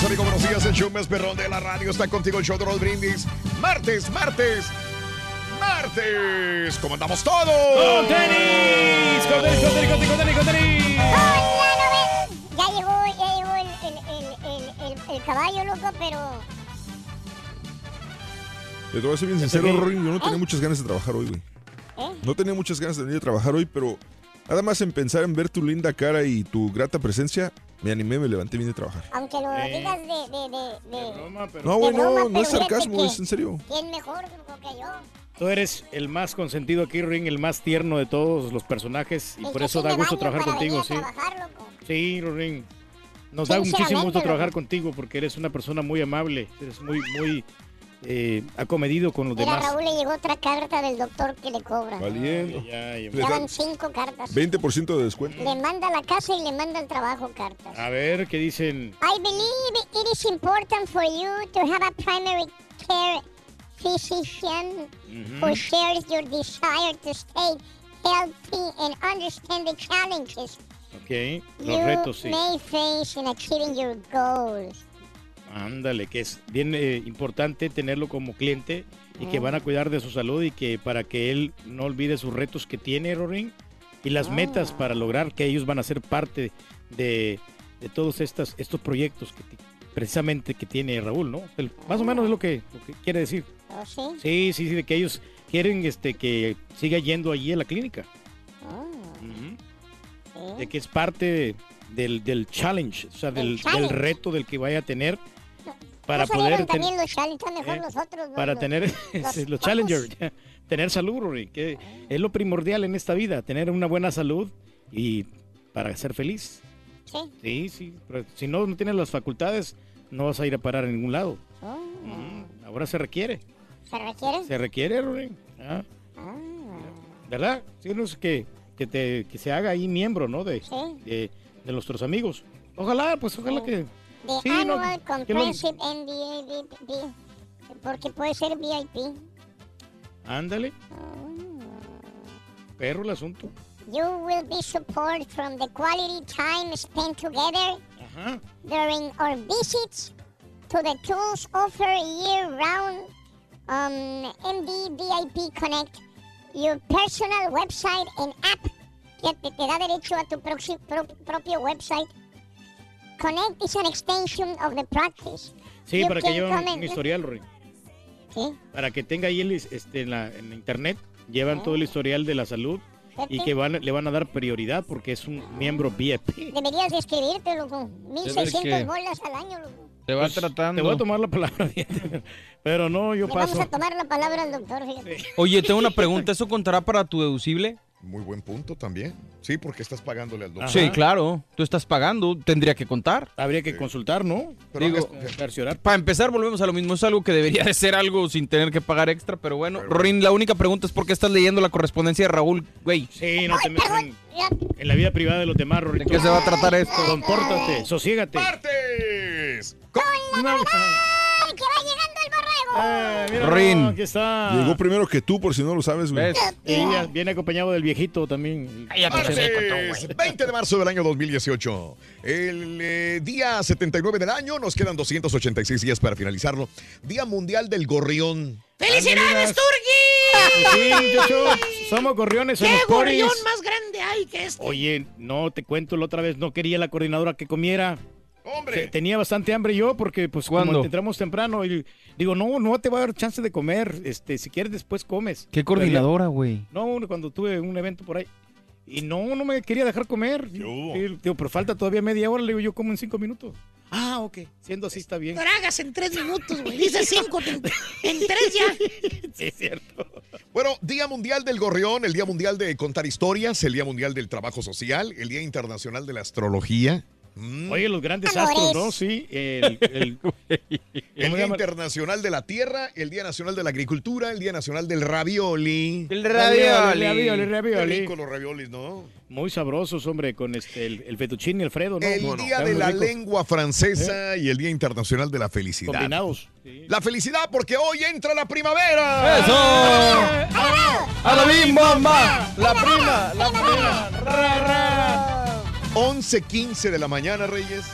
Mis amigos, buenos días. El show más perrón de la radio está contigo, el show de Raúl Brindis. Martes, martes, martes. ¿Cómo andamos todos? ¡Con tenis! ¡Con tenis, con tenis, con tenis, con tenis, con tenis! Ya llegó, ya llegó el, el, el, el, el, el caballo, loco, pero... Te voy a ser bien sincero, Rory, yo no tenía muchas ganas de trabajar hoy, güey. ¿Eh? No tenía muchas ganas de venir a trabajar hoy, pero nada más en pensar en ver tu linda cara y tu grata presencia, me animé, me levanté y vine a trabajar. Aunque lo digas de... de, de, de No, güey, de no, broma, no es sarcasmo, es en serio. ¿Quién mejor que yo? Tú eres el más consentido aquí, Ring, el más tierno de todos los personajes y El por eso da gusto trabajar contigo, sí. a trabajar, loco. Sí, Ring. Nos da muchísimo gusto trabajar contigo porque eres una persona muy amable, eres muy, muy eh, acomedido con los Mira, demás. Raúl le llegó otra carta del doctor que le cobra. Valiendo. Ya, ya, Ya van cinco cartas. 20% de descuento. Le manda a la casa y le manda al trabajo cartas. A ver, ¿qué dicen? I believe it is important for you to have a primary care physician who shares your desire to stay healthy and understand the challenges Ok, los you retos, sí. may face in achieving your goals. Ándale, que es bien eh, importante tenerlo como cliente y que van a cuidar de su salud y que para que él no olvide sus retos que tiene, Rorín, y las metas para lograr que ellos van a ser parte de, de todos estas, estos proyectos que precisamente que tiene Raúl, ¿no? El- más o menos es lo que, lo que quiere decir. ¿Oh, sí? Sí, sí, sí, de que ellos quieren este, que siga yendo allí a la clínica. Oh, sí. De que es parte del, del challenge, o sea, Del reto del que vaya a tener para No poder también los mejor eh, otros. los- para los- tener los challengers, tener salud, Rory, que es lo primordial en esta vida, tener una buena salud y para ser feliz. Sí. Sí, sí, pero si no, no tienes las facultades, no vas a ir a parar a ningún lado. Oh, Mm, Ahora se requiere, ¿Se requiere? se requiere, Rory. Ah, Ah, ¿Verdad? Sí, no es que, que, te, que se haga ahí miembro, ¿no? De, sí. de, de nuestros amigos. Ojalá, pues ojalá que... The Sí, no, Annual lo- Comprehensive NDA, porque puede ser VIP. Ándale, perro el asunto. You will be support from the quality time spent together Ajá. during our visits to the tools offer year-round um, MD VIP Connect, your personal website and app que te, te da derecho a tu pro- propio website. Connect is an extension of the practice. Sí, You para que come un historial, Rory. Sí, Para que tenga ahí el, este, en, la, en internet, llevan todo el historial de la salud y que van, le van a dar prioridad porque es un miembro VIP. Deberías de escribirte, loco. 1600 que- bolas al año, loco. Te va Pues, tratando. Te voy a tomar la palabra, pero no, yo Le vamos paso. a tomar la palabra al doctor, fíjate. Oye, tengo una pregunta. ¿Eso contará para tu deducible? Muy buen punto también. Sí, porque estás pagándole al doctor. Ajá. Sí, claro. Tú estás pagando. Tendría que contar. Habría que consultar, ¿no? Pero Digo, Cerciorar. Para empezar, volvemos a lo mismo. Es algo que debería de ser algo sin tener que pagar extra. Pero bueno, Rorín, la única pregunta es por qué estás leyendo la correspondencia de Raúl, güey. Sí, no te metas en, la vida privada de los demás, Rorito. ¿De qué se va a tratar esto? Compórtate, sosiégate. ¡Martes! Con la verdad! ¡Que va el borrego! Eh, mira, Rin. Aquí está. Llegó primero que tú, por si no lo sabes, güey. Y ya viene acompañado del viejito también. Martes, 20 de marzo del año 2018. El eh, día 79 del año. Nos quedan 286 días para finalizarlo. Día Mundial del Gorrión. ¡Felicidades, Turgi! Sí, muchachos, somos gorriones en ¿Qué los poris. gorrión más grande hay que este? Oye, no, te cuento la otra vez, no quería la coordinadora que comiera. ¡Hombre! Tenía bastante hambre yo porque pues ¿Cuándo? como entramos temprano y digo, no, no te va a dar chance de comer, este, si quieres después comes. ¿Qué coordinadora, güey? No, cuando tuve un evento por ahí. Y no, no me quería dejar comer. ¿Qué Y, digo, pero falta todavía media hora, le digo, yo como en cinco minutos. Ah, ok. Siendo así está bien. Tragas en tres minutos, güey. Dice cinco, en, en tres ya. Sí, es cierto. Bueno, Día Mundial del Gorrión, el Día Mundial de Contar Historias, el Día Mundial del Trabajo Social, el Día Internacional de la Astrología. Mm. Oye, los grandes Amores. astros, ¿no? Sí. El, el- El ¿cómo Día? Internacional de la Tierra, el Día Nacional de la Agricultura, el Día Nacional del Ravioli. El ravioli, ravioli. Qué ravioli. rico los raviolis, ¿no? Muy sabrosos, hombre, con este el, el fettuccine Alfredo, ¿no? El Bueno, Día de la. Lengua Francesa y el Día Internacional de la Felicidad. Combinados. La felicidad porque hoy entra la primavera. ¡Eso! ¡A la bim bomba! ¡La prima! ¡La prima! ¡Ra, ra! 11.15 de la mañana, Reyes.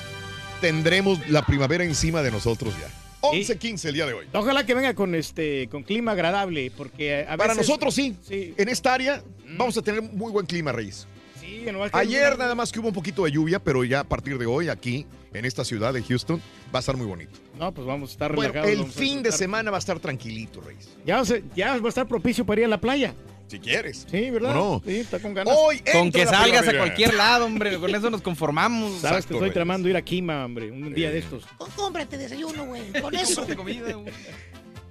Tendremos la primavera encima de nosotros ya. 11.15 el día de hoy. Ojalá que venga con este con clima agradable, porque a Para veces- nosotros sí. Sí, En esta área vamos a tener muy buen clima, Reyes. sí, Ayer nada más que hubo un poquito de lluvia, pero ya a partir de hoy aquí, en esta ciudad de Houston, va a estar muy bonito. No, pues vamos a estar Bueno, el fin de semana va a estar tranquilito, Reyes. Ya, ya va a estar propicio para ir a la playa. Si quieres. Sí, ¿verdad? ¿O no? Sí, está con ganas. Hoy Con que salgas a cualquier lado, hombre. Con eso nos conformamos. Sabes que estoy tramando ir a Kima, hombre, un día de estos. Có- Cómprate desayuno, güey. Con eso.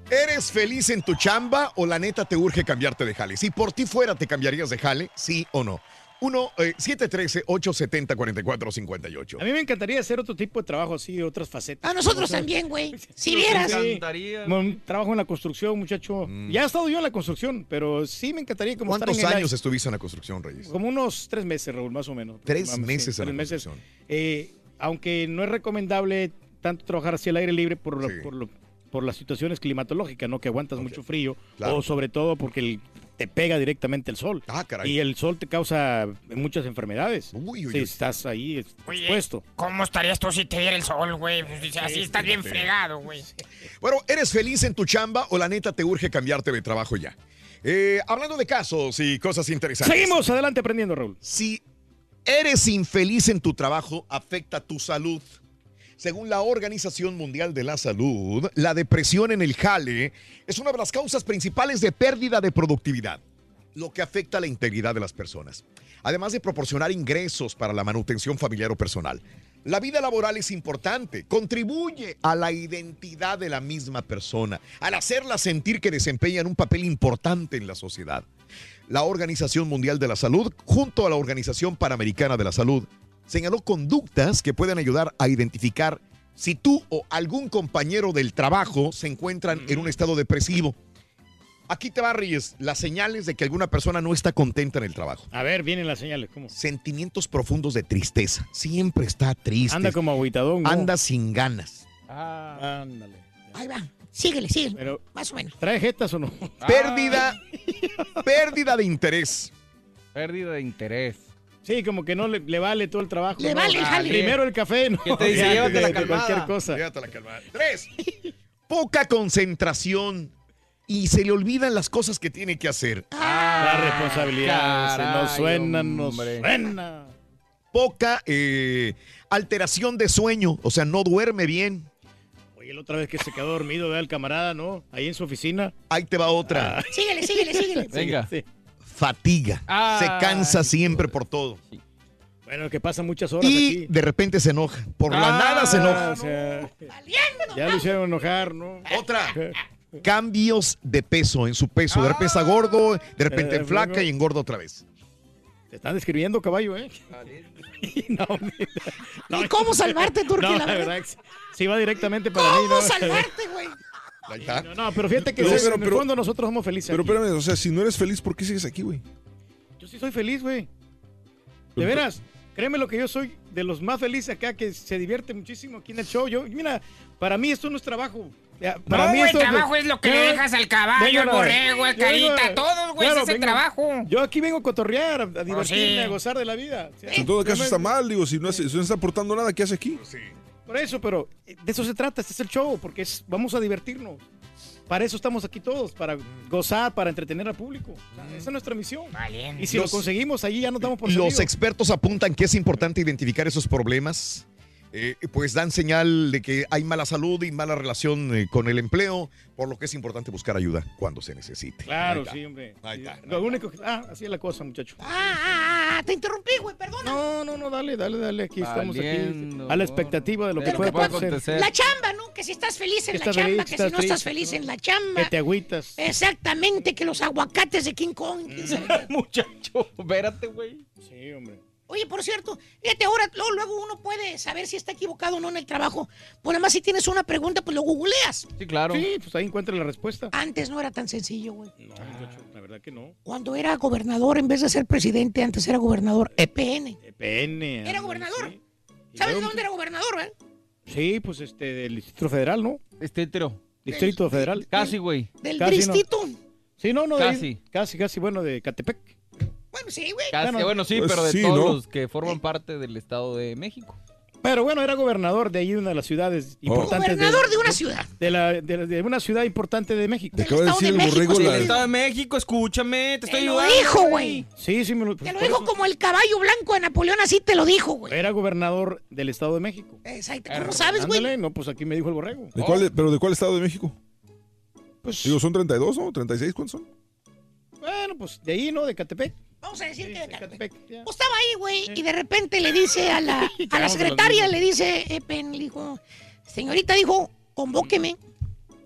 ¿Eres feliz en tu chamba o la neta te urge cambiarte de jale? Si por ti fuera, ¿te cambiarías de jale? ¿Sí o no? Eh, 1-713-870-4458. A mí me encantaría hacer otro tipo de trabajo así, otras facetas. A nosotros también, güey. Si vieras. encantaría. Como un trabajo en la construcción, muchacho. Ya he estado yo en la construcción, pero sí me encantaría como estar Mm. ¿Cuántos en años estuviste en la construcción, Reyes? Como unos tres meses, Raúl, más o menos. Tres meses sí, en la tres meses. construcción. Eh, aunque no es recomendable tanto trabajar así al aire libre por, Sí. por, lo- por las situaciones climatológicas, ¿no? Que aguantas mucho frío. Claro. O sobre todo porque el- te pega directamente el sol. Ah, caray. Y el sol te causa muchas enfermedades. Uy, uy, si uy. estás ahí Oye, expuesto. ¿Cómo estarías tú si te diera el sol, güey? Pues, Así estás bien fregado, güey. Bueno, ¿eres feliz en tu chamba o la neta te urge cambiarte de trabajo ya? Eh, hablando de casos y cosas interesantes. Seguimos adelante aprendiendo, Raúl. Si eres infeliz en tu trabajo, afecta tu salud. Según la Organización Mundial de la Salud, la depresión en el jale es una de las causas principales de pérdida de productividad, lo que afecta la integridad de las personas, además de proporcionar ingresos para la manutención familiar o personal. La vida laboral es importante, contribuye a la identidad de la misma persona, al hacerla sentir que desempeñan un papel importante en la sociedad. La Organización Mundial de la Salud, junto a la Organización Panamericana de la Salud, señaló conductas que pueden ayudar a identificar si tú o algún compañero del trabajo se encuentran en un estado depresivo. Aquí te va, Reyes, las señales de que alguna persona no está contenta en el trabajo. A ver, vienen las señales. ¿Cómo? Sentimientos profundos de tristeza. Siempre está triste. Anda como aguitadón. ¿no? Anda sin ganas. Ah, ándale. Ahí va. Síguele, síguele. Pero, Más o menos. ¿trae jetas o no? Pérdida, pérdida de interés. Pérdida de interés. Sí, como que no le, le vale todo el trabajo. Le ¿no? vale el jale. Primero el café, ¿no? ¿Qué te dice? Llévate la calmada. cualquier cosa. Fíjate la calmada. Tres. Poca concentración y se le olvidan las cosas que tiene que hacer. La responsabilidad. Caray, nos suena, nos hombre. suena. Poca eh, alteración de sueño, o sea, no duerme bien. Oye, la otra vez que se quedó dormido, ve al camarada, ¿no? Ahí en su oficina. Ahí te va otra. Síguele, síguele, síguele. Venga. Sí. Fatiga. Se cansa siempre por todo. Bueno, que pasa muchas horas Y aquí. de repente se enoja. Por la Ah, nada se Ah, enoja. o sea, ya lo hicieron enojar, ¿no? Otra. Cambios de peso en su peso. De repente está gordo, de repente Eh, flaca y engorda otra vez. Te están describiendo, caballo, ¿eh? no, no, ¿Y cómo salvarte, Turki, no, la verdad? sí va directamente para mí, ¿Cómo ¿no? salvarte, güey? Ahí está. No, no, pero fíjate que No, sí, pero- en el pero- fondo nosotros somos felices. Pero aquí. espérame, o sea, si no eres feliz, ¿por qué sigues aquí, güey? Yo sí soy feliz, güey. ¿De veras? Créeme lo que yo soy de los más felices acá, que se divierte muchísimo aquí en el show. Yo, mira, para mí esto no es trabajo. Ya, Para No, mí güey, esto trabajo es lo que le Yo- dejas al caballo, al a- borrego, al carita, a- todos, güey, ese es el trabajo. Yo aquí vengo a cotorrear, a, a divertirme, sí. a gozar de la vida. O sea, En todo caso me- está mal, digo, si no, hace- si no está aportando nada, ¿qué hace aquí? Por eso, pero eh, de eso se trata, este es el show, porque es, vamos a divertirnos. Para eso estamos aquí todos, para gozar, para entretener al público. O sea, esa es nuestra misión. Y si Los- lo conseguimos, allí ya nos damos por Los expertos apuntan que es importante identificar esos problemas, eh, pues dan señal de que hay mala salud y mala relación eh, con el empleo, por lo que es importante buscar ayuda cuando se necesite. Claro, sí, hombre. Ahí Sí, está. Lo único que... Ah, así es la cosa, muchacho. Ah, ah, ah, te interrumpí, güey, perdona. No, no, no, dale, dale, dale. Aquí estamos aquí a la expectativa de lo que puede que pueda acontecer. La chamba, ¿no? Que si estás feliz en la chamba, feliz, que si no estás feliz ¿no? en la chamba. Que te agüitas. Exactamente, que los aguacates de King Kong. Muchacho, espérate, güey. Sí, hombre. Oye, por cierto, fíjate, ahora luego, luego uno puede saber si está equivocado o no en el trabajo. Pues nada más si tienes una pregunta, pues lo googleas. Sí, claro. Sí, pues ahí encuentra la respuesta. Antes no era tan sencillo, güey. No, muchacho, la verdad que no. Cuando era gobernador, en vez de ser presidente, antes era gobernador EPN. Pene. Era gobernador. ¿Sabes de dónde era gobernador, eh? Sí, pues este, del Distrito Federal, ¿no? Este hetero. Distrito Federal. Casi, güey. Del Casi no. distrito. Sí, no, no. de Casi. Casi, casi, bueno, de Catepec. Bueno, sí, güey. Casi, Bueno, bueno, sí, pues pero de sí, todos ¿no? los que forman parte del Estado de México. Pero bueno, era gobernador de ahí, de una de las ciudades importantes. Gobernador de una ciudad. De, la, de, la- de una ciudad importante de México. Te acaba de decir de el México, borrego sí. la- Estado de México, escúchame, te estoy Te lo ayudando. dijo, güey. Sí, sí, me lo, Te lo dijo eso. como el caballo blanco de Napoleón, así te lo dijo, güey. Era gobernador del Estado de México. Exacto. ¿Cómo sabes, güey? No, pues aquí me dijo el borrego. ¿De cuál, ¿Pero de cuál estado de México? Pues, Digo, son 32, ¿no? ¿36? ¿Cuántos son? bueno, pues de ahí, ¿no? De Catepec. Vamos a decir Sí, que de de Catepec. Catepec, ya. Pues estaba ahí, güey, y de repente le dice a la, a la secretaria, le dice, Epen, le dijo, señorita, dijo, convóqueme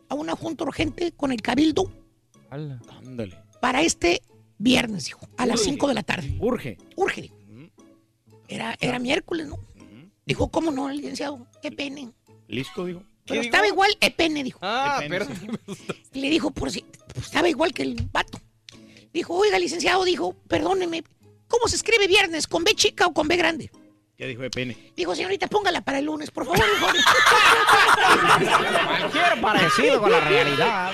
a una junta urgente con el cabildo. Ándale. para este viernes, dijo, a las 5 de la tarde. Urge. Urge, dijo. Era, era miércoles, ¿no? Dijo, ¿cómo no, licenciado? Qué pene. Listo, dijo. Pero ¿Qué estaba dijo? igual, e pene, dijo. Ah. Y le dijo, por si, pues, estaba igual que el vato. Dijo, oiga, licenciado, dijo, perdóneme, ¿cómo se escribe viernes? ¿Con B chica o con B grande? Ya dijo de pene. Dijo, señorita, póngala para el lunes, por favor. Cualquier parecido con la realidad.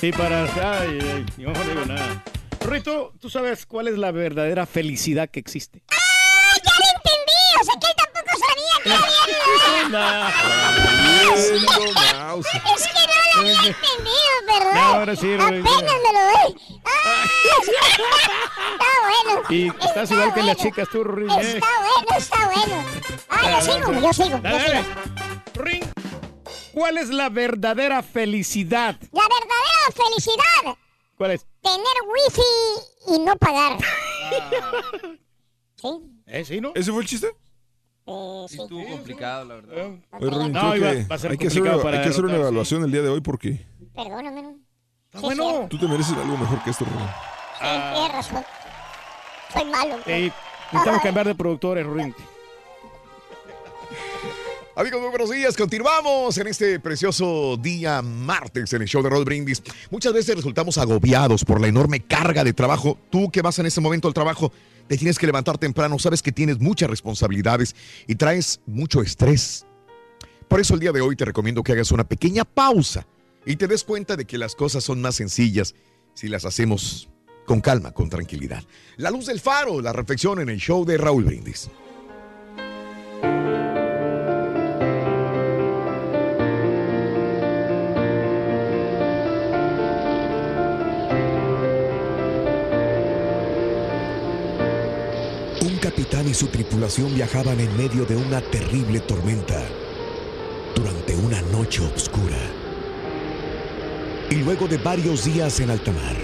Sí, para. Ay, ay, yo no digo nada. Rito, ¿tú sabes cuál es la verdadera felicidad que existe? ¡Ah, ya lo entendí! O sea que él tampoco Es que no lo había entendido. Ya, ahora sí, Apenas me lo doy. ¡Ah! Está bueno. Y estás Está igual que las chicas, tú, Rurín. Está bueno, está bueno. Ah, yo sigo, yo sigo, Dale. Rurín, ¿cuál es la verdadera felicidad? La verdadera felicidad, ¿Cuál es? tener wifi y no pagar. ¿Sí? ¿Eh, sí, no? ¿Ese fue el chiste? Eh, sí. Estuvo complicado, la verdad. Oye, No, creo que va a ser hay que hacer, una, para hay que hacer una evaluación el día de hoy porque Perdóname, ¿no? Está Sí, bueno. tú te mereces algo mejor que esto, Ronin. Sí, tienes razón. Soy malo. Ey, necesitamos cambiar de productores, Rurín. Amigos, muy buenos días. Continuamos en este precioso día martes en el show de Rod Brindis. Muchas veces resultamos agobiados por la enorme carga de trabajo. Tú que vas en este momento al trabajo, te tienes que levantar temprano, sabes que tienes muchas responsabilidades y traes mucho estrés. Por eso el día de hoy te recomiendo que hagas una pequeña pausa y te des cuenta de que las cosas son más sencillas si las hacemos con calma, con tranquilidad. La luz del faro, la reflexión en el show de Raúl Brindis. Capitán y su tripulación viajaban en medio de una terrible tormenta durante una noche oscura. Y luego de varios días en alta mar,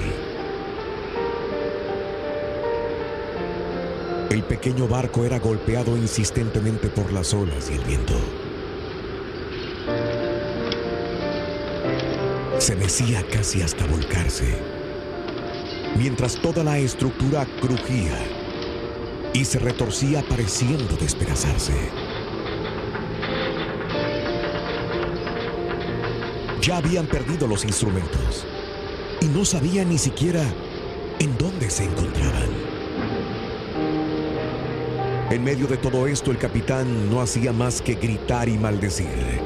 el pequeño barco era golpeado insistentemente por las olas y el viento. Se mecía casi hasta volcarse, mientras toda la estructura crujía y se retorcía pareciendo despedazarse. Ya habían perdido los instrumentos y no sabían ni siquiera en dónde se encontraban. En medio de todo esto, el capitán no hacía más que gritar y maldecir.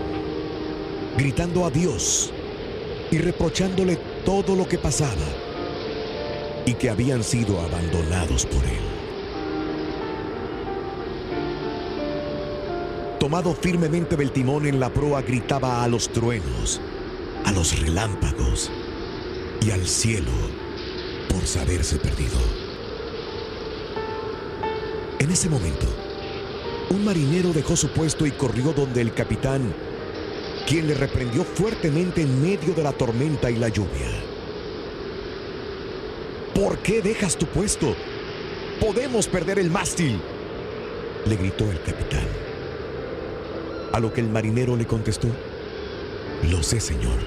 Gritando a Dios y reprochándole todo lo que pasaba y que habían sido abandonados por él. Tomado firmemente del timón en la proa, gritaba a los truenos, a los relámpagos y al cielo por saberse perdido. En ese momento, un marinero dejó su puesto y corrió donde el capitán, quien le reprendió fuertemente en medio de la tormenta y la lluvia. ¿Por qué dejas tu puesto? Podemos perder el mástil, le gritó el capitán. A lo que el marinero le contestó, lo sé, señor.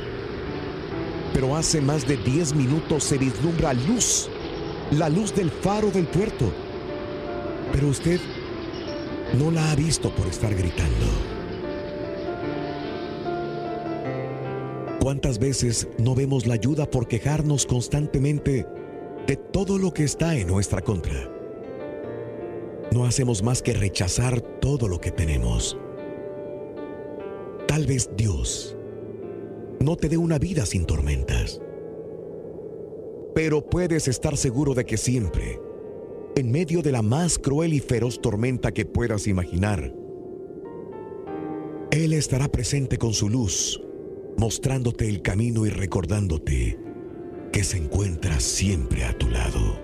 Pero hace más de 10 minutos se vislumbra luz, la luz del faro del puerto. Pero usted no la ha visto por estar gritando. ¿Cuántas veces no vemos la ayuda por quejarnos constantemente de todo lo que está en nuestra contra? No hacemos más que rechazar todo lo que tenemos. Tal vez Dios no te dé una vida sin tormentas. Pero puedes estar seguro de que siempre, en medio de la más cruel y feroz tormenta que puedas imaginar, Él estará presente con su luz, mostrándote el camino y recordándote que se encuentra siempre a tu lado.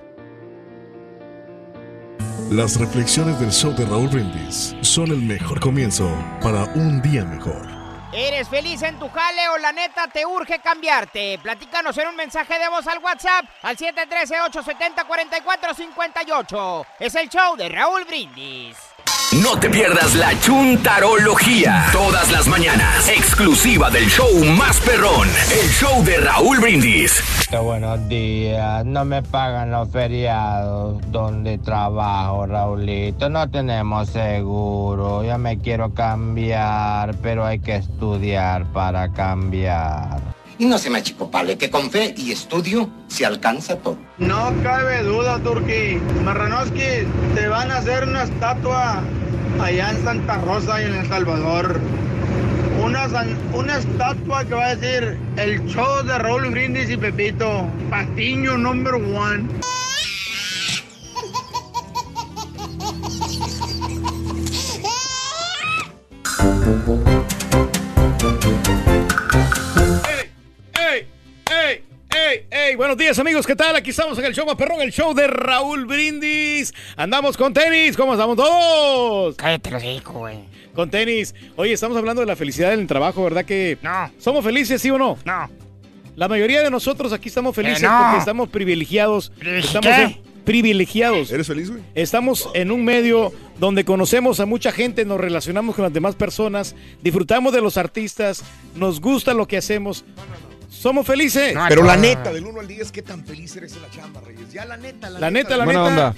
Las reflexiones del show de Raúl Brindis son el mejor comienzo para un día mejor. ¿Eres feliz en tu jale o la neta te urge cambiarte? Platícanos en un mensaje de voz al WhatsApp al 713-870-4458. Es el show de Raúl Brindis. No te pierdas la chuntarología. Todas las mañanas. Exclusiva del show más perrón. El show de Raúl Brindis. buenos días. No me pagan los feriados donde trabajo, Raulito. No tenemos seguro. Ya me quiero cambiar, pero hay que estudiar para cambiar. Y no se me achicopale que con fe y estudio se alcanza todo. No cabe duda, Turki. Marranoski, te van a hacer una estatua allá en Santa Rosa y en El Salvador. Una, una estatua que va a decir el show de Raúl Brindis y Pepito. Patiño number one. ¡Ey! ¡Ey! Buenos días, amigos. ¿Qué tal? Aquí estamos en el show más perrón, el show de Raúl Brindis. Andamos con tenis. ¿Cómo estamos todos? Cállate los hijos, güey. Con tenis. Oye, estamos hablando de la felicidad en el trabajo, ¿verdad que? No. ¿Somos felices, sí o no? No. La mayoría de nosotros aquí estamos felices Eh, no. porque estamos privilegiados. Estamos privilegiados. ¿Eres feliz, güey? Estamos en un medio donde conocemos a mucha gente, nos relacionamos con las demás personas, disfrutamos de los artistas, nos gusta lo que hacemos. Somos felices. Pero la neta, del 1 al 10, ¿qué tan feliz eres en la chamba, Reyes? Ya la neta, la, La neta, la neta. onda.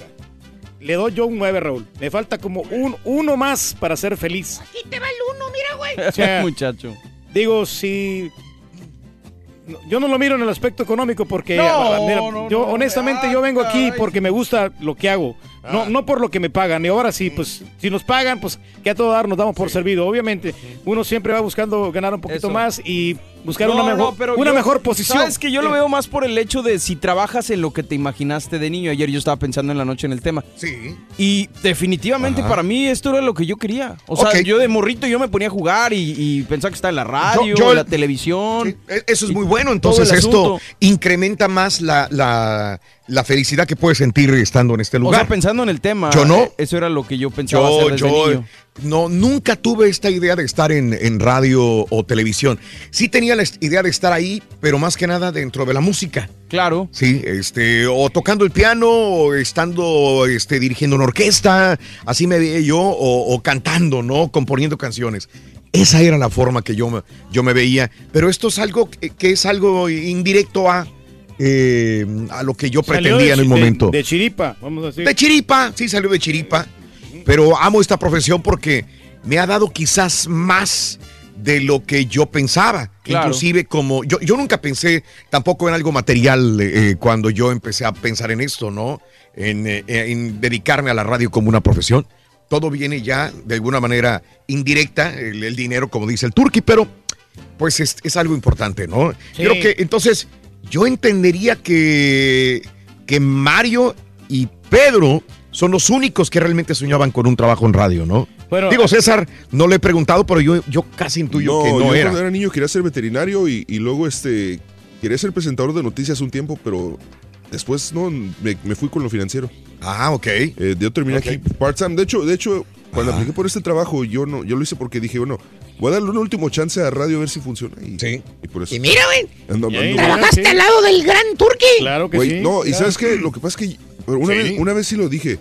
Le doy yo un 9, Raúl. Me falta como un uno más para ser feliz. Aquí te va el uno, mira, güey. O sea, Muchacho. Digo, si. Yo no lo miro en el aspecto económico porque, No, mira, no, yo no, honestamente yo vengo aquí porque me gusta lo que hago, no, no por lo que me pagan. Y ahora sí, pues si nos pagan, pues que a todo dar nos damos por servido. Obviamente, uno siempre va buscando ganar un poquito Eso. más y buscar No, una no, mejor, pero una yo- mejor posición. Sabes que yo lo veo más por el hecho de si trabajas en lo que te imaginaste de niño. Ayer yo estaba pensando en la noche en el tema. Sí. Y definitivamente Ajá. para mí esto era lo que yo quería. O sea, yo de morrito yo me ponía a jugar y, y pensaba que estaba en la radio, yo- en la televisión. E- Eso es muy bueno. Entonces, esto incrementa más la, la, la felicidad que puedes sentir estando en este O lugar. sea, pensando en el tema. Yo no. eh, Eso era lo que yo pensaba Yo, hacer desde yo, niño. no, nunca tuve esta idea de estar en, en radio o televisión. Sí tenía la idea de estar ahí, pero más que nada dentro de la música. Claro. Sí, este, o tocando el piano, o estando, este, dirigiendo una orquesta, así me veía yo, o, o cantando, ¿no? Componiendo canciones. Esa era la forma que yo me, yo me veía. Pero esto es algo que, que es algo indirecto a, eh, a lo que yo Salió pretendía de en el de- momento. De, chiripa, vamos a decir. De chiripa, sí salió de chiripa, pero amo esta profesión porque me ha dado quizás más de lo que yo pensaba. Claro. Inclusive como yo, yo nunca pensé tampoco en algo material eh, cuando yo empecé a pensar en esto, ¿no? En, eh, en dedicarme a la radio como una profesión. todo viene ya de alguna manera indirecta, el, el dinero, como dice el Turqui, pero pues es, es algo importante, ¿no? Sí. Creo que entonces yo entendería que, que Mario y Pedro son los únicos que realmente soñaban con un trabajo en radio, ¿no? Bueno, Digo, César, no le he preguntado, pero yo, yo casi intuyo que no yo era. cuando era niño quería ser veterinario y, y luego este quería ser presentador de noticias un tiempo, pero después no me, me fui con lo financiero. Ah, ok. Eh, yo terminé aquí part-time. De hecho, de hecho, cuando apliqué por este trabajo, yo no, yo lo hice porque dije, bueno, voy a darle un último chance a radio a ver si funciona. Y, sí. Y por eso. Y mira, güey. Ando- ando- ¿Trabajaste al lado del gran Turqui? Claro Güey, No, y sabes qué, lo que pasa es que una, Sí. vez, una vez sí lo dije.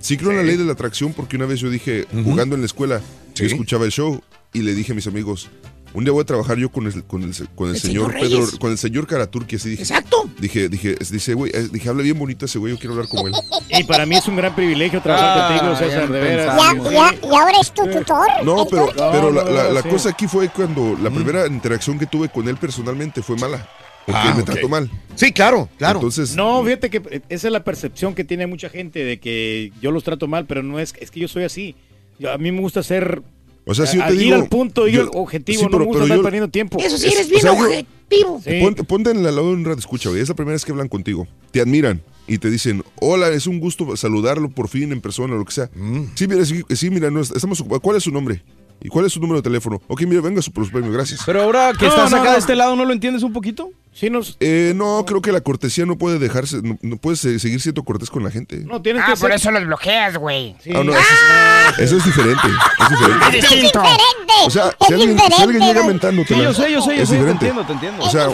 Sí creo en la ley de la atracción porque una vez yo dije, jugando en la escuela, yo escuchaba el show y le dije a mis amigos, un día voy a trabajar yo con el, con el, con el El señor señor Pedro, con el señor Karaturki, así dije. Exacto. Dije, dije, dice, güey, eh, dije, habla bien bonito ese güey, yo quiero hablar como él. Y para mí es un gran privilegio trabajar Ah, contigo, César, ya de veras. Ya, ya, y ahora es tu tutor. No, pero, pero la, no, la- no, la sí. cosa aquí fue cuando la primera interacción que tuve con él personalmente fue mala. Porque Ah, él me ok. trató mal. Sí, claro, claro. Entonces, No, fíjate que eh, esa es la percepción que tiene mucha gente de que yo los trato mal, pero no es, es que yo soy así. Yo- a mí me gusta ser. O sea, si yo te ir digo- al punto, ir yo- al objetivo, sí, no pero- me gusta pero estar yo- perdiendo tiempo. Eso sí, Es- eres o bien yo- objetivo. Sí. Ponte, ponte en el lado de un radio escucha, güey. Es la primera vez que hablan contigo. Te admiran y te dicen, hola, es un gusto saludarlo por fin en persona, lo que sea. Sí, mira, sí, sí, mira, no, estamos ocupados. ¿Cuál es su nombre? ¿Y cuál es su número de teléfono? Ok, mira, venga su por los premios, gracias. Pero ahora que No, estás no, acá no. de este lado, ¿no lo entiendes un poquito? Sí, nos, Eh, no, creo que la cortesía no puede dejarse, no, no puedes eh, seguir siendo cortés con la gente. no tienes Ah, que por ser. eso los bloqueas, güey. Sí. Ah, no, eso, es, eso es diferente. Es diferente. Es distinto. diferente. O sea, es si alguien, diferente. si alguien llega mentándote, Sí, yo sé, yo sé, yo es sé, te diferente. entiendo, te entiendo. O sea,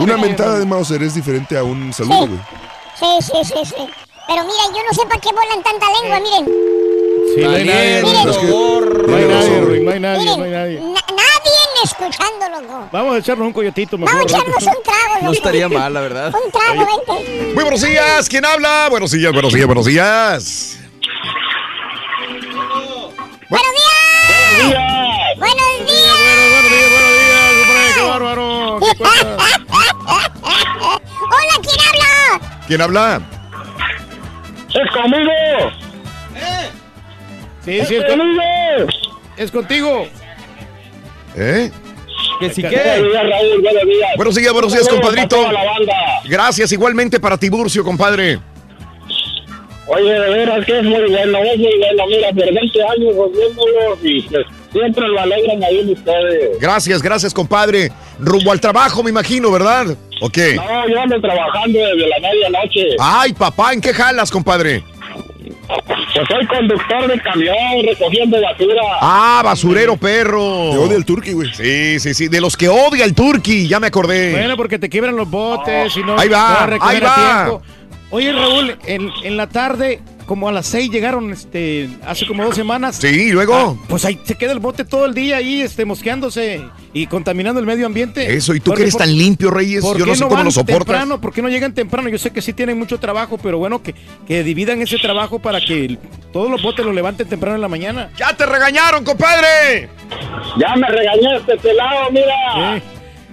una mentada de Mauser es diferente a un saludo, güey. Sí, sí, sí, sí. Pero mira, yo no sé para qué volan tanta lengua, miren. Sí, no hay nadie, no hay nadie. Ruin, no hay nadie, Miren, no hay nadie. na- nadie escuchando, loco. Vamos a echarnos un coyotito mejor. Vamos a echarnos un trago, loco. No estaría mal, la verdad. Un trago, vente. Muy buenos días, ¿quién habla? Buenos días, buenos días, buenos días. ¡Buenos días! ¡Buenos días! Buenos días, buenos días, hombre, qué bárbaro. ¿Qué? Hola, ¿quién habla? ¿Quién habla? ¡Es conmigo! Sí, sí, es, con- es contigo. ¿Eh? Que si Buenos qué. días, Raúl, buenos días. Buenos días, buenos días, compadrito. Gracias, igualmente para Tiburcio, compadre. Oye, de veras que es muy bueno, es muy bueno. Mira, por 20 años viéndolos y pues siempre lo alegran ahí en ustedes. Gracias, gracias, compadre. Rumbo al trabajo, me imagino, ¿verdad? ¿O qué? No, yo ando trabajando desde la medianoche. Ay, papá, ¿en qué jalas, compadre? Pues soy conductor de camión recogiendo basura. Ah, basurero perro. Te odia el turqui, güey. Sí, sí, sí. De los que odia el turqui, ya me acordé. Bueno, porque te quiebran los botes y no. Ahí va, no vas a recoger ahí va. tiempo. Oye, Raúl, en, en la tarde, como a las seis llegaron, este, hace como dos semanas. Sí, ¿y luego? Ah, pues ahí se queda el bote todo el día ahí, este, mosqueándose y contaminando el medio ambiente. Eso, ¿y tú que eres por- tan limpio, Reyes? ¿Por Yo no sé no cómo van lo soportas. temprano? ¿Por qué no llegan temprano? Yo sé que sí tienen mucho trabajo, pero bueno, que, que dividan ese trabajo para que el- todos los botes los levanten temprano en la mañana. ¡Ya te regañaron, compadre! Ya me regañaste este lado, mira. Sí.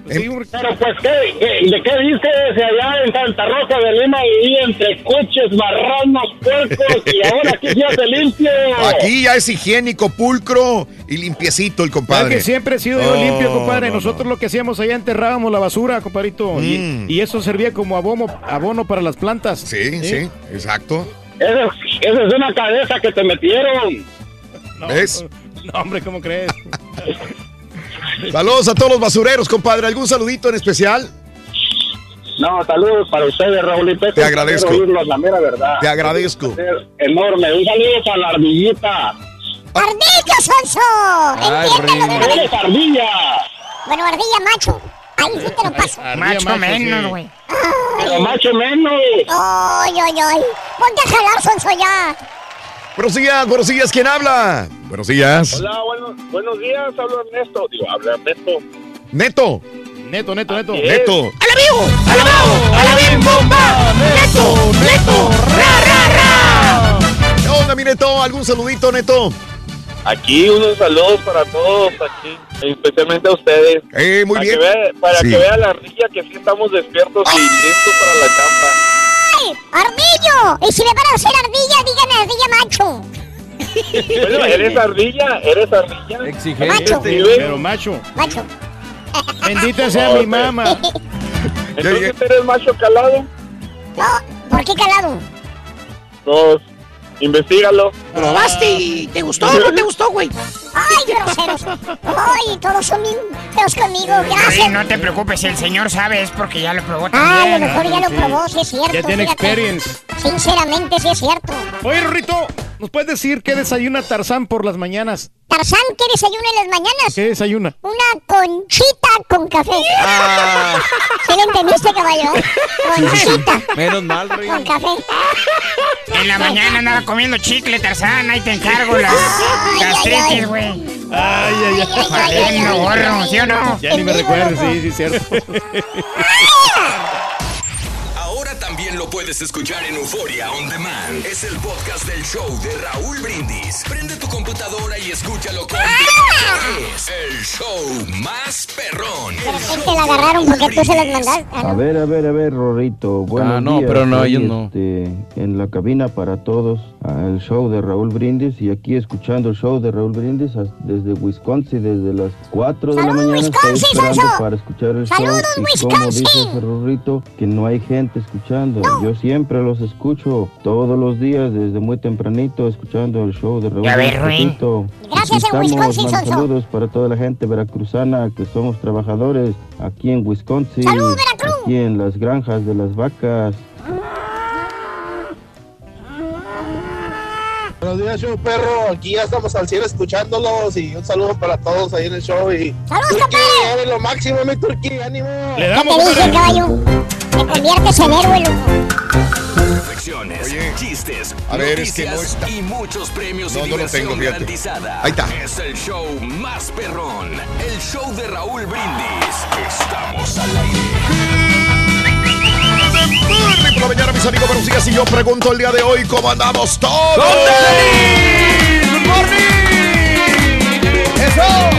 Em- Sí, porque- Pero pues, ¿qué, qué- de qué dices allá en Santa Rosa de Lima vivía entre coches, marranos, puercos y ahora aquí se hace limpio? Aquí ya es higiénico, pulcro y limpiecito el ¿Sabes compadre. que siempre he sido yo limpio, compadre. no, Nosotros lo que hacíamos allá enterrábamos la basura, compadrito. y- Mm. Y, eso servía como abono, abono para las plantas. Sí, sí, exacto. Esa, esa es una cabeza que te metieron. No, ¿Ves? No, hombre, ¿cómo crees? Saludos a todos los basureros, compadre. ¿Algún saludito en especial? No, saludos para ustedes, Raúl y Pepe. Te agradezco. Quiero oírlos, la mera verdad. Te agradezco. Enorme. Un saludo para la ardillita. ¡Ardilla, Sonso! Ay. Eres ardilla. Bueno, ardilla macho. Ahí sí te lo paso. Ardilla Macho macho, menos, sí. güey. Pero macho menos. ¡Ay, ay, ay! Ponte a jalar, Sonso, ya. Buenos días, buenos días. ¿Quién habla? Buenos días. Hola, buenos, buenos días. Hablo Ernesto. Digo, habla Ernesto. Neto, Neto, neto, neto. Neto. ¡A la vivo! ¡A la bravo! ¡A la bim bomba! ¡Neto! ¡Neto! ¡Ra, ra, ra! ¿Qué onda, mi Neto? ¿Algún saludito, Neto? Aquí unos saludos para todos, aquí, especialmente a ustedes. Eh, muy para bien. Que vea, para Sí. que vea la ardilla que sí estamos despiertos y listos para la chamba. ¡Ay, ardillo! Y si me van a hacer ardilla, díganme ardilla macho. Bueno, eres ardilla, eres ardilla. Exigente. Pero macho. Macho. Bendita sea mi mamá. Entonces eres macho calado. ¿Por qué calado? Pues, investigalo. ¿Probaste y te gustó o no te gustó, güey? Ay, groseros. Ay, todos son bien feos conmigo. Gracias. Sí, no te preocupes, el señor sabe, es porque ya lo probó Ah, a también. lo mejor ya lo probó, sí es cierto. Ya tiene fíjate. experience. Sinceramente, sí es cierto. Oye, Rorrito, ¿nos puedes decir qué desayuna Tarzán por las mañanas? Tarzán, ¿qué desayuna en las mañanas? ¿Qué desayuna? Una conchita con café. Ah. ¿Sí lo entendiste, caballo? Conchita Menos mal, Rey. con café. En la mañana andaba comiendo chicle, Tarzán, ahí te encargo las gastritis, güey. Ay, ay, ay. Valiendo gorro, ¿sí o no? Ya ni me recuerdo, sí, sí, cierto. Ahora también lo puedes escuchar en Euforia On Demand. Es el podcast del show de Raúl Brindis. Prende tu computadora y escúchalo con Es el show más perrón. De repente la agarraron porque tú se las mandaste. Ah, A ver, a ver, a ver, Rorrito. Buenos Ah, no, días. pero no, ellos no. este, en la cabina para todos, el show de Raúl Brindis y aquí escuchando el show de Raúl Brindis desde Wisconsin, desde las 4 de la mañana estoy esperando para escuchar el ¡Saludos, show. Y como dice Rorrito, que no hay gente escuchando. Yo siempre los escucho todos los días desde muy tempranito escuchando el show de Raúl. Brindis. Gracias, en estamos, Wisconsin, Sonso. Saludos para toda la gente veracruzana que somos trabajadores aquí en Wisconsin. ¡Saludos, Veracruz! Aquí en las granjas de las vacas. Buenos días, show perro. Aquí ya estamos al cielo escuchándolos y un saludo para todos ahí en el show. Y ¡Saludos, Turquí, compadre! eres lo máximo, mi Turquí, ánimo. Le damos, te dije, compadre. caballo. Te conviertes en héroe, loco. Reflexiones, chistes, a ver, es que no está- y muchos premios No, y no lo tengo, fíjate. garantizada. Ahí está. Es el show más perrón. El show de Raúl Brindis. Estamos al aire. Muy por la mañana, mis amigos, buenos días. Y yo pregunto el día de hoy, ¿cómo andamos todos? ¡Good morning! ¡Eso!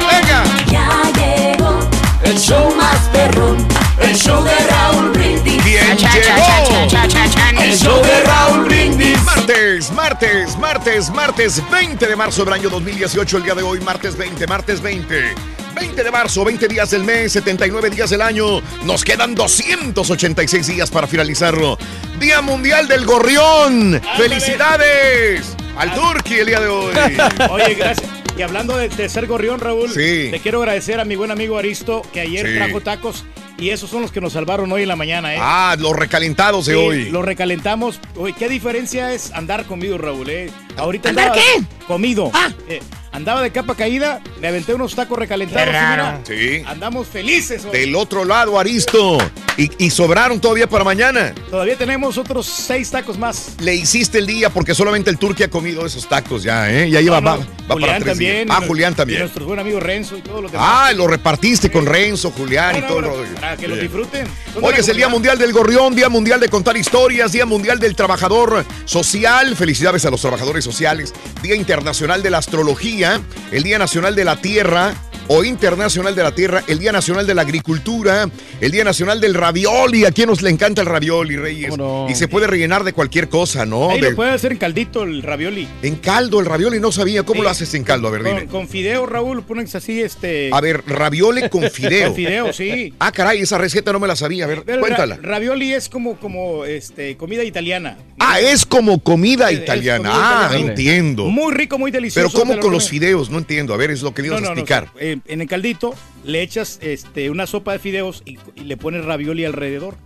¡Venga! Ya llegó el show más perrón, el show de Raúl Brindis. Bien Cha, cha, cha, cha, cha, cha, cha, El show de Raúl Brindis. Martes, martes, martes, martes 20 de marzo del año 2018, el día de hoy, martes 20, martes 20. 20 de marzo, 20 días del mes, 79 días del año. Nos quedan 286 días para finalizarlo. Día Mundial del Gorrión. ¡Felicidades! Al Turqui el día de hoy. Oye, gracias. Y hablando de, de ser gorrión, Raúl, Sí. te quiero agradecer a mi buen amigo Aristo, que ayer Sí. trajo tacos y esos son los que nos salvaron hoy en la mañana, ¿eh? Ah, los recalentados de Sí, hoy. Los recalentamos. Oye, ¿qué diferencia es andar comido, Raúl? Eh? Ahorita ¿Andar andaba qué? Comido. Ah. Eh, andaba de capa caída, me aventé unos tacos recalentados. Y mira, Sí. andamos felices. hoy. Del otro lado, Aristo. Y, y sobraron todavía para mañana. Todavía tenemos otros seis tacos más. Le hiciste el día porque solamente el Turqui ha comido esos tacos ya, ¿eh? Ya lleva, No, no, va, va Julián para tres también. días. Ah, y Julián Y también. nuestro buen amigo Renzo y todo lo demás. Ah, lo repartiste con Renzo, Julián y No, todo el rollo. Para que lo Bien. disfruten. Hoy es el Día. Mundial del Gorrión, Día Mundial de Contar Historias, Día Mundial del Trabajador Social. Felicidades a los trabajadores sociales. Día Internacional de la Astrología, el Día Nacional de la Tierra o Internacional de la Tierra, el Día Nacional de la Agricultura, el Día Nacional del Ravioli. ¿A quién nos le encanta el ravioli, Reyes? Y se puede rellenar de cualquier cosa, ¿no? Ahí De- lo puede hacer en caldito el ravioli. En caldo, el ravioli no sabía. ¿Cómo Sí. lo haces en caldo? A ver, Con, dime. con fideo, Raúl, pones así este. A ver, ravioli con fideo. Con fideo, sí. Ah, caray, esa receta no me la sabía. A ver, Pero ra- cuéntala. ravioli es como, como este, comida italiana. Ah, es como comida Es- es italiana. comida ah, italiana. entiendo. Muy rico, muy delicioso. Pero ¿cómo lo con los fideos? No entiendo. A ver, es lo que le ibas No, a no, no, explicar. En el caldito le echas este, una sopa de fideos y, y le pones ravioli alrededor.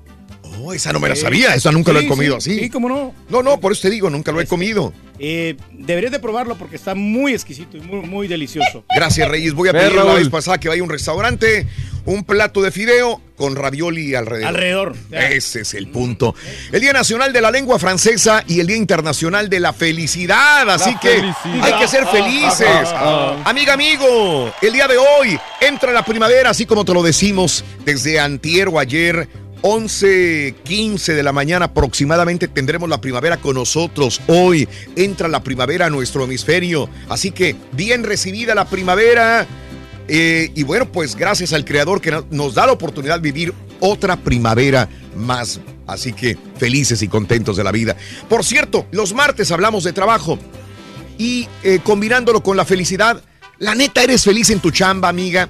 Oh, esa no me la sabía. Esa nunca lo he comido sí, así. Sí, cómo no. No, no, por eso te digo, nunca lo he comido. Eh, deberías de probarlo porque está muy exquisito y muy, muy delicioso. Gracias, Reyes. Voy a pedir la vez pasada que vaya a un restaurante, un plato de fideo con ravioli alrededor. Alrededor. ya. Ese es el punto. El Día Nacional de la Lengua Francesa y el Día Internacional de la Felicidad. Así La que felicidad. hay que ser felices. Ah, ah. Amiga, amigo, el día de hoy entra la primavera, así como te lo decimos desde antier o ayer. 11, 15 de la mañana aproximadamente tendremos la primavera con nosotros. Hoy entra la primavera a nuestro hemisferio. Así que bien recibida la primavera. Eh, y bueno, pues gracias al creador que no- nos da la oportunidad de vivir otra primavera más. Así que felices y contentos de la vida. Por cierto, los martes hablamos de trabajo y eh, combinándolo con la felicidad, la neta eres feliz en tu chamba, amiga.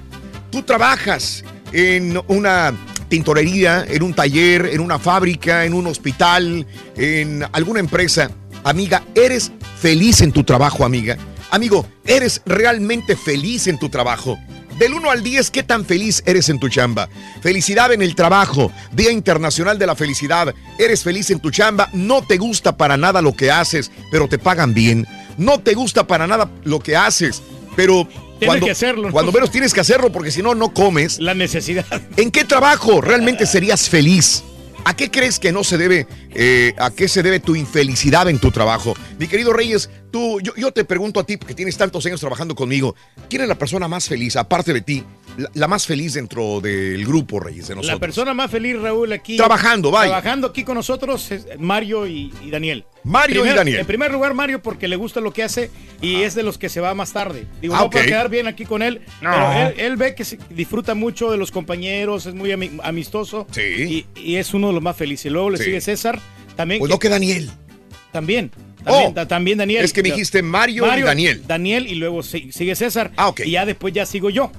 Tú trabajas en una tintorería, en un taller, en una fábrica, en un hospital, en alguna empresa. Amiga, eres feliz en tu trabajo, amiga. Amigo, eres realmente feliz en tu trabajo. Del 1 al 10, ¿qué tan feliz eres en tu chamba? Felicidad en el trabajo, Día Internacional de la Felicidad. Eres feliz en tu chamba, no te gusta para nada lo que haces, pero te pagan bien. No te gusta para nada lo que haces, pero cuando, que hacerlo, ¿no? cuando menos tienes que hacerlo porque si no, no comes. La necesidad. ¿En qué trabajo realmente serías feliz? ¿A qué crees que no se debe, eh, a qué se debe tu infelicidad en tu trabajo? Mi querido Reyes, tú, yo, yo te pregunto a ti, porque tienes tantos años trabajando conmigo, ¿quién es la persona más feliz, aparte de ti, la, la más feliz dentro del grupo, Reyes, de nosotros? La persona más feliz, Raúl, aquí. Trabajando, vaya. Trabajando aquí con nosotros es Mario y, y Daniel. Mario y Daniel. En primer lugar, Mario, porque le gusta lo que hace y es de los que se va más tarde. Digo, Ah, no para quedar bien aquí con él, No. pero él, él ve que se- disfruta mucho de los compañeros, es muy ami- amistoso. Sí. Y, y es uno de los más felices. Luego le Sí. sigue César. También. Pues no que Daniel. También. También, Oh. ta- también Daniel. Es que me dijiste Mario y Daniel. Daniel y luego si- sigue César. Ah, ok. Y ya después ya sigo yo.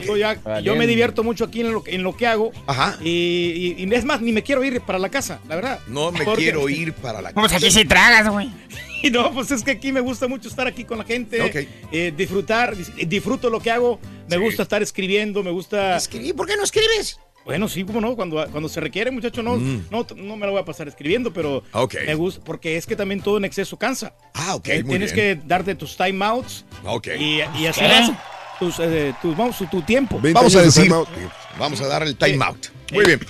Digo, ya- yo me divierto mucho aquí en lo, que- en lo que hago. Ajá. Y, y- y es más, ni me quiero ir para la casa, la verdad. No me Porque- quiero ir para la Pues aquí sí tragas, güey. Y no, pues es que aquí me gusta mucho estar aquí con la gente, Ok. eh, disfrutar, dis- disfruto lo que hago, me gusta estar escribiendo, me gusta... ¿Escribir? ¿Por qué no escribes? Bueno, sí, como no, cuando, cuando se requiere, muchacho, no, Mm. no, no me lo voy a pasar escribiendo, pero me gusta, porque es que también todo en exceso cansa. Ah, ok, Eh, muy Tienes bien. que darte tus timeouts y, y das tus, eh, tus, vamos, tu tiempo. Vamos a decir, vamos a dar el time out. Muy bien.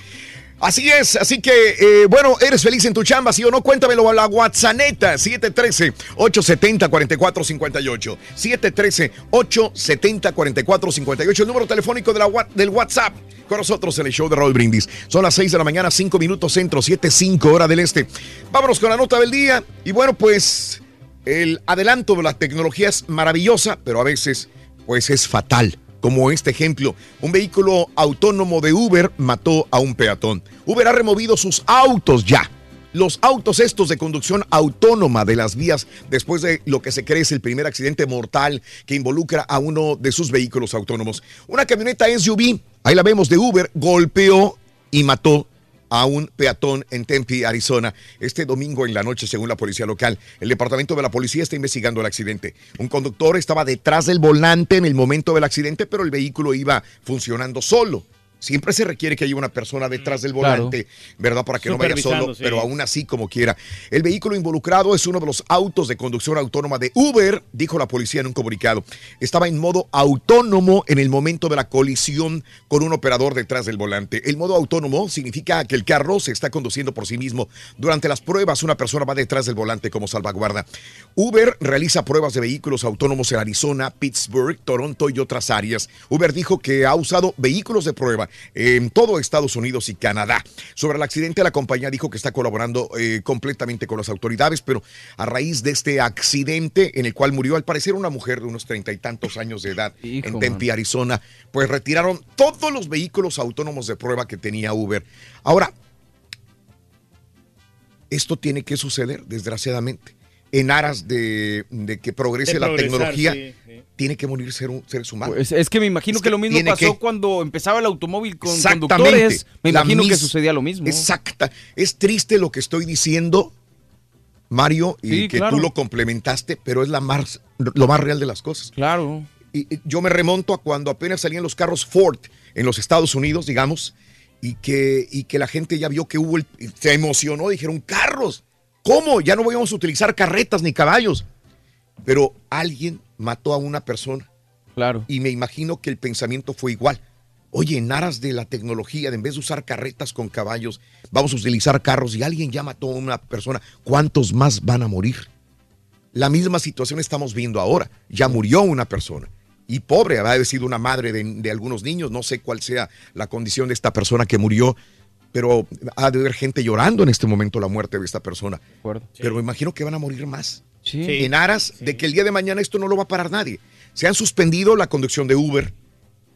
Así es, así que, eh, bueno, ¿eres feliz en tu chamba, sí o no? Cuéntamelo a la WhatsApp 713-870-4458. 713-870-4458, el número telefónico de la, del WhatsApp. Con nosotros en el show de Raúl Brindis. Son las 6 de la mañana, 5 minutos centro, 7, 5 hora del este. Vámonos con la nota del día. Y bueno, pues el adelanto de la tecnología es maravillosa, pero a veces pues es fatal. Como este ejemplo, un vehículo autónomo de Uber mató a un peatón. Uber ha removido sus autos ya. Los autos estos de conducción autónoma de las vías después de lo que se cree es el primer accidente mortal que involucra a uno de sus vehículos autónomos. Una camioneta SUV, ahí la vemos de Uber, golpeó y mató a un peatón en Tempe, Arizona, este domingo en la noche, según la policía local. El departamento de la policía está investigando el accidente. Un conductor estaba detrás del volante en el momento del accidente, pero el vehículo iba funcionando solo. Siempre se requiere que haya una persona detrás del Claro. volante, ¿verdad? Para que no vaya solo, sí. pero aún así como quiera. El vehículo involucrado es uno de los autos de conducción autónoma de Uber, dijo la policía en un comunicado. Estaba en modo autónomo en el momento de la colisión con un operador detrás del volante. El modo autónomo significa que el carro se está conduciendo por sí mismo. Durante las pruebas, una persona va detrás del volante como salvaguarda. Uber realiza pruebas de vehículos autónomos en Arizona, Pittsburgh, Toronto y otras áreas. Uber dijo que ha usado vehículos de prueba en todo Estados Unidos y Canadá. Sobre el accidente, la compañía dijo que está colaborando eh, completamente con las autoridades, pero a raíz de este accidente en el cual murió al parecer una mujer de unos treinta y tantos años de edad en Tempe, Arizona, pues retiraron todos los vehículos autónomos de prueba que tenía Uber. Ahora, esto tiene que suceder, desgraciadamente. En aras de, de que progrese De la tecnología, sí. Tiene que morir ser- seres humanos. Pues es que me imagino Es que, lo mismo pasó que- cuando empezaba el automóvil con conductores. Me imagino que sucedía lo mismo. Exacta. Es triste lo que estoy diciendo, Mario, y Sí, que claro. tú lo complementaste, pero es la más, lo más real de las cosas. Claro. Y yo me remonto a cuando apenas salían los carros Ford en los Estados Unidos, digamos, y que, y que la gente ya vio que hubo, el- se emocionó, dijeron, carros, ¿cómo? Ya no vamos a utilizar carretas ni caballos. Pero alguien mató a una persona. Claro. Y me imagino que el pensamiento fue igual. Oye, en aras de la tecnología, de en vez de usar carretas con caballos, vamos a utilizar carros y alguien ya mató a una persona. ¿Cuántos más van a morir? La misma situación estamos viendo ahora. Ya murió una persona. Y pobre, habrá sido una madre de, de algunos niños. No sé cuál sea la condición de esta persona que murió, pero ha de haber gente llorando en este momento la muerte de esta persona. Pero me imagino que van a morir más. Sí. En aras de que el día de mañana esto no lo va a parar nadie. Se han suspendido la conducción de Uber.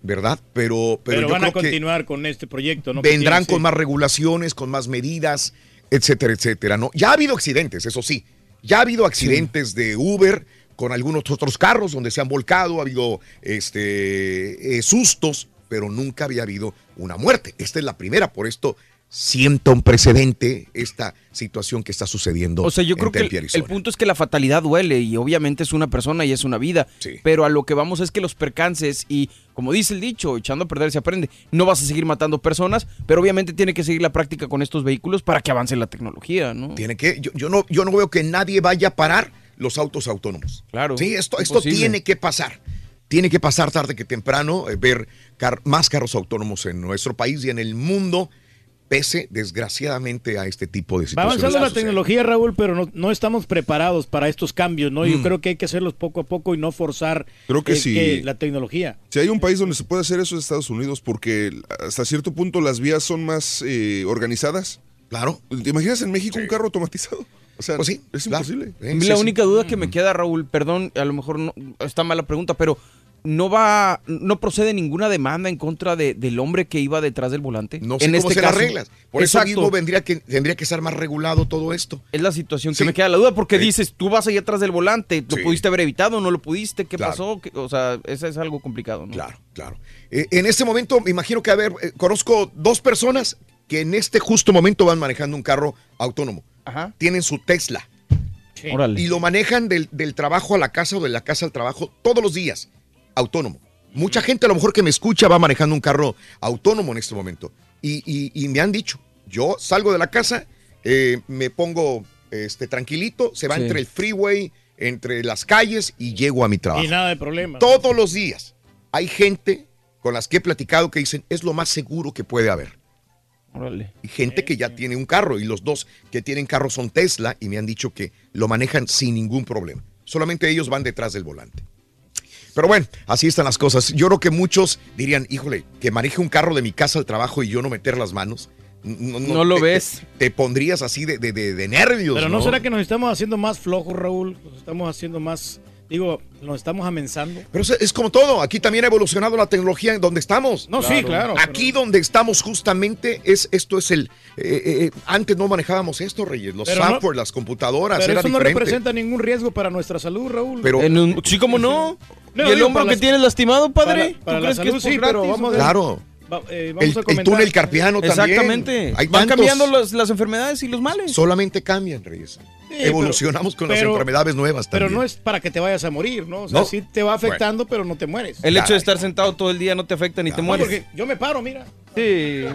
¿verdad? Pero, pero, Pero, yo van a creo que continuar con este proyecto, ¿no? Que vendrán con sí. más regulaciones, con más medidas, etcétera, etcétera, ¿no? Ya ha habido accidentes, eso sí. Ya ha habido accidentes de Uber con algunos otros carros donde se han volcado, ha habido este, eh, sustos, pero nunca había habido una muerte. Esta es la primera, por esto sienta un precedente esta situación que está sucediendo O sea, yo en creo que el, punto es que la fatalidad duele y obviamente es una persona y es una vida. Pero a lo que vamos es que los percances y, como dice el dicho, echando a perder se aprende. No vas a seguir matando personas, pero obviamente tiene que seguir la práctica con estos vehículos para que avance la tecnología, ¿no? Tiene que, yo, yo no, yo no veo que nadie vaya a parar los autos autónomos. Claro. Sí, esto, esto tiene que pasar. Tiene que pasar tarde que temprano, eh, ver car- más carros autónomos en nuestro país y en el mundo, pese desgraciadamente a este tipo de Va situaciones. avanzando la tecnología, Raúl, pero no, no estamos preparados para estos cambios, ¿no? Yo Mm. creo que hay que hacerlos poco a poco y no forzar Creo que eh, sí. la tecnología. Si hay un país donde se puede hacer eso es Estados Unidos porque hasta cierto punto las vías son más eh, organizadas. Claro. ¿Te imaginas en México un carro automatizado? O sea, Pues sí, es imposible. A mí la única duda que me queda, Raúl, perdón, a lo mejor no, está mala pregunta, pero no va, no procede ninguna demanda en contra de- del hombre que iba detrás del volante. No sé en cómo este se las caso. reglas. Por eso mismo vendría que, tendría que estar más regulado todo esto. Es la situación Sí. que me queda la duda, porque Sí. dices, tú vas ahí atrás del volante, ¿lo Sí. pudiste haber evitado? ¿No lo pudiste? ¿Qué Claro. pasó? ¿Qué- O sea, eso es algo complicado, ¿no? Claro, claro. Eh, en este momento, me imagino que, a ver, eh, conozco dos personas que en este justo momento van manejando un carro autónomo. Tienen su Tesla. Y lo manejan del, del trabajo a la casa o de la casa al trabajo todos los días, autónomo. Mucha gente a lo mejor que me escucha va manejando un carro autónomo en este momento. Y, y- y me han dicho, yo salgo de la casa, eh, me pongo este, tranquilito, se va Sí. entre el freeway, entre las calles y llego a mi trabajo. Y nada de problema. Todos los días hay gente con las que he platicado que dicen es lo más seguro que puede haber. Órale. Y gente que ya tiene un carro y los dos que tienen carro son Tesla y me han dicho que lo manejan sin ningún problema. Solamente ellos van detrás del volante. Pero bueno, así están las cosas. Yo creo que muchos dirían, híjole, que maneje un carro de mi casa al trabajo y yo no meter las manos. No, No lo te- ves. Te, te pondrías así de, de- de- de nervios. Pero no, será que nos estamos haciendo más flojos, Raúl. Nos estamos haciendo más, digo, nos estamos amenzando. Pero es, es como todo, aquí también ha evolucionado la tecnología en donde estamos. No, sí, claro, Aquí donde estamos justamente es esto es el eh, eh, antes no manejábamos esto, Reyes, los Pero no- software, las computadoras, Pero era eso no diferente. representa ningún riesgo para nuestra salud, Raúl. Pero- En un- sí, ¿cómo no? No, ¿Y el hombro que las- tienes lastimado, padre? para- para ¿Tú la crees que salud, es sí, pero vamos a- qué? Claro. Va- eh, vamos El, a el comentar. túnel carpiano también. Exactamente. Hay Van tantos- cambiando las, las enfermedades y los males. Solamente cambian, Reyes. pero- Evolucionamos con pero- las enfermedades nuevas Pero también. no es para que te vayas a morir, ¿no? O sea, No. sí te va afectando, pero no te mueres. El hecho de estar sentado todo el día no te afecta ni te No, mueres. porque yo me paro, mira. Sí.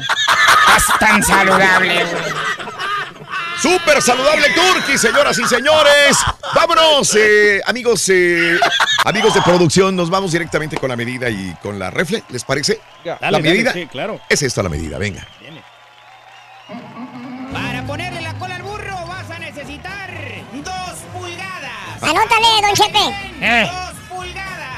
Estás tan saludable, Súper saludable Turkey, señoras y señores. Vámonos, eh, amigos, eh, amigos de producción, nos vamos directamente con la medida y con la refle, ¿les parece? Dale, la dale, medida. sí, claro. Es esta la medida, venga. Para ponerle la cola al burro vas a necesitar dos pulgadas. Anótale, don Chepe. Eh,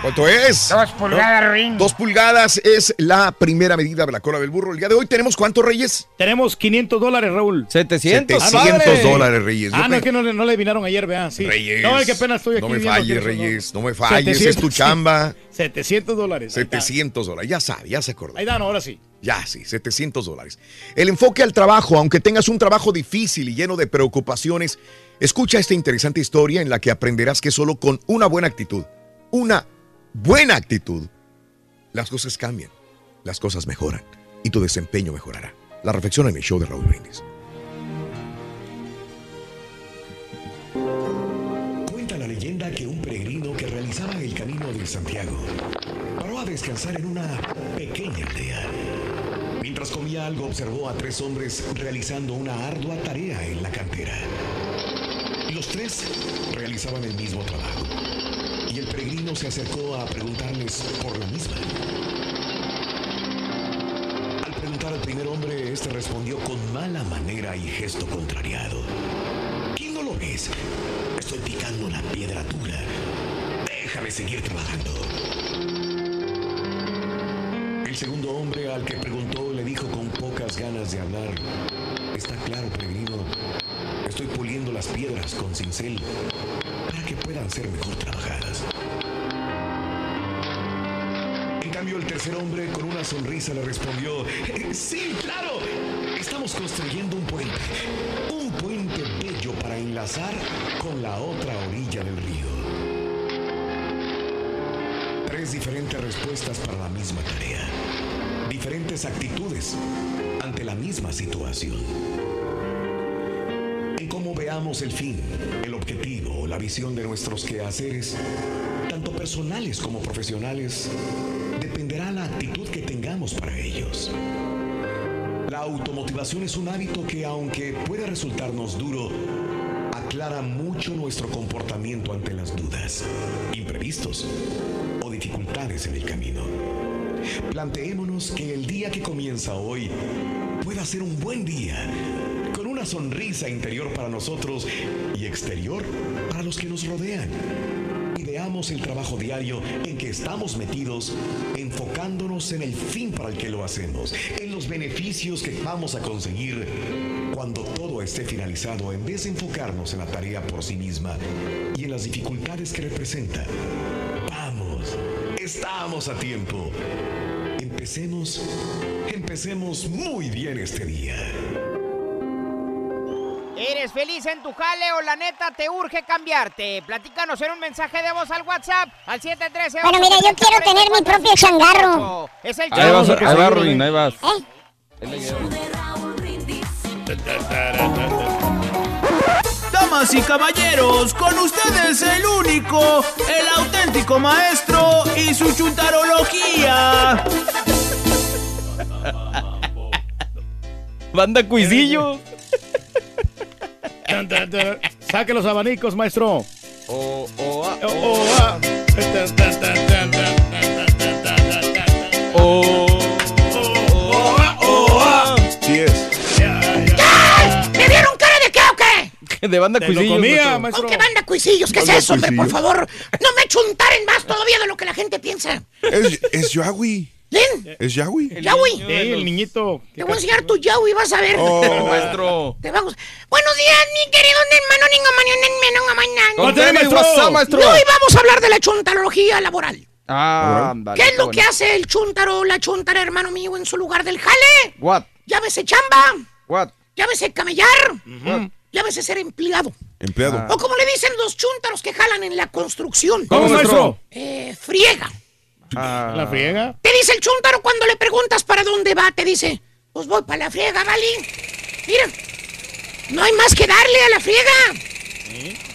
¿Cuánto es? Dos pulgadas, Ruin. Dos pulgadas es la primera medida de la cola del burro. El día de hoy tenemos cuántos reyes? Tenemos 500 dólares, Raúl. 700. 700 dólares, Reyes. Ah, Yo no, es que no, le- no le adivinaron ayer, vean, sí. Reyes. No, es que apenas estoy aquí. No me falles, Reyes. No me falles. Es tu 700, chamba. 700 dólares. ahí está. 700 dólares. Ya sabe, ya se acordó. Ahí dan, ahora sí. Ya, sí, 700 dólares. El enfoque al trabajo, aunque tengas un trabajo difícil y lleno de preocupaciones, escucha esta interesante historia en la que aprenderás que solo con una buena actitud, una buena actitud, las cosas cambian, las cosas mejoran y tu desempeño mejorará. La reflexión en el show de Raúl Brindis. Cuenta la leyenda que un peregrino que realizaba el camino de Santiago paró a descansar en una pequeña aldea. Mientras comía algo observó a tres hombres realizando una ardua tarea en la cantera. Los tres realizaban el mismo trabajo. Y el peregrino se acercó a preguntarles por la misma. Al preguntar al primer hombre, este respondió con mala manera y gesto contrariado. ¿Quién no lo ves? Estoy picando la piedra dura. Déjame seguir trabajando. El segundo hombre al que preguntó le dijo con pocas ganas de hablar. Está claro, peregrino. Estoy puliendo las piedras con cincel ser mejor trabajadas. En cambio, el tercer hombre con una sonrisa le respondió, "Eh, sí, claro, estamos construyendo un puente. Un puente bello para enlazar con la otra orilla del río. Tres diferentes respuestas para la misma tarea. Diferentes actitudes ante la misma situación. El fin, el objetivo la visión de nuestros quehaceres, tanto personales como profesionales, dependerá la actitud que tengamos para ellos. La automotivación es un hábito que, aunque pueda resultarnos duro, aclara mucho nuestro comportamiento ante las dudas, imprevistos o dificultades en el camino. Planteémonos que el día que comienza hoy pueda ser un buen día, una sonrisa interior para nosotros y exterior para los que nos rodean. Y veamos el trabajo diario en que estamos metidos, enfocándonos en el fin para el que lo hacemos, en los beneficios que vamos a conseguir cuando todo esté finalizado, en vez de enfocarnos en la tarea por sí misma y en las dificultades que representa. Vamos, estamos a tiempo. Empecemos, empecemos muy bien este día. ¿Eres feliz en tu jale o la neta te urge cambiarte? Platícanos en un mensaje de voz al WhatsApp al 713 Bueno, mira, yo quiero tener mi propio changarro. Es el Ahí vas, ahí vas, Ruin, ahí vas. Damas y caballeros, con ustedes el único, el auténtico maestro y su chuntarología. Banda Cuisillo. Saque los abanicos, maestro. Oh, oh, ah, oh, ah. Oh, oh, ah, oh, ah. Sí es. ¿Me vieron cara de qué o qué? De banda Te lo Cuisillo. comía, maestro. ¿Con qué banda cuisillos? ¿Qué es eso, hombre? Por favor, no me chuntaren más todavía de lo que la gente piensa. Es, es Yahweh. ¿Ven? Es Yahweh. Yahweh. Sí, el niñito. Te voy a enseñar tu Yahweh, vas a ver. Oh. Maestro. Te vamos. Buenos días, mi querido hermano, niño, mañana, mañana. Con tenis, WhatsApp, maestro. Y hoy vamos a hablar de la chuntarología laboral. Ah, ándale. ¿Qué es lo bueno. que hace el chuntaro la chuntara, hermano mío, en su lugar del jale? What? Llámese chamba, What? llámese camellar, llámese ser empleado. Empleado. O como le dicen los chuntaros que jalan en la construcción. ¿Cómo, maestro? Eh, friega. Ah. ¿La friega? Te dice el chuntaro cuando le preguntas para dónde va, te dice, pues voy para la friega, ¿vale? Mira, no hay más que darle a la friega.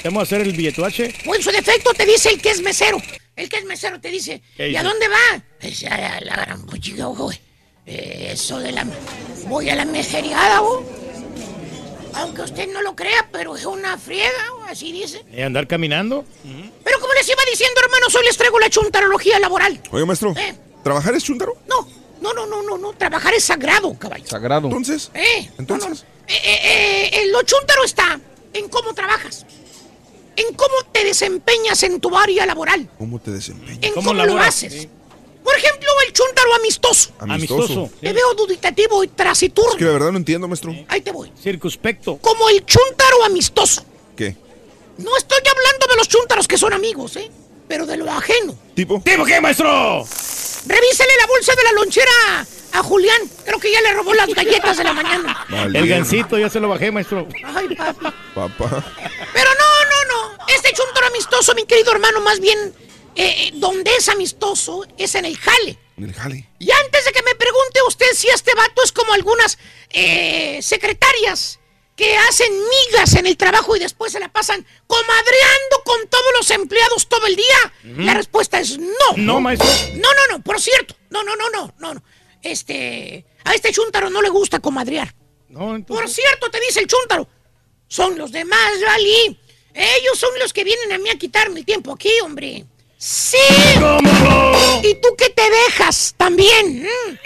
¿Vamos a hacer el billetuache? O en su defecto te dice el que es mesero. El que es mesero te dice, ¿Qué ¿y a dónde va? Dice, a la gran puchica, güey. Eh, eso de la... Voy a la meseriada, güey. Aunque usted no lo crea, pero es una friega, así dice. ¿Y andar caminando? Pero como les iba diciendo, hermanos, hoy les traigo la chuntarología laboral. Oiga, maestro. Eh. ¿Trabajar es chúntaro? No, no, no, no, no, no. Trabajar es sagrado, caballo. Sagrado. Entonces. Eh, Entonces. eh, eh, eh, eh, lo chúntaro está en cómo trabajas, en cómo te desempeñas en tu área laboral, ¿Cómo te desempeñas? en ¿Cómo cómo, lo haces. Por ejemplo, el chúntaro amistoso. Amistoso. Te veo duditativo y taciturno. Es que la verdad no entiendo, maestro. Ahí te voy. Circunspecto. Como el chúntaro amistoso. ¿Qué? No estoy hablando de los chúntaros que son amigos, ¿eh? Pero de lo ajeno. ¿Tipo? ¿Tipo qué, maestro? Revísele la bolsa de la lonchera a Julián. Creo que ya le robó las galletas de la mañana. Vale. El gancito, ya se lo bajé, maestro. Ay, papi. Papá. Pero no, no, no. Este chúntaro amistoso, mi querido hermano, más bien, eh, eh, donde es amistoso, es en el jale. En el jale. Y antes de que me pregunte usted si este vato es como algunas eh, secretarias que hacen migas en el trabajo y después se la pasan comadreando con todos los empleados todo el día, la respuesta es no. No, maestro. No, no, no, por cierto. No, no, no, no, no, no. Este, a este chúntaro no le gusta comadrear. No, Por entonces. cierto, te dice el chúntaro. Son los demás, ¿vale? Ellos son los que vienen a mí a quitarme el tiempo aquí, hombre. ¡Sí! ¿Cómo? ¿Y tú qué te dejas también? ¿Mm?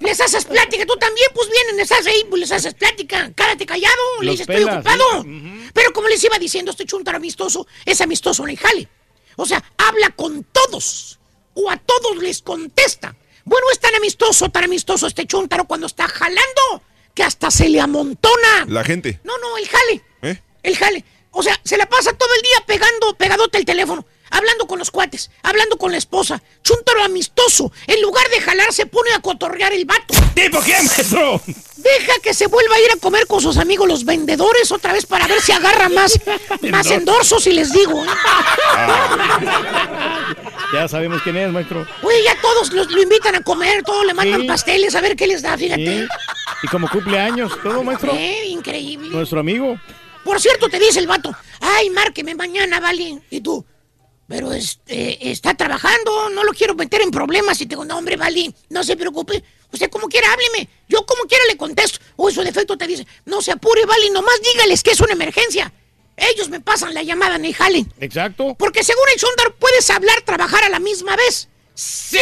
les haces plática, tú también, pues vienen, les haces ahí, pues les haces plática. Quédate callado, le dices, estoy ocupado. sí. Pero como les iba diciendo, este chúntaro amistoso es amistoso en el jale. O sea, habla con todos. O a todos les contesta. Bueno, es tan amistoso, tan amistoso este chúntaro cuando está jalando que hasta se le amontona. La gente. No, no, el jale. ¿Eh? El jale. O sea, se la pasa todo el día pegando, pegadote el teléfono. hablando con los cuates, hablando con la esposa. Chuntaro amistoso. En lugar de jalar, se pone a cotorrear el vato. ¿Tipo quién, maestro? Deja que se vuelva a ir a comer con sus amigos los vendedores otra vez para ver si agarra más, más endorsos y les digo. ¿eh? Ya sabemos quién es, maestro. Güey, ya todos los- lo invitan a comer, todos le mandan Sí. pasteles a ver qué les da, fíjate. Sí. Y como cumpleaños, todo, maestro. Eh, increíble. Nuestro amigo. Por cierto, te dice el vato, ay, márqueme mañana, vale. Y tú, pero este, está trabajando, no lo quiero meter en problemas. Y te digo, no, hombre, vale, no se preocupe. Usted como quiera, hábleme. Yo como quiera le contesto. O su defecto te dice, no se apure, vale, nomás dígales que es una emergencia. Ellos me pasan la llamada, ni jalen. Exacto. Porque según el Sondar puedes hablar, trabajar a la misma vez. ¡Sí!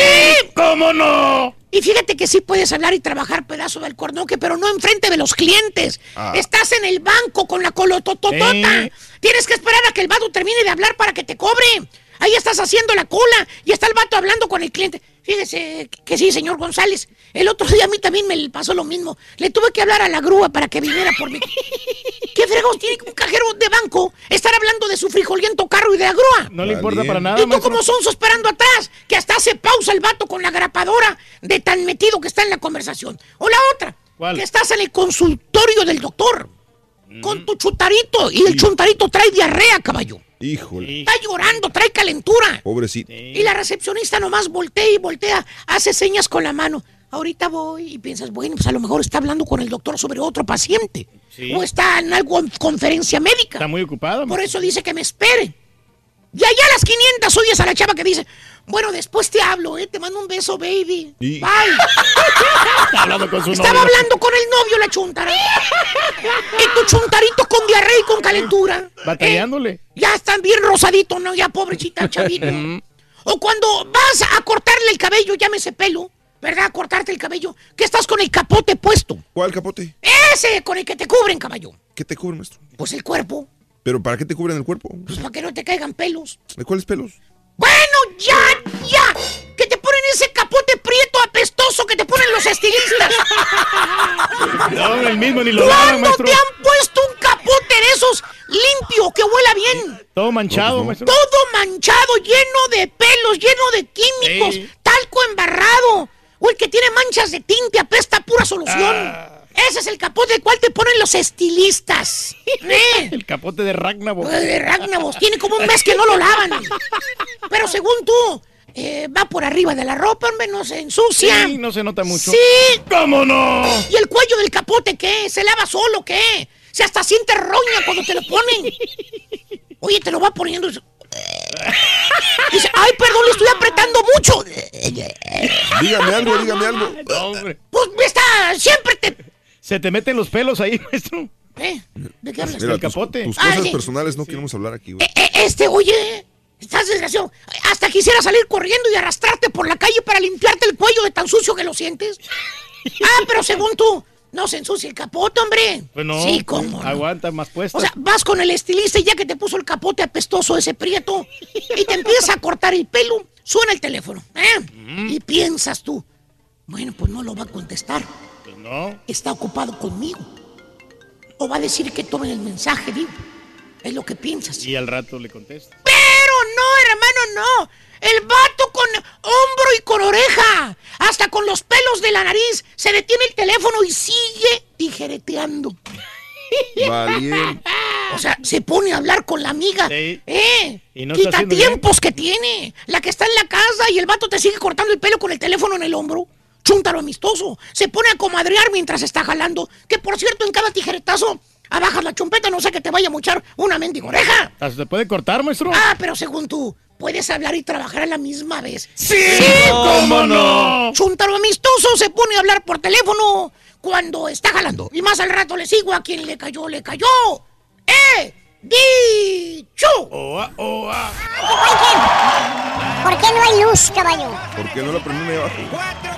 ¿Cómo no? Y fíjate que sí puedes hablar y trabajar pedazo del cornoque, pero no enfrente de los clientes. Ah. Estás en el banco con la colotototota. Sí. Tienes que esperar a que el vato termine de hablar para que te cobre. Ahí estás haciendo la cola y está el vato hablando con el cliente. Fíjese que sí, señor González. El otro día a mí también me pasó lo mismo. Le tuve que hablar a la grúa para que viniera por mí. ¿Qué fregos tiene un cajero de banco estar hablando de su frijoliento carro y de la grúa? No le importa para nada, ¿Y tú maestro. como sonso esperando atrás? Que hasta hace pausa el vato con la grapadora de tan metido que está en la conversación. O la otra, ¿Cuál? que estás en el consultorio del doctor con tu chutarito y el chuntarito trae diarrea, caballo. Híjole. Está llorando, trae calentura. Pobrecito. Y la recepcionista nomás voltea y voltea, hace señas con la mano. Ahorita voy y piensas, bueno, pues a lo mejor está hablando con el doctor sobre otro paciente. Sí. O está en algo en conferencia médica. Está muy ocupado. Por eso dice que me espere. Y allá a las 500 oyes a la chava que dice, bueno, después te hablo, ¿eh? Te mando un beso, baby. Y- Bye. Está hablando con su Estaba novio. hablando con el novio la chuntara. y tu chuntarito con diarrea y con calentura. Batallándole. Ya están bien rosadito, ¿no? Ya pobrecita chavito. o cuando vas a cortarle el cabello, llámese pelo, ¿verdad? Cortarte el cabello, que estás con el capote puesto. ¿Cuál capote? Ese con el que te cubren, caballo. ¿Qué te cubre, maestro? Pues el cuerpo, ¿Pero para qué te cubren el cuerpo? pues para que no te caigan pelos. ¿De cuáles pelos? Bueno, ya, ya. Que te ponen ese capote prieto apestoso que te ponen los estilistas. No, el mismo ni lo lavan, ¿Cuándo maestro. te han puesto un capote de esos limpio, que huela bien? Todo manchado, maestro. Todo manchado, lleno de pelos, lleno de químicos, Sí. talco embarrado. O el que tiene manchas de tinte apesta a pura solución. Ah. Ese es el capote del cual te ponen los estilistas. ¿Eh? El capote de Ragnarok. Pues de Ragnarok. Tiene como un mes que no lo lavan. Pero según tú, eh, va por arriba de la ropa, hombre, no se ensucia. Sí, no se nota mucho. Sí. ¿Cómo no? ¿Y el cuello del capote qué? ¿Se lava solo o qué? Se hasta siente roña cuando te lo ponen. Oye, te lo va poniendo. dice, Dice, ay, perdón, le estoy apretando mucho. Dígame algo, dígame algo. No, hombre. Pues está, siempre te... Se te meten los pelos ahí, maestro. ¿Eh? ¿De qué hablas? Mira, el tus, capote. tus Ah, cosas sí. personales no queremos hablar aquí, güey. Eh, este, oye, estás desgraciado. Hasta quisiera salir corriendo y arrastrarte por la calle para limpiarte el cuello de tan sucio que lo sientes. Ah, pero según tú, no se ensucia el capote, hombre. Pues no. Sí, cómo no. Aguanta más puesto. O sea, vas con el estilista y ya que te puso el capote apestoso ese prieto y te empieza a cortar el pelo, suena el teléfono, ¿eh? Mm. Y piensas tú, bueno, pues no lo va a contestar, no. está ocupado conmigo. O va a decir que tomen el mensaje, digo. Es lo que piensas. Y al rato le contesta. Pero no, hermano, no. El vato con hombro y con oreja, hasta con los pelos de la nariz, se detiene el teléfono y sigue tijereteando. O sea, se pone a hablar con la amiga. Sí. ¡Eh! Y no Quita tiempos que tiene. La que está en la casa y el vato te sigue cortando el pelo con el teléfono en el hombro. Chúntaro amistoso. Se pone a comadrear mientras está jalando. Que por cierto, en cada tijeretazo, abajas la chumpeta, no sé que te vaya a mochar una mendiga oreja. ¿Hasta ¿Se puede cortar, maestro? Ah, pero según tú, puedes hablar y trabajar a la misma vez. ¡Sí! ¿Cómo no? Chuntaro amistoso se pone a hablar por teléfono cuando está jalando. Y más al rato le sigo a quien le cayó, le cayó. ¡Eh! ¡Dicho! Oa, oa. ¿Por qué no hay luz, caballo? ¿Por qué no la prenden ahí abajo?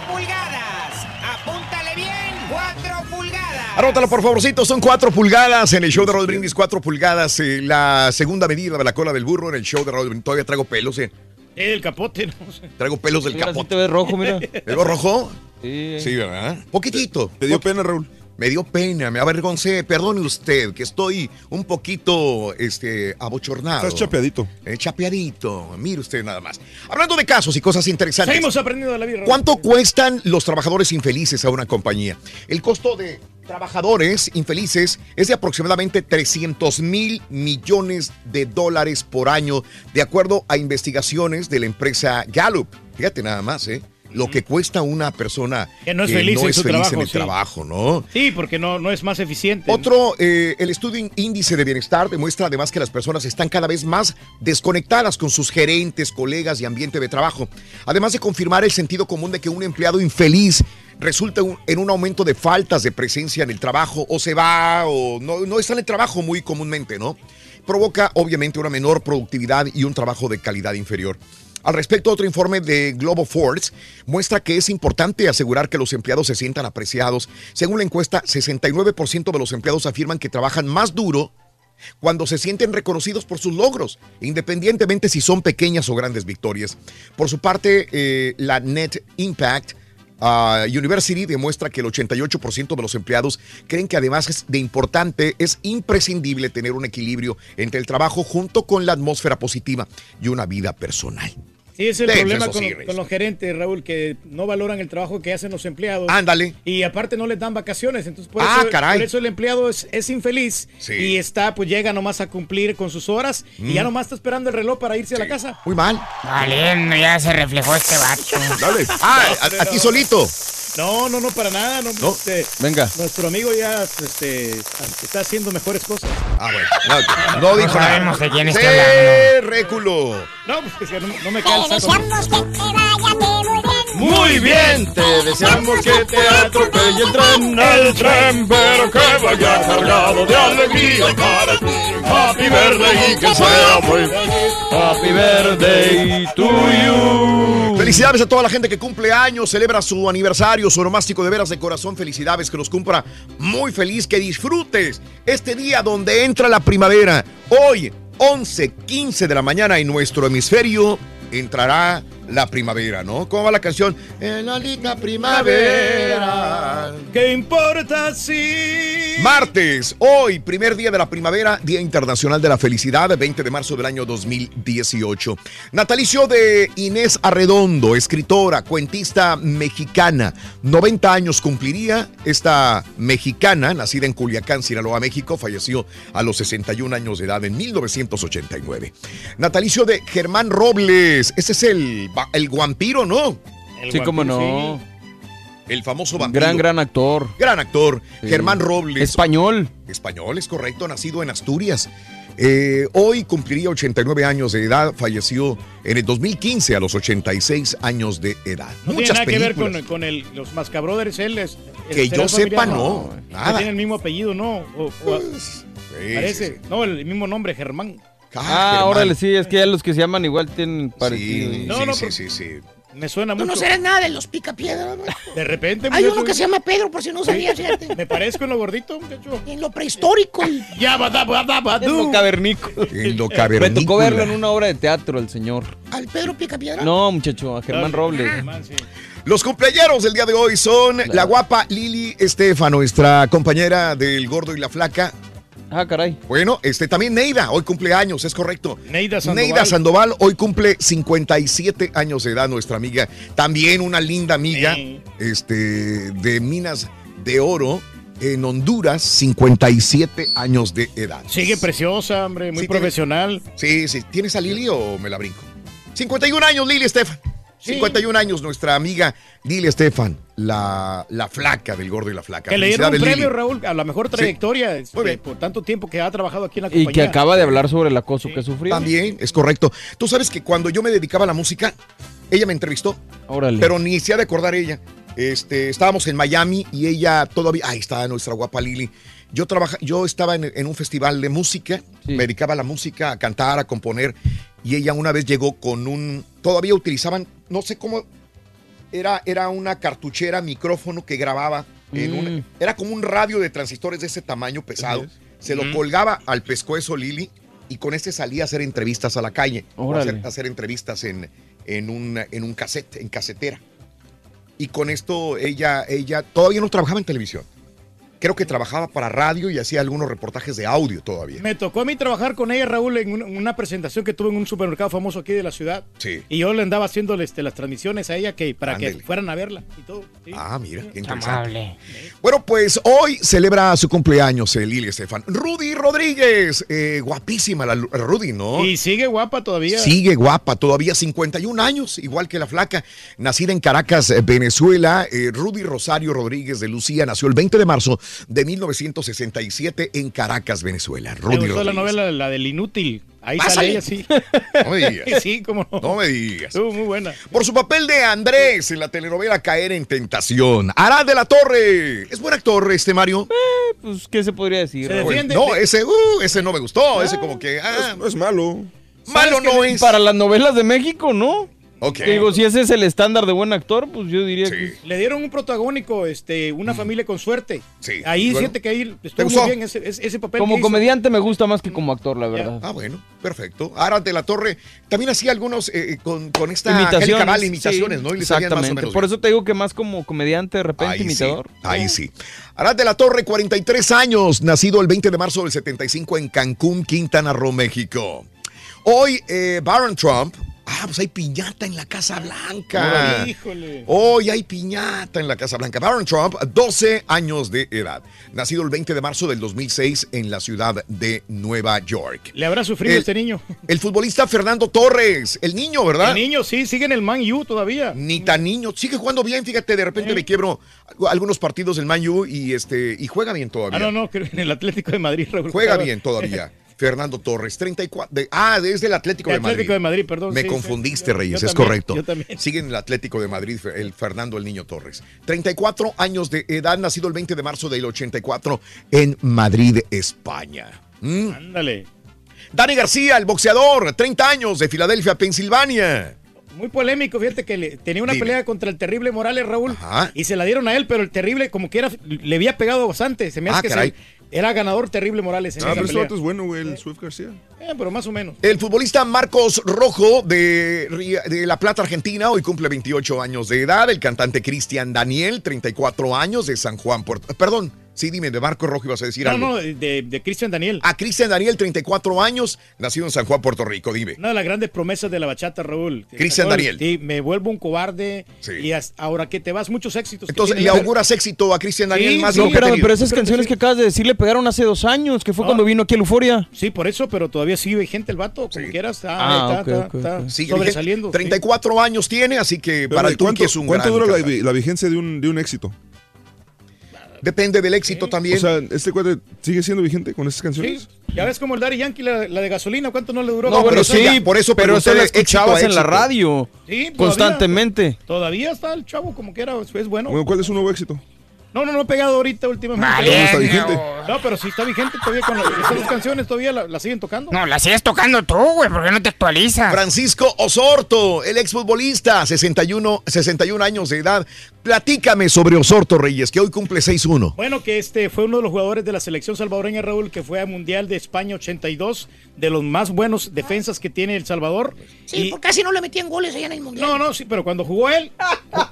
Anótalo, por favorcito, son cuatro pulgadas en el show de Raúl Brindis, cuatro pulgadas. eh, la segunda medida de la cola del burro en el show de Raúl Brindis. Todavía traigo pelos, eh. El capote, no sé. Traigo pelos del Mira, sí capote. te ves rojo, mira. ¿El rojo? Sí. Sí, ¿verdad? Poquitito. ¿Te dio pena, Raúl? Me dio pena, me avergoncé. Perdone usted, que estoy un poquito este, abochornado. Estás chapeadito. Eh, chapeadito. Mire usted nada más. Hablando de casos y cosas interesantes. Seguimos aprendiendo de la vida. ¿Cuánto cuestan los trabajadores infelices a una compañía? El costo de trabajadores infelices es de aproximadamente 300 mil millones de dólares por año, de acuerdo a investigaciones de la empresa Gallup. Fíjate nada más, ¿eh? Lo que cuesta una persona Que no es feliz en su trabajo, en el sí. trabajo, ¿no? Sí, porque no, no es más eficiente. Otro, eh, el estudio índice de bienestar demuestra además que las personas están cada vez más desconectadas con sus gerentes, colegas y ambiente de trabajo. Además de confirmar el sentido común de que un empleado infeliz resulta en un aumento de faltas de presencia en el trabajo o se va o no, no está en el trabajo muy comúnmente, ¿no? Provoca obviamente una menor productividad y un trabajo de calidad inferior. Al respecto, otro informe de Global Force muestra que es importante asegurar que los empleados se sientan apreciados. Según la encuesta, 69% de los empleados afirman que trabajan más duro cuando se sienten reconocidos por sus logros, independientemente si son pequeñas o grandes victorias. Por su parte, eh, la Net Impact University demuestra que el 88% de los empleados creen que además es de importante, es imprescindible tener un equilibrio entre el trabajo junto con la atmósfera positiva y una vida personal. Sí, es el problema con, los- con los gerentes, Raúl, que no valoran el trabajo que hacen los empleados. Ándale. Y aparte no les dan vacaciones. Entonces, por, Ah, eso, caray. por eso el empleado es, es infeliz Sí. y está, pues llega nomás a cumplir con sus horas Mm. y ya nomás está esperando el reloj para irse a la casa. Muy mal. Valiendo, ya se reflejó este vato. Dale. Ah, a, a ti solito. No, no, no, para nada. No, No. este, Venga. Nuestro amigo ya este, está haciendo mejores cosas. Ah, bueno. No, no dijo nada. sabemos de quién está hablando. réculo. No, pues no, no me calza. Deseamos que te vaya muy bien. Muy bien, te deseamos que te atropelle el tren, el tren, pero que vaya cargado de alegría para ti. Happy birthday y que sea muy feliz. Happy birthday to you. Felicidades a toda la gente que cumple años, celebra su aniversario, su onomástico de veras de corazón. Felicidades, que los cumpla muy feliz, que disfrutes este día donde entra la primavera. Hoy, 11, 15 de la mañana en nuestro hemisferio, entrará la primavera, ¿no? ¿Cómo va la canción? En la linda primavera. ¿Qué importa si... Martes, hoy, primer día de la primavera, Día Internacional de la Felicidad, 20 de marzo del año 2018. Natalicio de Inés Arredondo, escritora, cuentista mexicana. 90 años cumpliría esta mexicana, nacida en Culiacán, Sinaloa, México, falleció a los 61 años de edad en 1989. Natalicio de Germán Robles, ese es el, el vampiro, ¿no? Sí, cómo no. El famoso vampiro. Gran, gran actor. Gran actor, Sí. Germán Robles. Español. Español, es correcto, nacido en Asturias. Eh, hoy cumpliría 89 años de edad, falleció en el 2015 a los 86 años de edad. No Muchas tiene nada que ver con, con el, los Mascabrothers, él es... Que yo sepa, no, nada. tiene el mismo apellido, ¿no? O- o- Sí, parece. sí, sí. No, el mismo nombre, Germán. Ah, Germán. órale, sí, es que ya los que se llaman igual tienen parecido. Sí, No, sí, no, sí, sí, sí. Me suena Tú mucho. no serás nada de los picapiedras. De repente, Hay uno que se llama Pedro, por si no sabías, fíjate. Me parezco en lo gordito, muchacho. En lo prehistórico. Ya, va, va, En lo cavernícola. En lo Me tocó verlo en cavernícola. una obra de teatro, el señor. Al Pedro Picapiedra. No, muchacho, a Germán Robles. Germán, sí. Los cumpleaños del día de hoy son la guapa Lili Estefan, nuestra compañera del Gordo y la Flaca. Ah, caray. Bueno, este también Neida, hoy cumpleaños, es correcto. Neida Sandoval. Neida Sandoval hoy cumple 57 años de edad, nuestra amiga. También una linda amiga Sí. este, de Minas de Oro en Honduras, 57 años de edad. Sigue preciosa, hombre, muy Sí, tiene- profesional. Sí, sí. ¿Tienes a Lili o me la brinco? 51 años, Lili Estefan. Sí. 51 años, nuestra amiga Lili Estefan, la, la flaca del gordo y la flaca. Que le dieron un premio, Lili. Raúl, a la mejor trayectoria este, Muy bien. por tanto tiempo que ha trabajado aquí en la Y compañía. que acaba de hablar sobre el acoso que sufrió. También, es correcto. Tú sabes que cuando yo me dedicaba a la música, ella me entrevistó, Órale. pero ni se ha de acordar ella. Este, estábamos en Miami y ella todavía, ahí está nuestra guapa Lili. Yo trabaja, yo estaba en, en un festival de música, Sí. me dedicaba a la música, a cantar, a componer, y ella una vez llegó con un, todavía utilizaban, no sé cómo, era, era una cartuchera, micrófono que grababa en Mm. un, era como un radio de transistores de ese tamaño pesado. Se lo Mm. colgaba al pescuezo Lili y con este salía a hacer entrevistas a la calle, hacer, a hacer entrevistas en, en, un, en un cassette, en casetera. Y con esto ella, ella todavía no trabajaba en televisión. Creo que trabajaba para radio y hacía algunos reportajes de audio todavía. Me tocó a mí trabajar con ella, Raúl, en una, presentación que tuve en un supermercado famoso aquí de la ciudad. Sí. Y yo le andaba haciendo este, las transmisiones a ella que para que fueran a verla y todo. sí. Ah, mira, qué interesante. Bueno, pues hoy celebra su cumpleaños el Lili Estefan. Rudy Rodríguez, eh, guapísima la Rudy, ¿no? Y sigue guapa todavía. Sigue guapa, todavía 51 años, igual que la flaca. Nacida en Caracas, eh, Venezuela, eh, Rudy Rosario Rodríguez de Lucía nació el 20 de marzo de 1967 en Caracas, Venezuela. Me Rudy gustó la novela, la del inútil. Ahí sale ella, sí. No me digas. Sí, cómo no. No me digas. Estuvo muy buena. Por su papel de Andrés en la telenovela Caer en Tentación. Arad de la Torre. ¿Es buen actor este Mario? Pues, ¿qué se podría decir? Pues, no, ese, uh, ese no me gustó. Ese como que... ah, no es malo. Malo no es. Para las novelas de México, ¿no? Digo, si ese es el estándar de buen actor, pues yo diría que... Le dieron un protagónico, este, una familia con suerte. Sí. Ahí Bueno. siente que ahí estuvo gustó? muy bien ese, ese- ese papel. Como que hizo. comediante me gusta más que como actor, la verdad. Ah, bueno, perfecto. Arad de la Torre también hacía algunos eh, con, con esta Imitaciones. Vale, imitaciones, sí, ¿no? Y salían más o Exactamente. menos Por eso te digo que más como comediante de repente, Ahí imitador. Sí, ahí sí. Arad de la Torre, 43 años, nacido el 20 de marzo del 75 en Cancún, Quintana Roo, México. Hoy, eh, Baron Trump. Ah, pues hay piñata en la Casa Blanca. Híjole. Hoy hay piñata en la Casa Blanca. Baron Trump, 12 años de edad. Nacido el 20 de marzo del 2006 en la ciudad de Nueva York. Le habrá sufrido El- este niño. El futbolista Fernando Torres, el niño, ¿verdad? El niño sí, sigue en el Man U todavía. Ni tan niño, sigue jugando bien, fíjate, de repente me quiebro algunos partidos del Man U y este y juega bien todavía. Ah, no, no, creo en el Atlético de Madrid. Juega bien todavía. Fernando Torres, 34. de- ah, desde el Atlético De de, Madrid. Atlético de Madrid, perdón, Me sí, confundiste, sí. Yo- Reyes, yo es también, correcto. yo también. Sigue en el Atlético de Madrid, el Fernando el Niño Torres. 34 años de edad, nacido el 20 de marzo del 84 en Madrid, España. ¿Mm? Ándale. Dani García, el boxeador, 30 años de Filadelfia, Pensilvania. Muy polémico, fíjate que le- tenía una Dime. pelea contra el terrible Morales, Raúl, Ajá. y se la dieron a él, pero el terrible, como que era, le había pegado bastante. Se me hace Ah, que se- era ganador terrible Morales en Ah, esa pero este pelea. vato es bueno, güey, el Swift García. Eh, pero más o menos. El futbolista Marcos Rojo de, de La Plata, Argentina, hoy cumple 28 años de edad. El cantante Cristian Daniel, 34 años, de San Juan, Puerto... Perdón, sí, dime, de Marcos Rojo ibas a decir No, algo. no, de, de Cristian Daniel. A Cristian Daniel, 34 años, nacido en San Juan, Puerto Rico, dime. Una de las grandes promesas de la bachata, Raúl. Cristian Daniel. Sí, me vuelvo un cobarde. Sí. Y hasta ahora que te vas, muchos éxitos. Entonces, le auguras éxito a Cristian Daniel Sí, más sí, de lo No, pero, pero esas canciones que acabas de decir le pegaron hace dos años, que fue Ah. cuando vino aquí a Euforia. Sí, por eso, pero todavía sigue vigente el vato, como quieras. Está, Ah, está, ok, está- sobresaliendo. vigente. 34 años tiene, así que Pero, para el ¿cuánto, Turqui es un ¿cuánto gran dura la, vigencia de un, de un éxito? Depende del éxito también. O sea, ¿este cuate sigue siendo vigente con esas Sí, canciones? ya ves como el Daddy Yankee, la, la de gasolina, ¿cuánto no le duró? No, pero sí, ya- por eso pero eso la escuchabas en la radio Sí, todavía. constantemente. Todavía está el chavo como que era, es bueno. Bueno, ¿cuál es su nuevo éxito? No, no, no ha pegado ahorita últimamente. Vale, No, está vigente. No, pero sí está vigente todavía con la- esas dos canciones, todavía la, la siguen tocando. No, la sigues tocando tú, güey, ¿por qué no te actualizas? Francisco Osorto, el exfutbolista, 61, 61 años de edad. Platícame sobre Osorto Reyes, que hoy cumple 6-1. Bueno, que este fue uno de los jugadores de la selección salvadoreña, Raúl, que fue a Mundial de España 82, de los más buenos defensas que tiene El Salvador. Sí, Y- porque casi no le metían goles allá en el Mundial. No, no, sí, pero cuando jugó él,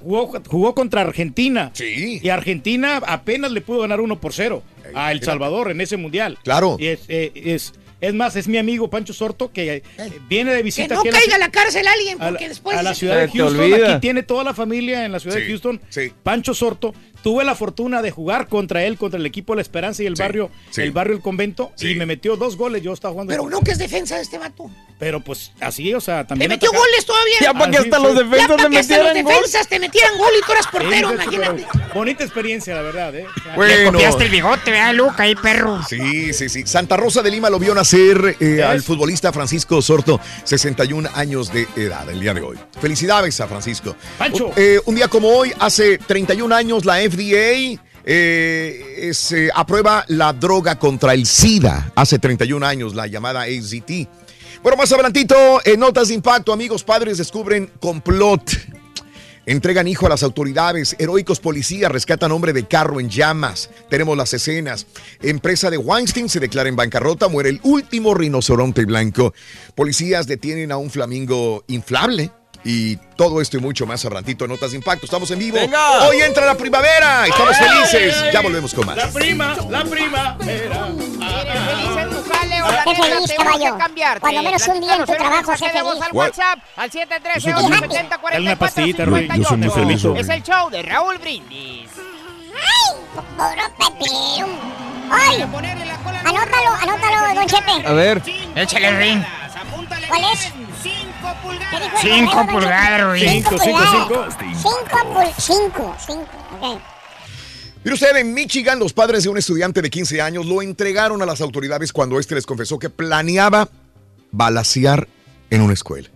jugó, jugó contra Argentina. Sí. Y Argentina apenas le pudo ganar 1 por 0 a El Salvador en ese mundial. Claro. Y es, eh, es, es más, es mi amigo Pancho Sorto que eh, viene de Que visita no aquí a la caiga a la cárcel alguien, a la, porque después... a la ciudad de Houston. olvida. Aquí tiene toda la familia en la ciudad de Houston. sí. Pancho Sorto. Tuve la fortuna de jugar contra él, contra el equipo La Esperanza y el Sí, barrio, sí. el barrio El Convento, Sí. y me metió dos goles. Yo estaba jugando. Pero no que es defensa de este vato. Pero pues así, o sea, Le también. metió ataca- goles todavía. Ya para que Ah, hasta los sí. Ya defensas para le que hasta los metieran gol. defensas te metieran gol y tú eras portero, imagínate. Bonita experiencia, la verdad, ¿eh? Le Bueno. copiaste el bigote, ¿verdad, Luca? Ahí, perro. Sí, sí, sí. Santa Rosa de Lima lo vio nacer eh, al futbolista Francisco Osorto, 61 años de edad el día de hoy. Felicidades a Francisco. Pancho. Un, eh, un día como hoy, hace 31 años, la FDA eh, es, eh, aprueba la droga contra el SIDA. Hace 31 años, la llamada AZT. Bueno, más adelantito, en Notas de Impacto, amigos padres descubren complot. Entregan hijo a las autoridades. Heroicos policías rescatan hombre de carro en llamas. Tenemos las escenas. Empresa de Weinstein se declara en bancarrota. Muere el último rinoceronte blanco. Policías detienen a un flamingo inflable. Y todo esto y mucho más abrantito en Notas de Impacto. Estamos en vivo. ¡Venga! Hoy entra la primavera. Estamos felices. Ya volvemos con más. La prima, la prima. Era. feliz en tu jale o la Qué neta feliz, te caballo. Cuando menos un día en tu trabajo, sé feliz. al What? WhatsApp al 713 Yo soy feliz. 870 Dale una pastillita, Rui. Yo soy muy feliz. Es el show de Raúl Brindis. Puro pepino. ¡Ay! Anótalo, anótalo, don Chepe. A ver. Échale ring. ¿Cuál es? ¿Qué dijo el Cinco pulgadas, Rui. Cinco Cinco, cinco, pulgadas. Cinco. Cinco, cinco. Ok. Mire usted, en Michigan, los padres de un estudiante de 15 años lo entregaron a las autoridades cuando éste les confesó que planeaba balacear en una escuela.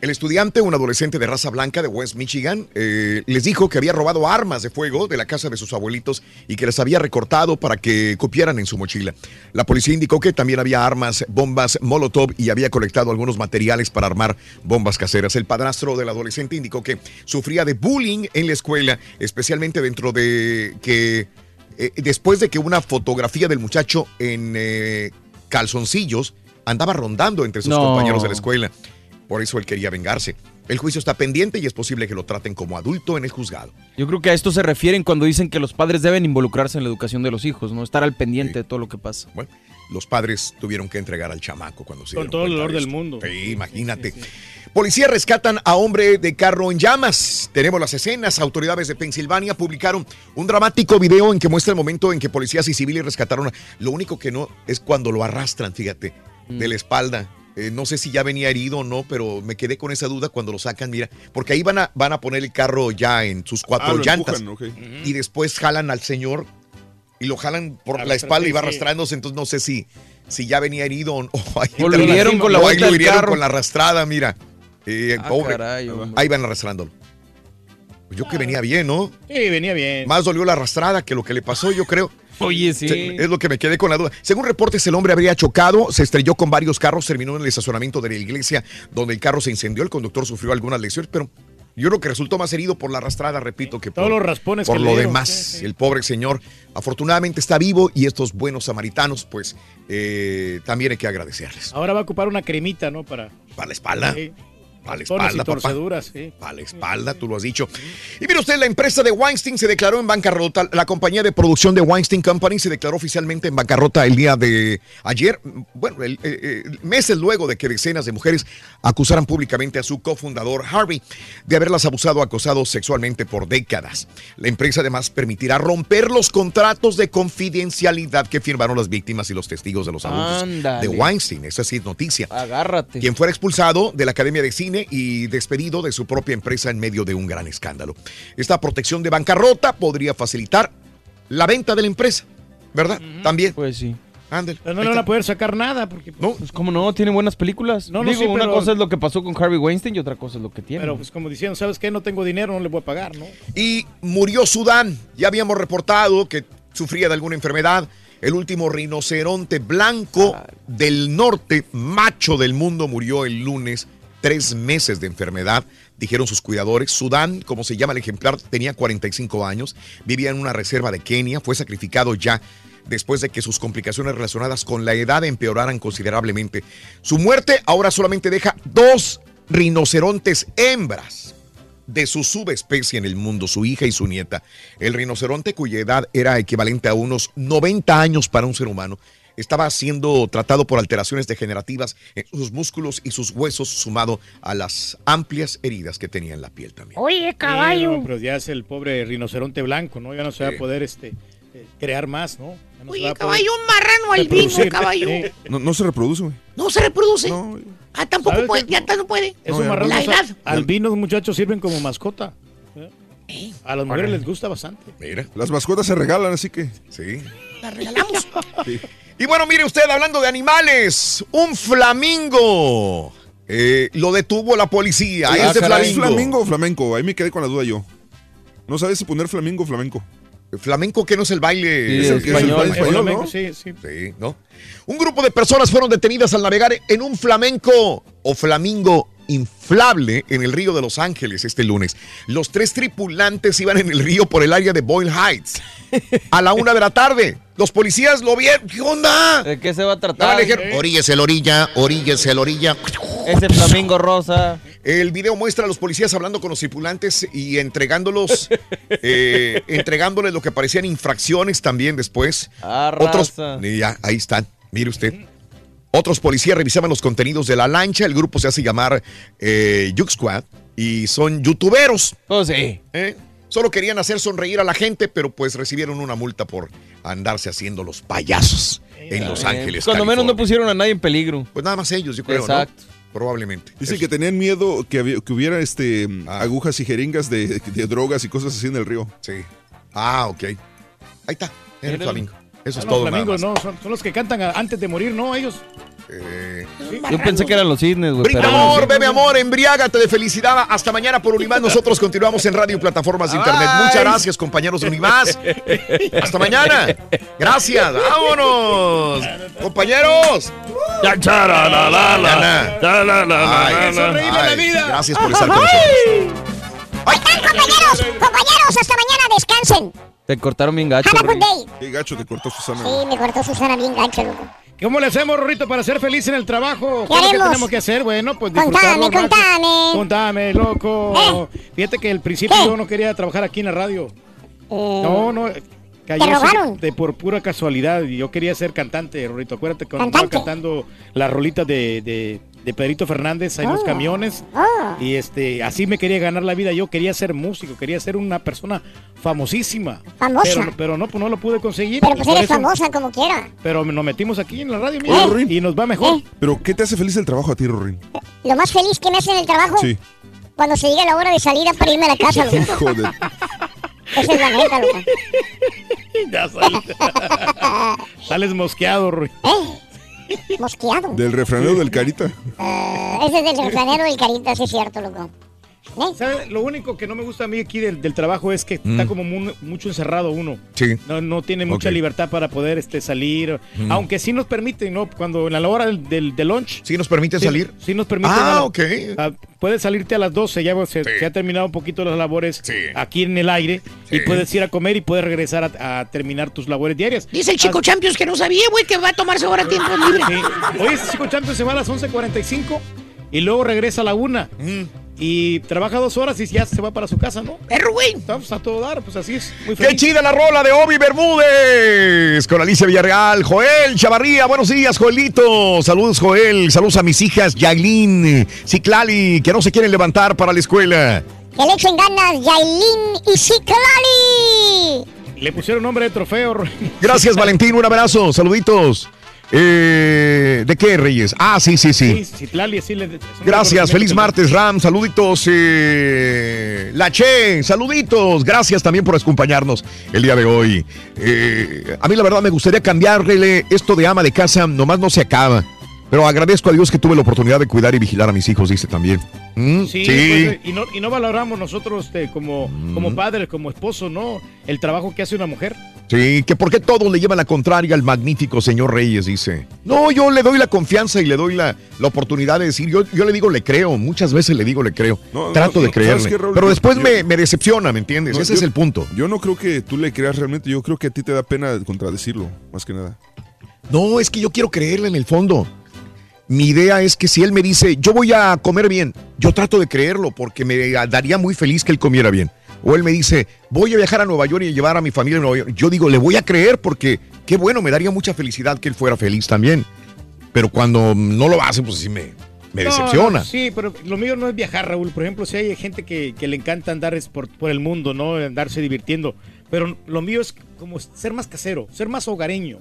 El estudiante, un adolescente de raza blanca de West Michigan, eh, les dijo que había robado armas de fuego de la casa de sus abuelitos y que las había recortado para que cupieran en su mochila. La policía indicó que también había armas, bombas Molotov y había colectado algunos materiales para armar bombas caseras. El padrastro del adolescente indicó que sufría de bullying en la escuela, especialmente dentro de que eh, después de que una fotografía del muchacho en eh, calzoncillos andaba rondando entre sus No. compañeros de la escuela. Por eso él quería vengarse. El juicio está pendiente y es posible que lo traten como adulto en el juzgado. Yo creo que a esto se refieren cuando dicen que los padres deben involucrarse en la educación de los hijos, no estar al pendiente de todo lo que pasa. Bueno, los padres tuvieron que entregar al chamaco cuando se Con dieron todo el dolor de del mundo. Sí, imagínate. Policías rescatan a hombre de carro en llamas. Tenemos las escenas. Autoridades de Pensilvania publicaron un dramático video en que muestra el momento en que policías y civiles rescataron. a- Lo único que no es cuando lo arrastran, fíjate, de la espalda. Eh, no sé si ya venía herido o no, pero me quedé con esa duda cuando lo sacan, mira, porque ahí van a, van a poner el carro ya en sus cuatro Ah, lo llantas. empujan. Y después jalan al señor y lo jalan por la espalda y va sí. arrastrándose, entonces no sé si, si ya venía herido o, o ahí O lo hirieron con la o ahí lo del hirieron carro. con la arrastrada, mira. Eh, Ah, pobre. caray, hombre. ahí van arrastrándolo. Pues yo que venía bien, ¿no? Sí, venía bien. Más dolió la arrastrada que lo que le pasó, yo creo. Oye, sí. Es lo que me quedé con la duda. Según reportes, el hombre habría chocado, se estrelló con varios carros, terminó en el estacionamiento de la iglesia donde el carro se incendió. El conductor sufrió algunas lesiones, pero yo creo que resultó más herido por la arrastrada, repito, que por, Todos los raspones por que lo dieron, demás. sí, sí. El pobre señor afortunadamente está vivo y estos buenos samaritanos, pues eh, también hay que agradecerles. Ahora va a ocupar una cremita, ¿no? Para, Para la espalda. Sí. Para la espalda, torceduras, sí. Para la espalda, tú lo has dicho. Y mire usted, la empresa de Weinstein se declaró en bancarrota. La compañía de producción de Weinstein Company se declaró oficialmente en bancarrota el día de ayer. Bueno, el- eh, eh, meses luego de que decenas de mujeres acusaran públicamente a su cofundador Harvey de haberlas abusado o acosado sexualmente por décadas. La empresa además permitirá romper los contratos de confidencialidad que firmaron las víctimas y los testigos de los abusos de Weinstein. Esa sí es noticia Agárrate. quien fuera expulsado de la Academia de Cine y despedido de su propia empresa en medio de un gran escándalo. Esta protección de bancarrota podría facilitar la venta de la empresa, ¿verdad? También. Pues sí. Ándale. Pero no le van a poder sacar nada porque No, Pues cómo no, tiene buenas películas. No, no, Digo, sí, una pero- cosa es lo que pasó con Harvey Weinstein y otra cosa es lo que tiene. Pero pues como diciendo, ¿sabes qué? No tengo dinero, no le voy a pagar, ¿no? Y murió Sudán. Ya habíamos reportado que sufría de alguna enfermedad. El último rinoceronte blanco del norte, macho del mundo, murió el lunes. Tres meses de enfermedad, dijeron sus cuidadores. Sudán, como se llama el ejemplar, tenía 45 años, vivía en una reserva de Kenia, fue sacrificado ya después de que sus complicaciones relacionadas con la edad empeoraran considerablemente. Su muerte ahora solamente deja dos rinocerontes hembras de su subespecie en el mundo, su hija y su nieta. El rinoceronte, cuya edad era equivalente a unos 90 años para un ser humano, estaba siendo tratado por alteraciones degenerativas en sus músculos y sus huesos, sumado a las amplias heridas que tenía en la piel también. Oye, Sí, caballo. no, pero ya es el pobre rinoceronte blanco, ¿no? Ya no se va a poder este, eh, crear más, ¿no? Ya Oye, caballo, un marrano albino, caballo. No, no se reproduce, güey. No se reproduce. No, Ah, tampoco ¿Sabes puede, ya no puede. Es No, un ya no. marrano. La edad. Albinos muchachos sirven como mascota. ¿eh? A las mujeres les gusta bastante. Mira, Las mascotas se regalan, así que. sí. La regalamos. Y bueno, mire usted, hablando de animales, un flamingo. eh, lo detuvo la policía. Ah, Ese caray, ¿Es flamingo. o flamenco? Ahí me quedé con la duda yo. No sabes si poner flamingo o flamenco. Flamenco que no es el baile Sí, Es el que es el español. baile El español, flamenco, ¿no? sí, sí. Sí, ¿no? Un grupo de personas fueron detenidas al navegar en un flamenco o flamingo inflable en el río de Los Ángeles este lunes. Los tres tripulantes iban en el río por el área de Boyle Heights a la una de la tarde. Los policías lo vieron. ¿Qué onda? ¿De qué se va a tratar? Oríllese la orilla, oríllese la orilla. Ese flamingo rosa. El video muestra a los policías hablando con los tripulantes y entregándolos, eh, entregándoles lo que parecían infracciones también después. Ah, Otros, ya, ahí están, mire usted. Otros policías revisaban los contenidos de la lancha. El grupo se hace llamar eh, Juke Squad y son youtuberos. Oh, sí. ¿eh? Solo querían hacer sonreír a la gente, pero pues recibieron una multa por andarse haciendo los payasos en Los Eh, Ángeles. Cuando menos no pusieron a nadie en peligro. Pues nada más ellos, yo creo, Exacto. ¿no? Probablemente. Dicen que tenían miedo que, había- que hubiera este, agujas y jeringas de, de drogas y cosas así en el río. Sí. Ah, ok. Ahí está, en el flamingo. Eso es los todo. nada flamingos, no, son, son los que cantan a- antes de morir, ¿no? Ellos. Eh, Yo pensé que eran los cisnes, güey. Brinda amor, bebe amor, embriágate de felicidad. Hasta mañana por Unimás. Nosotros continuamos en radio y plataformas de internet. Muchas gracias, compañeros de Unimás. Hasta mañana. Gracias. Vámonos. Compañeros. Ay. Gracias por estar con nosotros. Compañeros, compañeros, hasta mañana, descansen. Te cortaron bien gacho. Qué gacho te cortó Susana. Sí, me cortó Susana bien gancho, loco. ¿Cómo le hacemos, Rorrito, para ser feliz en el trabajo? ¿Qué ¿Qué haremos? tenemos que hacer? Bueno, pues Contame, contame. Contame, loco. Fíjate que al principio ¿Qué? yo no quería trabajar aquí en la radio. Eh, No, no. Cayó ¿Te así rogaron? de por pura casualidad. y Yo quería ser cantante, Rorrito. Acuérdate cuando ¿Cantante? estaba cantando las rolitas de, de, de Pedrito Fernández ahí en los camiones. Oh. Y este, así me quería ganar la vida. Yo quería ser músico, quería ser una persona famosísima. Famosa. Pero, pero no, pues no lo pude conseguir. Pero pues eres eso- famosa como quiera. Pero nos metimos aquí en la radio, mira, Rorín. y nos va mejor. Pero, ¿qué te hace feliz el trabajo a ti, Rorín? Lo más feliz que me hace en el trabajo, Sí. cuando se llega la hora de salida para irme a la casa, loco. Hijo de... Esa es la neta, loco. Ya sales, sales mosqueado, Rui. ¿Eh? Mosqueado. Del refranero del Carita. Ah, ese es del refranero del carita, sí es cierto, loco. ¿Sabes? Lo único que no me gusta a mí aquí del, del trabajo es que está como mu- mucho encerrado uno. Sí. No, no tiene mucha libertad para poder este, salir. Mm. Aunque sí nos permiten, ¿no? Cuando en la hora del, del, del lunch. ¿Sí nos permiten sí- salir? Sí nos permiten. Ah, la- ok. a- puedes salirte a las 12, ya se, se ha terminado un poquito las labores aquí en el aire. Y puedes ir a comer y puedes regresar a, a terminar tus labores diarias. Dice el chico Champions que no sabía, güey, que va a tomarse ahora tiempo libre. Sí. Hoy este chico Champions se va a las 11.45 y luego regresa a la una. Mm. Y trabaja dos horas y ya se va para su casa, ¿no? Perro, güey. Estamos a todo dar, pues así es. Muy ¡Qué chida la rola de Obi Bermúdez! Con Alicia Villarreal, Joel Chavarría, buenos días, Joelito. Saludos, Joel. Saludos a mis hijas, Yailin, Ciclali, que no se quieren levantar para la escuela. Que le echen ganas, Yailin y Ciclali. Le pusieron nombre de trofeo. Gracias, Valentín. Un abrazo. Saluditos. Eh, ¿De qué, Reyes? Ah, sí, sí, sí. Citlali, le- Gracias, feliz martes, Ram. Saluditos, eh, La Che, saluditos. Gracias también por acompañarnos el día de hoy. Eh, a mí, la verdad, me gustaría cambiarle esto de ama de casa, nomás no se acaba. Pero agradezco a Dios que tuve la oportunidad de cuidar y vigilar a mis hijos, dice también. Mm, Sí, pues, y, no, y no valoramos nosotros este, como, como padres, como esposos, ¿no? El trabajo que hace una mujer. Sí, que por qué todos le llevan la contraria al magnífico señor Reyes, dice. No, yo le doy la confianza y le doy la, la oportunidad de decir, yo, yo le digo le creo, muchas veces le digo le creo. No, Trato no, de no, ¿sabes creerle. qué, Raúl? pero después yo- me, me decepciona, ¿me entiendes? No, Ese yo- es el punto. Yo no creo que tú le creas realmente, yo creo que a ti te da pena contradecirlo, más que nada. No, es que yo quiero creerle en el fondo. Mi idea es que si él me dice, yo voy a comer bien, yo trato de creerlo porque me daría muy feliz que él comiera bien. O él me dice, voy a viajar a Nueva York y llevar a mi familia a Nueva York. Yo digo, le voy a creer porque qué bueno, me daría mucha felicidad que él fuera feliz también. Pero cuando no lo hace, pues sí me, me No, decepciona. no, sí, pero lo mío no es viajar, Raúl. Por ejemplo, si hay gente que, que le encanta andar es por, por el mundo, ¿no? Andarse divirtiendo. Pero lo mío es como ser más casero, ser más hogareño.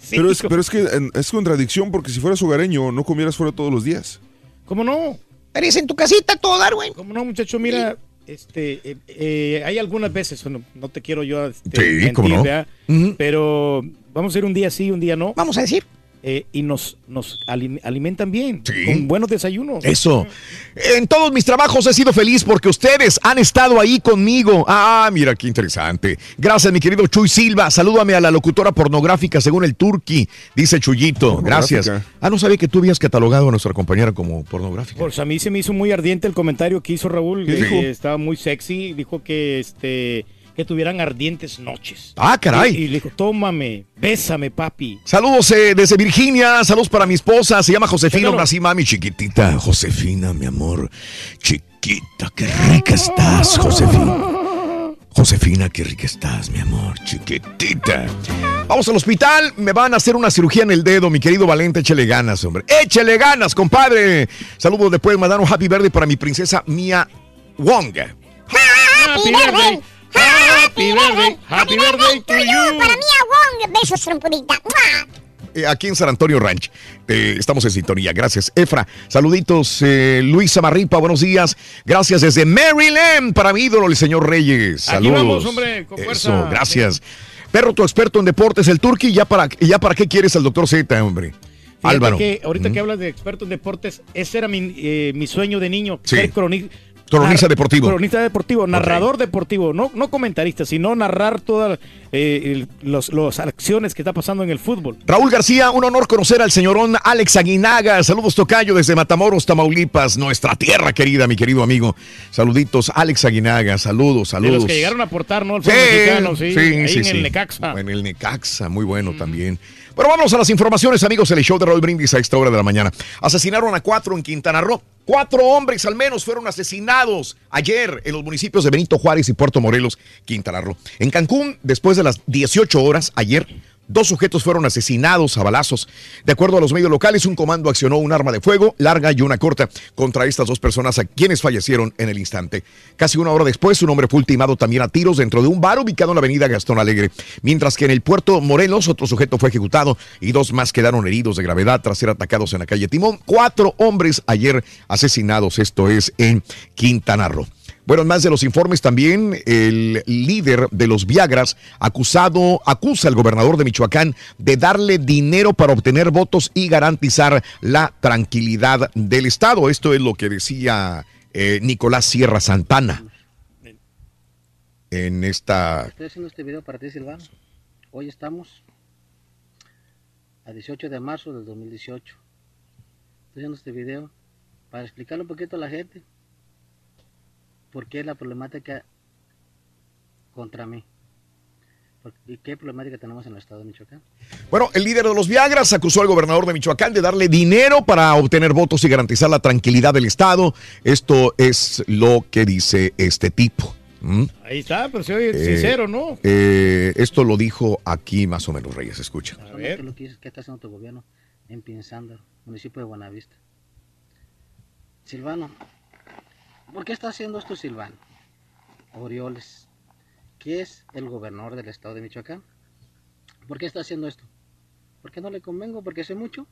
Sí, pero, es, pero es que es contradicción porque si fueras hogareño no comieras fuera todos los días. ¿Cómo no? Eres en tu casita todo güey. ¿Cómo no, muchacho? Mira, este, eh, eh, hay algunas veces, bueno, no te quiero yo este, Sí, mentir, no. pero vamos a ir un día sí, un día no. Vamos a decir. Eh, y nos, nos alim- alimentan bien, con buenos desayunos. Eso. En todos mis trabajos he sido feliz porque ustedes han estado ahí conmigo. Ah, mira qué interesante. Gracias, mi querido Chuy Silva. Salúdame a la locutora pornográfica según el Turqui, dice Chuyito. Gracias. Ah, no sabía que tú habías catalogado a nuestra compañera como pornográfica. Pues a mí se me hizo muy ardiente el comentario que hizo Raúl. ¿Qué que dijo? Estaba muy sexy. Dijo que este que tuvieran ardientes noches. Ah, caray. Y, y le dijo, tómame, bésame, papi. Saludos eh, desde Virginia, saludos para mi esposa, se llama Josefina, ahora sí, mami, chiquitita. Josefina, mi amor, chiquita, qué rica estás, Josefina. Josefina, qué rica estás, mi amor, chiquitita. Vamos al hospital, me van a hacer una cirugía en el dedo, mi querido Valente, échele ganas, hombre. Échele ganas, compadre. Saludos después, me dan un happy birthday para mi princesa Mia Wong. Happy birthday. Happy birthday. Happy birthday to you. Para mí, a Wong. Besos, trompudita. Eh, aquí en San Antonio Ranch. Eh, estamos en sintonía. Gracias, Efra. Saluditos, eh, Luisa Marripa, buenos días. Gracias desde Maryland para mi ídolo, el señor Reyes. Aquí Saludos. vamos, hombre, con fuerza. Eso, gracias. Perro, tu experto en deportes, el Turqui. ¿Ya para, ya para qué quieres al doctor Z, hombre? Fíjate Álvaro. que ahorita Ujú. que hablas de expertos en deportes, ese era mi, eh, mi sueño de niño. Sí. Ser croni- Cronista deportivo. Cronista deportivo, narrador deportivo, no, no comentarista, sino narrar todas eh, las acciones que está pasando en el fútbol. Raúl García, un honor conocer al señorón Alex Aguinaga. Saludos, Tocayo, desde Matamoros, Tamaulipas, nuestra tierra querida, mi querido amigo. Saluditos, Alex Aguinaga. Saludos, De saludos. los que llegaron a aportar, ¿no? El Sí, mexicano, sí, sí, ahí sí, en sí. el Necaxa. En el Necaxa, muy bueno también. Bueno, vamos a las informaciones, amigos. El show de Raúl Brindis a esta hora de la mañana. Asesinaron a cuatro en Quintana Roo. Cuatro hombres al menos fueron asesinados ayer en los municipios de Benito Juárez y Puerto Morelos, Quintana Roo. En Cancún, después de las 18 horas ayer, Dos sujetos fueron asesinados a balazos. De acuerdo a los medios locales, un comando accionó un arma de fuego larga y una corta contra estas dos personas a quienes fallecieron en el instante. Casi una hora después, un hombre fue ultimado también a tiros dentro de un bar ubicado en la avenida Gastón Alegre. Mientras que en el puerto Morelos, otro sujeto fue ejecutado y dos más quedaron heridos de gravedad tras ser atacados en la calle Timón. Cuatro hombres ayer asesinados, esto es en Quintana Roo. Bueno, en más de los informes también, el líder de los Viagras acusado, acusa al gobernador de Michoacán de darle dinero para obtener votos y garantizar la tranquilidad del Estado. Esto es lo que decía eh, Nicolás Sierra Santana en esta... Estoy haciendo este video para ti, Silvano. Hoy estamos a 18 de marzo del 2018. Estoy haciendo este video para explicarle un poquito a la gente por qué la problemática contra mí. ¿Y qué problemática tenemos en el estado de Michoacán? Bueno, el líder de los Viagras acusó al gobernador de Michoacán de darle dinero para obtener votos y garantizar la tranquilidad del Estado. Esto es lo que dice este tipo. ¿Mm? Ahí está, pero se oye Eh, sincero, ¿no? eh, esto lo dijo aquí más o menos Reyes, escucha. Son ¿Qué, es lo que, qué está haciendo tu gobierno en Pinzándaro, municipio de Buenavista? Silvano, ¿por qué está haciendo esto Silvano? Orioles, que es el gobernador del estado de Michoacán. ¿Por qué está haciendo esto? ¿Por qué no le convengo? ¿Porque sé mucho?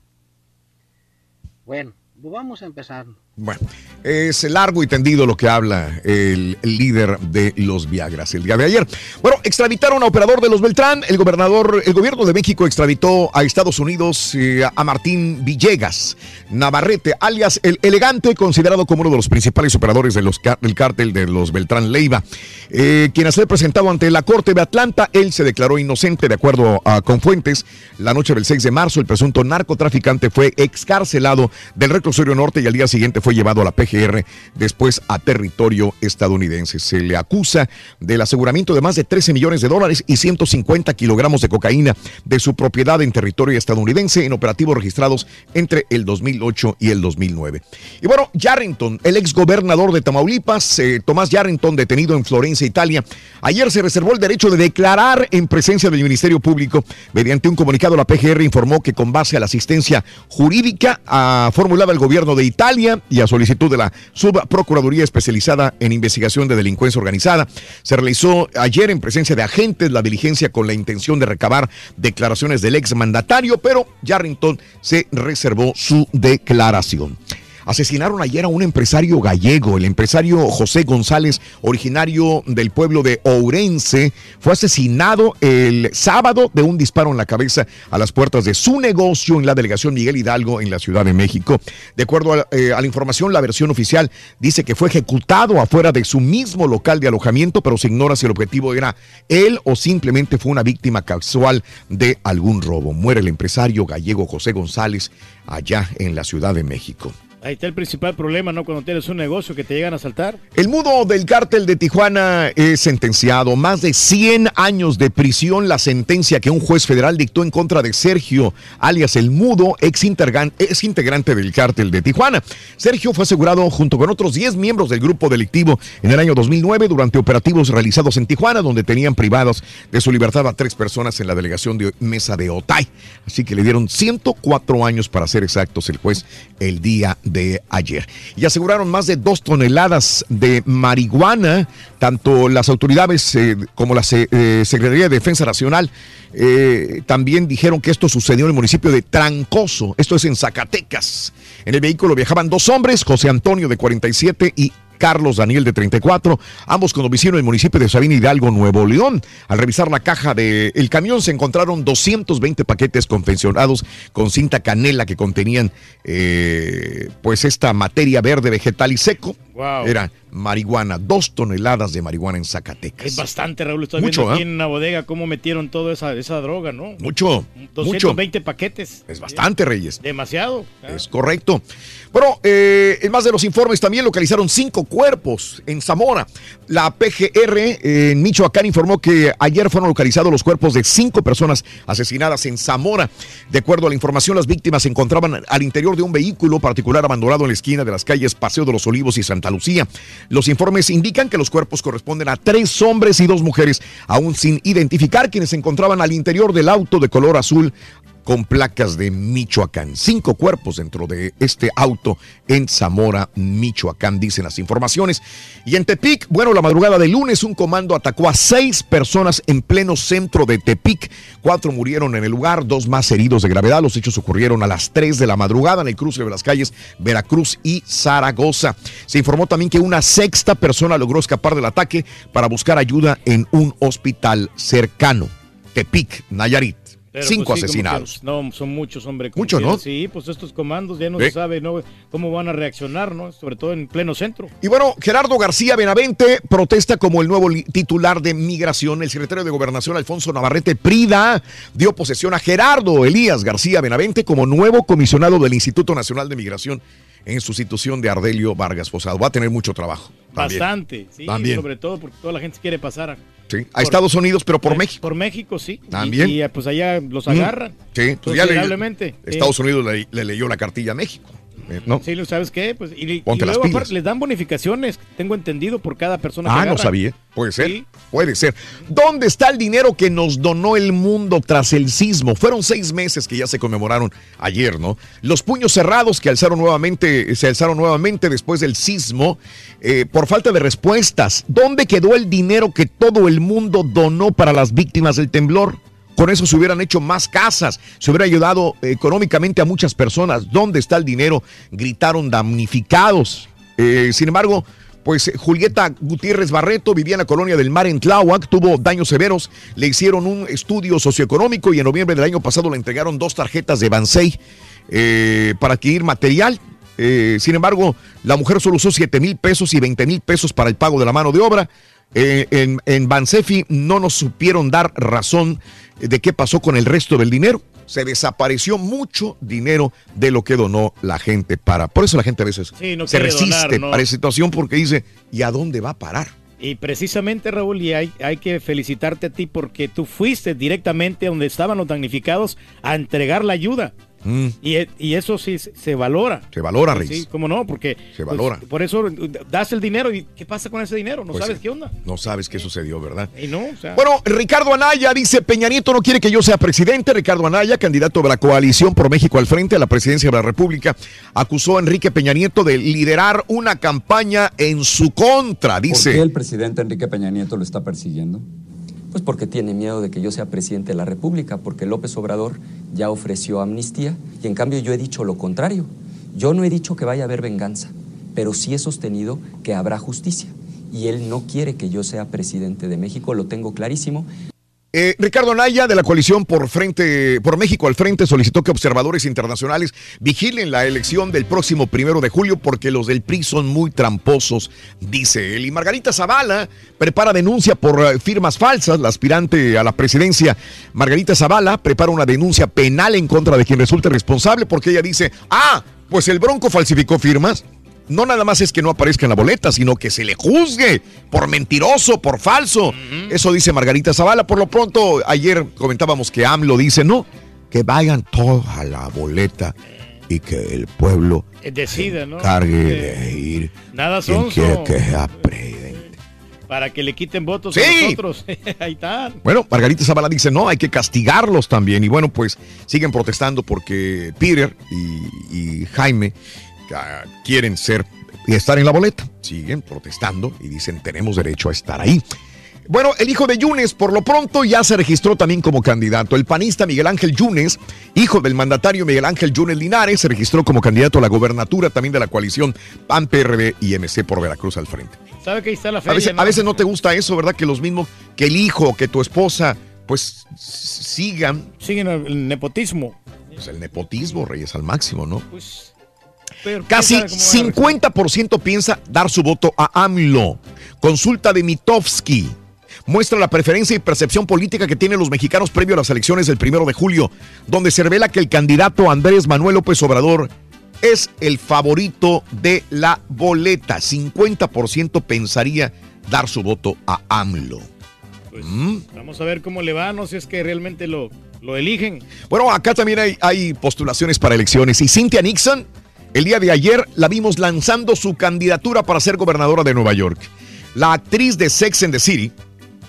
Bueno, pues vamos a empezar. Bueno, es largo y tendido lo que habla el, líder de los Viagras el día de ayer. Bueno, extraditaron a operador de los Beltrán. El gobernador, el gobierno de México extraditó a Estados Unidos eh, a Martín Villegas Navarrete, alias el elegante, considerado como uno de los principales operadores de del cártel de los Beltrán Leiva, eh, quien a ser presentado ante la Corte de Atlanta, él se declaró inocente de acuerdo a, con fuentes. La noche del 6 de marzo, el presunto narcotraficante fue excarcelado del reclusorio norte y al día siguiente fue llevado a la PGR, después a territorio estadounidense. Se le acusa del aseguramiento de más de 13 millones de dólares y 150 kilogramos de cocaína de su propiedad en territorio estadounidense en operativos registrados entre el 2008 y el 2009. Y bueno, Yarrington, el ex gobernador de Tamaulipas, eh, Tomás Yarrington, detenido en Florencia, Italia, ayer se reservó el derecho de declarar en presencia del Ministerio Público. Mediante un comunicado, la PGR informó que con base a la asistencia jurídica ah, formulada el gobierno de Italia y a solicitud de la Subprocuraduría Especializada en Investigación de Delincuencia Organizada, se realizó ayer en presencia de agentes la diligencia con la intención de recabar declaraciones del ex mandatario, pero Yarrington se reservó su declaración. Asesinaron ayer a un empresario gallego, el empresario José González, originario del pueblo de Ourense, fue asesinado el sábado de un disparo en la cabeza a las puertas de su negocio en la delegación Miguel Hidalgo en la Ciudad de México. De acuerdo a, eh, a la información, la versión oficial dice que fue ejecutado afuera de su mismo local de alojamiento, pero se ignora si el objetivo era él o simplemente fue una víctima casual de algún robo. Muere el empresario gallego José González allá en la Ciudad de México. Ahí está el principal problema, ¿no? Cuando tienes un negocio que te llegan a asaltar. El mudo del cártel de Tijuana es sentenciado. Más de 100 años de prisión, la sentencia que un juez federal dictó en contra de Sergio, alias el mudo, ex, ex integrante del cártel de Tijuana. Sergio fue asegurado junto con otros 10 miembros del grupo delictivo en el año 2009 durante operativos realizados en Tijuana, donde tenían privados de su libertad a tres personas en la delegación de Mesa de Otay. Así que le dieron 104 años para ser exactos el juez el día de ayer. Y aseguraron más de dos toneladas de marihuana, tanto las autoridades eh, como la eh, Secretaría de Defensa Nacional eh, también dijeron que esto sucedió en el municipio de Trancoso, esto es en Zacatecas. En el vehículo viajaban dos hombres, José Antonio de 47 y Carlos Daniel de 34, ambos con domicilio en el municipio de Sabina Hidalgo, Nuevo León. Al revisar la caja del camión se encontraron 220 paquetes confeccionados con cinta canela que contenían eh, pues esta materia verde vegetal y seco. Wow. Era marihuana, dos toneladas de marihuana en Zacatecas. Es bastante, Raúl. Estoy Mucho, viendo aquí ¿eh? en una bodega cómo metieron toda esa, esa droga, ¿no? Mucho, mucho. 220 paquetes. Es bastante, Reyes. Demasiado. Es correcto. Bueno, eh, en más de los informes también localizaron cinco cuerpos en Zamora. La PGR eh, en Michoacán informó que ayer fueron localizados los cuerpos de cinco personas asesinadas en Zamora. De acuerdo a la información, las víctimas se encontraban al interior de un vehículo particular abandonado en la esquina de las calles Paseo de los Olivos y Santa Lucía. Los informes indican que los cuerpos corresponden a tres hombres y dos mujeres, aún sin identificar quienes se encontraban al interior del auto de color azul con placas de Michoacán. Cinco cuerpos dentro de este auto en Zamora, Michoacán, dicen las informaciones. Y en Tepic, bueno, la madrugada del lunes un comando atacó a seis personas en pleno centro de Tepic. Cuatro murieron en el lugar, dos más heridos de gravedad. Los hechos ocurrieron a las tres de la madrugada en el cruce de las calles Veracruz y Zaragoza. Se informó también que una sexta persona logró escapar del ataque para buscar ayuda en un hospital cercano. Tepic, Nayarit. Pero, Cinco pues, sí, asesinados. no, son muchos, hombre. como Mucho, quiera. ¿no? Sí, pues estos comandos ya no Sí. se sabe ¿no? cómo van a reaccionar, ¿no? Sobre todo en pleno centro. Y bueno, Gerardo García Benavente protesta como el nuevo titular de migración. El secretario de Gobernación, Alfonso Navarrete Prida, dio posesión a Gerardo Elías García Benavente como nuevo comisionado del Instituto Nacional de Migración en sustitución de Ardelio Vargas Posado. Va a tener mucho trabajo. También. Bastante, sí. También. Sobre todo porque toda la gente quiere pasar a, Sí, A Estados Unidos, pero por México. por México, sí. También. Y, pues allá los Mm. agarran. Sí, pues ya le-. Estados Unidos le, le leyó la cartilla a México. Eh, ¿no? Sí, ¿sabes qué? Pues, y, las luego pilas. aparte les dan bonificaciones, tengo entendido, por cada persona que Ah, no sabía. Puede ser. Puede ser. ¿Dónde está el dinero que nos donó el mundo tras el sismo? Fueron seis meses que ya se conmemoraron ayer, ¿no? Los puños cerrados que alzaron nuevamente, se alzaron nuevamente después del sismo eh, por falta de respuestas. ¿Dónde quedó el dinero que todo el mundo donó para las víctimas del temblor? Con eso se hubieran hecho más casas, se hubiera ayudado económicamente a muchas personas. ¿Dónde está el dinero? Gritaron damnificados. Eh, sin embargo, pues eh, Julieta Gutiérrez Barreto vivía en la colonia del Mar en Tláhuac, tuvo daños severos, le hicieron un estudio socioeconómico y en noviembre del año pasado le entregaron dos tarjetas de Bansei eh, para adquirir material. Sin embargo, la mujer solo usó 7 mil pesos y 20 mil pesos para el pago de la mano de obra. Eh, en, en Bansefi no nos supieron dar razón de qué pasó con el resto del dinero. Se desapareció mucho dinero de lo que donó la gente para. Por eso la gente a veces Sí, no se resiste donar, ¿no? para esa situación porque dice, ¿y a dónde va a parar? Y precisamente, Raúl, y hay, hay que felicitarte a ti porque tú fuiste directamente a donde estaban los damnificados a entregar la ayuda. Mm, Y, e- y eso sí se, valora. se valora, Reyes. Sí, cómo no, porque Se pues, valora. por eso das el dinero y ¿qué pasa con ese dinero? No Pues sabes sí. qué onda. No sabes qué sucedió, ¿verdad? Y no, o sea, Bueno, Ricardo Anaya dice, Peña Nieto no quiere que yo sea presidente. Ricardo Anaya, candidato de la coalición por México al frente a la presidencia de la República, acusó a Enrique Peña Nieto de liderar una campaña en su contra. ¿Por qué Dice, el presidente Enrique Peña Nieto lo está persiguiendo? Pues porque tiene miedo de que yo sea presidente de la República, porque López Obrador ya ofreció amnistía y en cambio yo he dicho lo contrario. Yo no he dicho que vaya a haber venganza, pero sí he sostenido que habrá justicia. Y él no quiere que yo sea presidente de México, lo tengo clarísimo. Eh, Ricardo Anaya de la coalición por frente, por México al frente solicitó que observadores internacionales vigilen la elección del próximo primero de julio porque los del PRI son muy tramposos, dice él. Y Margarita Zavala prepara denuncia por eh, firmas falsas. La aspirante a la presidencia, Margarita Zavala, prepara una denuncia penal en contra de quien resulte responsable porque ella dice, ah, Pues el Bronco falsificó firmas. No nada más es que no aparezca en la boleta, sino que se le juzgue por mentiroso, por falso. Eso dice Margarita Zavala. Por lo pronto, ayer comentábamos que AMLO dice, no, que vayan todos a la boleta y que el pueblo Eh, Decida, ¿no? cargue Eh, de ir Nada quien quiere que sea presidente. Para que le quiten votos Sí. a nosotros. Ahí está. Bueno, Margarita Zavala dice, no, hay que castigarlos también. Y bueno, pues siguen protestando porque Peter y, y Jaime quieren ser y estar en la boleta. Siguen protestando y dicen, tenemos derecho a estar ahí. Bueno, el hijo de Yunes, por lo pronto, ya se registró también como candidato. El panista Miguel Ángel Yunes, hijo del mandatario Miguel Ángel Yunes Linares, se registró como candidato a la gobernatura también de la coalición PAN, PRD y MC por Veracruz al frente. ¿Sabe que ahí está la A feria? veces, no? a veces no te gusta eso, ¿verdad? Que los mismos, que el hijo, que tu esposa, pues sigan. Siguen el nepotismo. Pues el nepotismo, Reyes, al máximo, ¿no? Pues, pero Casi quién sabe cómo va a 50% piensa dar su voto a AMLO. Consulta de Mitofsky. Muestra la preferencia y percepción política que tienen los mexicanos previo a las elecciones del primero de julio, donde se revela que el candidato Andrés Manuel López Obrador es el favorito de la boleta. 50% pensaría dar su voto a AMLO. Mm. Vamos a ver cómo le va, no sé si es que realmente lo, lo eligen. Bueno, acá también hay, hay postulaciones para elecciones. Y Cynthia Nixon, el día de ayer la vimos lanzando su candidatura para ser gobernadora de Nueva York. La actriz de Sex and the City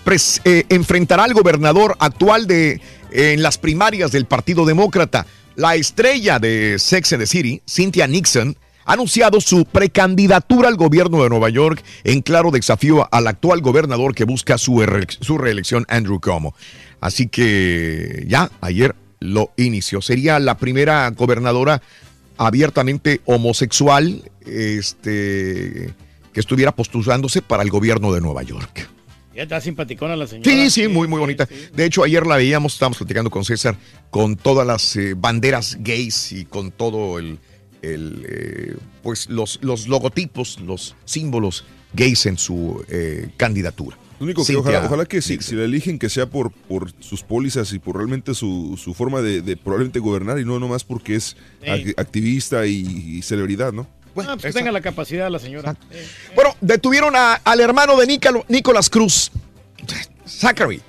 pres- eh, enfrentará al gobernador actual de, en las primarias del Partido Demócrata. La estrella de Sex and the City, Cynthia Nixon, ha anunciado su precandidatura al gobierno de Nueva York en claro desafío al actual gobernador que busca su, su reelección, Andrew Cuomo. Así que ya ayer lo inició. Sería la primera gobernadora abiertamente homosexual este, que estuviera postulándose para el gobierno de Nueva York. Ya está simpaticona la señora. Sí, sí, muy, muy bonita. De hecho, ayer la veíamos, estábamos platicando con César, con todas las eh, banderas gays y con todo el, el, eh, pues los, los logotipos, los símbolos gays en su eh, candidatura. Lo único que ojalá, ojalá que si, si la eligen que sea por, por sus pólizas y por realmente su, su forma de, de probablemente gobernar y no nomás porque es Sí. activista y, y celebridad, ¿no? Ah, pues que tenga la capacidad la señora. Eh, Bueno, detuvieron a- al hermano de Nicolás Cruz, Zachary.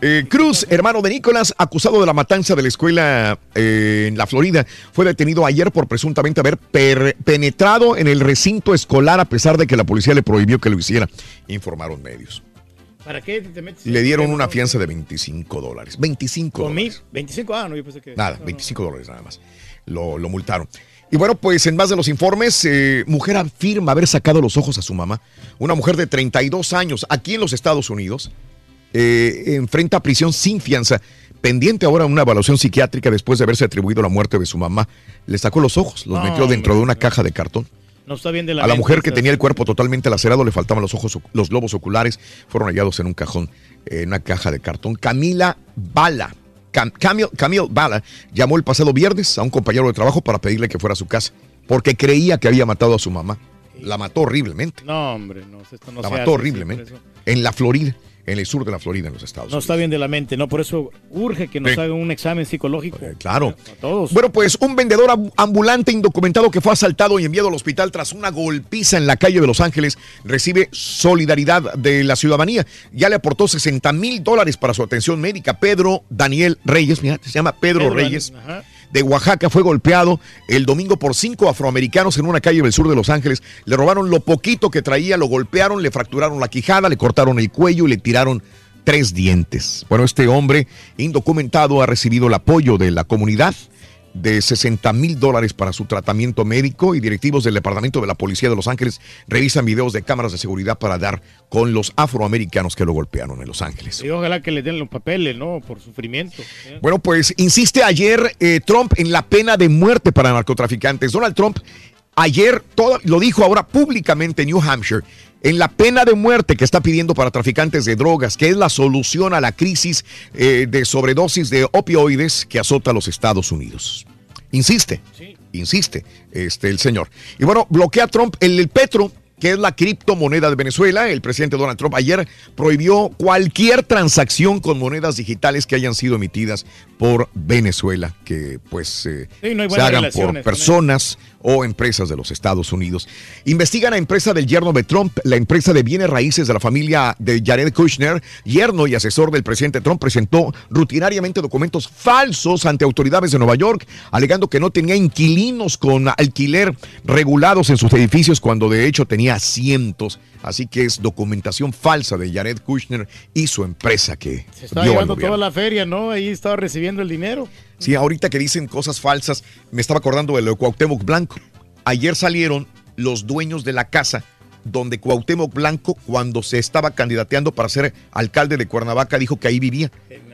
Eh, Cruz, hermano de Nicolás, acusado de la matanza de la escuela eh, en la Florida, fue detenido ayer por presuntamente haber penetrado en el recinto escolar a pesar de que la policía le prohibió que lo hiciera, informaron medios. ¿Para qué te metes? Le dieron una fianza de 25 dólares. 25 ¿Con mí? dólares. 25, ah, no, yo pensé que... Nada, 25 dólares nada más. Lo, lo multaron. Y bueno, pues en más de los informes, eh, mujer afirma haber sacado los ojos a su mamá. Una mujer de 32 años aquí en los Estados Unidos eh, enfrenta prisión sin fianza, pendiente ahora una evaluación psiquiátrica después de haberse atribuido la muerte de su mamá. Le sacó los ojos, los No, metió dentro de una caja de cartón. No está bien de la A la mente mujer que tenía el cuerpo totalmente lacerado le faltaban los ojos, los globos oculares, fueron hallados en un cajón, en una caja de cartón. Camila Bala, Cam- Camille, Camille Bala llamó el pasado viernes a un compañero de trabajo para pedirle que fuera a su casa, porque creía que había matado a su mamá. La mató horriblemente. No, hombre, no, esto no la se mató hace, horriblemente. En la Florida, en el sur de la Florida, en los Estados No Unidos. está bien de la mente, ¿no? Por eso urge que nos Sí. hagan un examen psicológico. Claro. A todos. Bueno, pues un vendedor am- ambulante indocumentado que fue asaltado y enviado al hospital tras una golpiza en la calle de Los Ángeles recibe solidaridad de la ciudadanía. Ya le aportó 60 mil dólares para su atención médica. Pedro Daniel Reyes, mira, se llama Pedro, Pedro, Reyes. ajá. De Oaxaca fue golpeado el domingo por cinco afroamericanos en una calle del sur de Los Ángeles. Le robaron lo poquito que traía, lo golpearon, le fracturaron la quijada, le cortaron el cuello y le tiraron tres dientes. Bueno, este hombre indocumentado ha recibido el apoyo de la comunidad de 60 mil dólares para su tratamiento médico y directivos del Departamento de la Policía de Los Ángeles revisan videos de cámaras de seguridad para dar con los afroamericanos que lo golpearon en Los Ángeles. Y ojalá que le den los papeles, ¿no? Por sufrimiento. ¿eh? Bueno, pues insiste ayer eh, Trump en la pena de muerte para narcotraficantes. Donald Trump ayer todo, lo dijo ahora públicamente en New Hampshire, en la pena de muerte que está pidiendo para traficantes de drogas, que es la solución a la crisis eh, de sobredosis de opioides que azota a los Estados Unidos. Insiste, insiste este, el señor. Y bueno, bloquea Trump el, el Petro, que es la criptomoneda de Venezuela. El presidente Donald Trump ayer prohibió cualquier transacción con monedas digitales que hayan sido emitidas por Venezuela, que pues eh, Sí, no hay se hagan por personas o empresas de los Estados Unidos. Investigan a empresa del yerno de Trump, la empresa de bienes raíces de la familia de Jared Kushner, yerno y asesor del presidente Trump, presentó rutinariamente documentos falsos ante autoridades de Nueva York, alegando que no tenía inquilinos con alquiler regulados en sus edificios cuando de hecho tenía cientos. Así que es documentación falsa de Jared Kushner y su empresa que Se al llevando toda la feria, ¿no? Ahí estaba recibiendo el dinero. Sí, ahorita que dicen cosas falsas, me estaba acordando de lo de Cuauhtémoc Blanco. Ayer salieron los dueños de la casa donde Cuauhtémoc Blanco, cuando se estaba candidateando para ser alcalde de Cuernavaca, dijo que ahí vivía.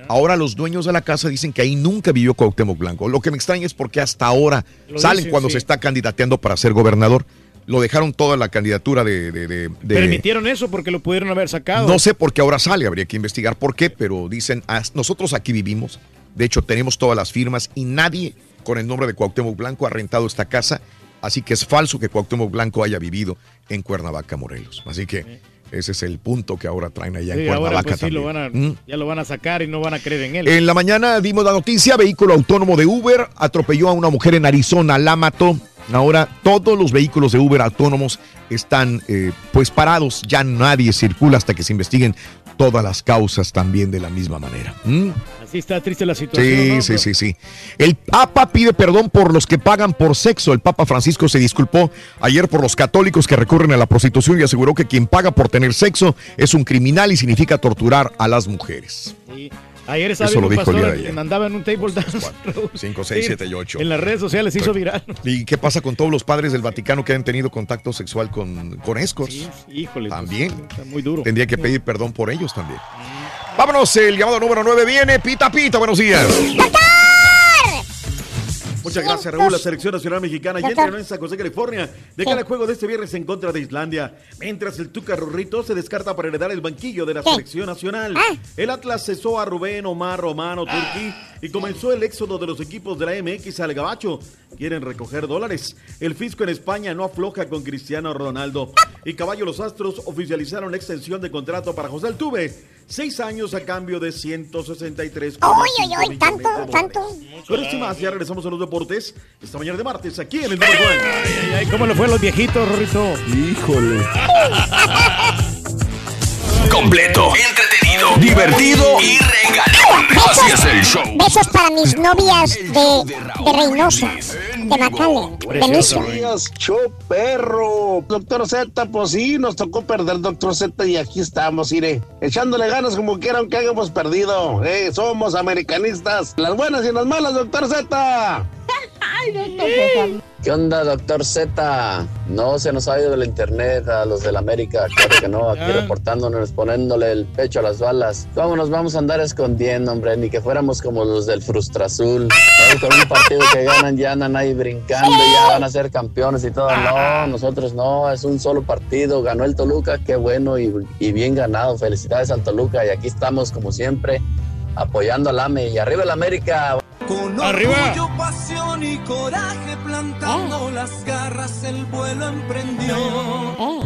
Ahora los dueños de la casa dicen que ahí nunca vivió Cuauhtémoc Blanco. Lo que me extraña es porque hasta ahora Lo salen dicen, cuando sí. se está candidateando para ser gobernador. Lo dejaron toda la candidatura de... de- de- de- Permitieron eso porque lo pudieron haber sacado. no sé por qué ahora sale, habría que investigar por qué, pero dicen, "Ah, nosotros aquí vivimos, de hecho tenemos todas las firmas y nadie con el nombre de Cuauhtémoc Blanco ha rentado esta casa, así que es falso que Cuauhtémoc Blanco haya vivido en Cuernavaca, Morelos. Así que ese es el punto que ahora traen allá en ahora Cuernavaca pues sí, también. lo van a, Mm. ya lo van a sacar y no van a creer en él. En la mañana dimos la noticia, vehículo autónomo de Uber atropelló a una mujer en Arizona, la mató. Ahora todos los vehículos de Uber autónomos están eh, pues parados, ya nadie circula hasta que se investiguen todas las causas también de la misma manera. ¿Mm? Así está triste la situación. Sí, ¿no? sí, sí, sí. El Papa pide perdón por los que pagan por sexo. El Papa Francisco se disculpó ayer por los católicos que recurren a la prostitución y aseguró que quien paga por tener sexo es un criminal y significa torturar a las mujeres. Sí. Ayer estaba Eso lo un dijo el día de ayer. que andaba en un table dance. 5, 6, Sí, 7 y 8. En las redes sociales se hizo viral. ¿Y qué pasa con todos los padres del Vaticano que han tenido contacto sexual con, con escorts? Híjole. pues, También. está muy duro. Tendría que pedir perdón por ellos también. Vámonos, el llamado número 9 viene. Pita, pita, buenos días. Muchas gracias, Raúl. La selección nacional mexicana ya entrenó en San José, California, de cara al juego de este viernes en contra de Islandia. Mientras el Tuca Rorrito se descarta para heredar el banquillo de la selección nacional. El Atlas cesó a Rubén Omar Romano Turki y comenzó el éxodo de los equipos de la MX al Gabacho. Quieren recoger dólares. El fisco en España no afloja con Cristiano Ronaldo. Y Caballo Los Astros oficializaron la extensión de contrato para José Altuve. Seis años a cambio de 163. Uy, uy, uy, tanto, tanto. Con esto y más, ya regresamos a los deportes esta mañana de martes aquí en el Número One. Ay, ay, ¿Cómo le fue a los viejitos, Rorrito? Híjole. Completo, entretenido, divertido y regalón. Así es el show. Besos para mis novias de, de Reynosa, de Macale, de. Buenos días, show perro. Doctor Z, pues sí, nos tocó perder, doctor Z, y aquí estamos, iré. Echándole ganas como quiera, aunque hayamos perdido. Eh, somos americanistas. Las buenas y las malas, doctor Z. ¿Qué onda, doctor Z? No se nos ha ido del internet a los del América, claro que no, aquí reportándonos, poniéndole el pecho a las balas. ¿Cómo nos vamos a andar escondiendo, hombre? Ni que fuéramos como los del Frustrazul. Ay, Con un partido que ganan ya andan ahí brincando, ya van a ser campeones y todo. No, nosotros no, es un solo partido. Ganó el Toluca, qué bueno y, y bien ganado. Felicidades al Toluca y aquí estamos como siempre apoyando al AME y arriba el América. Con Arriba. orgullo, pasión y coraje plantando las garras el vuelo emprendió.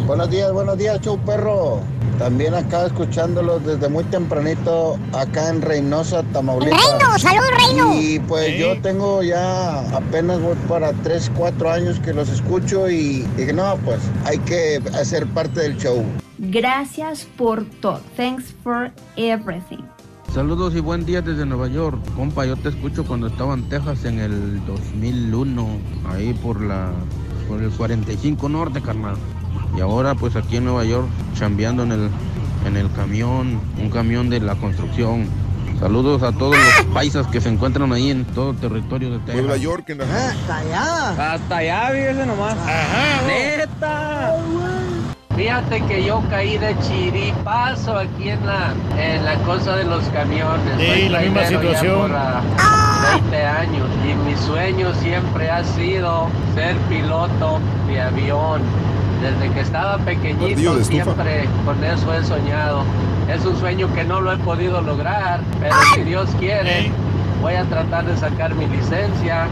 Buenos días, buenos días, show perro. También acá escuchándolos desde muy tempranito acá en Reynosa, Tamaulipas. Reino, salud, Reino. Y pues yo tengo ya apenas voy para 3, 4 años que los escucho y dije, no, pues hay que hacer parte del show. Gracias por todo. Thanks for everything. Saludos y buen día desde Nueva York. Compa, yo te escucho cuando estaba en Texas en el 2001, ahí por la por el 45 Norte, carnal. Y ahora pues aquí en Nueva York chambeando en el en el camión, un camión de la construcción. Saludos a todos los paisas que se encuentran ahí en todo el territorio de Texas. Nueva York, en la... Hasta allá. Hasta allá, fíjese nomás. Neta. Fíjate que yo caí de chiripazo aquí en la, en la cosa de los camiones. Sí, Soy la misma trailero ya situación. por, ah, 20 años y mi sueño siempre ha sido ser piloto de avión. Desde que estaba pequeñito de estufa. siempre con eso he soñado. Es un sueño que no lo he podido lograr, pero si Dios quiere, voy a tratar de sacar mi licencia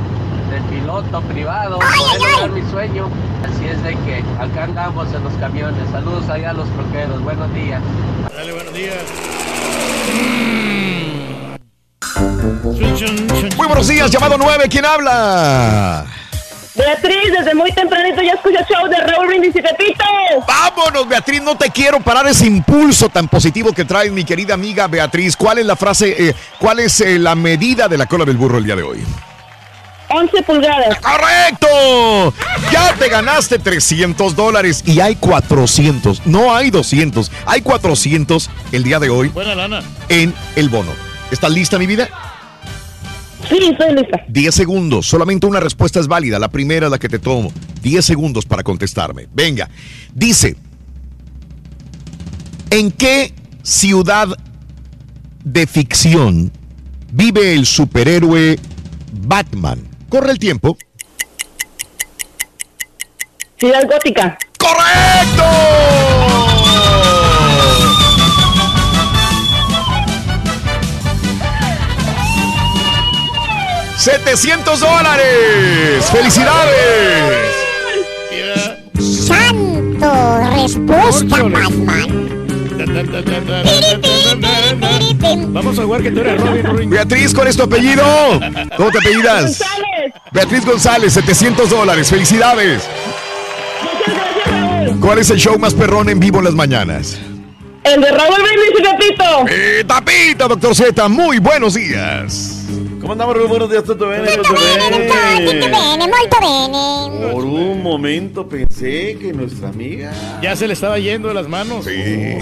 de piloto privado, poder lograr mi sueño. Así es de que acá andamos en los camiones. Saludos allá a los troqueros. Buenos días. Dale, buenos días. Muy buenos días, llamado 9, ¿quién habla? Beatriz, desde muy tempranito ya escucho el show de Raúl Brindis y Pepito. Vámonos, Beatriz, no te quiero parar ese impulso tan positivo que trae mi querida amiga Beatriz. ¿Cuál es la frase, eh, cuál es eh, la medida de la cola del burro el día de hoy? 11 pulgadas. ¡Correcto! Ya te ganaste 300 dólares y hay 400. No hay 200, hay 400 el día de hoy Buena lana. en el bono. ¿Estás lista, mi vida? Sí, estoy lista. 10 segundos, solamente una respuesta es válida, la primera es la que te tomo. 10 segundos para contestarme. Venga, dice, ¿en qué ciudad de ficción vive el superhéroe Batman? Corre el tiempo. Ciudad Gótica. ¡Correcto! ¡700 dólares! ¡Felicidades! Santo, respuesta, Batman. Vamos a jugar que tú eres Robin, Robin. Beatriz, ¿cuál es tu apellido? ¿Cómo te apellidas? González. Beatriz González, 700 dólares. ¡Felicidades! ¿Cuál es el show más perrón en vivo en las mañanas? El de Raúl Brindis y Pepito. Eh, tapita, doctor Z, muy buenos días. ¿Cómo andamos, Rubén? Buenos días, ¿todo bien? Tutto bene, molto bene. Por un momento pensé que nuestra amiga... Ya se le estaba yendo de las manos. Sí.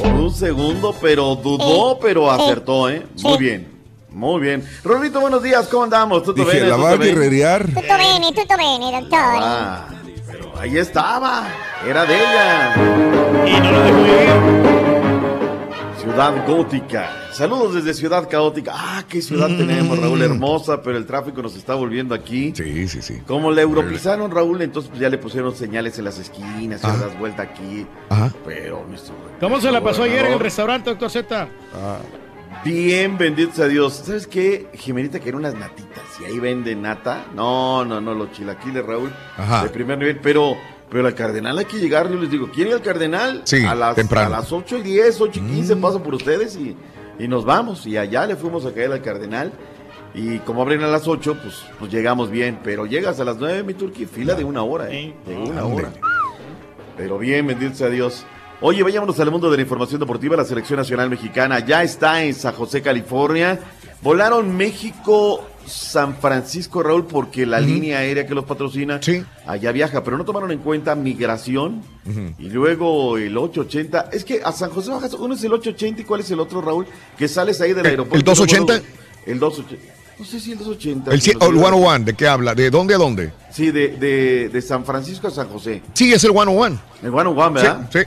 Por un segundo, pero dudó, pero acertó, ¿eh? Muy bien. Muy bien. Rolito, buenos días, ¿cómo andamos? ¿Todo Dije, bien? la va a guerrerear. Tutto bene, tutto bene, doctor. Ah, pero ahí estaba. Era de ella. Y no lo dejó ir. Ciudad Gótica. Saludos desde Ciudad Caótica. Ah, qué ciudad tenemos, Raúl, hermosa, pero el tráfico nos está volviendo aquí. Sí, sí, sí. Como le europeizaron, Raúl, entonces pues, ya le pusieron señales en las esquinas, y das vuelta aquí. Ajá. Pero, nuestro ¿Cómo se la pasó ayer en el restaurante, doctor Z? Bien, bendito sea Dios. ¿Sabes qué? Jimenita que eran unas natitas y ahí venden nata. No, no, no, los chilaquiles, Raúl. Ajá. De primer nivel, pero, pero al cardenal hay que llegar. Yo les digo, ¿quién ir al cardenal? Sí, a las, temprano. Mm. A las 8 y 10, 8 y 15 paso por ustedes y, y nos vamos. Y allá le fuimos a caer al cardenal. Y como abren a las 8, pues, pues llegamos bien. Pero llegas a las 9, mi turqui, fila de una hora, ¿eh? De una Hombre. hora. Pero bien, bendito sea Dios. Oye, vayámonos al mundo de la información deportiva. La selección nacional mexicana ya está en San José, California. Volaron México, San Francisco, Raúl, porque la línea aérea que los patrocina allá viaja, pero no tomaron en cuenta migración y luego el 880. Es que a San José bajas, uno es el 880 y cuál es el otro, Raúl, que sales ahí del ¿El- aeropuerto. el 280? El 280. No sé si el 280. El, el olvidó. 101, ¿de qué habla? ¿De dónde a dónde? Sí, de, de, de San Francisco a San José. Sí, es el 101. El 101, ¿verdad? Sí, sí.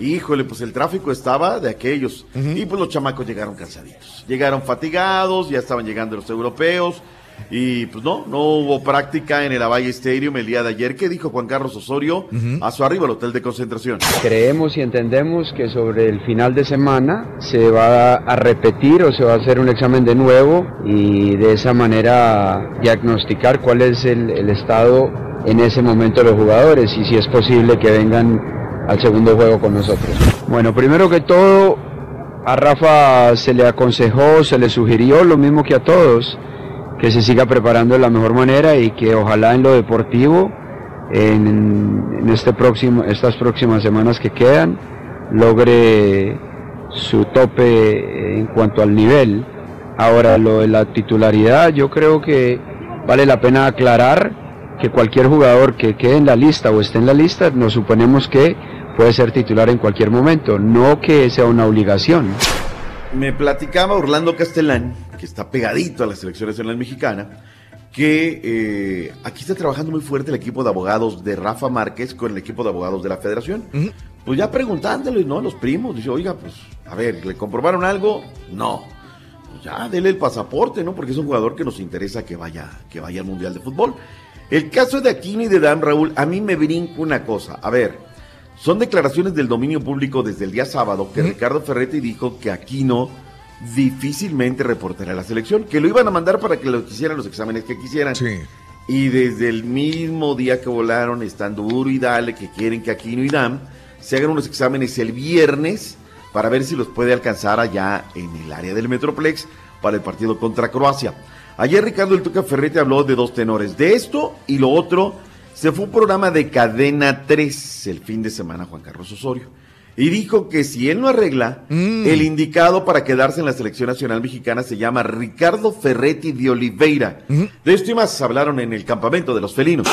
Híjole, pues el tráfico estaba de aquellos. Y pues los chamacos llegaron cansaditos. Llegaron fatigados, ya estaban llegando los europeos. Y pues no, no hubo práctica en el Avalle Stadium el día de ayer. ¿Qué dijo Juan Carlos Osorio a su arribo al hotel de concentración? Creemos y entendemos que sobre el final de semana se va a repetir o se va a hacer un examen de nuevo y de esa manera diagnosticar cuál es el, el estado en ese momento de los jugadores y si es posible que vengan al segundo juego con nosotros. Bueno, primero que todo, a Rafa se le aconsejó, se le sugirió lo mismo que a todos, que se siga preparando de la mejor manera y que ojalá en lo deportivo en, en este próximo, estas próximas semanas que quedan logre su tope en cuanto al nivel. Ahora, lo de la titularidad, yo creo que vale la pena aclarar que cualquier jugador que quede en la lista o esté en la lista, nos suponemos que puede ser titular en cualquier momento, no que sea una obligación. Me platicaba Orlando Castellán, que está pegadito a la selección nacional mexicana, que eh, aquí está trabajando muy fuerte el equipo de abogados de Rafa Márquez con el equipo de abogados de la federación. Pues ya preguntándole, ¿no? Los primos, dice, oiga, pues, a ver, ¿le comprobaron algo? No. Pues ya, dele el pasaporte, ¿no? Porque es un jugador que nos interesa que vaya, que vaya al Mundial de Fútbol. El caso de Aquino y de Dan Raúl, a mí me brinca una cosa. A ver, son declaraciones del dominio público desde el día sábado que Ricardo Ferretti dijo que Aquino difícilmente reportará la selección, que lo iban a mandar para que lo quisieran los exámenes que quisieran. Y desde el mismo día que volaron, están duro y dale, que quieren que Aquino y Dam se hagan unos exámenes el viernes para ver si los puede alcanzar allá en el área del Metroplex para el partido contra Croacia. Ayer Ricardo El Tuca Ferretti habló de dos tenores, de esto y lo otro. Se fue un programa de Cadena 3 el fin de semana, Juan Carlos Osorio. Y dijo que si él no arregla, el indicado para quedarse en la selección nacional mexicana se llama Ricardo Ferretti de Oliveira. De esto y más hablaron en el campamento de los felinos.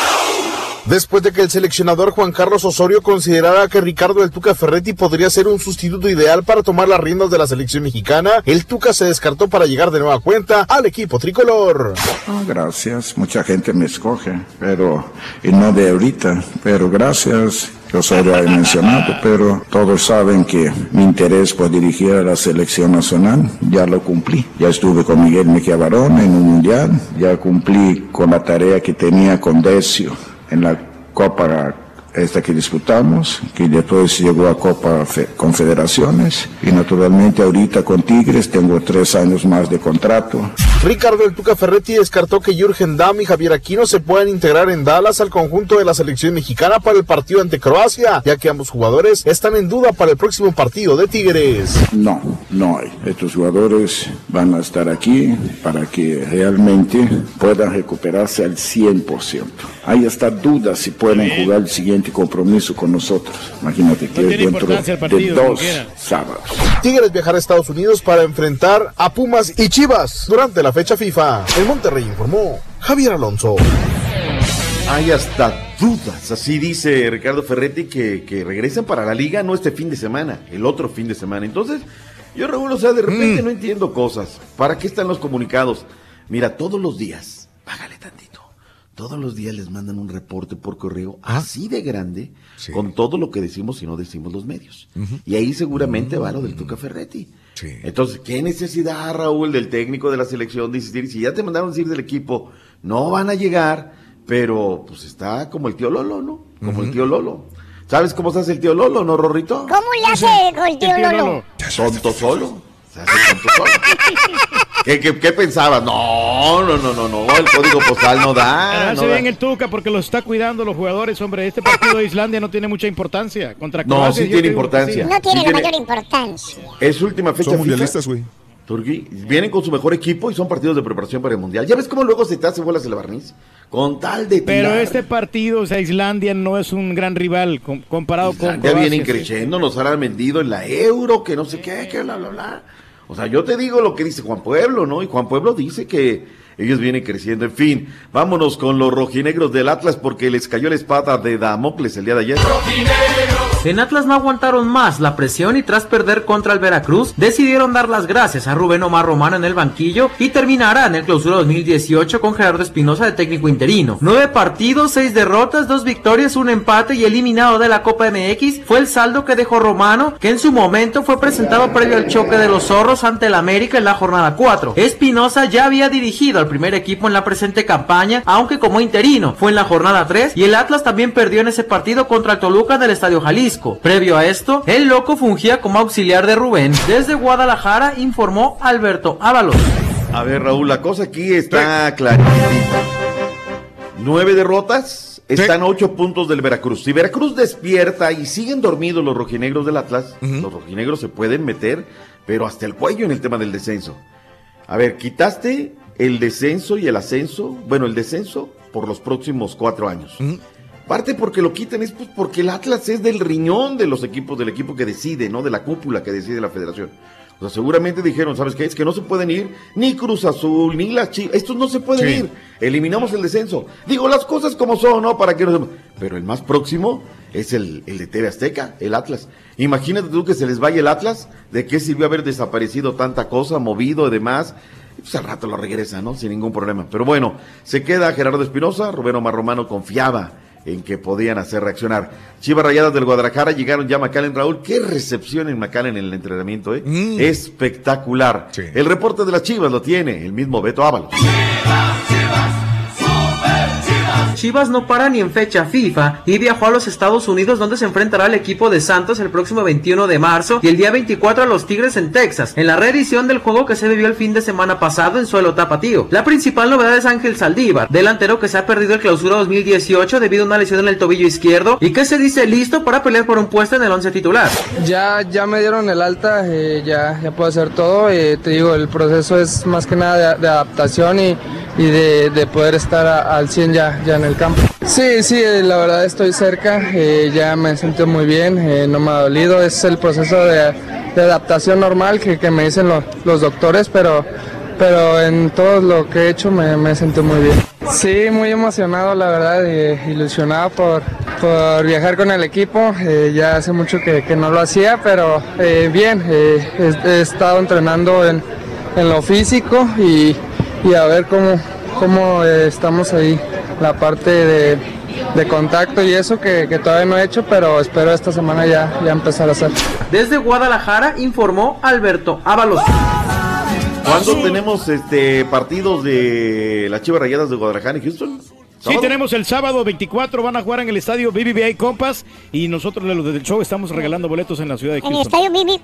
Después de que el seleccionador Juan Carlos Osorio considerara que Ricardo El Tuca Ferretti podría ser un sustituto ideal para tomar las riendas de la selección mexicana, el Tuca se descartó para llegar de nueva cuenta al equipo tricolor. Ah, Gracias, mucha gente me escoge, pero, y no de ahorita, pero gracias. Yo soy lo he mencionado, pero todos saben que mi interés por dirigir a la selección nacional ya lo cumplí. Ya estuve con Miguel Mejía Barón en un mundial, ya cumplí con la tarea que tenía con Decio en la Copa esta que disputamos, que después llegó a Copa Fe- Confederaciones y naturalmente ahorita con Tigres tengo tres años más de contrato. Ricardo El Tuca Ferretti descartó que Jürgen Damm y Javier Aquino se puedan integrar en Dallas al conjunto de la selección mexicana para el partido ante Croacia, ya que ambos jugadores están en duda para el próximo partido de Tigres. No, no hay. Estos jugadores van a estar aquí para que realmente puedan recuperarse al 100%. Hay hasta dudas si pueden jugar el siguiente compromiso con nosotros. Imagínate que No dentro de dos sábados. Tigres viajará a Estados Unidos para enfrentar a Pumas y Chivas durante la fecha FIFA. El Monterrey informó Javier Alonso. Hay hasta dudas, así dice Ricardo Ferretti, que, que regresan para la liga no este fin de semana, el otro fin de semana. Entonces, yo Raúl, o sea, de repente no entiendo cosas. ¿Para qué están los comunicados? Mira, todos los días, págale tantito, todos los días les mandan un reporte por correo así de grande con todo lo que decimos y no decimos los medios. Y ahí seguramente va lo del Tuca Ferretti. Entonces, ¿qué necesidad, Raúl, del técnico de la selección de insistir? Si ya te mandaron decir del equipo, no van a llegar, pero pues está como el tío Lolo, ¿no? Como el tío Lolo. ¿Sabes cómo se hace el tío Lolo, no, Rorrito? ¿Cómo le hace con el tío Lolo? Tonto solo. Se hace tonto solo. ¿Qué, qué, qué pensabas? No, no, no, no, no. El código postal no da. Pero no hace da. bien el Tuca porque lo está cuidando los jugadores, hombre. Este partido de Islandia no tiene mucha importancia. Contra No, Croacia, sí yo tiene importancia. No tiene Sí la tiene- mayor importancia. Es su última fecha Son mundialistas, güey. Turquí, vienen con su mejor equipo y son partidos de preparación para el mundial. ¿Ya ves cómo luego se te hace bolas el barniz? Con tal de Pero tirar. este partido, o sea, Islandia no es un gran rival com- comparado con Ya vienen sí. creciendo, nos han vendido en la euro, que no sé qué, que bla, bla, bla. O sea, yo te digo lo que dice Juan Pueblo, ¿no? Y Juan Pueblo dice que ellos vienen creciendo. En fin, vámonos con los rojinegros del Atlas porque les cayó la espada de Damocles el día de ayer. En Atlas no aguantaron más la presión y tras perder contra el Veracruz, decidieron dar las gracias a Rubén Omar Romano en el banquillo y terminará en el clausura 2018 con Gerardo Espinosa de técnico interino. Nueve partidos, seis derrotas, dos victorias, un empate y eliminado de la Copa MX fue el saldo que dejó Romano, que en su momento fue presentado previo al choque de los zorros ante el América en la jornada 4. Espinosa ya había dirigido al primer equipo en la presente campaña, aunque como interino fue en la jornada 3 y el Atlas también perdió en ese partido contra el Toluca en el Estadio Jalisco. Previo a esto, el loco fungía como auxiliar de Rubén. Desde Guadalajara informó Alberto Ábalos. A ver, Raúl, la cosa aquí está clarita. Nueve derrotas, están a ocho puntos del Veracruz. Si Veracruz despierta y siguen dormidos los rojinegros del Atlas, los rojinegros se pueden meter, pero hasta el cuello en el tema del descenso. A ver, quitaste el descenso y el ascenso, bueno, el descenso por los próximos cuatro años. Parte porque lo quitan es pues, porque el Atlas es del riñón de los equipos, del equipo que decide, ¿no? De la cúpula que decide la federación. O sea, seguramente dijeron, ¿sabes qué? Es que no se pueden ir ni Cruz Azul, ni las Chivas. Estos no se pueden Sí. ir. Eliminamos el descenso. Digo, las cosas como son, ¿no? Para que no. Pero el más próximo es el, el de TV Azteca, el Atlas. Imagínate tú que se les vaya el Atlas. ¿De qué sirvió haber desaparecido tanta cosa, movido y demás? Pues al rato lo regresa, ¿no? Sin ningún problema. Pero bueno, se queda Gerardo Espinosa. Rubén Omar Romano confiaba en que podían hacer reaccionar. Chivas Rayadas del Guadalajara llegaron ya a McAllen Raúl. Qué recepción en McAllen en el entrenamiento, ¿eh? Espectacular. El reporte de las Chivas lo tiene el mismo Beto Ábalos. Chivas no para ni en fecha FIFA y viajó a los Estados Unidos donde se enfrentará al equipo de Santos el próximo 21 de marzo y el día 24 a los Tigres en Texas, en la reedición del juego que se vivió el fin de semana pasado en suelo tapatío. La principal novedad es Ángel Saldívar, delantero que se ha perdido el clausura 2018 debido a una lesión en el tobillo izquierdo y que se dice listo para pelear por un puesto en el once titular. Ya, ya me dieron el alta, eh, ya, ya puedo hacer todo. eh, te digo, el proceso es más que nada de, adaptación y, de, de poder estar al 100 ya, ya en el campo. Sí, sí, eh, la verdad estoy cerca, eh, ya me siento muy bien, eh, no me ha dolido. Es el proceso de, adaptación normal que, me dicen lo- los doctores, pero, pero en todo lo que he hecho me, me siento muy bien. Sí, muy emocionado, la verdad, y ilusionado por, viajar con el equipo. Eh, ya hace mucho que, no lo hacía, pero eh, bien, eh, he, estado entrenando en, lo físico y a ver cómo, cómo eh, estamos ahí, la parte de, de contacto y eso que, que todavía no he hecho, pero espero esta semana ya, ya empezar a hacer. Desde Guadalajara informó Alberto Ábalos. ¿Cuándo tenemos este partidos de las Chivas Rayadas de Guadalajara y Houston? Sí, tenemos el sábado 24, van a jugar en el estadio BBVA Compass y nosotros los del show estamos regalando boletos en la ciudad de En el Houston. estadio.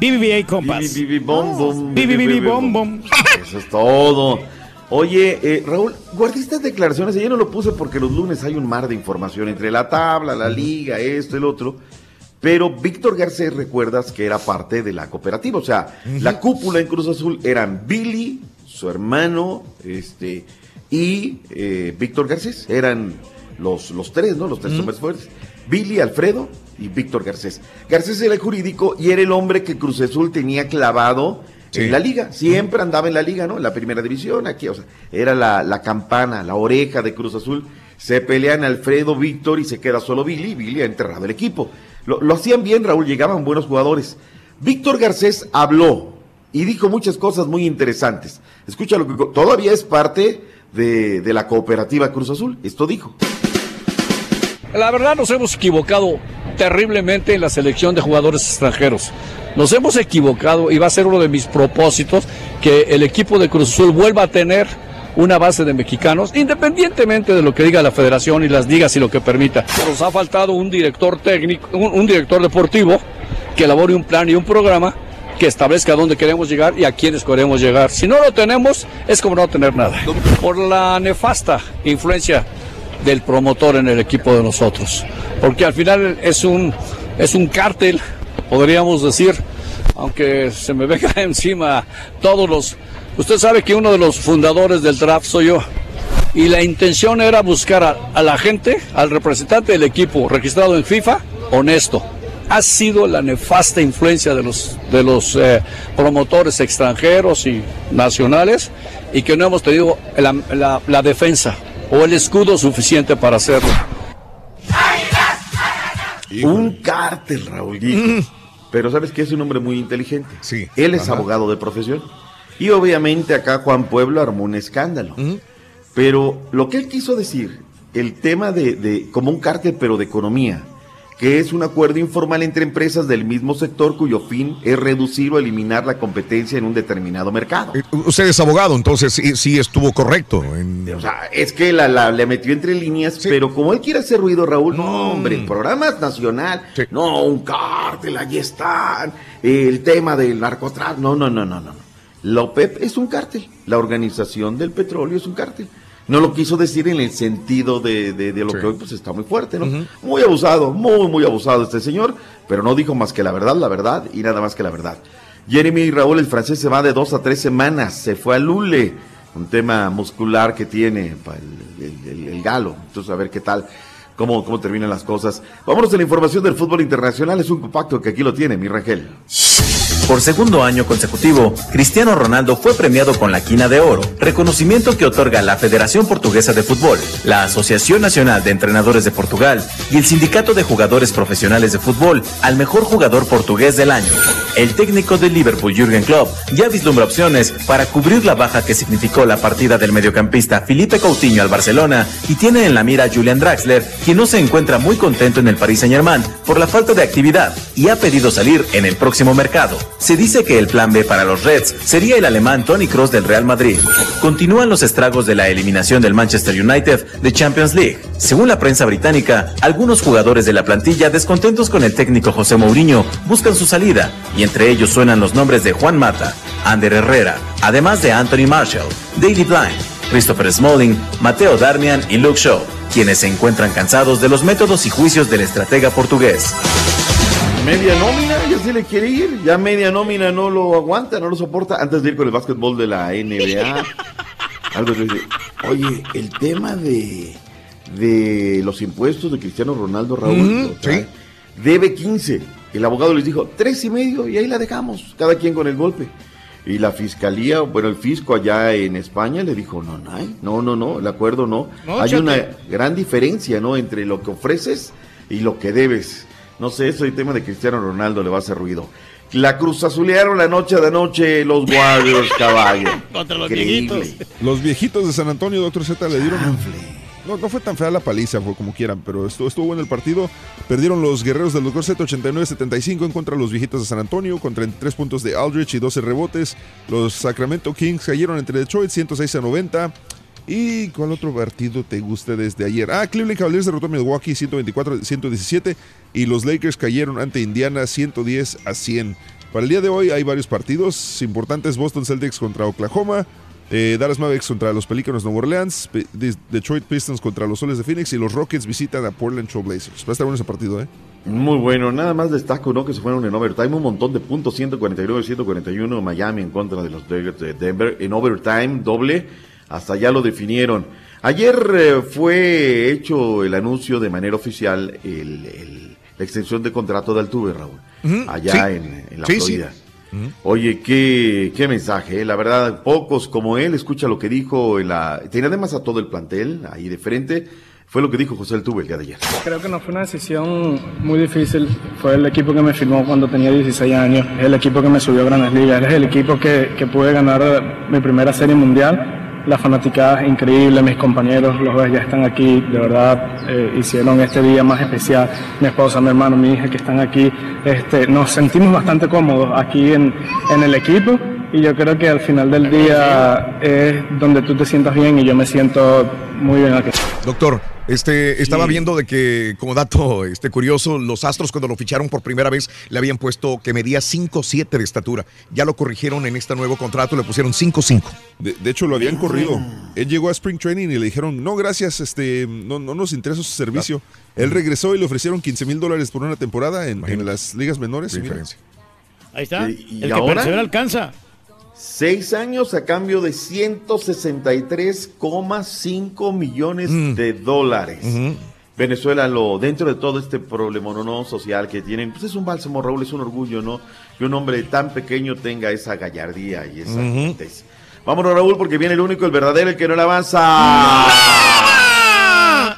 BBVA Compass. Bibi, bom, bom. Eso es todo. Oye, eh, Raúl, guardé estas declaraciones, yo no lo puse porque los lunes hay un mar de información entre la tabla, la liga, esto, el otro. Pero Víctor Garcés, recuerdas que era parte de la cooperativa, o sea, la cúpula en Cruz Azul eran Billy, su hermano, este, y eh, Víctor Garcés, eran los, los tres, ¿no? Los tres hombres fuertes. Billy, Alfredo y Víctor Garcés. Garcés era el jurídico y era el hombre que Cruz Azul tenía clavado en la liga. Siempre andaba en la liga, ¿no? En la primera división, aquí, o sea, era la, la campana, la oreja de Cruz Azul. Se pelean Alfredo, Víctor y se queda solo Billy. Billy ha enterrado el equipo. Lo, lo hacían bien, Raúl, llegaban buenos jugadores. Víctor Garcés habló y dijo muchas cosas muy interesantes. Escucha lo que todavía es parte de, de la cooperativa Cruz Azul. Esto dijo. La verdad nos hemos equivocado terriblemente en la selección de jugadores extranjeros. Nos hemos equivocado y va a ser uno de mis propósitos que el equipo de Cruz Azul vuelva a tener una base de mexicanos, independientemente de lo que diga la federación y las ligas y lo que permita. Nos ha faltado un director técnico, un, director deportivo que elabore un plan y un programa que establezca dónde queremos llegar y a quiénes queremos llegar. Si no lo tenemos, es como no tener nada. Por la nefasta influencia del promotor en el equipo de nosotros. Porque al final es un, es un cártel, podríamos decir, aunque se me venga encima todos los... Usted sabe que uno de los fundadores del draft soy yo. Y la intención era buscar a, la gente, al representante del equipo registrado en FIFA, honesto. Ha sido la nefasta influencia de los, de los eh, promotores extranjeros y nacionales y que no hemos tenido la defensa o el escudo suficiente para hacerlo. Un cártel, Raúl. dijo. Pero sabes que es un hombre muy inteligente. Sí. Él es Ajá. abogado de profesión. Y obviamente acá Juan Pueblo armó un escándalo. Pero lo que él quiso decir, el tema de, de como un cártel, pero de economía, que es un acuerdo informal entre empresas del mismo sector cuyo fin es reducir o eliminar la competencia en un determinado mercado. Usted es abogado, entonces sí, sí estuvo correcto. en- O sea, es que la, la- le metió entre líneas, pero como él quiere hacer ruido, Raúl, no, hombre, programas nacional, no, un cártel, ahí están, el tema del narcotráfico, no, no, no, no, no. La OPEP es un cártel, la organización del petróleo es un cártel. No lo quiso decir en el sentido de, de- de lo que hoy pues está muy fuerte, ¿no? Muy abusado, muy, muy abusado este señor, pero no dijo más que la verdad, la verdad y nada más que la verdad. Jeremy y Raúl, el francés, se va de dos a tres semanas, se fue a Lule, un tema muscular que tiene el- el- el galo. Entonces, a ver qué tal, cómo, cómo terminan las cosas. Vámonos a la información del fútbol internacional, es un compacto que aquí lo tiene, mi Rangel. Por segundo año consecutivo, Cristiano Ronaldo fue premiado con la Quina de Oro, reconocimiento que otorga la Federación Portuguesa de Fútbol, la Asociación Nacional de Entrenadores de Portugal y el Sindicato de Jugadores Profesionales de Fútbol al mejor jugador portugués del año. El técnico del Liverpool, Jürgen Klopp, ya vislumbra opciones para cubrir la baja que significó la partida del mediocampista Felipe Coutinho al Barcelona y tiene en la mira a Julian Draxler, quien no se encuentra muy contento en el Paris Saint-Germain por la falta de actividad y ha pedido salir en el próximo mercado. Se dice que el plan B para los Reds sería el alemán Tony Cross del Real Madrid. Continúan los estragos de la eliminación del Manchester United de Champions League. Según la prensa británica, algunos jugadores de la plantilla descontentos con el técnico José Mourinho buscan su salida y entre ellos suenan los nombres de Juan Mata, Ander Herrera, además de Anthony Marshall, Daily Blind, Christopher Smalling, Mateo Darmian y Luke Shaw, quienes se encuentran cansados de los métodos y juicios del estratega portugués. Media nómina, ya se le quiere ir. Ya media nómina no lo aguanta, no lo soporta. Antes de ir con el básquetbol de la NBA, algo le dice, oye, el tema de, de los impuestos de Cristiano Ronaldo Raúl debe 15. El abogado les dijo, tres y medio, y ahí la dejamos, cada quien con el golpe. Y la fiscalía, bueno, el fisco allá en España le dijo, no, no, no, no, no, el acuerdo no. No, hay una gran diferencia, ¿no? Entre lo que ofreces y lo que debes. No sé, eso el tema de Cristiano Ronaldo le va a hacer ruido. La cruz azulearon la noche de anoche los Warriors, caballo. Contra los Increíble. viejitos. Los viejitos de San Antonio, doctor Z, le dieron. No, no fue tan fea la paliza, fue como quieran, pero estuvo, estuvo bueno el partido. Perdieron los guerreros del doctor Z 89-75 en contra de los viejitos de San Antonio, con 33 puntos de Aldrich y 12 rebotes. Los Sacramento Kings cayeron entre Detroit 106 a 90. ¿Y cuál otro partido te gusta desde ayer? Ah, Cleveland Cavaliers derrotó a Milwaukee 124-117 y los Lakers cayeron ante Indiana 110 a 100. Para el día de hoy hay varios partidos importantes: Boston Celtics contra Oklahoma, eh, Dallas Mavericks contra los Pelícanos Nueva Orleans, Detroit Pistons contra los Soles de Phoenix y los Rockets visitan a Portland Trail Blazers. Va a estar bueno ese partido, ¿eh? Muy bueno, nada más destaco ¿no? que se fueron en overtime, un montón de puntos, 149-141 Miami en contra de los Nuggets de Denver, en overtime doble, hasta ya lo definieron. Ayer eh, fue hecho el anuncio de manera oficial el, el- la extensión de contrato de Altuve, Raúl, allá sí. en, en la Sí, sí. Florida. Oye, qué, qué mensaje, eh. la verdad, pocos como él, escucha lo que dijo en la... Tenía además a todo el plantel ahí de frente, fue lo que dijo José Altuve el día de ayer. Creo que no fue una decisión muy difícil. Fue el equipo que me firmó cuando tenía 16 años. Es el equipo que me subió a Grandes Ligas. Es el equipo que, que pude ganar mi primera serie mundial. La fanaticada es increíble, mis compañeros, los ves, ya están aquí. De verdad, eh, hicieron este día más especial. Mi esposa, mi hermano, mi hija que están aquí. Este, nos sentimos bastante cómodos aquí en, en el equipo. Y yo creo que al final del día es donde tú te sientas bien y yo me siento muy bien aquí. Doctor, este, estaba viendo de que, como dato este, curioso, los Astros cuando lo ficharon por primera vez le habían puesto que medía 5'7 de estatura. Ya lo corrigieron en este nuevo contrato, le pusieron 5'5. De, de hecho, lo habían corrido. Él llegó a Spring Training y le dijeron, no, gracias, este, no, no nos interesa su servicio. Él regresó y le ofrecieron 15 mil dólares por una temporada en, en las ligas menores. Ahí está. ¿Y- y el que ahora? persevera alcanza. Seis años a cambio de 163,5 millones Mm. de dólares. Venezuela, lo dentro de todo este problema no social que tienen, pues es un bálsamo, Raúl, es un orgullo, ¿no? Que un hombre tan pequeño tenga esa gallardía y esa adultez. Vámonos, Raúl, porque viene el único, el verdadero, el que no le avanza.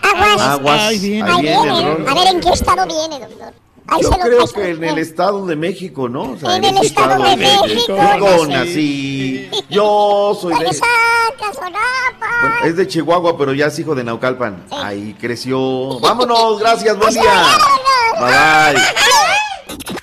Aguas. Aguas. Ahí Ahí viene. viene el rol. A ver, ¿en qué estado viene, doctor? Ahí Yo creo que en el Estado de México, ¿no? O sea, En el ese Estado de México. Yo Sí. nací. Yo soy de. Bueno, es de Chihuahua, pero ya es hijo de Naucalpan. Ahí creció. Vámonos, gracias, buen día. Bye bye.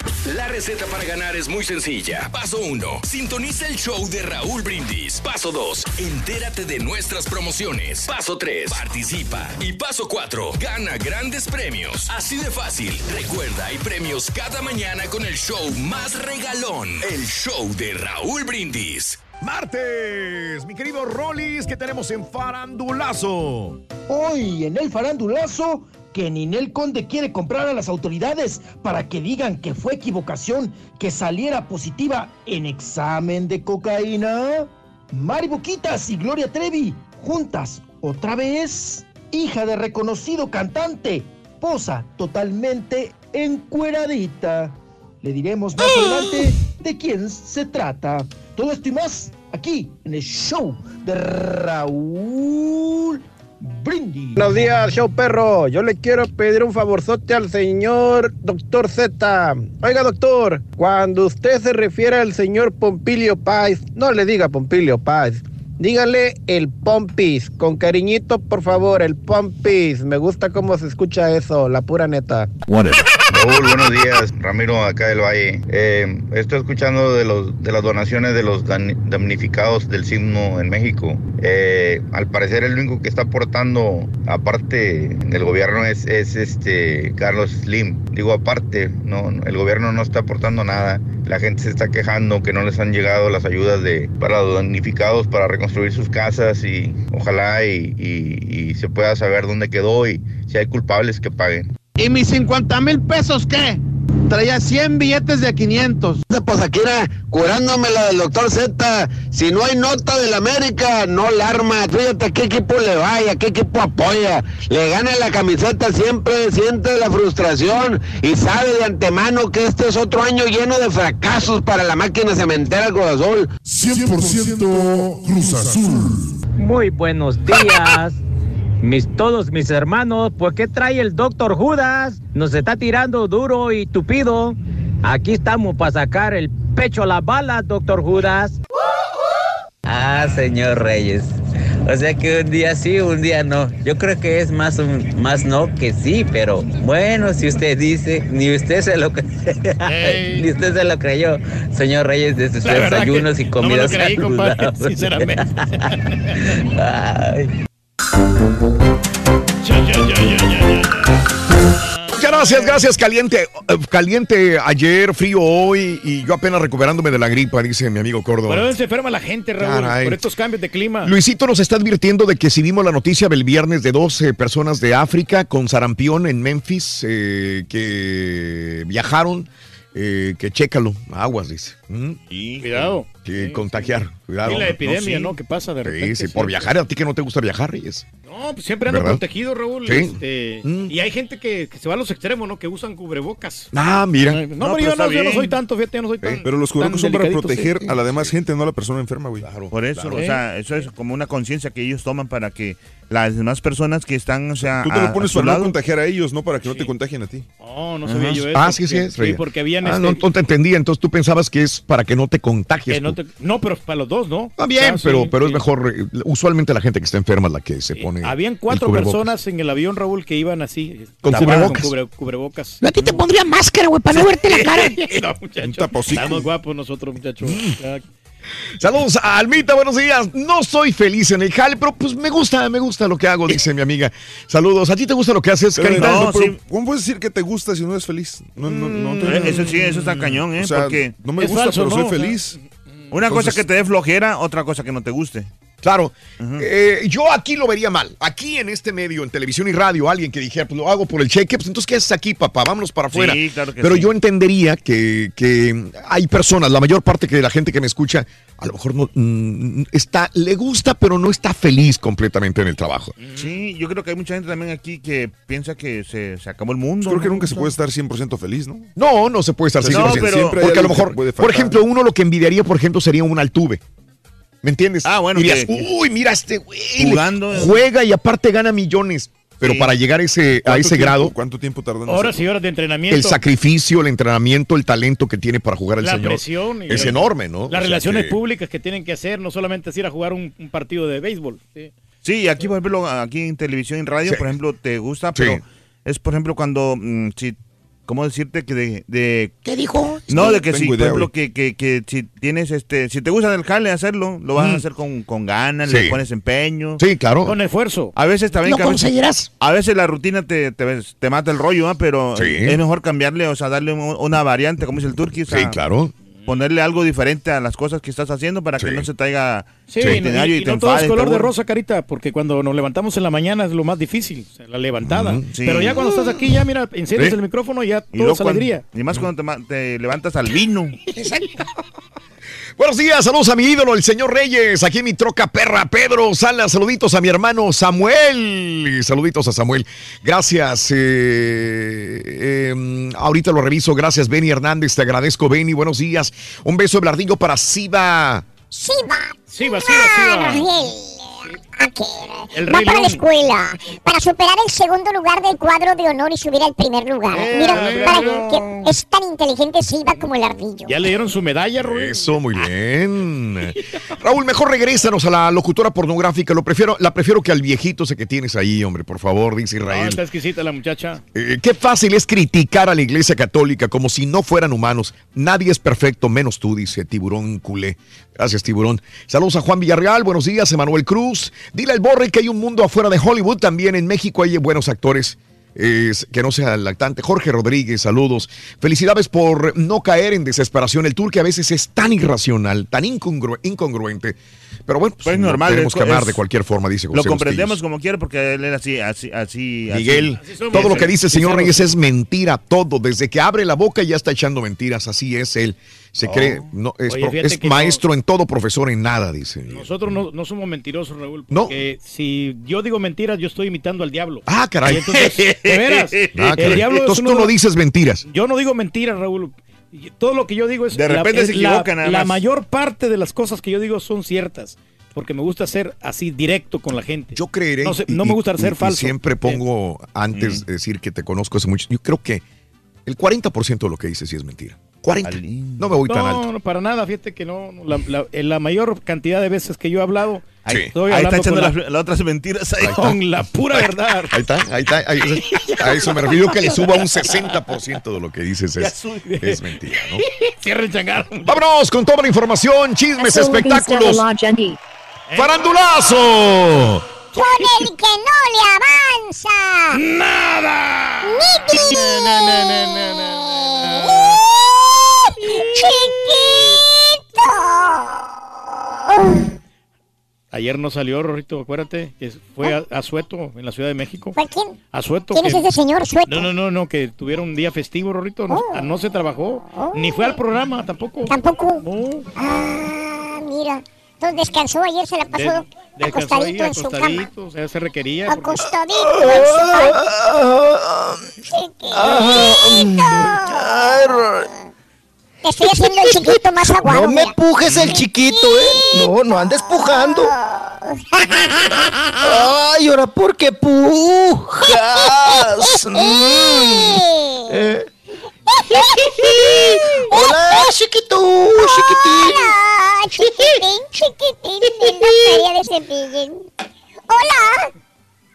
La receta para ganar es muy sencilla. Paso 1. Sintoniza el show de Raúl Brindis. Paso 2. Entérate de nuestras promociones. Paso 3. Participa. Y paso 4. Gana grandes premios. Así de fácil. Recuerda, hay premios cada mañana con el show más regalón. El show de Raúl Brindis. Martes, mi querido Rollis, que tenemos en Farandulazo. Hoy en el farandulazo, que Ninel Conde quiere comprar a las autoridades para que digan que fue equivocación que saliera positiva en examen de cocaína. Mari Boquitas y Gloria Trevi, juntas otra vez. Hija de reconocido cantante, posa totalmente encueradita. Le diremos más adelante de quién se trata. Todo esto y más aquí en el show de Raúl Brindis. Buenos días, show perro. Yo le quiero pedir un favorzote al señor doctor Z. Oiga, doctor, cuando usted se refiere al señor Pompilio Páez, no le diga Pompilio Páez. Dígale el Pompis, con cariñito, por favor, el Pompis. Me gusta cómo se escucha eso, la pura neta. Raúl, buenos días. Ramiro, acá del Valle. Eh, estoy escuchando de, los, de las donaciones de los damnificados del sismo en México. Eh, al parecer el único que está aportando, aparte del gobierno, es, es este Carlos Slim. Digo, aparte, no, el gobierno no está aportando nada. La gente se está quejando que no les han llegado las ayudas de, para los damnificados para reconstruir sus casas y ojalá y, y- y se pueda saber dónde quedó y si hay culpables que paguen. ¿Y mis 50 mil pesos qué? Traía 100 billetes de 500. Pues aquí era curándome la del doctor Z. Si no hay nota del América, no la arma. Fíjate a qué equipo le vaya, a qué equipo apoya. Le gana la camiseta siempre, siente la frustración y sabe de antemano que este es otro año lleno de fracasos para la máquina cementera Cruz Azul. 100% Cruz Azul. Muy buenos días. Mis, todos mis hermanos, ¿por qué trae el doctor Judas? Nos está tirando duro y tupido. Aquí estamos para sacar el pecho a las balas, doctor Judas. Ah, señor Reyes. O sea que un día sí, un día no. Yo creo que es más un más no que sí, pero bueno, si usted dice, ni usted se lo cre- ni usted se lo creyó, señor Reyes, de sus desayunos y no me lo comidas creí, compadre, sinceramente. Ay. Muchas gracias, gracias, caliente. eh, Caliente ayer, frío hoy y yo apenas recuperándome de la gripa, dice mi amigo Córdoba. Por eso se enferma la gente, Raúl, Caray. por estos cambios de clima. Luisito nos está advirtiendo de que si vimos la noticia del viernes de 12 personas de África con sarampión en Memphis eh, que viajaron, eh, que chécalo, aguas, dice. ¿Mm? Cuidado. Que contagiar, cuidado. Y la epidemia, sí. ¿no? ¿Qué pasa de Sí, repente? sí, por viajar, a ti que no te gusta viajar, Reyes. No, pues siempre ando ¿Verdad? protegido, Raúl. Sí. este, Y hay gente que, que se va a los extremos, ¿no? Que usan cubrebocas. Ah, mira. No, pero yo, no, yo no soy tanto, fíjate, yo no soy tan. Pero los cubrebocas son para proteger sí. a la demás gente, no a la persona enferma, güey. Por eso, o sea, eso es como una conciencia que ellos toman para que las demás personas que están, o sea, Tú te lo pones para no contagiar a ellos, no para que no te contagien a ti. No, no sabía yo eso. Ah, sí, sí, es. Reyes. porque habían Ah, este, no, no te entendía, entonces tú pensabas que es para que no te contagies. que no, tú. te- no, pero para los dos, ¿no? Está bien, Ah, sí, pero, pero es sí. mejor. eh, Usualmente la gente que está enferma es la que se pone. Habían cuatro personas en el avión, Raúl, que iban así. Con tapadas, cubrebocas. Con cubre- cubrebocas. A ti te pondría máscara, güey, para no verte la cara. no, muchachos. Estamos guapos nosotros, muchachos. Saludos a Almita, buenos días. No soy feliz en el jale, pero pues me gusta, me gusta lo que hago, dice mi amiga. Saludos. ¿A ti te gusta lo que haces, Carita? no, pero ¿Cómo puedes decir que te gusta si no eres feliz? No, no, no te- Eh, Eso sí, eso está cañón, ¿eh? O sea, Porque no me gusta, pero soy feliz. Una cosa que te dé flojera, otra cosa que no te guste. Claro. Eh, yo aquí lo vería mal. Aquí en este medio, en televisión y radio, alguien que dijera, pues lo hago por el cheque, pues entonces, ¿qué haces aquí, papá? Vámonos para afuera. Sí, claro que Pero sí. yo entendería que, que hay personas, la mayor parte de la gente que me escucha, a lo mejor no mm, está, le gusta, pero no está feliz completamente en el trabajo. Sí, yo creo que hay mucha gente también aquí que piensa que se, se acabó el mundo. Creo que ¿no? nunca se puede estar 100% feliz, ¿no? No, no se puede estar No, 100%. pero- Siempre hay porque a lo que mejor, puede por ejemplo, uno lo que envidiaría, por ejemplo, sería un Altuve. ¿Me entiendes? Ah, bueno, Dirías, que- uy, mira este güey. Jugando. Juega y aparte gana millones. Pero Sí. para llegar a ese, a ¿Cuánto ese tiempo- grado, ¿Cuánto tiempo tardan? en Horas y horas de entrenamiento. el sacrificio, el entrenamiento, el talento que tiene para jugar el la señor presión. y es enorme, ¿no? O Las relaciones que- públicas que tienen que hacer, no solamente es ir a jugar un, un partido de béisbol. sí. Sí, aquí, por ejemplo, aquí en televisión y en radio, Sí. por ejemplo, te gusta, Sí. pero es, por ejemplo, cuando, mm, si, ¿cómo decirte que de... de ¿Qué dijo? no, de que si, por idea, ejemplo, que, que, que si tienes, este, si te gusta el jale hacerlo, lo vas Mm. a hacer con, con ganas, Sí. le pones empeño. Sí, claro. Con esfuerzo. A veces también... ¿Lo que a veces- conseguirás? A veces la rutina te, te, te mata el rollo, ¿ah? pero Sí. es mejor cambiarle, o sea, darle un- una variante, como dice el turqui, o sea, Sí, claro. Ponerle algo diferente a las cosas que estás haciendo para que no se traiga Sí, y- y, y, te no todo es color de rosa, carita, porque cuando nos levantamos en la mañana es lo más difícil, o sea, la levantada. Sí. Pero ya cuando estás aquí, ya mira, enciendes Sí. el micrófono y ya todo es cuando- alegría. y más cuando te, ma- te levantas al vino. Buenos días, saludos a mi ídolo, el señor Reyes. Aquí en mi troca perra, Pedro Salas. Saluditos a mi hermano Samuel. Saluditos a Samuel. Gracias. eh, eh, ahorita lo reviso. Gracias, Benny Hernández. Te agradezco, Benny. Buenos días. Un beso de Blardillo para Siva. Siva. Sí, va, sí, va, sí, va. El para la escuela. Para superar el segundo lugar del cuadro de honor y subir al primer lugar. Eh, Mira, para que es tan inteligente, sí, va como el ardillo. ¿Ya le dieron su medalla, Rubén? Eso, muy bien. Raúl, mejor regrésanos a la locutora pornográfica. Lo prefiero, la prefiero que al viejito ese que tienes ahí, hombre, por favor, dice No, Israel. está exquisita la muchacha. Eh, qué fácil es criticar a la iglesia católica como si no fueran humanos. Nadie es perfecto, menos tú, dice Tiburón Culé. Gracias, Tiburón. Saludos a Juan Villarreal, buenos días, Emanuel Cruz. Dile al Borre que hay un mundo afuera de Hollywood. También en México hay buenos actores. Es- que no sea lactante. Jorge Rodríguez, saludos. Felicidades por no caer en desesperación. El tour que a veces es tan irracional, tan incongru- incongruente. Pero bueno, pues, Pues no normal, tenemos que es- amar de cualquier forma, dice José Lo comprendemos Bustillos. como quiera porque él era así, así, así. así- Miguel, así todo lo que dice el señor. Reyes es mentira, todo. Desde que abre la boca ya está echando mentiras. Así es él. Se Oh. cree, no, es, Oye, pro- fíjate es maestro en todo, profesor en nada, dice. Nosotros no, no somos mentirosos, Raúl. No. Porque si yo digo mentiras, yo estoy imitando al diablo. Ah, caray. Y entonces, de veras. Ah, el diablo es Entonces uno tú no dices mentiras. Yo no digo mentiras, Raúl. Todo lo que yo digo es. De repente es se equivoca nada La más. mayor parte de las cosas que yo digo son ciertas. Porque me gusta ser así directo con la gente. Yo creeré. No, sé- y- no me gusta y- ser y falso. siempre pongo, antes Mm. de decir que te conozco hace mucho, yo creo que el 40% de lo que dices sí es mentira. 40. No me voy tan alto. No, no, para nada. Fíjate que no. no, La, la- la mayor cantidad de veces que yo he hablado, Sí. estoy Ahí está echando las, las otras mentiras ahí. con la pura verdad. Ahí está, ahí está. ahí- a eso me refiero que le suba un 60% de lo que dices es, mentira, ¿no? Cierra el. Vámonos con toda la información, chismes, espectáculos. ¡Farandulazo! Con el que no le avanza. ¡Nada! ¡Ni ¡Chiquito! Ayer no salió, Rorrito, acuérdate, que fue a, a Sueto, en la Ciudad de México. ¿Fue quién? A Sueto. ¿Quién es ese señor sueto? No, no, no, no, que tuvieron un día festivo, Rorrito. No, Oh. no se trabajó, ni fue al programa tampoco. ¿Tampoco? No. Ah, mira. Entonces descansó ayer, se la pasó De- descansó ahí, acostadito en su cama. acostadito, o sea, se requería. porque- Acostadito en su cama. Chiquito. Te estoy haciendo el chiquito más aguado. No me mira. pujes el chiquito, ¿eh? No, no andes pujando. Ay, ahora, ¿por qué pujas? Mm. Eh. Hola, chiquito, chiquitín. Hola, chiquitín, chiquitín, la feria de Cepillín. Hola.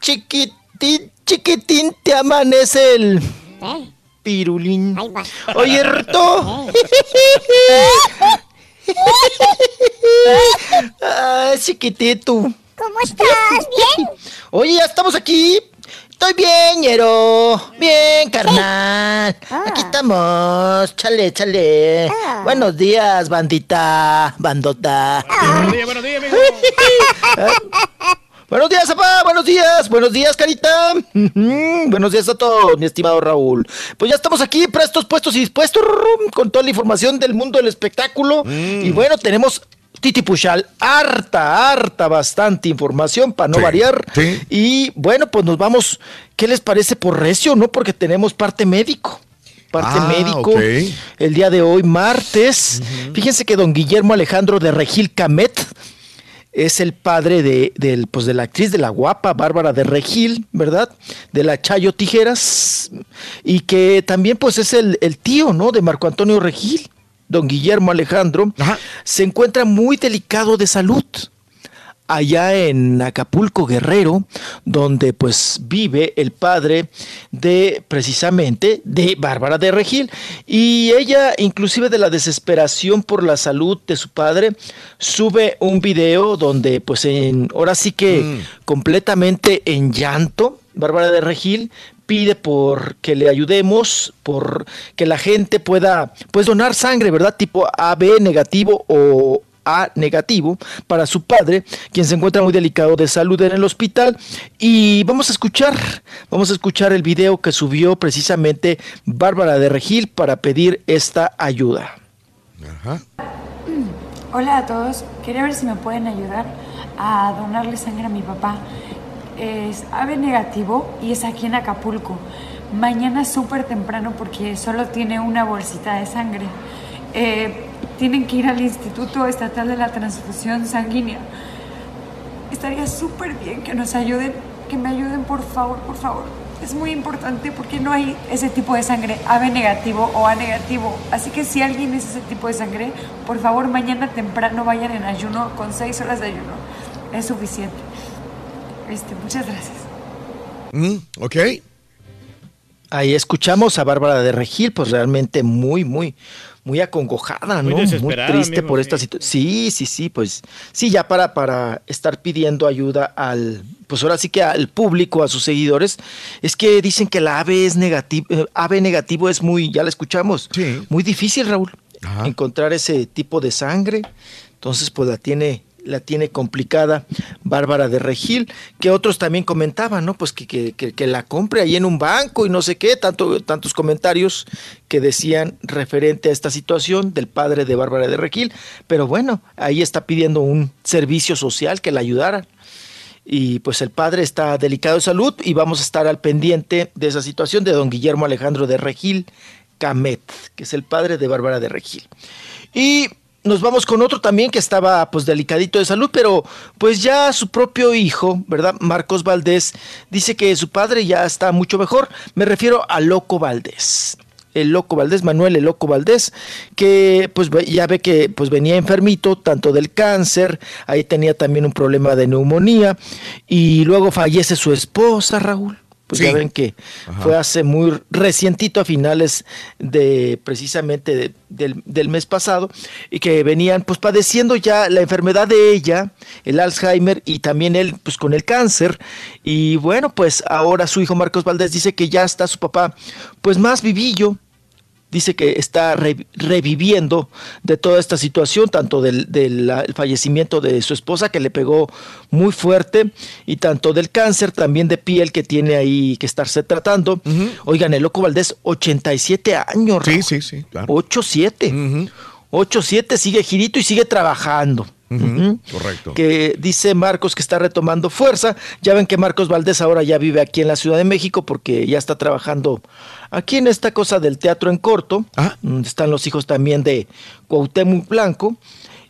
Chiquitín, chiquitín, te amanece el ¿Eh? Pirulín. Oye, Rito. Ay, chiquitito. ¿Cómo estás? ¿Bien? Oye, ya estamos aquí. Estoy bien, ñero. Bien, carnal. Aquí estamos. Chale, chale. Buenos días, bandita, bandota. Buenos días, buenos días, amigo. Buenos días, papá. Buenos días. Buenos días, carita. Buenos días a todos, mi estimado Raúl. Pues ya estamos aquí, prestos, puestos y dispuestos con toda la información del mundo del espectáculo. Y bueno, tenemos Titi Puchal, harta, harta, bastante información para no Sí, variar. sí. Y bueno, pues nos vamos. ¿Qué les parece por recio, no? Porque tenemos parte médico. Parte Ah, médico. El día de hoy, martes. Fíjense que don Guillermo Alejandro de Regil Camet es el padre de, pues de la actriz de la guapa Bárbara de Regil, ¿verdad? De la Chayo Tijeras. Y que también pues es el, el tío, ¿no? De Marco Antonio Regil, don Guillermo Alejandro. Se encuentra muy delicado de salud allá en Acapulco Guerrero, donde pues vive el padre de precisamente de Bárbara de Regil y ella inclusive de la desesperación por la salud de su padre sube un video donde pues en ahora sí que completamente en llanto Bárbara de Regil pide por que le ayudemos, por que la gente pueda pues donar sangre, ¿verdad? Tipo AB negativo o a negativo para su padre, quien se encuentra muy delicado de salud en el hospital. Y vamos a escuchar, vamos a escuchar el video que subió precisamente Bárbara de Regil para pedir esta ayuda. Hola a todos, quería ver si me pueden ayudar a donarle sangre a mi papá. Es AB negativo y es aquí en Acapulco. Mañana súper temprano porque solo tiene una bolsita de sangre. Eh, tienen que ir al Instituto Estatal de la Transfusión Sanguínea. estaría súper bien que nos ayuden, que me ayuden por favor, por favor. Es muy importante porque no hay ese tipo de sangre AB negativo o A negativo. Así que si alguien es ese tipo de sangre, por favor mañana temprano vayan en ayuno con seis horas de ayuno. Es suficiente. Este, muchas gracias. Mm, ok. Ahí escuchamos a Bárbara de Regil, pues realmente muy, muy, muy acongojada, Muy ¿no? Muy triste amigo, por esta situación. Sí, sí, sí, pues sí, ya para, para estar pidiendo ayuda al, pues ahora sí que al público, a sus seguidores, es que dicen que la AB es negativo, AB negativo es muy, ya la escuchamos, muy difícil, Raúl, encontrar ese tipo de sangre. Entonces, pues la tiene la tiene complicada Bárbara de Regil, que otros también comentaban, ¿no? Pues que, que, que- la compre ahí en un banco y no sé qué, tanto, tantos comentarios que decían referente a esta situación del padre de Bárbara de Regil, pero bueno, ahí está pidiendo un servicio social que la ayudara. Y pues el padre está delicado de salud y vamos a estar al pendiente de esa situación de don Guillermo Alejandro de Regil Camet, que es el padre de Bárbara de Regil. Y nos vamos con otro también que estaba pues delicadito de salud, pero pues ya su propio hijo, ¿verdad? Marcos Valdés dice que su padre ya está mucho mejor. Me refiero a Loco Valdés. El Loco Valdés, Manuel el Loco Valdés, que pues ya ve que pues venía enfermito tanto del cáncer, ahí tenía también un problema de neumonía y luego fallece su esposa, Raúl. Pues ya ven que Ajá. fue hace muy recientito a finales de precisamente de- del, del mes pasado y que venían pues padeciendo ya la enfermedad de ella, el Alzheimer y también él pues con el cáncer y bueno pues ahora su hijo Marcos Valdés dice que ya está su papá pues más vivillo, dice que está re- reviviendo de toda esta situación, tanto del, del, el fallecimiento de su esposa que le pegó muy fuerte y tanto del cáncer también de piel que tiene ahí que estarse tratando. Oigan, el loco Valdés, 87 años. Sí, sí, sí, claro. 8-7. 8-7 sigue girito y sigue trabajando. Correcto. Que dice Marcos que está retomando fuerza. Ya ven que Marcos Valdés ahora ya vive aquí en la Ciudad de México porque ya está trabajando aquí en esta cosa del teatro en corto. donde están los hijos también de Cuauhtémoc Blanco.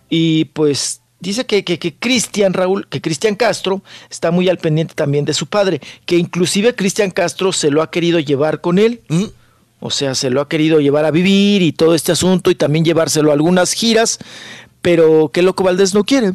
Y pues dice que, que, que Cristian Raúl, que Cristian Castro está muy al pendiente también de su padre, que inclusive Cristian Castro se lo ha querido llevar con él. O sea, se lo ha querido llevar a vivir y todo este asunto y también llevárselo a algunas giras, pero que Loco Valdés no quiere.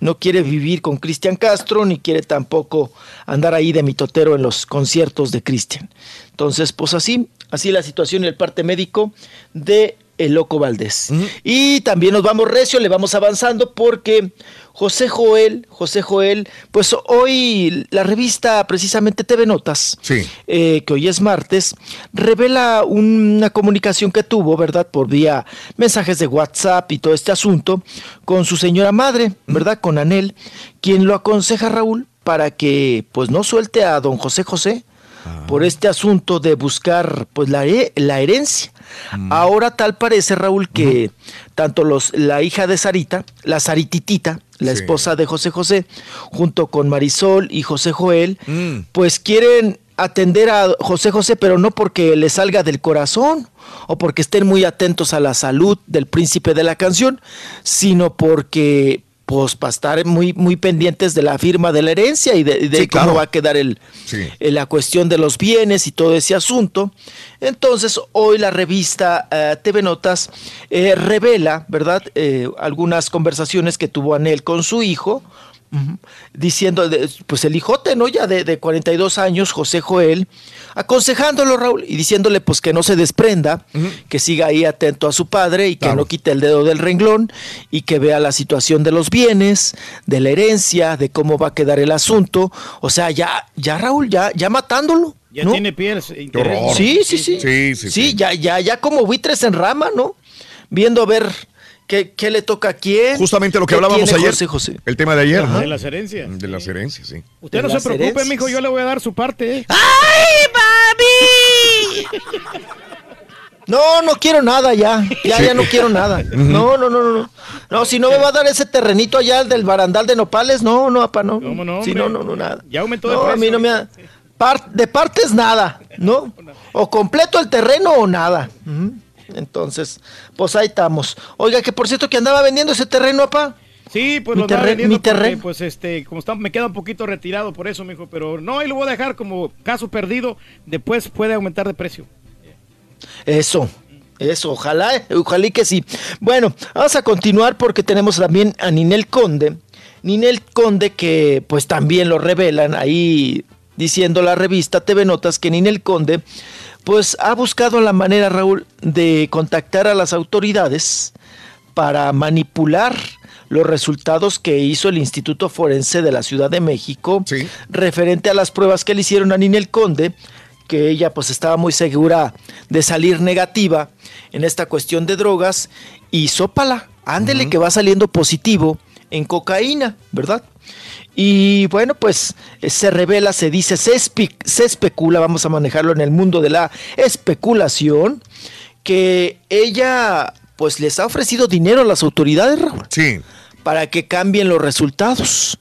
No quiere vivir con Cristian Castro ni quiere tampoco andar ahí de mitotero en los conciertos de Cristian. Entonces, pues así, así la situación y el parte médico de el Loco Valdés. Y también nos vamos recio, le vamos avanzando porque José Joel, José Joel, pues hoy la revista precisamente TV Notas, eh, que hoy es martes, revela una comunicación que tuvo, ¿verdad? Por vía mensajes de WhatsApp y todo este asunto con su señora madre, ¿verdad? Con Anel, quien lo aconseja Raúl para que pues no suelte a don José José por este asunto de buscar pues la, la herencia. Ahora tal parece Raúl que tanto los la hija de Sarita, la Sarititita, la Sí. esposa de José José, junto con Marisol y José Joel, pues quieren atender a José José, pero no porque le salga del corazón o porque estén muy atentos a la salud del príncipe de la canción, sino porque pues para estar muy muy pendientes de la firma de la herencia y de, de Sí, cómo claro. va a quedar el, Sí. eh, la cuestión de los bienes y todo ese asunto. Entonces, hoy la revista eh, TV Notas eh, revela, ¿verdad?, Eh, algunas conversaciones que tuvo Anel con su hijo, diciendo, de- pues el hijote, ¿no? Ya de, de 42 años, José Joel, aconsejándolo, Raúl, y diciéndole, pues que no se desprenda, que siga ahí atento a su padre y que no quite el dedo del renglón y que vea la situación de los bienes, de la herencia, de cómo va a quedar el asunto. O sea, ya, ya Raúl, ya, ya matándolo. Ya ¿no? tiene piel. interés. Sí, sí, sí. Sí, sí, sí. ya, ya, ya como buitres en rama, ¿no? Viendo a ver qué, qué le toca a quién. Justamente lo que hablábamos ayer. José José. El tema de ayer, Ajá. ¿no? De las herencias. De las herencias, sí. Usted De no se preocupe, herencias. mijo, yo le voy a dar su parte. ¿eh? No, no quiero nada ya. Ya, Sí. ya no quiero nada. No, no, no, no, no. No, si no me va a dar ese terrenito allá del barandal de nopales, no, no, apa, no. ¿Cómo no, Sí, hombre? no, no, no, nada. Ya aumentó de No, a mí no me ha... par- de partes nada, ¿no? O completo el terreno o nada. Ujú. Entonces, pues ahí estamos. Oiga, que por cierto que andaba vendiendo ese terreno, apa. Sí, pues Mi lo andaba terre- vendiendo mi terreno. porque, pues este, como está, me queda un poquito retirado por eso, mijo, pero no, ahí lo voy a dejar como caso perdido, después puede aumentar de precio. Eso, eso, ojalá, eh, ojalá y que sí. Bueno, vamos a continuar porque tenemos también a Ninel Conde. Ninel Conde que pues también lo revelan ahí diciendo la revista TV Notas que Ninel Conde pues ha buscado la manera, Raúl, de contactar a las autoridades para manipular los resultados que hizo el Instituto Forense de la Ciudad de México referente a las pruebas que le hicieron a Ninel Conde, que ella pues estaba muy segura de salir negativa en esta cuestión de drogas y sópala, ándele que va saliendo positivo en cocaína, ¿verdad? Y bueno, pues eh, se revela, se dice, se, espe- se especula, vamos a manejarlo en el mundo de la especulación, que ella pues les ha ofrecido dinero a las autoridades, Raúl. Sí. Para que cambien los resultados,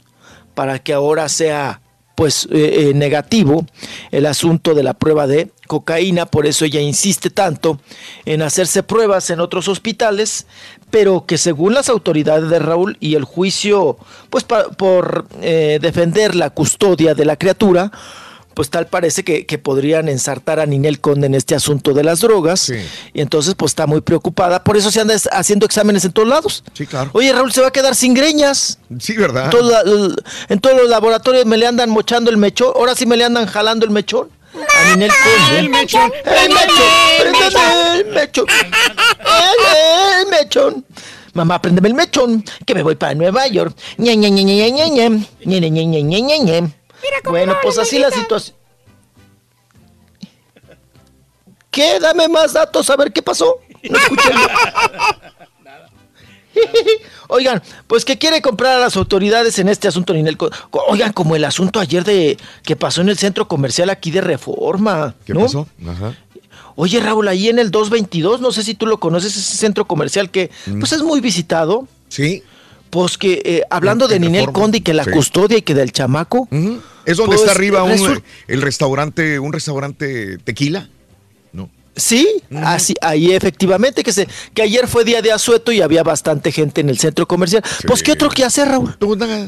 para que ahora sea pues eh, eh, negativo el asunto de la prueba de cocaína, por eso ella insiste tanto en hacerse pruebas en otros hospitales, pero que según las autoridades de Raúl y el juicio, pues pa- por eh, defender la custodia de la criatura, pues tal parece que, que podrían ensartar a Ninel Conde en este asunto de las drogas. Y entonces pues está muy preocupada. Por eso se anda haciendo exámenes en todos lados. Sí, claro. Oye, Raúl se va a quedar sin greñas. Sí, ¿verdad? En, todo la- en todos los laboratorios me le andan mochando el mechón. Ahora sí me le andan jalando el mechón. A Ninel Conde. El mechón. El mechón. El mechón. El, mechón. Mamá, préndeme el mechón, que me voy para Nueva York. Ñe, Ñe, Ñe, Ñe, Ñe, Ñe, Ñe, Ñe, Ñe, Ñe, Ñe, Ñe. Bueno, pues así la situación. ¿Qué? Dame más datos, a ver qué pasó. No escuché. Oigan, pues que quiere comprar a las autoridades en este asunto, Ninel. Oigan, como el asunto ayer de que pasó en el centro comercial aquí de Reforma. ¿Qué ¿no? pasó? Ajá. Oye, Raúl, ahí en el 222, no sé si tú lo conoces, ese centro comercial que pues es muy visitado. Sí. Pues que eh, hablando de Ninel Reforma, Conde y que la sí. custodia y que del chamaco. ¿Es donde pues, está arriba un, el restaurante, un restaurante tequila? Sí, así, ahí efectivamente, que se, que ayer fue día de asueto y había bastante gente en el centro comercial. Pues, ¿qué otro que hacer, Raúl?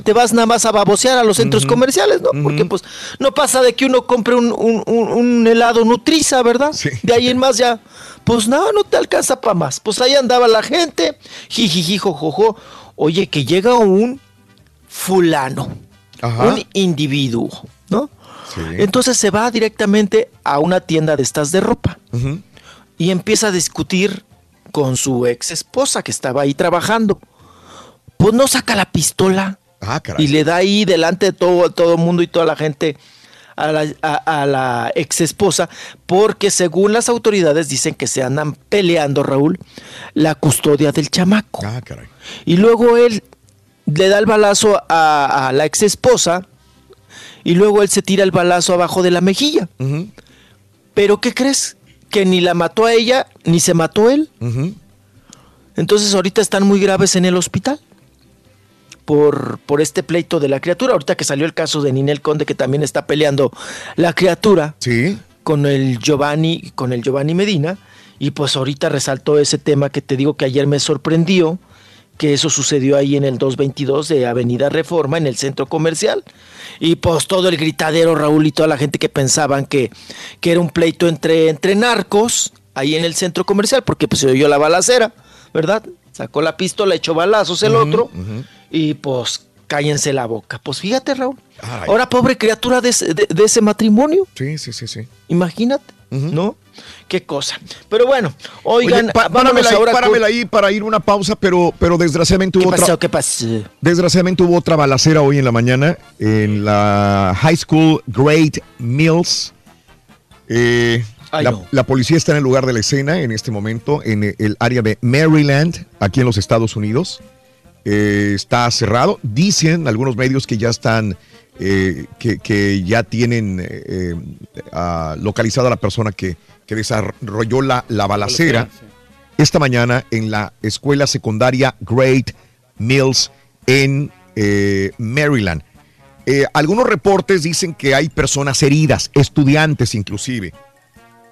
Te vas nada más a babosear a los centros comerciales, ¿no? Porque, pues, no pasa de que uno compre un, un- un- un helado Nutriza, ¿verdad? De ahí en más ya, pues nada, no te alcanza para más. Pues ahí andaba la gente, jijiji, jojojo. Oye, que llega un fulano, Ajá. un individuo, ¿no? Entonces se va directamente a una tienda de estas de ropa y empieza a discutir con su ex esposa que estaba ahí trabajando. Pues no saca la pistola Ah, y le da ahí delante de todo todo el mundo y toda la gente a la, a- a la ex esposa porque según las autoridades dicen que se andan peleando, Raúl, la custodia del chamaco. Ah, caray. Y luego él le da el balazo a, a la ex esposa y luego él se tira el balazo abajo de la mejilla. Pero ¿qué crees? Que ni la mató a ella ni se mató él. Entonces ahorita están muy graves en el hospital por, por este pleito de la criatura. Ahorita que salió el caso de Ninel Conde que también está peleando la criatura con el Giovanni, con el Giovanni Medina. Y pues ahorita resaltó ese tema que te digo que ayer me sorprendió, que eso sucedió ahí en el 222 de Avenida Reforma, en el centro comercial. Y pues todo el gritadero, Raúl, y toda la gente que pensaban que, que era un pleito entre, entre narcos, ahí en el centro comercial, porque pues se oyó la balacera, ¿verdad? Sacó la pistola, echó balazos el otro, y pues cállense la boca. Pues fíjate, Raúl. Ay. Ahora, pobre criatura de ese, de- de ese matrimonio. Sí, sí, sí, sí. Imagínate, ¿no? Qué cosa. Pero bueno, oigan, Oye, pa- vámonos páramela ahí, ahora con- ahí para ir una pausa, pero, pero desgraciadamente ¿Qué hubo pasó? otra. ¿Qué pasó? Desgraciadamente hubo otra balacera hoy en la mañana en la High School Great Mills. Eh, la policía está en el lugar de la escena en este momento, en el área de Maryland, aquí en los Estados Unidos. Eh, está cerrado. Dicen algunos medios que ya están, eh, que, que ya tienen eh, localizada a la persona que, que desarrolló la, la balacera esta mañana en la escuela secundaria Great Mills en Maryland. Algunos reportes dicen que hay personas heridas, estudiantes inclusive.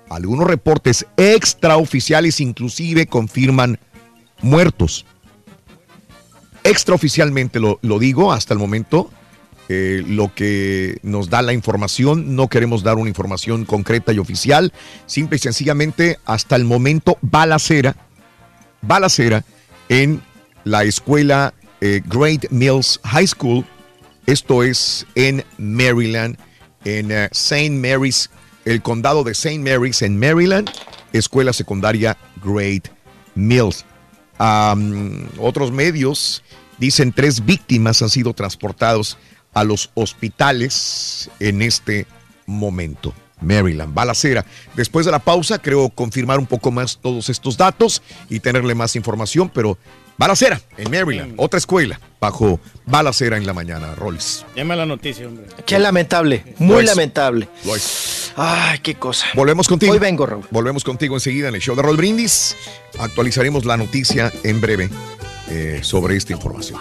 Algunos reportes extraoficiales inclusive confirman muertos. Extraoficialmente lo, digo hasta el momento, eh, lo que nos da la información. No queremos dar una información concreta y oficial. Simple y sencillamente, hasta el momento, balacera, balacera en la escuela eh, Great Mills High School. Esto es en Maryland, en eh, St. Mary's, el condado de St. Mary's en Maryland, escuela secundaria Great Mills. Am, otros medios dicen tres víctimas han sido transportados a los hospitales en este momento. Maryland, balacera. Después de la pausa, creo confirmar un poco más todos estos datos y tenerle más información, pero balacera en Maryland, otra escuela, bajo balacera en la mañana, Rolls. Llama la noticia, hombre. Qué lamentable, Lo muy es. lamentable. Lo es. Ay, qué cosa. Volvemos contigo. Hoy vengo, Raúl. Volvemos contigo enseguida en el show de Roll Brindis. Actualizaremos la noticia en breve eh, sobre esta información.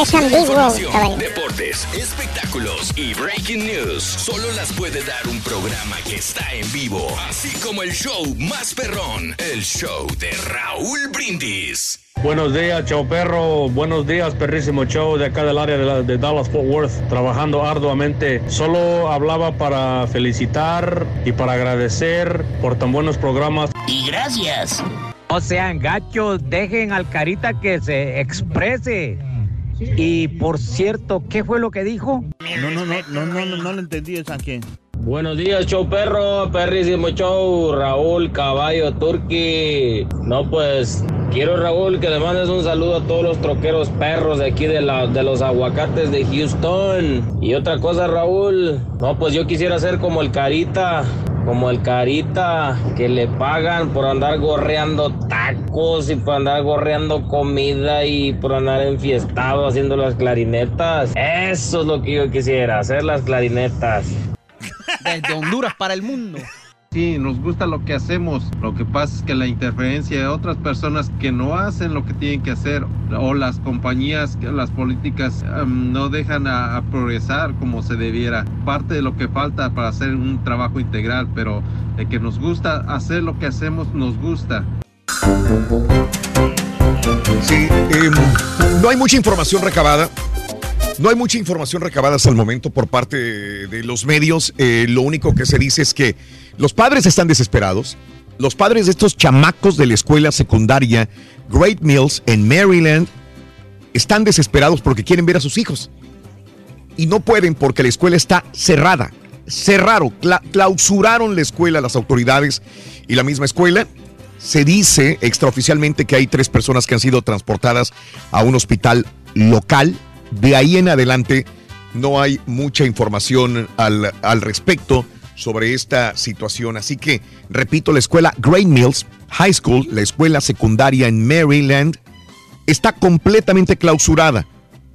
Es ambiguo, deportes, espectáculos y breaking news. Solo las puede dar un programa que está en vivo. Así como el show más perrón, el show de Raúl Brindis. Buenos días, Chau Perro. Buenos días, perrísimo show de acá del área de, la- de Dallas Fort Worth, trabajando arduamente. Solo hablaba para felicitar y para agradecer por tan buenos programas. Y gracias. No sean gachos, dejen al carita que se exprese. Y por cierto, ¿qué fue lo que dijo? No, no, no, no, no, no, no lo entendí, esa que. Buenos días, show perro, perrísimo show, Raúl Caballo Turqui. No, pues quiero, Raúl, que le mandes un saludo a todos los troqueros perros de aquí de, la, de los aguacates de Houston. Y otra cosa, Raúl, no, pues yo quisiera ser como el Carita, como el Carita, que le pagan por andar gorreando tacos y por andar gorreando comida y por andar enfiestado haciendo las clarinetas. Eso es lo que yo quisiera, hacer las clarinetas. Desde Honduras para el mundo. Sí, nos gusta lo que hacemos. Lo que pasa es que la interferencia de otras personas que no hacen lo que tienen que hacer o las compañías, las políticas em, no dejan a, a progresar como se debiera. Parte de lo que falta para hacer un trabajo integral, pero de que nos gusta hacer lo que hacemos, nos gusta. Sí, em, no hay mucha información recabada. No hay mucha información recabada hasta el momento por parte de los medios. Eh, lo único que se dice es que los padres están desesperados. Los padres de estos chamacos de la escuela secundaria Great Mills en Maryland están desesperados porque quieren ver a sus hijos. Y no pueden porque la escuela está cerrada. Cerraron, cla- clausuraron la escuela las autoridades y la misma escuela. Se dice extraoficialmente que hay tres personas que han sido transportadas a un hospital local. De ahí en adelante no hay mucha información al, al respecto sobre esta situación. Así que, repito, la escuela Great Mills High School, la escuela secundaria en Maryland, está completamente clausurada.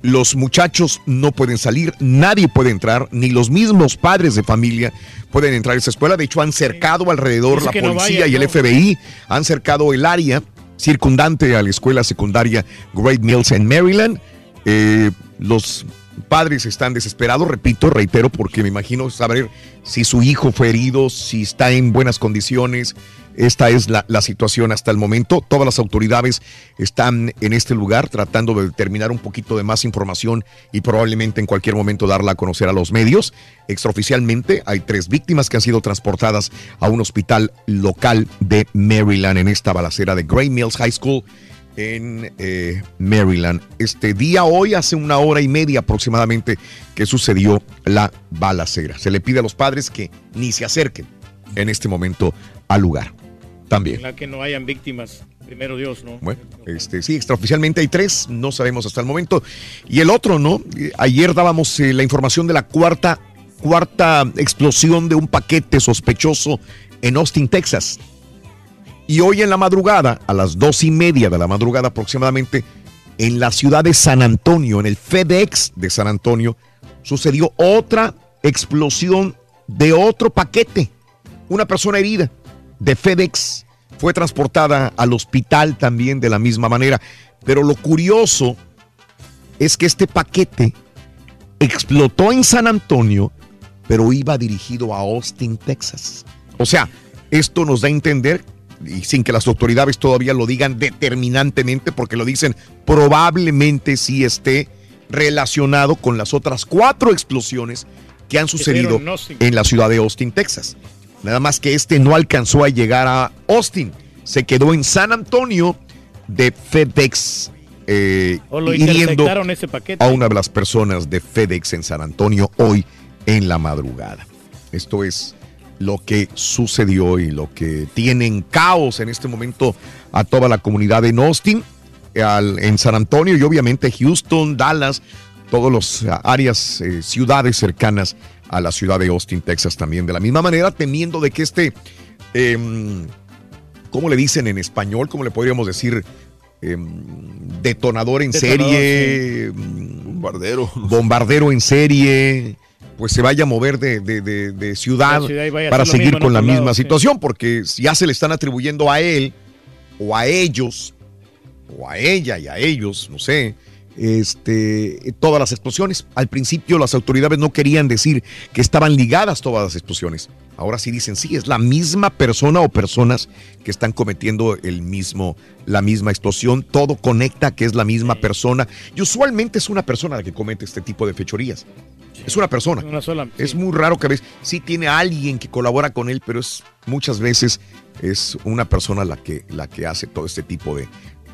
Los muchachos no pueden salir, nadie puede entrar, ni los mismos padres de familia pueden entrar a esa escuela. De hecho, han cercado alrededor la no policía y el. FBI, han cercado el área circundante a la escuela secundaria Great Mills en Maryland. Eh, los padres están desesperados, repito, reitero, porque me imagino saber si su hijo fue herido, si está en buenas condiciones. Esta es la, la situación hasta el momento. Todas las autoridades están en este lugar tratando de determinar un poquito de más información y probablemente en cualquier momento darla a conocer a los medios. Extraoficialmente hay tres víctimas que han sido transportadas a un hospital local de Maryland en esta balacera de Gray Mills High School en eh, Maryland. Este día, hoy, hace una hora y media aproximadamente que sucedió la balacera. Se le pide a los padres que ni se acerquen en este momento al lugar. También. Ojalá que no hayan víctimas. Primero Dios, ¿no? Bueno, este, sí, extraoficialmente hay tres, no sabemos hasta el momento. Y el otro, ¿no? Ayer dábamos eh, la información de la cuarta, cuarta explosión de un paquete sospechoso en Austin, Texas. Y hoy en la madrugada, a las dos y media de la madrugada aproximadamente, en la ciudad de San Antonio, en el FedEx de San Antonio, sucedió otra explosión de otro paquete. Una persona herida de FedEx fue transportada al hospital también de la misma manera. Pero lo curioso es que este paquete explotó en San Antonio, pero iba dirigido a Austin, Texas. O sea, Esto nos da a entender, y sin que las autoridades todavía lo digan determinantemente, porque lo dicen, probablemente sí esté relacionado con las otras cuatro explosiones que han sucedido en la ciudad de Austin, Texas. Nada más que este no alcanzó a llegar a Austin, se quedó en San Antonio de FedEx, eh, O lo hiriendo ese paquete. a una de las personas de FedEx en San Antonio hoy en la madrugada. Esto es lo que sucedió y lo que tiene en caos en este momento a toda la comunidad en Austin, al- en San Antonio y obviamente Houston, Dallas, todas las áreas, eh, ciudades cercanas a la ciudad de Austin, Texas también. De la misma manera, temiendo de que este, em, ¿cómo le dicen en español? ¿Cómo le podríamos decir? Em, detonador en Detonador, serie, bombardero. Bombardero en serie, pues se vaya a mover de, de- de- de ciudad para seguir mismo con la misma lado, sí. situación, porque ya se le están atribuyendo a él o a ellos o a ella y a ellos, no sé, este, todas las explosiones. Al principio las autoridades no querían decir que estaban ligadas todas las explosiones. Ahora sí dicen, sí, es la misma persona o personas que están cometiendo el mismo, la misma explosión. Todo conecta que es la misma persona. Y usualmente es una persona la que comete este tipo de fechorías. Es una persona. Una sola. Es muy raro que a veces sí tiene alguien que colabora con él, pero es muchas veces es una persona la que, la que hace todo este tipo de,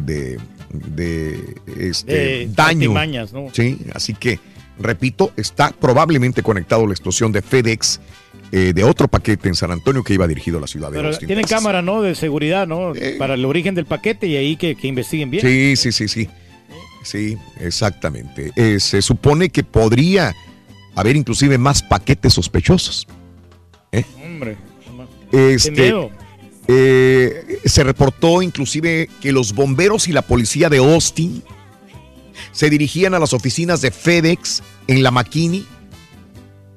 de, de, este, De daño. ¿no? Sí, así que, repito, está probablemente conectado a la explosión de FedEx eh, de otro paquete en San Antonio que iba dirigido a la ciudad de Pero Austin. tienen Texas. cámara, ¿no? De seguridad, ¿no? Para el origen del paquete y ahí que, que investiguen bien. Sí, sí, sí, sí. Sí, exactamente. Eh, se supone que podría haber inclusive más paquetes sospechosos. ¿eh? Hombre. Este, miedo. Eh, se reportó inclusive que los bomberos y la policía de Austin se dirigían a las oficinas de FedEx en la McKinney.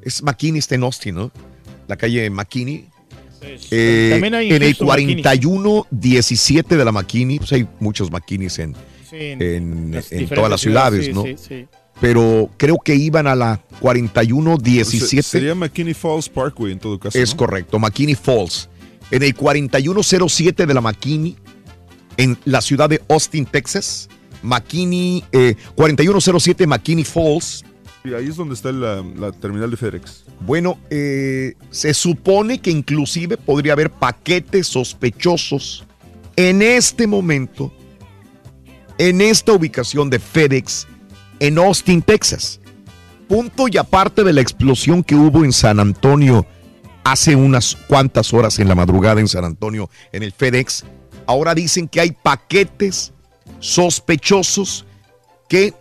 Es McKinney está en Austin, ¿no? La calle McKinney. Eh, También hay en el Houston, McKinney. 4117 de la McKinney, pues hay muchos McKinneys en, Sí, en todas las ciudades, sí, ¿no? sí, sí. Pero creo que iban a la 4117. Sería McKinney Falls Parkway en todo caso. Es ¿no? correcto, McKinney Falls. En el 4107 de la McKinney, en la ciudad de Austin, Texas. McKinney, eh, 4107 McKinney Falls. Y ahí es donde está la, la terminal de FedEx. Bueno, eh, se supone que inclusive podría haber paquetes sospechosos en este momento, en esta ubicación de FedEx, en Austin, Texas. Punto y aparte de la explosión que hubo en San Antonio hace unas cuantas horas en la madrugada en San Antonio, en el FedEx, ahora dicen que hay paquetes sospechosos que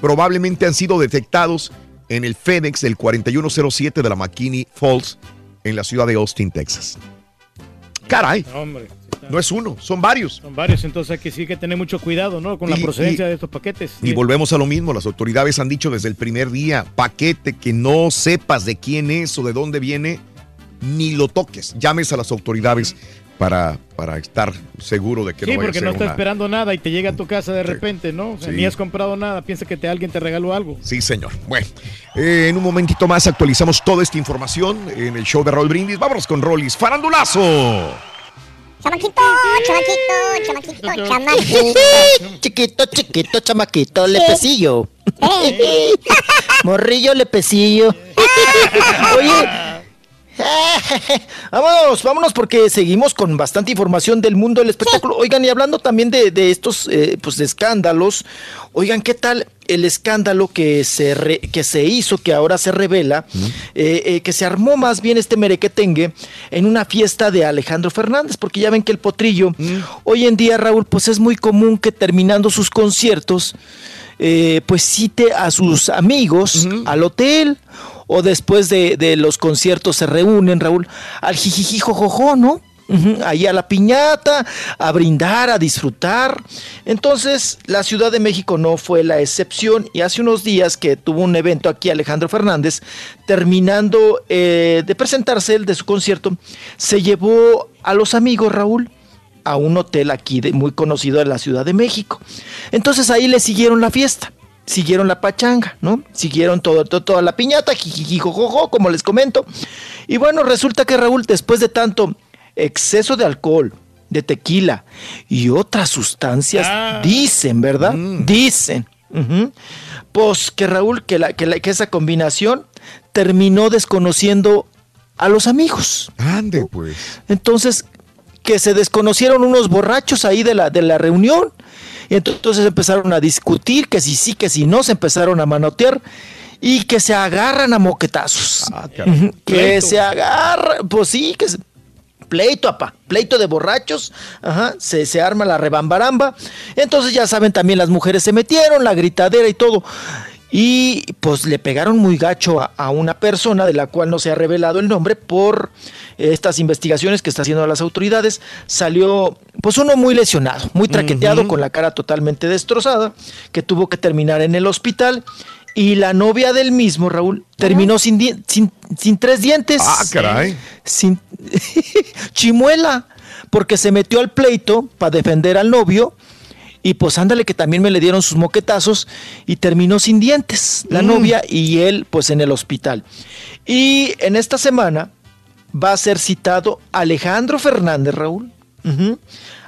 probablemente han sido detectados en el FedEx del 4107 de la McKinney Falls en la ciudad de Austin, Texas. Caray, Hombre. no es uno, son varios. Son varios, entonces hay que sí que tener mucho cuidado, ¿no? Con la procedencia y- de estos paquetes. Y volvemos a lo mismo, las autoridades han dicho desde el primer día, paquete que no sepas de quién es o de dónde viene, ni lo toques. Llames a las autoridades para, para estar seguro de que Sí, no vaya a porque ser no está una- esperando nada y te llega a tu casa de repente, ¿no? O sea, Sí. Ni has comprado nada, piensa que te, alguien te regaló algo. Sí, señor. Bueno, eh, en un momentito más actualizamos toda esta información en el show de Raúl Brindis. Vámonos con Rollis. ¡Farandulazo! Chamaquito, chamaquito, chamaquito, chamaquito. Chiquito, chiquito, chamaquito, lepecillo. Morrillo, lepecillo. Oye. vámonos, vámonos porque seguimos con bastante información del mundo del espectáculo. Oigan, y hablando también de, de estos eh, pues de escándalos, oigan, ¿qué tal el escándalo que se, re- que se hizo, que ahora se revela, eh, eh, que se armó más bien este merequetengue en una fiesta de Alejandro Fernández? Porque ya ven que el potrillo, hoy en día, Raúl, pues es muy común que terminando sus conciertos, eh, pues cite a sus amigos al hotel o después de, de los conciertos se reúnen, Raúl, al jijiji jojojo, ¿no? Ahí a la piñata, a brindar, a disfrutar. Entonces, la Ciudad de México no fue la excepción y hace unos días que tuvo un evento aquí Alejandro Fernández, terminando eh, de presentarse el de su concierto, se llevó a los amigos, Raúl, a un hotel aquí de, muy conocido de la Ciudad de México. Entonces ahí le siguieron la fiesta, siguieron la pachanga, ¿no? Siguieron todo, todo- toda la piñata, jijijijojojo, como les comento. Y bueno, resulta que Raúl, después de tanto exceso de alcohol, de tequila y otras sustancias, Ah. dicen, ¿verdad? Mm. Dicen. Pues que Raúl, que, la, que, la- que esa combinación terminó desconociendo a los amigos. Ande, pues. Entonces, que se desconocieron unos borrachos ahí de la, de la reunión. Y entonces empezaron a discutir que si sí, que si no, se empezaron a manotear y que se agarran a moquetazos. Ujú, que Pleito. se agarran, pues sí, que se- pleito, apa, pleito de borrachos, ajá, se, se arma la rebambaramba. Entonces ya saben, también las mujeres se metieron, la gritadera y todo. Y pues le pegaron muy gacho a, a una persona de la cual no se ha revelado el nombre por estas investigaciones que está haciendo las autoridades. Salió pues uno muy lesionado, muy traqueteado, con la cara totalmente destrozada, que tuvo que terminar en el hospital. Y la novia del mismo, Raúl, terminó sin, sin tres dientes. Ah, caray. Sin chimuela, porque se metió al pleito para defender al novio. Y pues ándale que también me le dieron sus moquetazos y terminó sin dientes la Mm. novia y él pues en el hospital. Y en esta semana va a ser citado Alejandro Fernández, Raúl,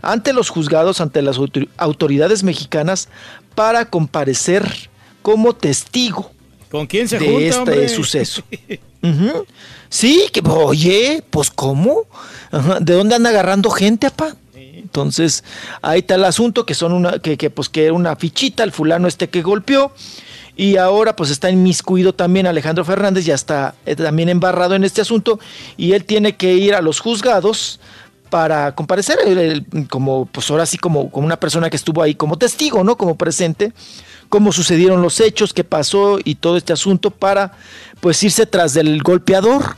ante los juzgados, ante las autor- autoridades mexicanas para comparecer como testigo ¿Con quién se de junta, este hombre? suceso. Sí, que oye, pues ¿cómo? Ajá, ¿De dónde anda agarrando gente, apa? Entonces, ahí está el asunto, que son una, que, que, pues que era una fichita, el fulano este que golpeó. Y ahora pues está inmiscuido también Alejandro Fernández, ya está eh, también embarrado en este asunto, y él tiene que ir a los juzgados para comparecer, como pues ahora sí como, como una persona que estuvo ahí como testigo, ¿no? Como presente, cómo sucedieron los hechos, qué pasó y todo este asunto para pues irse tras del golpeador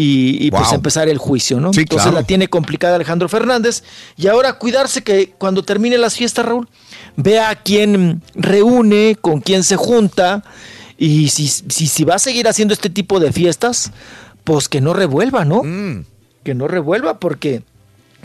y, y, pues empezar el juicio, ¿no? Sí, Entonces claro. la tiene complicada Alejandro Fernández y ahora cuidarse que cuando termine las fiestas, Raúl, vea a quién reúne, con quién se junta y si, si, si va a seguir haciendo este tipo de fiestas, pues que no revuelva, ¿no? Mm. Que no revuelva porque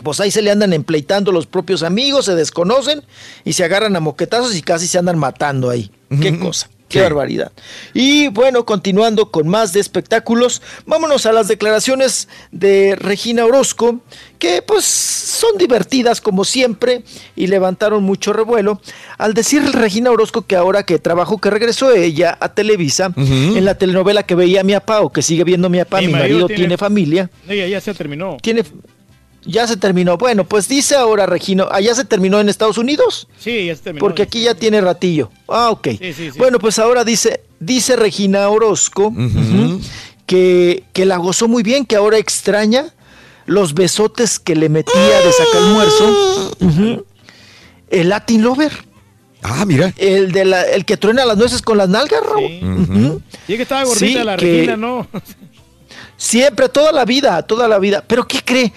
pues ahí se le andan empleitando los propios amigos, se desconocen y se agarran a moquetazos y casi se andan matando ahí. Qué cosa. Qué barbaridad. Y bueno, continuando con más de espectáculos, vámonos a las declaraciones de Regina Orozco, que pues son divertidas como siempre y levantaron mucho revuelo. Al decir Regina Orozco que ahora que trabajó, que regresó ella a Televisa, en la telenovela que veía mi papá o que sigue viendo mi papá, mi, marido, tiene, familia, No, ya, ya se terminó. tiene... Ya se terminó. Bueno, pues dice ahora Regina, ¿allá se terminó en Estados Unidos? Sí, ya se terminó. Porque aquí ya tiene ratillo. Ah, ok. Sí, sí, sí. Bueno, pues ahora dice, dice Regina Orozco que, que la gozó muy bien, que ahora extraña los besotes que le metía de saca almuerzo. ujú, El Latin Lover. Ah, mira. El, de la, el que truena las nueces con las nalgas, Raúl. Y es que estaba gordita Sí, la que- Regina, ¿no? Siempre, toda la vida, toda la vida. ¿Pero qué cree?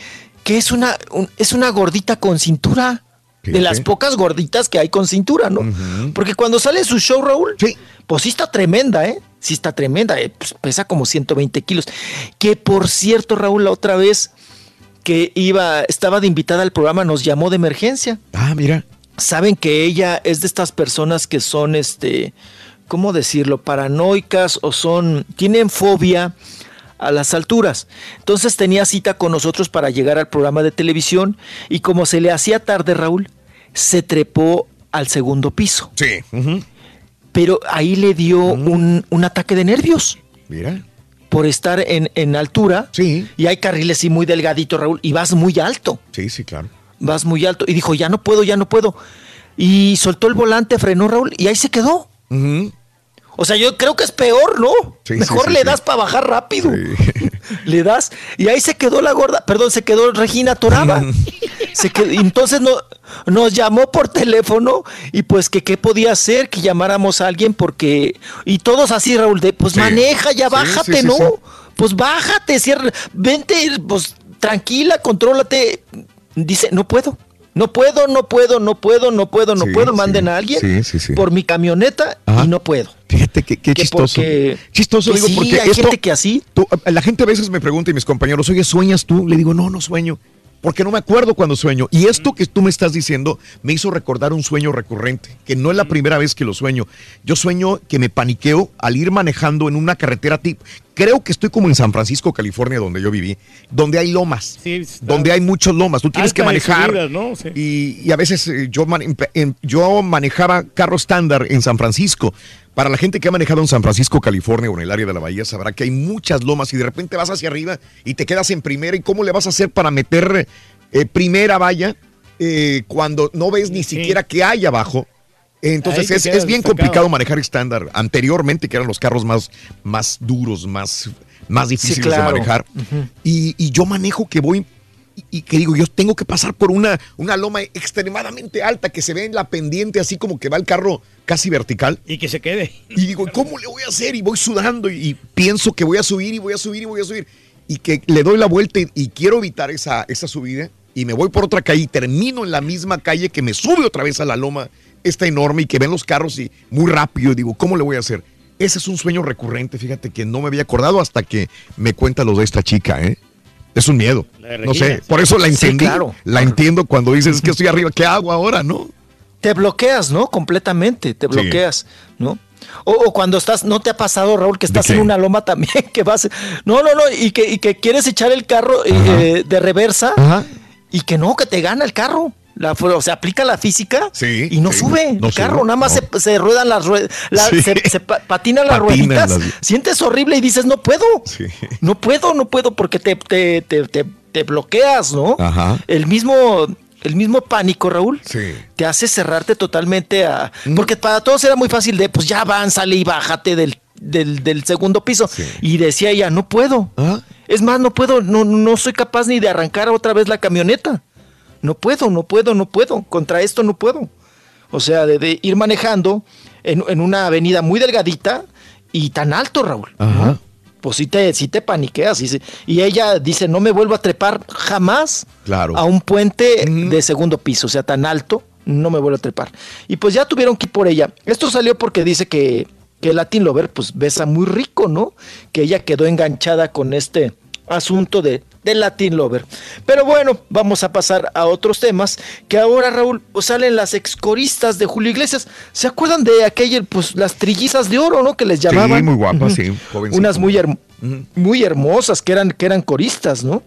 Que es una, un- es una gordita con cintura. De las pocas gorditas que hay con cintura, ¿no? Porque cuando sale su show, Raúl, pues sí está tremenda, ¿eh? Sí está tremenda, eh, pues pesa como 120 kilos. Que por cierto, Raúl, la otra vez que iba, estaba de invitada al programa, nos llamó de emergencia. Ah, mira. Saben que ella es de estas personas que son, este, ¿cómo decirlo? Paranoicas o son, tienen fobia a las alturas. Entonces tenía cita con nosotros para llegar al programa de televisión y como se le hacía tarde, Raúl, se trepó al segundo piso. Sí. Pero ahí le dio un, un ataque de nervios Mira. por estar en, en altura. Sí. Y hay carriles y muy delgadito, Raúl, y vas muy alto. Sí, sí, claro. Vas muy alto. Y dijo, ya no puedo, ya no puedo. Y soltó el volante, frenó Raúl, y ahí se quedó. O sea, yo creo que es peor, ¿no? Sí, Mejor sí, le das para bajar rápido. Le das. Y ahí se quedó la gorda, perdón, se quedó Regina Toraba. se quedó, entonces no, nos llamó por teléfono y pues que qué podía hacer, que llamáramos a alguien porque... Y todos así, Raúl, de pues maneja, ya bájate, ¿no? Pues bájate, cierra, vente, pues tranquila, contrólate. Dice, no puedo. No puedo, no puedo, no puedo, no puedo, no Sí, puedo. sí. Manden a alguien Sí, sí, sí. por mi camioneta Ajá. y no puedo. Fíjate que, qué Que chistoso. porque- chistoso, que digo, sí, porque hay esto, gente que así. tú- la gente a veces me pregunta y mis compañeros, oye, ¿sueñas tú? Le digo, no, no sueño. Porque no me acuerdo cuando sueño. Y esto que tú me estás diciendo me hizo recordar un sueño recurrente, que no es la primera vez que lo sueño. Yo sueño que me paniqueo al ir manejando en una carretera tipo. Creo que estoy como en San Francisco, California, donde yo viví, donde hay lomas, donde hay muchos lomas. Tú tienes que manejar. subidas, ¿no? Sí. Y, y a veces eh, yo, man- en- yo manejaba carro estándar en San Francisco. Para la gente que ha manejado en San Francisco, California o en el área de la bahía, sabrá que hay muchas lomas y de repente vas hacia arriba y te quedas en primera. ¿Y cómo le vas a hacer para meter eh, primera valla eh, cuando no ves ni siquiera qué hay abajo? Entonces es, es bien destacado. complicado manejar estándar. Anteriormente, que eran los carros más, más duros, más, más difíciles claro. de manejar. Ujú. y, y yo manejo que voy y, y que digo, yo tengo que pasar por una, una loma extremadamente alta que se ve en la pendiente, así como que va el carro casi vertical. Y que se quede. Y digo, ¿cómo le voy a hacer? Y voy sudando y, y pienso que voy a subir y voy a subir y voy a subir. Y que le doy la vuelta y, y quiero evitar esa, esa subida. Y me voy por otra calle y termino en la misma calle que me sube otra vez a la loma, esta enorme, y que ven los carros y muy rápido. Y digo, ¿cómo le voy a hacer? Ese es un sueño recurrente, fíjate que no me había acordado hasta que me cuenta lo de esta chica, ¿eh? Es un miedo. No sé, por eso la Sí, entendí. claro. La entiendo cuando dices es que estoy arriba, ¿qué hago ahora, no? Te bloqueas, ¿no? Completamente, te bloqueas, ¿no? O, o cuando estás, ¿no te ha pasado, Raúl, que estás en una loma también, que vas, no, no, no, y que, y que quieres echar el carro eh, de reversa y que no, que te gana el carro. La, o sea, aplica la física Sí, y no sí, sube no el carro, sube, nada más no. se, se ruedan las ruedas, Sí. se, se pa- patinan las rueditas, las- sientes horrible y dices, no puedo, no puedo, no puedo, porque te, te, te, te- te bloqueas, ¿no? Ajá. El mismo, el mismo pánico, Raúl, Sí. te hace cerrarte totalmente a... Porque para todos era muy fácil de, pues ya avanzale y bájate del, del, del segundo piso. Y decía ella, no puedo. ¿Ah? Es más, no puedo, no, no soy capaz ni de arrancar otra vez la camioneta. No puedo, no puedo, no puedo. Contra esto no puedo. O sea, de, de ir manejando en, en una avenida muy delgadita y tan alto, Raúl. Ajá. Pues sí te, sí te paniqueas. Y, y ella dice, no me vuelvo a trepar jamás Claro. a un puente de segundo piso, o sea, tan alto, no me vuelvo a trepar. Y pues ya tuvieron que ir por ella. Esto salió porque dice que, que Latin Lover pues besa muy rico, ¿no? Que ella quedó enganchada con este asunto de, de Latin Lover. Pero bueno, vamos a pasar a otros temas, que ahora, Raúl, salen las excoristas de Julio Iglesias. ¿Se acuerdan de aquella, pues las trillizas de oro, ¿no? Que les llamaban. Sí, muy guapas, sí. Unas muy, muy hermosas que eran, que eran coristas, ¿no?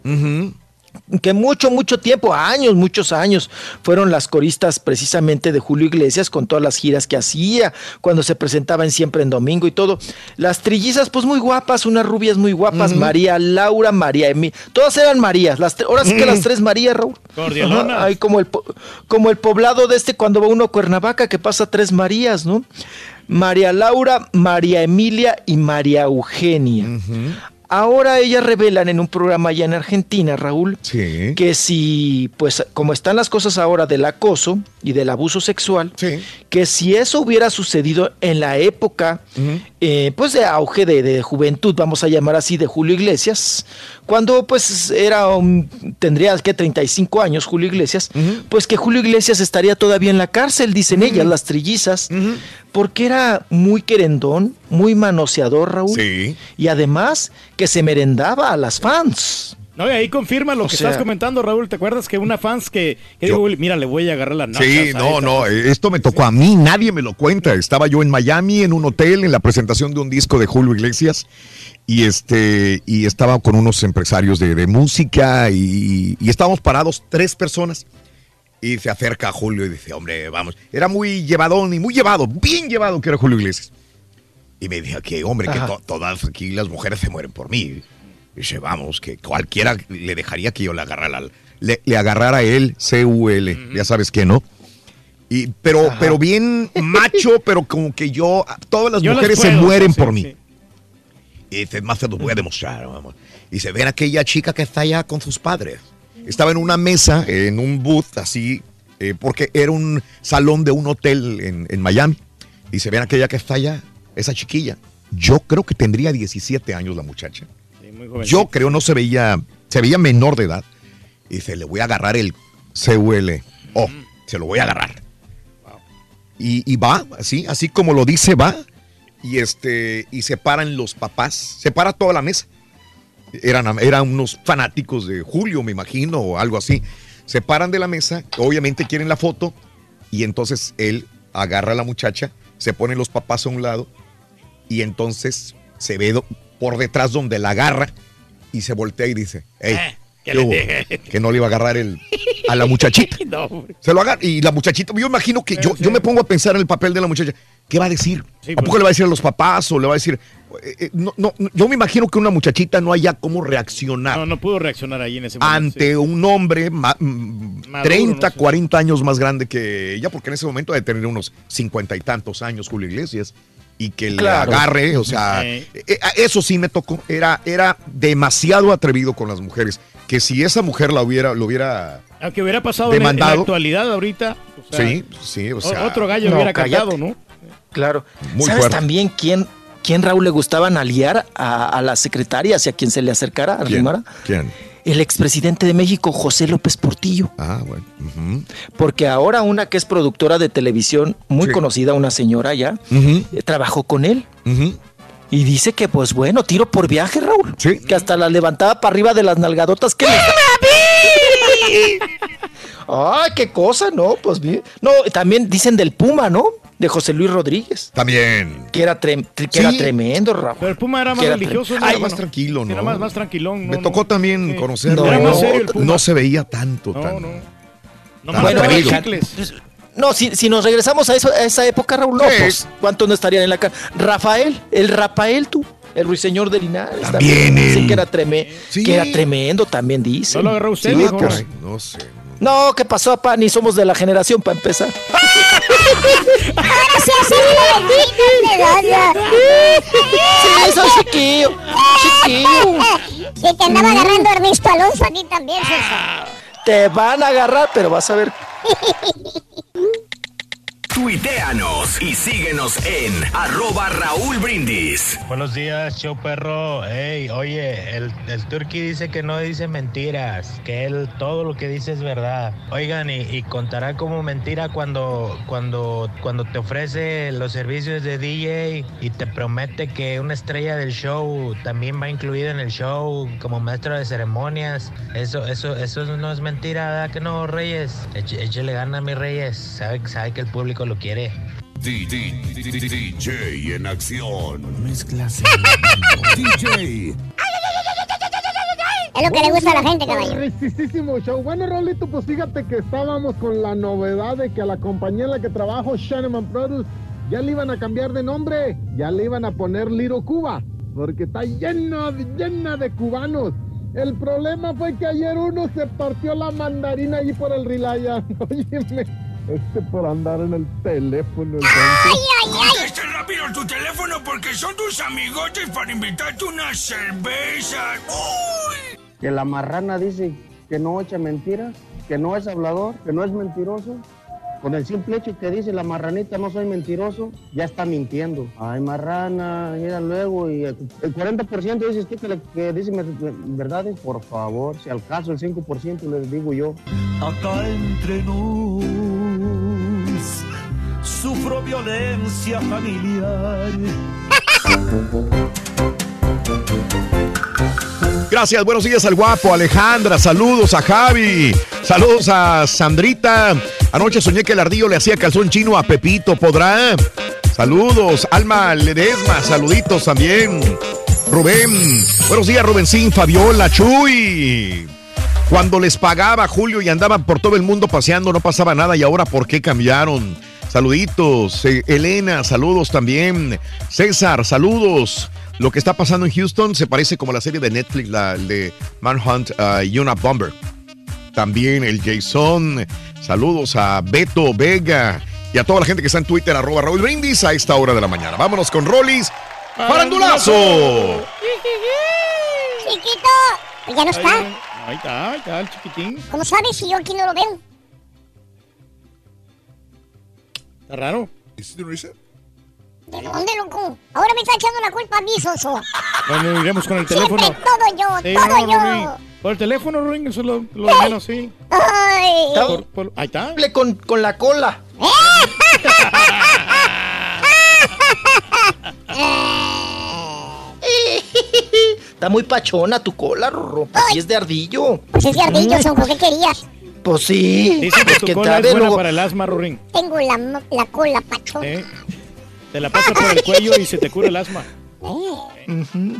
Que mucho, mucho tiempo, años, muchos años, fueron las coristas precisamente de Julio Iglesias con todas las giras que hacía, cuando se presentaban siempre en domingo y todo. Las trillizas, pues muy guapas, unas rubias muy guapas. María Laura, María Emi, todas eran Marías, las ahora sí que las tres Marías, Raúl. Hay como el, como el poblado de este cuando va uno a Cuernavaca que pasa tres Marías, ¿no? María Laura, María Emilia y María Eugenia. Ahora ellas revelan en un programa allá en Argentina, Raúl, que si, pues, como están las cosas ahora del acoso y del abuso sexual, que si eso hubiera sucedido en la época, eh, pues, de auge de, de juventud, vamos a llamar así, de Julio Iglesias, cuando, pues, era, un- tendría, que 35 años Julio Iglesias, pues que Julio Iglesias estaría todavía en la cárcel, dicen ellas, las trillizas, porque era muy querendón, muy manoseador, Raúl. Sí. Y además que se merendaba a las fans. No, y ahí confirma lo O que sea- estás comentando, Raúl. ¿Te acuerdas que una fans que, que dijo, "Uy, mira, le voy a agarrar la nalgas Sí, no, esta no, eh, esto me tocó a mí, nadie me lo cuenta. Estaba yo en Miami en un hotel en la presentación de un disco de Julio Iglesias y este y estaba con unos empresarios de, de música y, y estábamos parados tres personas. Y se acerca a Julio y dice, hombre, vamos. Era muy llevadón y muy llevado, bien llevado que era Julio Iglesias. Y me dijo que, hombre, que to- todas aquí las mujeres se mueren por mí. Dice, vamos, que cualquiera le dejaría que yo le agarrara, le, le agarrara a él, C-U-L, ya sabes que no. Y, pero, pero bien macho, pero como que yo, todas las Yo mujeres se mueren sí, por sí. Y dice, más te lo voy a demostrar, vamos. Y se ven aquella chica que está allá con sus padres. Estaba en una mesa, en un booth, así, eh, porque era un salón de un hotel en, en Miami. Y se ven aquella que está allá, esa chiquilla. Yo creo que tendría 17 años la muchacha. Sí, muy joven. Yo creo no se veía, se veía menor de edad. Y dice, le voy a agarrar el CUL. Oh, se lo voy a agarrar. Y, y va, así, así como lo dice, va. Y este, y se paran los papás, se para toda la mesa. Eran, unos fanáticos de Julio, me imagino, o algo así. Se paran de la mesa, obviamente quieren la foto, y entonces él agarra a la muchacha, se ponen los papás a un lado, y entonces se ve por detrás donde la agarra y se voltea y dice, hey, Eh, que no le iba a agarrar el, a la muchachita. No. Se lo agarra y la muchachita, yo imagino que yo, yo me pongo a pensar en el papel de la muchacha. ¿Qué va a decir? Sí, ¿A poco pues. le va a decir a los papás o le va a decir... eh, eh, no, no, yo me imagino que una muchachita no haya cómo reaccionar No, no pudo reaccionar ahí en ese momento. ante un hombre ma- mm, Maduro, 30, no sé. 40 40 años más grande que ella, porque en ese momento de tener unos 50 y tantos años Julio Iglesias, y que Claro. le agarre, o sea, Eh. eh, eso sí me tocó, era, era demasiado atrevido con las mujeres, que si esa mujer la hubiera, lo hubiera, Aunque hubiera pasado en, en la Demandado. actualidad ahorita. o sea, sí, sí, o sea, otro gallo No, hubiera cállate. cantado, ¿no? Claro. Muy ¿Sabes fuerte. también quién, quién Raúl le gustaban aliar a, a las secretarias y a quien se le acercara, a ¿quién? Rimara? ¿Quién? El expresidente de México, José López Portillo. Ah, bueno. Porque ahora una que es productora de televisión, muy Sí. conocida, una señora ya, eh, trabajó con él. ujú. Y dice que, pues bueno, tiro por viaje, Raúl. Sí. Que hasta la levantaba para arriba de las nalgadotas que le- Ay, qué cosa, ¿no? Pues bien. No, también dicen del Puma, ¿no? De José Luis Rodríguez. También. Que era, trem- que Sí. era tremendo, Raúl. Pero el Puma era más era religioso. ¿no? Era más Bueno, tranquilo, ¿no? Era más, más tranquilón. Me no, tocó no. también Sí. conocerlo. No, Era más serio el Puma. No se veía tanto. No, tan- no. No Tan más Bueno. No, si, si nos regresamos a, eso, a esa época, Raúl, no, pues, ¿cuántos no estarían en la cara? Rafael, el Rafael, tú, el ruiseñor de Linares. También Dicen él. que era, treme- Sí. que era tremendo, también dice. No lo agarró usted, Sí, caray, no sé. No, ¿qué pasó, papá? Ni somos de la generación para empezar. Ahora sí soy chiquillo, chiquillo. Si te andaba agarrando Ernesto Alonso a ti también, César. Te van a agarrar, pero vas a ver. Tuiteanos y síguenos en arroba Raúl Brindis. Buenos días, show perro. Hey, oye, el, el Turqui dice que no dice mentiras, que él todo lo que dice es verdad. Oigan, y, y contará como mentira cuando, cuando, cuando te ofrece los servicios de DJ y te promete que una estrella del show también va incluida en el show como maestro de ceremonias. Eso, eso, eso no es mentira, ¿verdad que no, Reyes? Échele gana, mi Reyes. Sabe, sabe que el público lo quiere. DJ en acción. Mezclas DJ. Es lo que le gusta a la gente, caballo. Show. Bueno, Raulito, pues fíjate que estábamos con la novedad de que a la compañía en la que trabajo, Shaneman Produce, ya le iban a cambiar de nombre. Ya le iban a poner Liro Cuba. Porque está llena, llena de cubanos. El problema fue que ayer uno se partió la mandarina allí por el Rilaya. Óyeme, este por andar en el teléfono. entonces. Contesta rápido tu teléfono porque son tus amigotes para invitarte una cerveza. ¡Uy! que la marrana dice que no echa mentiras, que no es hablador, que no es mentiroso. Con el simple hecho que dice la marranita no soy mentiroso, ya está mintiendo. Ay, marrana, mira luego, y el el 40% dices tú que, le- que dice me- me- verdades, por favor, si al caso el 5% les digo yo. Acá entre nos sufro violencia familiar. Gracias, buenos días al guapo Alejandra, saludos a Javi, saludos a Sandrita. Anoche soñé que el ardillo le hacía calzón chino a Pepito, ¿podrá? Saludos, Alma Ledesma, saluditos también. Rubén, buenos días Rubencín, Fabiola, Chuy. Cuando les pagaba Julio y andaban por todo el mundo paseando, no pasaba nada y ahora ¿por qué cambiaron? Saluditos, eh, Elena, saludos también. César, saludos. Lo que está pasando en Houston se parece como la serie de Netflix, la de Manhunt uh, Una Bomber. También el Jason. Saludos a Beto Vega y a toda la gente que está en Twitter, arroba Raúl Brindis a esta hora de la mañana. Vámonos con Rollis. ¡Farandulazo! Chiquito, ya no está. Ahí está, ahí está el chiquitín. ¿Cómo sabes si yo aquí no lo veo? Está raro. ¿De dónde, loco? Ahora me está echando la culpa a mí, Soso. Bueno, iremos con el Siempre teléfono. todo yo, Sí, todo no, yo. Por el teléfono, Rurín, eso es lo, menos, sí. Ay. Por- por- ahí está. Hable con, con la cola. Está muy pachona tu cola, Rorro. Pues sí es de ardillo. Pues es de ardillo, Soco, ¿qué querías? Pues sí. Dicen que tu que cola es buena luego- para el asma, Rurín. Tengo la, la cola pachona. ¿eh? Te la pasas por el cuello y se te cura el asma. Ujú.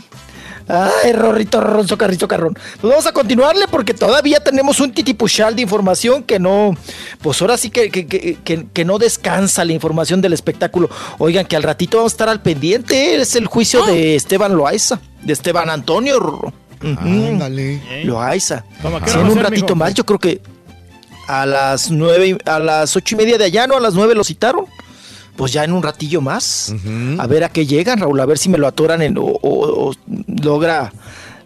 Ay, Rorrito, Rorrón, socarrito, carrón. Pues vamos a continuarle porque todavía tenemos un titipuchal de información que no, pues ahora sí que, que, que- que- que no descansa la información del espectáculo. Oigan, que al ratito vamos a estar al pendiente. Es el juicio de Esteban Loaiza, de Esteban Antonio. Ándale. Loaiza. ¿Cómo a qué Sí, hora en un ratito mijo? más, yo creo que a las nueve, a las ocho y media de allá, ¿no? A las nueve lo citaron. Pues ya en un ratillo más. A ver a qué llegan, Raúl, a ver si me lo atoran en, o, o- o logra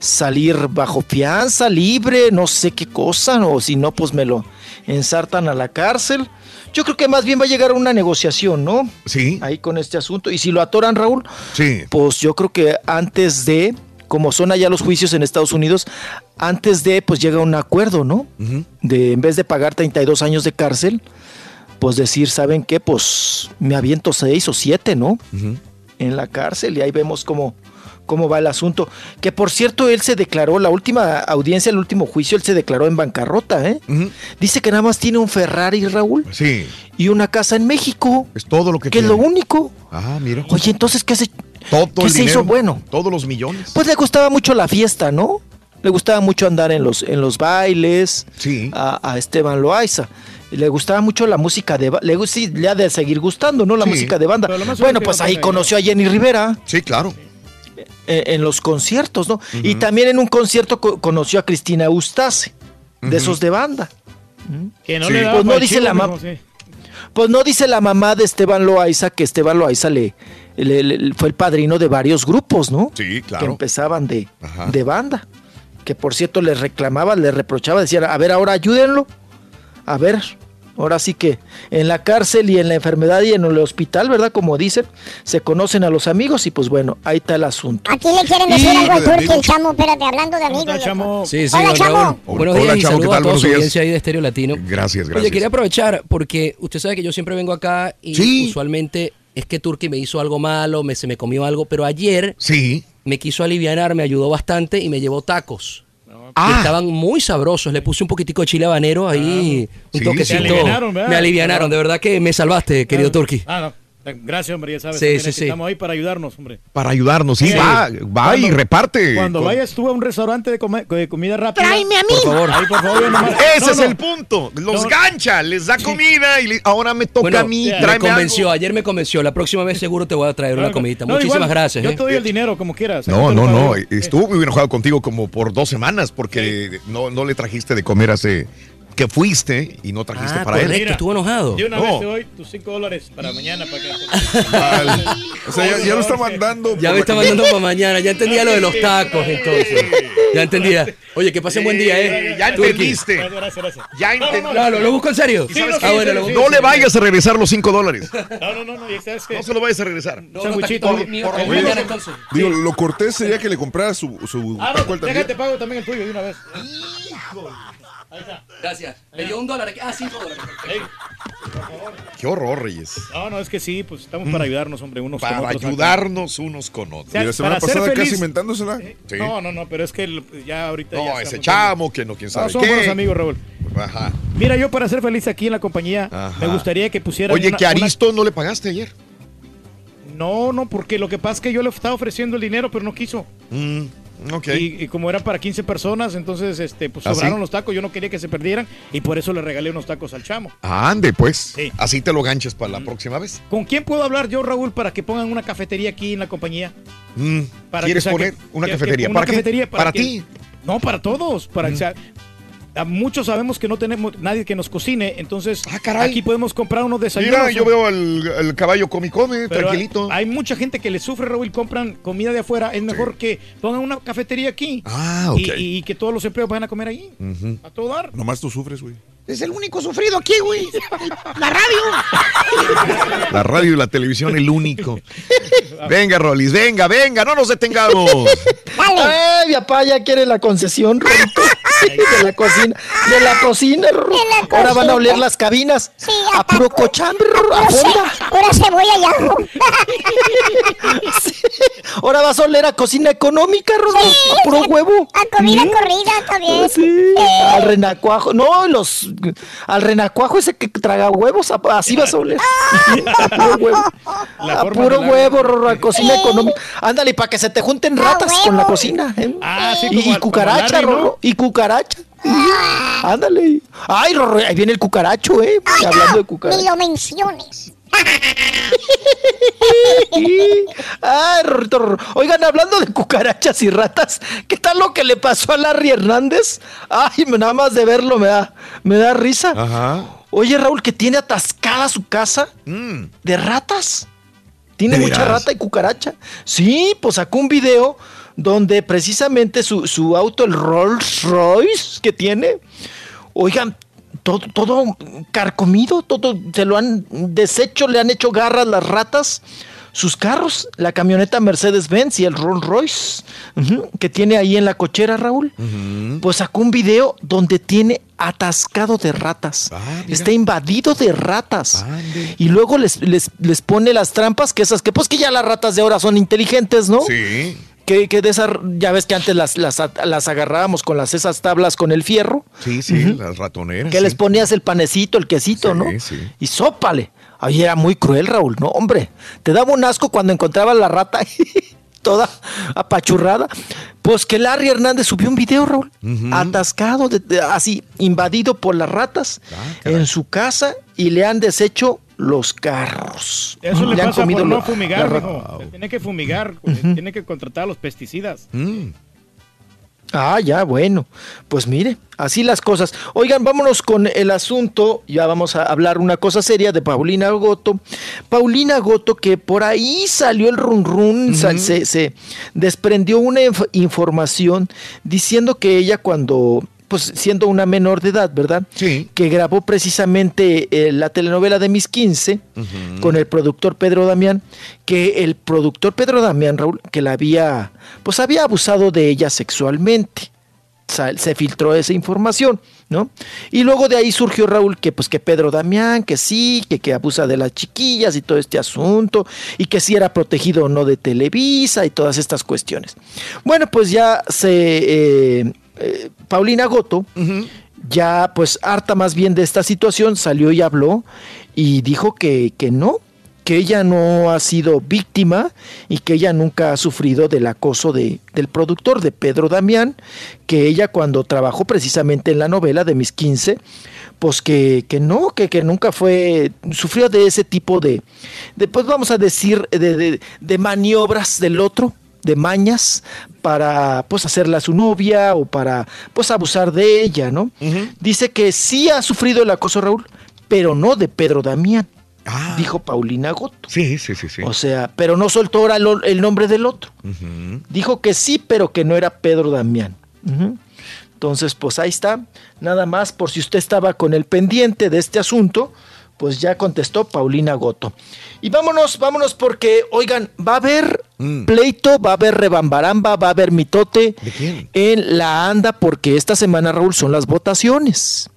salir bajo fianza, libre, no sé qué cosa, o si no, pues me lo ensartan a la cárcel. Yo creo que más bien va a llegar a una negociación, ¿no? Sí. Ahí con este asunto. Y si lo atoran, Raúl, Sí. pues yo creo que antes de, como son allá los juicios en Estados Unidos, antes de, pues llega un acuerdo, ¿no? De en vez de pagar 32 años de cárcel, pues decir, ¿saben qué? Pues me aviento seis o siete, ¿no? En la cárcel y ahí vemos cómo, cómo va el asunto. Que por cierto, él se declaró, la última audiencia, el último juicio, él se declaró en bancarrota, ¿eh? Dice que nada más tiene un Ferrari, Raúl, Sí. y una casa en México. Es todo lo que Que es tiene. lo único. Ah, mira. Oye, entonces, ¿qué se, todo qué el se dinero, hizo bueno? Todos los millones. Pues le gustaba mucho la fiesta, ¿no? Le gustaba mucho andar en los, en los bailes. Sí. A, a Esteban Loaiza. Le gustaba mucho la música de le sí, le ha de seguir gustando, ¿no? La Sí. música de banda. Bueno, que pues ahí conoció a Jenny Rivera. Sí, claro. Eh, En, los conciertos, ¿no? Y también en un concierto co- conoció a Cristina Eustace, de esos de banda. Que no Sí. le Pues no dice la mijo, mam- sí. Pues no dice la mamá de Esteban Loaiza que Esteban Loaiza le, le- le- fue el padrino de varios grupos, ¿no? Sí, Que claro. empezaban de, de banda. Que por cierto les reclamaba, les reprochaba, decían, a ver, ahora ayúdenlo. A ver, ahora sí que en la cárcel y en la enfermedad y en el hospital, ¿verdad? Como dicen, se conocen a los amigos y pues bueno, ahí está el asunto. Aquí le quieren decir Y- algo al amigos. el chamo, espérate, hablando de amigos. loco. Sí, sí, Hola, chamo. Buenos días Hola, y chamo, ¿qué saludos tal? a toda Buenos su días. audiencia ahí de Estéreo Latino. Gracias, Oye, gracias. quería aprovechar porque usted sabe que yo siempre vengo acá y Sí. usualmente es que Turki me hizo algo malo, me, se me comió algo, pero ayer sí. me quiso aliviar, me ayudó bastante y me llevó tacos. Ah. Estaban muy sabrosos. Le puse un poquitico de chile habanero ahí, un Sí, toquecito. alivianaron, ¿verdad? me alivianaron, de verdad que me salvaste, querido Turki. Ah, no. Gracias, hombre, ya sabes. Sí, sí, sí. Estamos ahí para ayudarnos, hombre. Para ayudarnos, sí, Sí. va, va y reparte. Cuando Con- vayas tú a un restaurante de, come- de comida rápida. Tráeme a mí. Por favor. Ahí, por favor, nomás- Ese No, es no. el punto. Los No. gancha, les da comida y le- ahora me toca Bueno, a mí. me Tráeme convenció, algo. ayer me convenció. La próxima vez seguro te voy a traer una comidita. No, Muchísimas igual, gracias. Yo ¿eh? te doy el dinero como quieras. No, no, no. pago. Estuvo muy enojado contigo como por dos semanas porque no, no le trajiste de comer hace que fuiste y no trajiste Ah, para él. correcto, estuvo enojado. De una No. vez te doy tus 5 dólares para mañana. Para que... O sea, ya, ya lo está mandando. Ya me está la- mandando para mañana. Ya entendía lo de los tacos, entonces. Ya entendía. Oye, que pasen buen día, ¿eh? Ya entendiste. Gracias, gracias. Ya No, no, entendí. No, ¿lo, lo busco en serio? Sí, no, ah, bueno, lo busco. No le vayas a regresar los cinco dólares. No, no, no, no, sabes que. No se lo vayas a regresar. No, no, mañana entonces. Digo, lo cortés sería que le comprara su, su Ah, no, déjate pago también el tuyo de una vez. Ahí está. Gracias. Me dio un dólar aquí. Ah, cinco dólares. Ey, Qué horror, Reyes. No, no, es que sí, pues estamos para ayudarnos, hombre, unos con Para otros. ayudarnos unos con otros. O sea, Y la semana para ser pasada feliz- casi inventándosela. Sí. No, no, no, pero es que el- ya ahorita. No, ya ese chamo que no, quién No, sabe somos buenos qué. amigos, Raúl. Ajá. Mira, yo para ser feliz aquí en la compañía, Ajá. me gustaría que pusieran. Oye, una- que una- Aristo no le pagaste ayer. No, no, porque lo que pasa es que yo le estaba ofreciendo el dinero, pero no quiso. Mm, Y, y como era para 15 personas, entonces este, pues ¿Ah, sobraron los tacos. Yo no quería que se perdieran y por eso le regalé unos tacos al chamo. Ande, pues. Sí. Así te lo ganches para la próxima vez. ¿Con quién puedo hablar yo, Raúl, para que pongan una cafetería aquí en la compañía? Mm, Para ¿Quieres que, o sea, poner una que- cafetería? que- una ¿Para cafetería ¿Para que- ti? No, para todos. Para, o sea, a muchos sabemos que no tenemos nadie que nos cocine, entonces aquí podemos comprar unos desayunos. Ah, Mira, yo veo al, al caballo come y come, tranquilito. Hay mucha gente que le sufre, Raúl, compran comida de afuera. Es mejor que pongan una cafetería aquí. Ah, y, y que todos los empleados vayan a comer ahí. A todo dar. Nomás tú sufres, güey. Es el único sufrido aquí, güey. La radio. La radio y la televisión, el único. Venga, Rolis, venga, venga, no nos detengamos. Ay, mi papá ya quiere la concesión, Rorrito. De la cocina. De la cocina, Rorro. Ahora van a oler las cabinas. a puro cochambre, Rorro, a Pura ce- fonda. pura cebolla y ajo. Sí. Ahora ahora vas a oler a cocina económica, Rorro. a puro huevo. A comida ¿Mm? corrida también. Sí, al renacuajo. No, los. Al renacuajo ese que traga huevos, a- así vas a oler. A puro huevo. La a puro huevo, Rorro, a cocina económica. Ándale, para que se te junten ratas con la cocina. ¿eh? Ah, sí, y, como y al- cucaracha, Larry, ¿no? Rorro. Y cucaracha. Ándale. Ay, Rorro, ahí viene el cucaracho, ¿eh? Hablando de cucaracha. Ni lo menciones. Ay, Rorrito, Rorro. Oigan, hablando de cucarachas y ratas, ¿qué tal lo que le pasó a Larry Hernández? Ay, me- nada más de verlo me da, me da risa. Ajá. Oye, Raúl, que tiene atascada su casa Mm. de ratas. Tiene ¿De mucha rata y cucaracha. Sí, pues sacó un video donde precisamente su, su auto, el Rolls Royce que tiene, oigan, todo, todo carcomido, todo se lo han deshecho, le han hecho garras las ratas. Sus carros, la camioneta Mercedes-Benz y el Rolls Royce que tiene ahí en la cochera, Raúl, pues sacó un video donde tiene atascado de ratas. Está invadido de ratas. Y luego les, les, les pone las trampas, que esas que pues que ya las ratas de ahora son inteligentes, ¿no? Sí. Que, que de esas, ya ves que antes las, las, las agarrábamos con las esas tablas con el fierro. Sí, sí, las ratoneras. Que sí. les ponías el panecito, el quesito, ¿no? sí. Y sópale. Ahí era muy cruel, Raúl. No, hombre. Te daba un asco cuando encontraba la rata toda apachurrada. Pues que Larry Hernández subió un video, Raúl. Atascado, de- de- así, invadido por las ratas Ah, en su casa y le han deshecho los carros. Eso le, han pasa por no fumigar, la. Se Tiene que fumigar, tiene que contratar los pesticidas. Mm. Ah, ya, bueno. Pues mire, así las cosas. Oigan, vámonos con el asunto. Ya vamos a hablar una cosa seria de Paulina Goto. Paulina Goto, que por ahí salió el run run, se, se desprendió una inf- información diciendo que ella cuando pues siendo una menor de edad, ¿verdad? Sí. Que grabó precisamente eh, la telenovela de Mis 15 con el productor Pedro Damián, que el productor Pedro Damián, Raúl, que la había, pues había abusado de ella sexualmente. Se filtró esa información, ¿no? Y luego de ahí surgió Raúl que pues que Pedro Damián, que sí, que, que abusa de las chiquillas y todo este asunto, y que si era protegido o no de Televisa y todas estas cuestiones. Bueno, pues ya se... eh, eh, Paulina Goto, ya pues harta más bien de esta situación, salió y habló y dijo que, que no, que ella no ha sido víctima y que ella nunca ha sufrido del acoso de, del productor, de Pedro Damián, que ella cuando trabajó precisamente en la novela de Mis 15, pues que, que no, que, que nunca fue, sufrió de ese tipo de, de pues vamos a decir, de, de- de maniobras del otro, de mañas para pues hacerla su novia o para pues abusar de ella, ¿no? Dice que sí ha sufrido el acoso Raúl, pero no de Pedro Damián. Dijo Paulina Goto. Ah. Sí, sí, sí, sí. O sea, pero no soltó ahora el, el nombre del otro. Dijo que sí, pero que no era Pedro Damián. Entonces, pues ahí está. Nada más por si usted estaba con el pendiente de este asunto, pues ya contestó Paulina Goto. Y vámonos, vámonos porque, oigan, va a haber pleito, va a haber rebambaramba, va a haber mitote en la anda porque esta semana, Raúl, son las votaciones.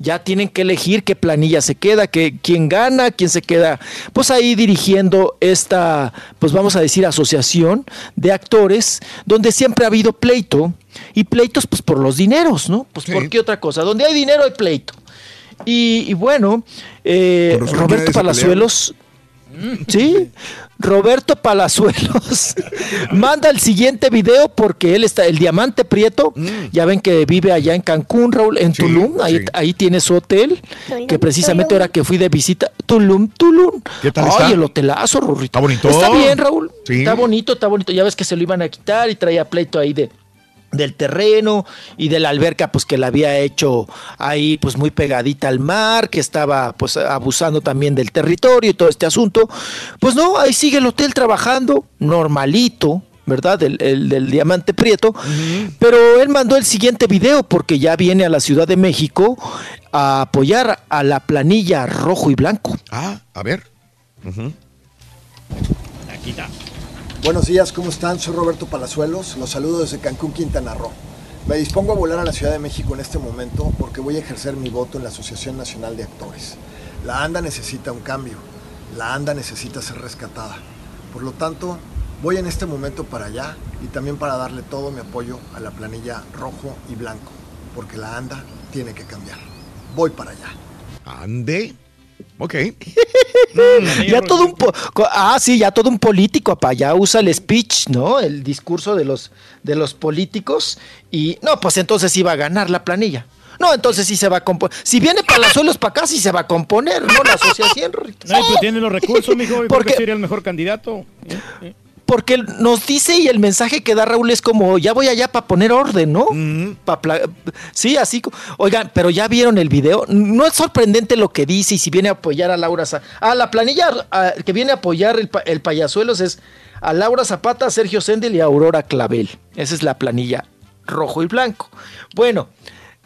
Ya tienen que elegir qué planilla se queda, qué, quién gana, quién se queda, pues ahí dirigiendo esta, pues vamos a decir, asociación de actores, donde siempre ha habido pleito, y pleitos pues por los dineros, ¿no? Pues por qué otra cosa, donde hay dinero hay pleito. Y, y bueno, eh, Roberto. Palazuelos, sí, Roberto Palazuelos manda el siguiente video porque él está, el diamante prieto, ya ven que vive allá en Cancún, Raúl, en Tulum, ahí, sí. ahí tiene su hotel, Tulum, que precisamente Tulum. ahora que fui de visita, Tulum, Tulum. ¿Qué tal Ay, está? el hotelazo, Rorrito. Está bonito. Está bien, Raúl. Sí. Está bonito, está bonito. Ya ves que se lo iban a quitar y traía pleito ahí de del terreno y de la alberca pues que la había hecho ahí pues muy pegadita al mar, que estaba pues abusando también del territorio y todo este asunto. Pues no, ahí sigue el hotel trabajando normalito, ¿verdad? El, el del diamante prieto. Pero él mandó el siguiente video porque ya viene a la Ciudad de México a apoyar a la planilla rojo y blanco. Ah, a ver. Aquí está. Buenos días, ¿cómo están? Soy Roberto Palazuelos, los saludo desde Cancún, Quintana Roo. Me dispongo a volar a la Ciudad de México en este momento porque voy a ejercer mi voto en la Asociación Nacional de Actores. La ANDA necesita un cambio, la ANDA necesita ser rescatada. Por lo tanto, Voy en este momento para allá y también para darle todo mi apoyo a la planilla rojo y blanco, porque la ANDA tiene que cambiar. Voy para allá. Ande. Ok. ya todo un ah sí ya todo un político papá ya usa el speech no el discurso de los de los políticos y no pues entonces iba a ganar la planilla no entonces sí se va a componer si viene Palazuelos para acá sí se va a componer no la asociación. No, y pues tiene los recursos, mijo. Creo Porque- que sería el mejor candidato. Porque nos dice y el mensaje que da Raúl es como ya voy allá para poner orden no sí así oigan pero ya vieron el video no es sorprendente lo que dice y si viene a apoyar a Laura Za- ah la planilla que viene a apoyar el, pa- el payasuelos es a Laura Zapata, a Sergio Sendel y a Aurora Clavel. Esa es la planilla rojo y blanco. Bueno,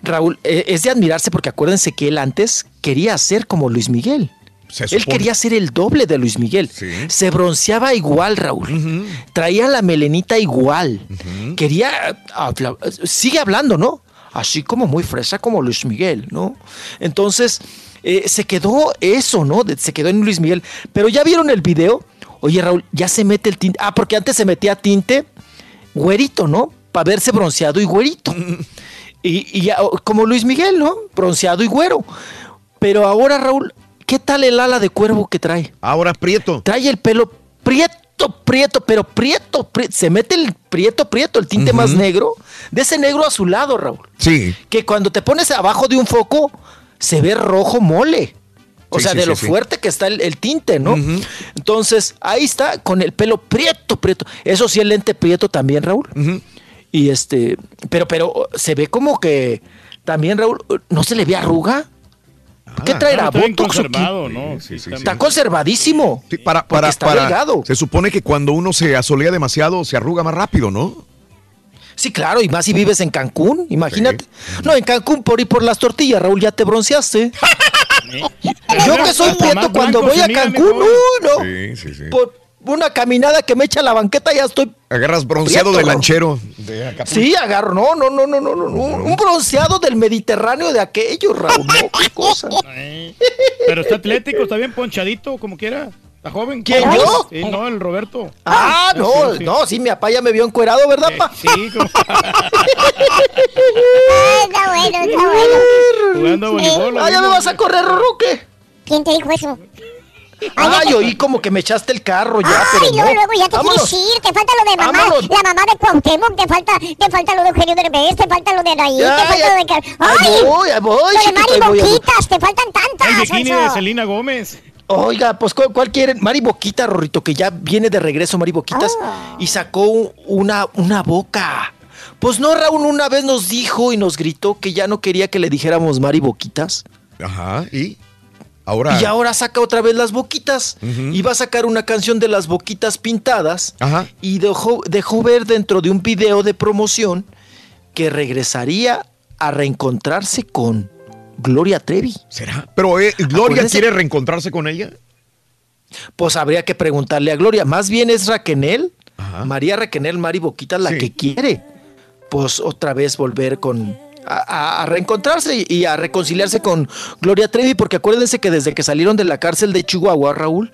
Raúl, eh, es de admirarse porque acuérdense que él antes quería ser como Luis Miguel. Él quería ser el doble de Luis Miguel. Se bronceaba igual, Raúl. Traía la melenita igual. Quería. habla- sigue hablando, ¿no? Así como muy fresa como Luis Miguel, ¿no? Entonces, eh, se quedó eso, ¿no? Se quedó en Luis Miguel. Pero ya vieron el video. Oye, Raúl, ya se mete el tinte. Ah, porque antes se metía tinte güerito, ¿no? Para verse bronceado y güerito. Y, y ya, como Luis Miguel, ¿no? Bronceado y güero. Pero ahora, Raúl, ¿qué tal el ala de cuervo que trae? Ahora prieto. Trae el pelo prieto, prieto, pero prieto, pri- se mete el prieto, prieto, el tinte más negro, de ese negro azulado, Raúl. Sí. Que cuando te pones abajo de un foco, se ve rojo mole. O Sí, sea, sí, de sí, lo fuerte que está el, el tinte, ¿no? Entonces, ahí está, con el pelo prieto, prieto. Eso sí, el lente prieto también, Raúl. Y este, pero, pero se ve como que también, Raúl, ¿no se le ve arruga? ¿Qué traerá? Ah, está ¿no? Sí, Está conservadísimo. Sí, para, para, está para- delgado. Se supone que cuando uno se asolea demasiado se arruga más rápido, ¿no? Sí, claro, y más si vives en Cancún, imagínate. No, en Cancún por ir por las tortillas, Raúl, ya te bronceaste. Yo que soy prieto cuando voy a Cancún, uy, no. Sí, sí, sí. Por una caminada que me echa la banqueta ya estoy. Agarras bronceado Prieto, de lanchero. de. Sí, agarro, no, no, no, no, no, no, no, un bronceado del Mediterráneo de aquello, Raúl, no, qué cosa. Pero está atlético, está bien ponchadito, como quiera. Está joven. ¿Quién, yo? Sí, no, el Roberto. Ah, no, sí, sí. no, sí, mi papá ya me vio encuerado, ¿verdad, pa? Sí, como- Está bueno, está bueno. Jugando voleibol. Ah, ya me vas a correr, Rorruque. ¿Quién te dijo eso? Ay, oí como que me echaste el carro ya, Ay, pero no. luego ya te Vámonos. quieres ir. Te falta lo de mamá, Vámonos. la mamá de Cuauhtémoc, te falta, te falta lo de Eugenio Derbez, te falta lo de Anaí, Ya, te falta ya. lo de... Car- Ahí ¡Ay! voy, ahí voy, Lo de chiquito, Mari ahí voy, ahí voy. Boquitas, te faltan tantas, El bikini de Sonso. Selena Gómez. Oiga, pues ¿cuál, cuál quieren? Mari Boquita, Rorrito, que ya viene de regreso Mari Boquitas Ah. y sacó un- una, una boca. Pues no, Raúl una vez nos dijo y nos gritó que ya no quería que le dijéramos Mari Boquitas. Ajá, y ahora. Y ahora saca otra vez las boquitas. Ujú. Y va a sacar una canción de las boquitas pintadas. Ajá. Y dejó, dejó ver dentro de un video de promoción que regresaría a reencontrarse con Gloria Trevi. ¿Será? Pero eh, Gloria Acuérdense- quiere reencontrarse con ella. Pues habría que preguntarle a Gloria. Más bien es Raquenel, María Raquenel Mari Boquita la Sí. que quiere. Pues otra vez volver con. A, reencontrarse y a reconciliarse con Gloria Trevi, porque acuérdense que desde que salieron de la cárcel de Chihuahua, Raúl,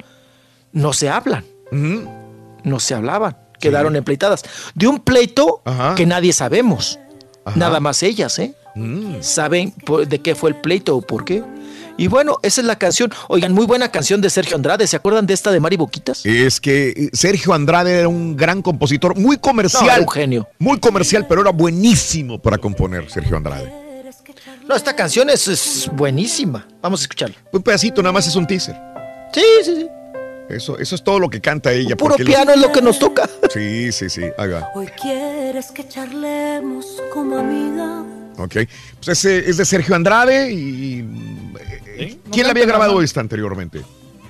no se hablan. No se hablaban. Quedaron empleitadas. De un pleito Ajá. que nadie sabemos. Ajá. Nada más ellas, ¿eh? Mm. Saben de qué fue el pleito o por qué. Y bueno, esa es la canción. Oigan, muy buena canción de Sergio Andrade. ¿Se acuerdan de esta de Mari Boquitas? Es que eh, Sergio Andrade era un gran compositor, muy No, comercial. era un genio. Muy comercial, pero era buenísimo para componer Sergio Andrade. No, esta canción es, es buenísima. Vamos a escucharla. Un pedacito, nada más es un teaser. Sí, sí, sí. Eso, eso es todo lo que canta ella. Puro los- piano es lo que nos toca. Sí, sí, sí. Haga. Hoy quieres que charlemos como amiga. Ok. Pues ese es de Sergio Andrade y. eh, ¿Quién le había grabado esta anteriormente?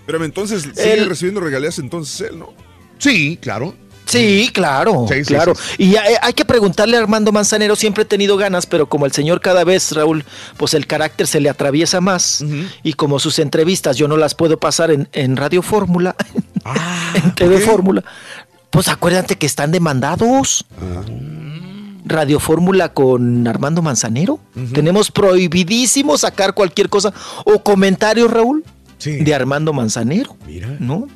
Pero entonces sigue El- recibiendo regalías entonces él, ¿no? Sí, claro. Sí, claro, Sí, sí, claro. sí, Y hay, hay que preguntarle a Armando Manzanero, siempre he tenido ganas, pero como el señor cada vez, Raúl, pues el carácter se le atraviesa más. Y como sus entrevistas yo no las puedo pasar en, en Radio Fórmula, en TV Fórmula, pues acuérdate que están demandados. Radio Fórmula con Armando Manzanero. Tenemos prohibidísimo sacar cualquier cosa o comentarios, Raúl. de Armando Manzanero. ¿No?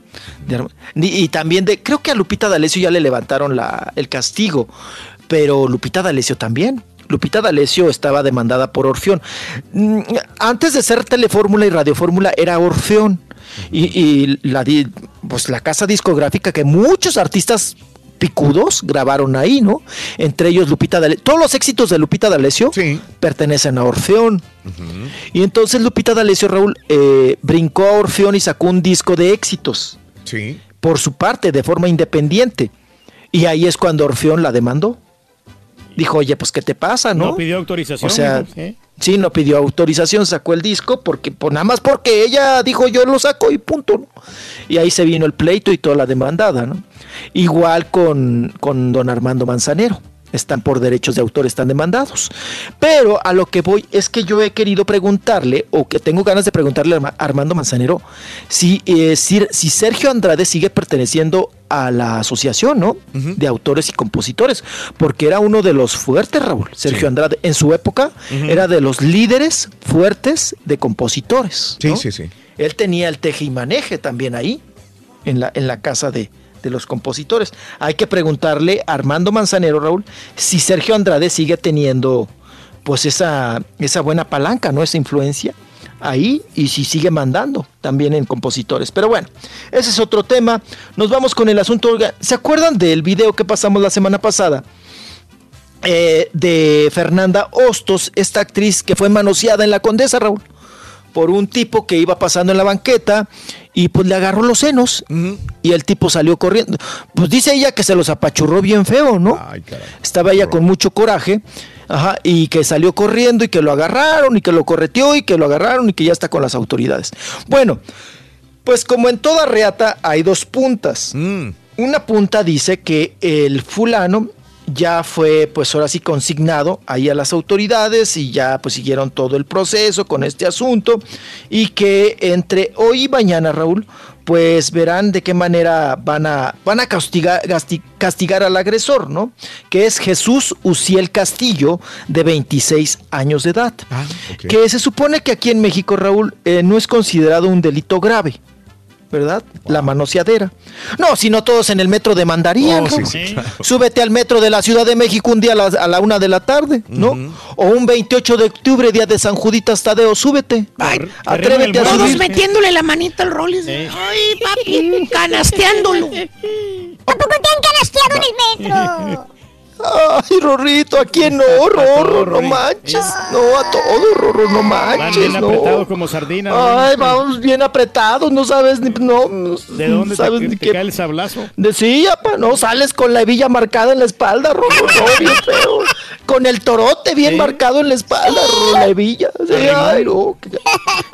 De Arma- y, y también de, creo que a Lupita D'Alessio ya le levantaron la, el castigo, pero Lupita D'Alessio también. Lupita D'Alessio estaba demandada por Orfeón. Mm, Antes de ser Telefórmula y Radiofórmula era Orfeón. Y, y la, pues la casa discográfica que muchos artistas picudos grabaron ahí, ¿no? Entre ellos Lupita D'Alessio. Todos los éxitos de Lupita D'Alessio pertenecen a Orfeón. Y entonces Lupita D'Alessio, Raúl, eh, brincó a Orfeón y sacó un disco de éxitos. Sí. Por su parte, de forma independiente. Y ahí es cuando Orfeón la demandó. Dijo, oye, pues, ¿qué te pasa, no? No pidió autorización. O sea, ¿sí? sí, no pidió autorización, sacó el disco, porque, pues, nada más porque ella dijo, yo lo saco y punto. ¿no? Y ahí se vino el pleito y toda la demandada, ¿no? Igual con, con don Armando Manzanero. Están por derechos de autor, están demandados. Pero a lo que voy es que yo he querido preguntarle, o que tengo ganas de preguntarle a Arma- Armando Manzanero, si, eh, si, si Sergio Andrade sigue perteneciendo a la asociación, ¿no? De autores y compositores, porque era uno de los fuertes, Raúl. Sergio Andrade, en su época, era de los líderes fuertes de compositores. Sí, ¿no? sí, sí. Él tenía el teje y maneje también ahí, en la, en la casa de, de los compositores. Hay que preguntarle a Armando Manzanero, Raúl, si Sergio Andrade sigue teniendo pues esa, esa buena palanca, ¿no? Esa influencia ahí y si sigue mandando también en compositores. Pero bueno, ese es otro tema. Nos vamos con el asunto. ¿Se acuerdan del video que pasamos la semana pasada? eh, de Fernanda Hostos, esta actriz que fue manoseada en la Condesa, Raúl, por un tipo que iba pasando en la banqueta y pues le agarró los senos y el tipo salió corriendo. Pues dice ella que se los apachurró bien feo, ¿no? Estaba ella con mucho coraje. Ajá, y que salió corriendo y que lo agarraron y que lo correteó y que lo agarraron y que ya está con las autoridades. Bueno, pues como en toda reata hay dos puntas. Una punta dice que el fulano ya fue pues ahora sí consignado ahí a las autoridades y ya pues siguieron todo el proceso con este asunto y que entre hoy y mañana Raúl pues verán de qué manera van a van a castigar, castigar al agresor, ¿no? Que es Jesús Uciel Castillo de 26 años de edad. Que se supone que aquí en México Raúl eh, no es considerado un delito grave. ¿Verdad? La manoseadera. No, si no todos en el metro demandarían. Oh, sí, ¿no? sí. Súbete al metro de la Ciudad de México un día a la, a la una de la tarde, ¿no? O un 28 de octubre, día de San Juditas Tadeo, súbete. Ay, atrévete a Todos subir. metiéndole la manita al Rollis. Ay, papi, canasteándolo. Tampoco te han canasteado en el metro. Ay, Rorrito, ¿a quién no, Rorro? No manches. No, a todo, Rorro, no Van manches, bien no. apretados como sardinas. Ay, vamos bien apretados, no sabes ni, no, no ¿De dónde sabes te, ni qué cae el sablazo? De sí, apa, no sales con la hebilla marcada en la espalda, Rorro, no, bien feo. Con el torote bien marcado en la espalda, Rorro, la hebilla. Ay, no, que-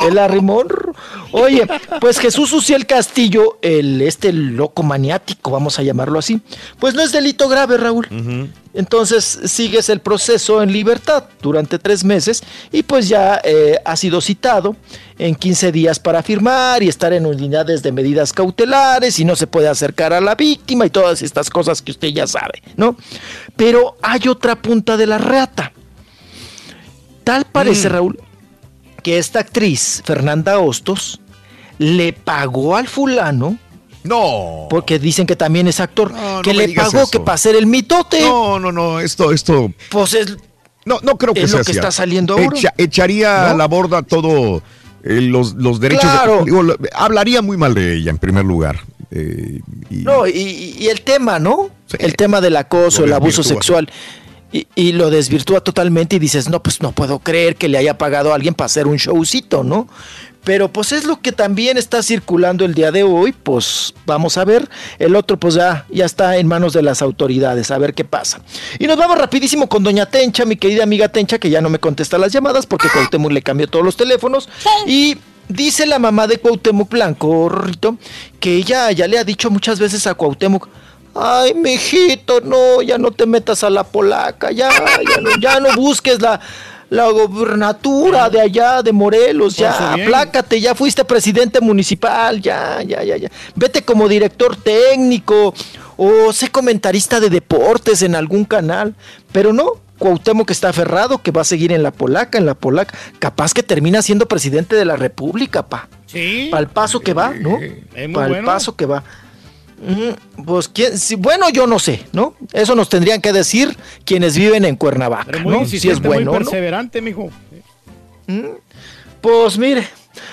el arrimón. Oye, pues Jesús Uciel Castillo, el este loco maniático, vamos a llamarlo así, pues no es delito grave, Raúl. Entonces sigues el proceso en libertad durante tres meses y pues ya eh, ha sido citado en 15 días para firmar y estar en unidades de medidas cautelares y no se puede acercar a la víctima y todas estas cosas que usted ya sabe, ¿no? Pero hay otra punta de la reata. Tal parece, Raúl, que esta actriz, Fernanda Hostos, le pagó al fulano. No. Porque dicen que también es actor. No, que no le pagó eso. que para hacer el mitote. No, no, no, esto, esto. Pues es. No, no creo que es sea lo que está saliendo ahora. Echa- echaría a la borda todo eh, los, los derechos. de- digo, hablaría muy mal de ella en primer lugar. Eh, y- No, y, y el tema, ¿no? El tema del acoso, el abuso sexual. Y, y lo desvirtúa totalmente y dices, no, pues no puedo creer que le haya pagado a alguien para hacer un showcito, ¿no? Pero pues es lo que también está circulando el día de hoy, pues vamos a ver. El otro pues ya, ya está en manos de las autoridades, a ver qué pasa. Y nos vamos rapidísimo con doña Tencha, mi querida amiga Tencha, que ya no me contesta las llamadas porque Cuauhtémoc le cambió todos los teléfonos. Y dice la mamá de Cuauhtémoc Blanco, Rito, que ella ya le ha dicho muchas veces a Cuauhtémoc, Ay, mijito, no, ya no te metas a la polaca, ya, ya no, ya no busques la, la gobernatura de allá, de Morelos, ya, aplácate, ya fuiste presidente municipal, ya, ya, ya, ya. Vete como director técnico o sé comentarista de deportes en algún canal, pero no. Cuauhtémoc está aferrado que va a seguir en la polaca, en la polaca. Capaz que termina siendo presidente de la república, pa. Sí. Para el paso que va, ¿no? Para el bueno. paso que va. Pues quién, si- bueno, yo no sé, ¿no? Eso nos tendrían que decir quienes viven en Cuernavaca, muy ¿no? Si es bueno, muy ¿no? perseverante, mijo. Pues mire,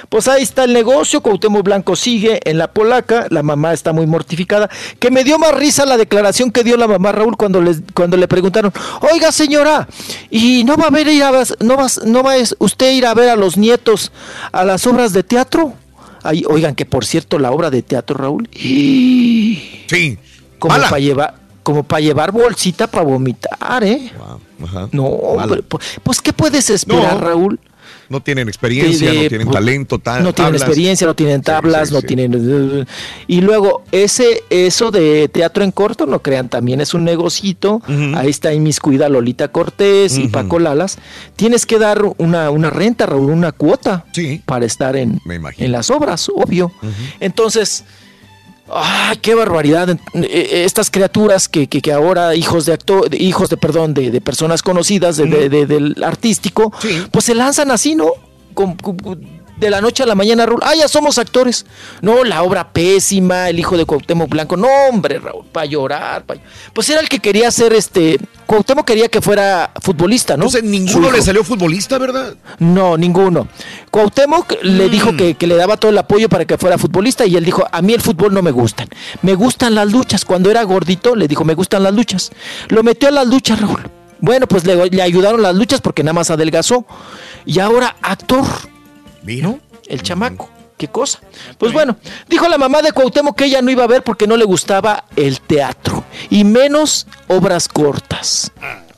pues ahí está el negocio, Cuauhtémoc Blanco sigue en la polaca, la mamá está muy mortificada, que me dio más risa la declaración que dio la mamá Raúl cuando les, cuando le preguntaron, oiga señora, ¿y no va a ver ir a no vas, no va usted ir a ver a los nietos a las obras de teatro? Ay, oigan, que por cierto, la obra de teatro, Raúl, Sí. como para llevar, como para llevar bolsita para vomitar, ¿eh? Ajá. No, hombre, pues, pues, ¿qué puedes esperar, No. Raúl? No tienen experiencia, de- no tienen talento, tal. no tienen tablas. experiencia, no tienen tablas, sí, no sí. tienen y luego ese eso de teatro en corto, no crean, también es un negocito. Ahí está inmiscuida Lolita Cortés y. Paco Lalas. Tienes que dar una, una renta, Raúl, una cuota para estar en, en las obras, obvio. Entonces, ¡Ay, qué barbaridad! Eh, eh, Estas criaturas que, que, que ahora, hijos de acto, hijos de, perdón, de, de personas conocidas de- de- de- del artístico, pues se lanzan así, ¿no? Con- de la noche a la mañana, Raúl, ah, ya somos actores. No, la obra pésima, el hijo de Cuauhtémoc Blanco. No, hombre, Raúl, para llorar. pa- Pues era el que quería ser, este, Cuauhtémoc quería que fuera futbolista, ¿no? Entonces, ninguno le salió futbolista, ¿verdad? No, ninguno. Cuauhtémoc le Mm. dijo que, que le daba todo el apoyo para que fuera futbolista y él dijo, a mí el fútbol no me gustan. Me gustan las luchas. Cuando era gordito le dijo, me gustan las luchas. Lo metió a las luchas, Raúl. Bueno, pues le, le ayudaron las luchas porque nada más adelgazó. Y ahora actor. ¿No? El chamaco. ¿Qué cosa? Pues bueno, dijo la mamá de Cuauhtémoc que ella no iba a ver porque no le gustaba el teatro. Y menos obras cortas.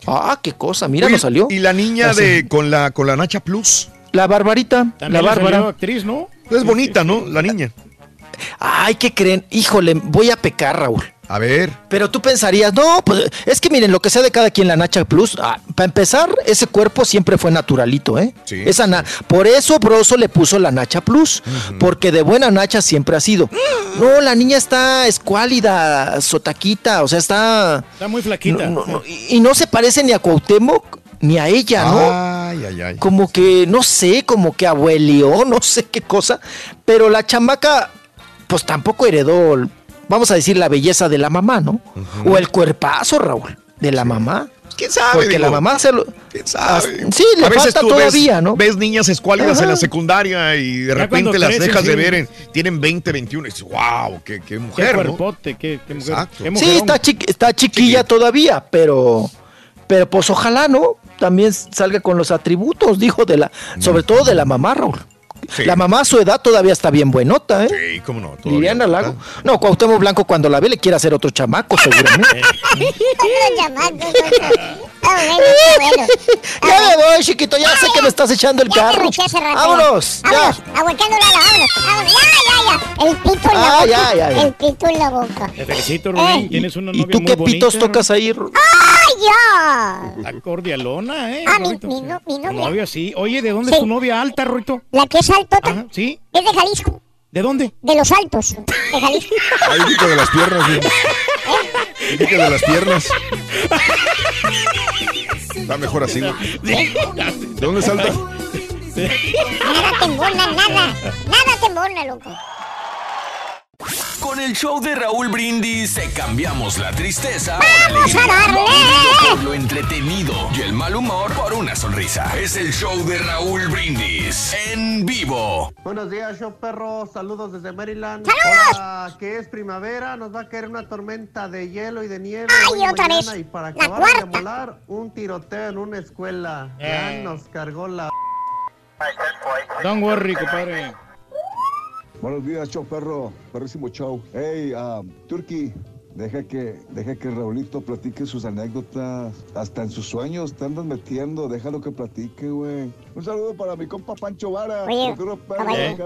Ah, qué cosa. Mira, Oye, nos salió. Y la niña Así. de con la con la Nacha Plus. La Barbarita, la También Bárbara. actriz, ¿no? Es bonita, ¿no? La niña. Ay, ¿qué creen? Híjole, voy a pecar, Raúl. A ver. Pero tú pensarías, no, pues es que miren, lo que sea de cada quien la Nacha Plus, ah, para empezar, ese cuerpo siempre fue naturalito, ¿eh? Sí, Esa na- por eso Broso le puso la Nacha Plus, porque de buena Nacha siempre ha sido. No, la niña está escuálida, sotaquita, o sea, está... Está muy flaquita. No, no, no, y y no se parece ni a Cuauhtémoc ni a ella, ¿no? Ay, ay, ay. como que, no sé, como que abuelió, no sé qué cosa, pero la chamaca, pues tampoco heredó, vamos a decir, la belleza de la mamá, ¿no? O el cuerpazo, Raúl, de la mamá. ¿Quién sabe? Porque digo? la mamá se lo... ¿Quién sabe? Sí, le a veces falta tú todavía, ves, ¿no? ves niñas escuálidas Ajá. en la secundaria y de Ya repente las crecen, dejas de ver, en- tienen 20, 21 y dices, wow, qué, qué Qué mujer, ¿no? cuerpote, qué, qué mujer. Qué Sí, está, chiqui- está chiquilla todavía, pero... Pero pues ojalá, ¿no? También salga con los atributos, dijo, de la, sobre todo de la mamá, Raúl. Sí. La mamá a su edad todavía está bien buenota, ¿eh? Sí, cómo no. todavía Liliana no, Lago. No, Cuauhtémoc Blanco cuando la ve le quiere hacer otro chamaco, seguramente. Qué bueno. ya me voy, chiquito, ya sé que me estás echando el carro. Vámonos, ya. Vámonos, aguantando la vámonos, vámonos. Ya, ya, ya. El pito en la Ah, boca. ya, ya, ya. El pito en la boca. Te felicito, Rubén. Tienes una ¿Y novia tú muy qué bonita. pitos tocas ahí? ¡Ay, ya! La cordialona, ¿eh? Ah, mi, mi, no- mi Tu novia. novia, sí. Oye, ¿de dónde Sí. es tu novia alta, Ruito? La que es altota. Ajá, ¿sí? Es de Jalisco. ¿De dónde? De los altos. De Jalisco. Ahí dijo de las piernas, güey. Dije de las piernas. Está mejor así, güey. ¿De dónde salta? Nada te embona, nada. Nada te embona, loco. Con el show de Raúl Brindis te cambiamos la tristeza ¡Vamos a darle! por lo entretenido y el mal humor por una sonrisa. Es el show de Raúl Brindis en vivo. Buenos días, show perro. Saludos desde Maryland. ¡Saludos! Ahora que es primavera, nos va a caer una tormenta de hielo y de nieve. ¡Ay, hoy otra mañana, vez! Y para La acabar de cuarta. molar, un tiroteo en una escuela. Ya Eh. nos cargó la. Don't worry, compadre. Buenos días, show perro, perrísimo show. Hey, um, Turkey, deja que, deja que Raulito platique sus anécdotas. Hasta en sus sueños te andas metiendo, déjalo que platique, güey. Un saludo para mi compa Pancho Vara, Oye,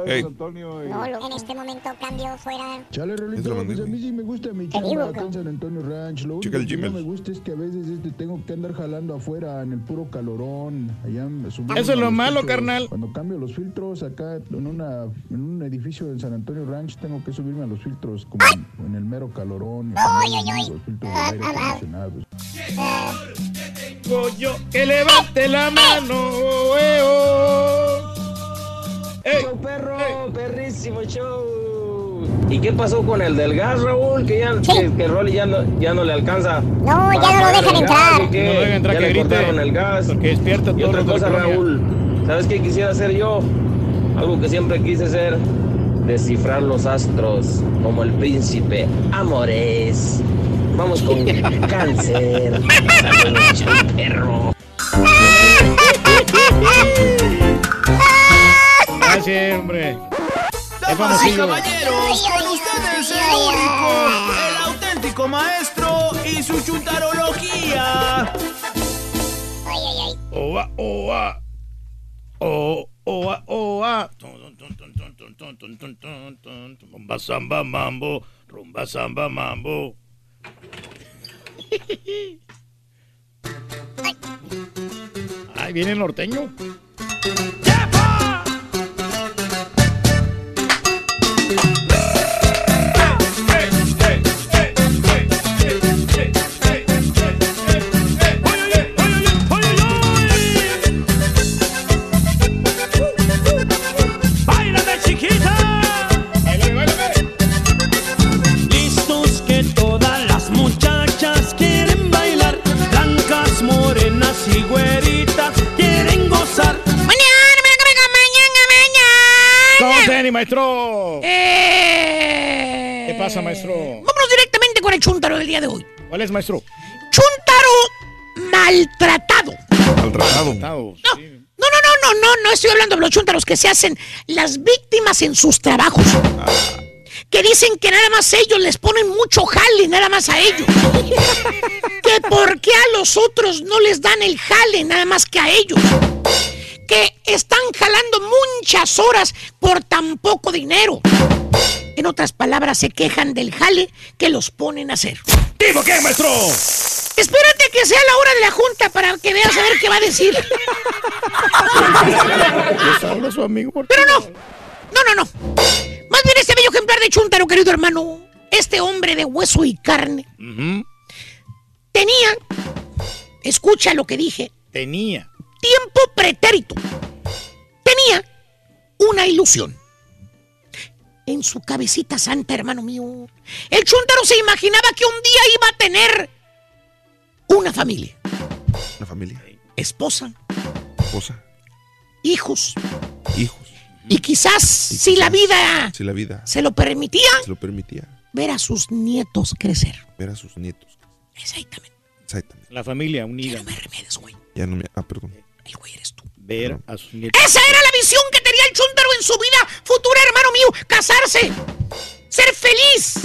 Hey. San Antonio. y- No, lo- en este momento cambio fuera. Chale, lo mandé, pues a mí sí me gusta mi chamba acá en San Antonio Ranch. Lo único el que no me gusta es que a veces este, tengo que andar jalando afuera en el puro calorón. Allá Eso es lo malo, techos. carnal. Cuando cambio los filtros acá en, una, en un edificio en San Antonio Ranch, tengo que subirme a los filtros como en, en el mero calorón. Y Ay, poner ay, ay. Los filtros de aire acondicionado. Pollo, que levante la mano. eh, oh. Show perro, perrísimo show. ¿Y qué pasó con el del gas, Raúl? Que ya que, que Rolly ya no, ya no le alcanza. No, ya no lo dejan entrar. No lo dejan entrar, ya que le grite, cortaron el gas. porque despierta Y todos otra los de la cosa, colonia. Raúl. ¿Sabes qué quisiera hacer yo? Algo que siempre quise hacer. Descifrar los astros como el príncipe Amores. Vamos con cáncer. Saludos, perro. Gracias, hombre. Damas y caballeros, con ustedes el único, el auténtico maestro y su chuntarología. Oa, oa. O, oa, oa. Rumba samba mambo, rumba samba mambo. Ahí viene el norteño. ¡Báilame, ¿Cómo tenis, maestro? Eh, ¿Qué pasa, maestro? Vámonos directamente con el chúntaro del día de hoy. ¿Cuál es, maestro? Chúntaro maltratado. Maltratado. Maltratado. No, no, no, no, no, no estoy hablando de los chúntaros que se hacen las víctimas en sus trabajos. Que dicen que nada más ellos les ponen mucho jale, nada más a ellos. Que por qué a los otros no les dan el jale, nada más que a ellos. Que están jalando muchas horas por tan poco dinero. En otras palabras, se quejan del jale que los ponen a hacer. ¿Tipo qué, maestro? Espérate que sea la hora de la junta para que veas a ver qué va a decir. Les habla su amigo. por Pero no, no, no, no. Más bien este bello ejemplar de Chuntaro, querido hermano, este hombre de hueso y carne, tenía, escucha lo que dije, Tenía. Tiempo pretérito. Tenía una ilusión. En su cabecita santa, hermano mío. El Chuntaro se imaginaba que un día iba a tener una familia. Una familia. Esposa, Esposa. hijos. Hijos. Y quizás, si la vida Si la vida se lo permitía, se lo permitía. ver a sus nietos crecer. Ver a sus nietos. Exactamente. Exactamente. La familia unida. Ya no me. Ah, perdón. Ver a sus nietos. Esa era la visión que tenía el chúntaro en su vida futura, hermano mío. Casarse. Ser feliz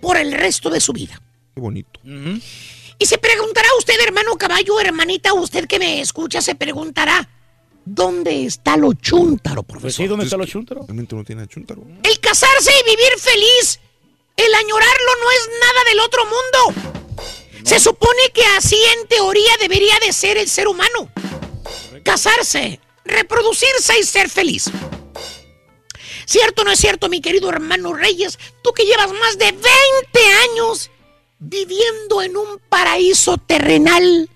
por el resto de su vida. Qué bonito. Y se preguntará usted, hermano caballo, hermanita, usted que me escucha, se preguntará, ¿dónde está lo chúntaro, profesor? Pues sí, ¿dónde está lo chúntaro? Realmente no tiene a chúntaro. El casarse y vivir feliz, el añorarlo no es nada del otro mundo. Se supone que así en teoría debería de ser el ser humano. Casarse, reproducirse y ser feliz. ¿Cierto o no es cierto, mi querido hermano Reyes? Tú que llevas más de 20 años viviendo en un paraíso terrenal,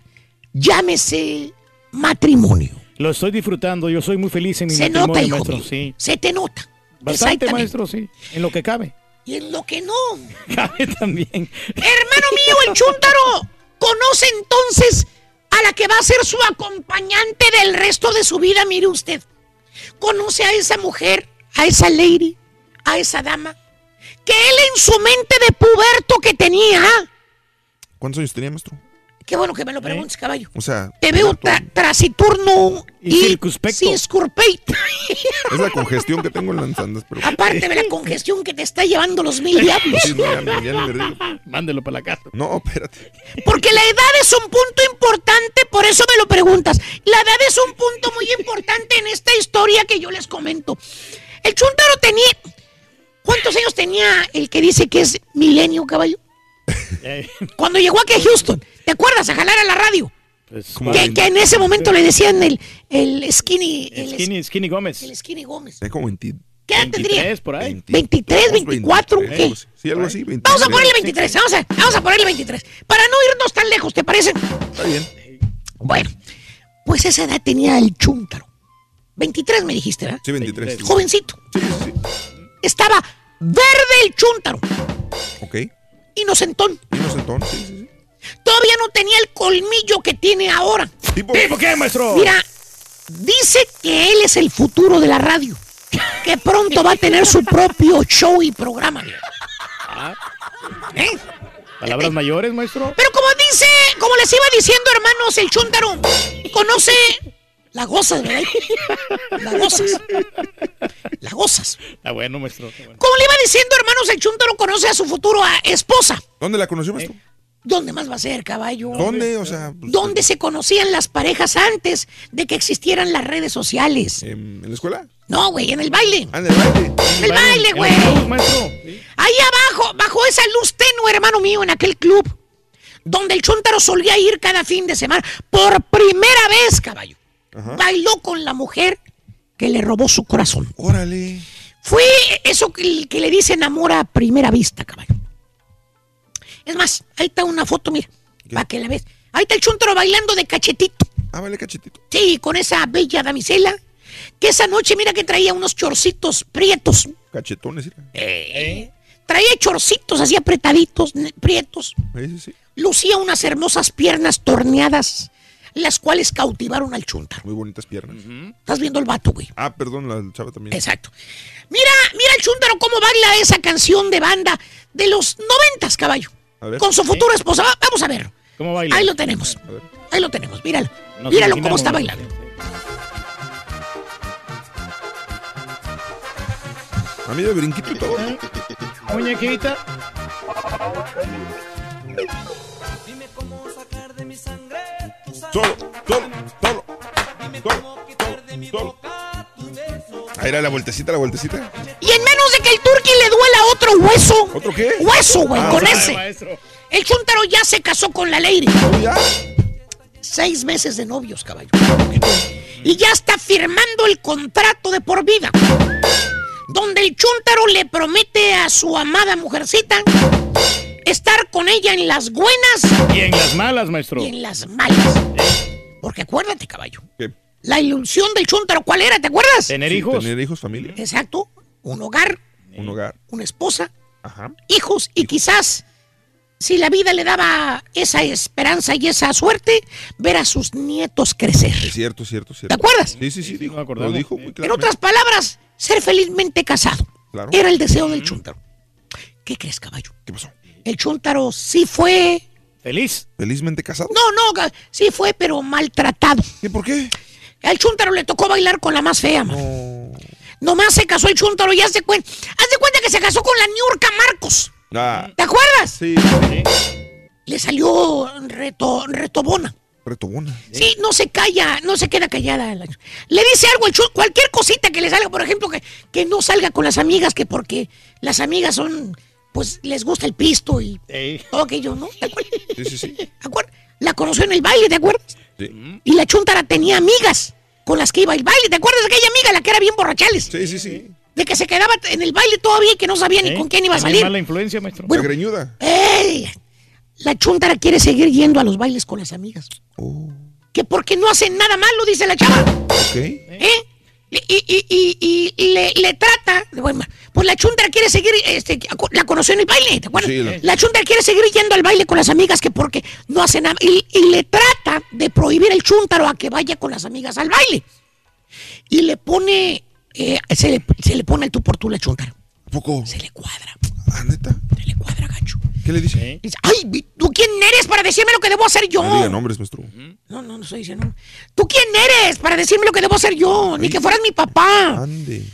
llámese matrimonio. Lo estoy disfrutando. Yo soy muy feliz en mi Se matrimonio, nota, hijo maestro. mío. Sí. Se te nota. Bastante, maestro, sí. En lo que cabe. Y en lo que no. Cabe también. Hermano mío, el chúntaro conoce entonces la que va a ser su acompañante del resto de su vida, mire usted. Conoce a esa mujer, a esa lady, a esa dama, que él en su mente de puberto que tenía. ¿Cuántos años tenía, maestro? Qué bueno que me lo preguntes, caballo. O sea, Te veo tra- trasiturno Y y, circunspecto. es la congestión que tengo en las andas, pero. Aparte de la congestión que te está llevando los mil diablos. Sí, no, ya, me río. Mándelo para la casa. No, espérate. Porque la edad es un punto importante, por eso me lo preguntas. La edad es un punto muy importante en esta historia que yo les comento. El Chuntaro tenía. ¿Cuántos años tenía el que dice que es milenio, caballo? Cuando llegó aquí a Houston, ¿te acuerdas? A jalar a la radio. Pues, Que, que en ese momento le decían el, el skinny. El, Skinny, Skinny Gómez. el skinny Gómez. Es como 20. ¿Qué edad tendría? 23 por ahí. 23, 24, 23, ¿qué? Sí, algo así. 23. Vamos a ponerle 23, vamos a, vamos a ponerle 23. Para no irnos tan lejos, ¿te parece? Está bien. Bueno, pues esa edad tenía el chúntaro. 23 me dijiste, ¿verdad? Sí, 23. Jovencito. Estaba verde el chúntaro. Ok. Inocentón. Inocentón, sí, sí, sí. Todavía no tenía el colmillo que tiene ahora. ¿Tipo, qué, maestro? Mira, dice que él es el futuro de la radio. Que pronto va a tener su propio show y programa. ¿Eh? Palabras mayores, maestro. Pero como dice, como les iba diciendo, hermanos, el chúntaro conoce la gozas, ¿verdad? La gozas. La gozas. Está bueno, maestro. está bueno. Como le iba diciendo, hermanos, el chúntaro conoce a su futuro a- esposa. ¿Dónde la conoció, maestro? ¿Dónde más va a ser, caballo? ¿Dónde? O sea, pues, ¿Dónde se conocían las parejas antes de que existieran las redes sociales? ¿en la escuela? No, güey, en el baile. Ah, en el baile. En el baile, güey. Ahí abajo, bajo esa luz tenue, hermano mío, en aquel club, donde el chúntaro solía ir cada fin de semana, por primera vez, caballo. Bailó con la mujer que le robó su corazón. Órale. Fue eso que, que le dicen amor a primera vista, caballo. Es más, ahí está una foto, mira, para que la ves. Ahí está el chúntaro bailando de cachetito. Ah, vale, cachetito. Sí, con esa bella damisela, que esa noche, mira que traía unos chorcitos prietos. Cachetones, mira. Eh, traía chorcitos así apretaditos, prietos. Sí, sí, sí. Lucía unas hermosas piernas torneadas, las cuales cautivaron al chúntaro. Muy bonitas piernas. Estás viendo el vato, güey. Ah, perdón, la chava también. Exacto. Mira, mira el chúntaro cómo baila esa canción de banda de los noventas, caballo. A ver. Con su futura esposa. Va- Vamos a ver. ¿Cómo baila? Ahí lo tenemos. Ahí lo tenemos. Míralo. Nos Míralo cómo está bailando. A mí de brinquito y todo. Muñequita. Solo, solo, solo. Solo, solo, solo. Ahí era la vueltecita, la vueltecita. Y en menos de que el turqui le duela otro hueso. ¿Otro qué? Hueso, güey, Ah, con ese. maestro. El chúntaro ya se casó con la lady. ¿Ya? Seis meses de novios, caballo. Y ya está firmando el contrato de por vida. Donde el chúntaro le promete a su amada mujercita estar con ella en las buenas Y en las malas, maestro. y en las malas. Porque acuérdate, caballo. ¿Qué? La ilusión del chúntaro, ¿cuál era? ¿Te acuerdas? Tener Sí, hijos. Tener hijos, familia. Exacto. Un hogar, Un hogar. una esposa, Ajá. hijos y quizás, si la vida le daba esa esperanza y esa suerte, ver a sus nietos crecer. Es cierto, cierto, cierto. ¿Te acuerdas? Sí, sí, sí, dijo. Lo dijo muy En claro. otras palabras, ser felizmente casado. Claro. Era el deseo del chúntaro. ¿Qué crees, caballo? ¿Qué pasó? El chúntaro sí fue... Feliz. ¿Felizmente casado? No, no, sí fue, pero maltratado. ¿Y por qué? Al chúntaro le tocó bailar con la más fea, man. Nomás se casó el chúntaro y haz de cuenta, haz de cuenta que se casó con la Niurka Marcos. Ah, ¿Te acuerdas? sí. Le salió reto, retobona. Retobona. Sí, no se calla, no se queda callada. la- Le dice algo al chúntaro, cualquier cosita que le salga, por ejemplo, que, que no salga con las amigas, que porque las amigas son, pues les gusta el pisto y Ey. todo aquello, ¿no? ¿Te acuerdas? Sí, sí, sí. ¿Te acuerdas? La conoció en el baile, ¿te acuerdas? Sí. Y la chuntara tenía amigas con las que iba al baile. ¿Te acuerdas de aquella amiga, la que era bien borrachales? Sí, sí, sí. De que se quedaba en el baile todavía y que no sabía ni con quién iba a salir. mala influencia, maestro. Bueno. La greñuda. ¡Ey! La chuntara quiere seguir yendo a los bailes con las amigas. Oh, Que porque no hacen nada malo, dice la chava. ok. ¿Eh? Y, y, y, y- le, le trata, bueno, pues la chuntara quiere seguir, este, la conoció en el baile, ¿te acuerdas? Sí, la- La chuntara quiere seguir yendo al baile con las amigas que porque no hace nada. Y, le trata de prohibir el chúntaro a que vaya con las amigas al baile. Y le pone, eh, se, le, se le pone el tú por tú la chuntara. ¿A poco? Se le cuadra, Ah, neta. se le cuadra. ¿Qué le dice? Dice, ay, ¿tú quién eres para decirme lo que debo hacer yo? No diga nombres, maestro. No, no, no estoy diciendo. ¿Tú quién eres para decirme lo que debo hacer yo? Ni que fueras mi papá. Ande.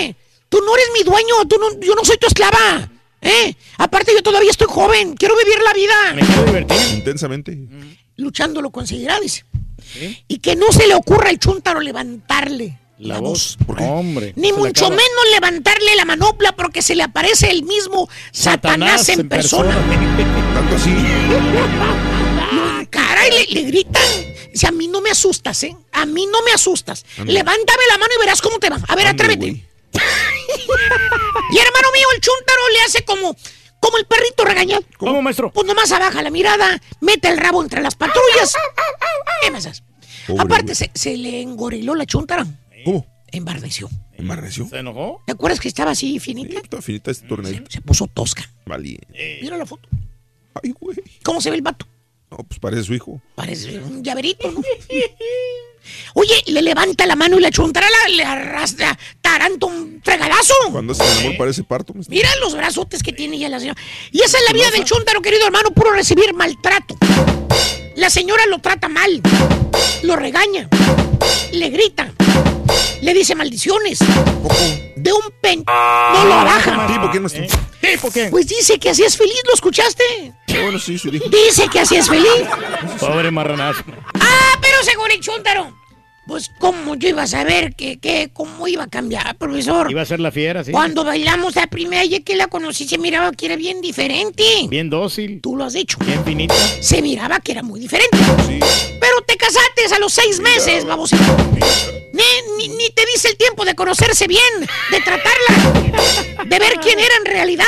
¿Eh? Tú no eres mi dueño, tú no, yo no soy tu esclava. ¿Eh? Aparte yo todavía estoy joven, quiero vivir la vida. Me quiero divertir. Intensamente. Luchando lo conseguirá, dice. Y que no se le ocurra al chúntaro levantarle la, La voz. voz. Hombre. Ni mucho menos levantarle la manopla porque se le aparece el mismo Satanás, en, persona. Tanto así. Lo encara y le, le gritan. Dice, a mí no me asustas, ¿eh? A mí no me asustas. Levántame la mano y verás cómo te va. A ver, atrévete. Y hermano mío, el chúntaro le hace como, como el perrito regañado. ¿Cómo, maestro? Pues nomás abaja la mirada, mete el rabo entre las patrullas. ¿Qué más Aparte, se, se le engoriló la chúntara. ¿Cómo? Embarneció. ¿Embarneció? ¿Se enojó? ¿Te acuerdas que estaba así finita? Está finita este torneo. Se puso tosca. Vale. Mira la foto. Ay, güey. ¿Cómo se ve el vato? No, pues parece su hijo. Parece un llaverito, ¿no? Oye, le levanta la mano y la chuntara la, le arrastra taranto un fregadazo. Cuando se enamor parece parto. Mira los brazotes que tiene ya la señora. Y esa es la vida del chúntaro, querido hermano, puro recibir maltrato. La señora lo trata mal, lo regaña, le grita, le dice maldiciones. De un pen no lo baja. ¿Tipo qué, maestro? ¿Tipo qué? Pues dice que así es feliz, ¿lo escuchaste? Bueno, sí, sí dije. Dice que así es feliz. Pobre marranazo. Ah, pero según el chúntaro. Pues, ¿cómo yo iba a saber que, que, cómo iba a cambiar, profesor? Iba a ser la fiera, sí. Cuando bailamos la primera vez que la conocí, se miraba que era bien diferente. Bien dócil. Tú lo has dicho. Bien finita. Se miraba que era muy diferente. Pero te casaste a los seis meses, babosito. Ni, ni, ni te dice el tiempo de conocerse bien, de tratarla, de ver quién era en realidad.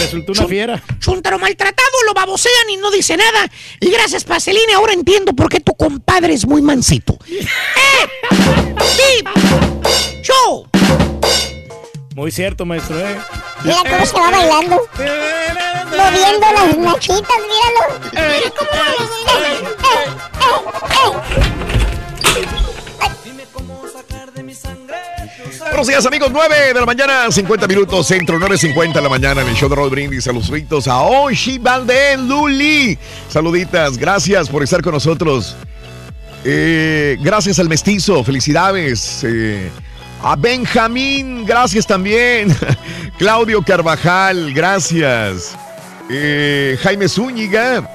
Resultó una fiera. Chuntaro maltratado, lo babosean y no dice nada. Y gracias, Paselini, ahora entiendo por qué tu compadre es muy mansito. ¡Eh! ¡Sí! ¡Show! Muy cierto, maestro, ¿eh? Mira cómo se va bailando. Moviendo las nachitas, míralo. Mira cómo Buenos días, amigos. 9 de la mañana, 50 minutos, centro, 9.50 de la mañana en el show de Roll Brindis. Saluditos a Oshi Valdez, Luli. Saluditas, gracias por estar con nosotros. Eh, gracias al mestizo, felicidades. Eh, a Benjamín, gracias también. Claudio Carvajal, gracias. Eh, Jaime Zúñiga.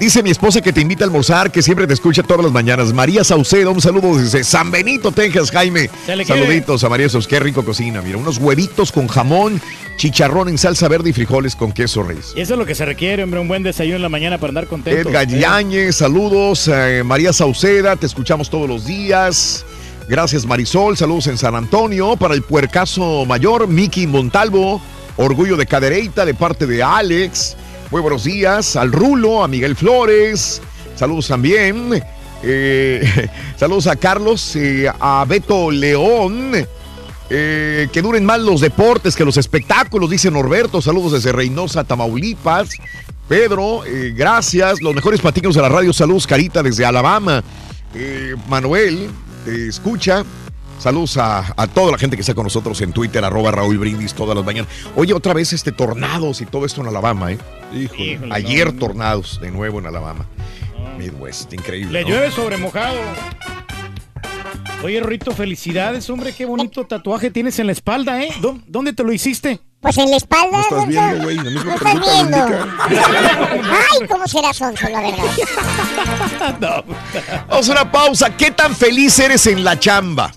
Dice mi esposa que te invita a almorzar, que siempre te escucha todas las mañanas. María Saucedo, un saludo desde San Benito, Texas, Jaime. Quiere. Saluditos a María Saucedo, qué rico cocina. Mira, unos huevitos con jamón, chicharrón en salsa verde y frijoles con queso reyes. Eso es lo que se requiere, hombre, un buen desayuno en la mañana para andar contento. Edgar Yáñez, saludos. eh, María Sauceda, te escuchamos todos los días. Gracias Marisol, saludos en San Antonio. Para el puercaso mayor, Miki Montalvo, orgullo de Cadereita de parte de Alex. Muy buenos días al Rulo, a Miguel Flores. Saludos también. Eh, saludos a Carlos, eh, a Beto León. Eh, que duren más los deportes que los espectáculos, dice Norberto. Saludos desde Reynosa, Tamaulipas. Pedro, gracias. Los mejores patinos de la radio. Saludos, Carita, desde Alabama. Manuel, te escucha. Saludos a, a toda la gente que está con nosotros en Twitter, arroba Raúl Brindis todas las mañanas. Oye, otra vez este tornados y todo esto en Alabama, ¿eh? Híjole, Híjole, Ayer no. tornados de nuevo en Alabama. Midwest, increíble. Le ¿no? llueve sobre mojado. Oye, Rito, felicidades, hombre, qué bonito tatuaje tienes en la espalda, ¿eh? ¿Dó- ¿Dónde te lo hiciste? Pues en la espalda. No estás viendo, güey. ¿No estás viendo? Ay, ¿cómo será Sonso, la verdad? Vamos a una pausa. ¿Qué tan feliz eres en la chamba?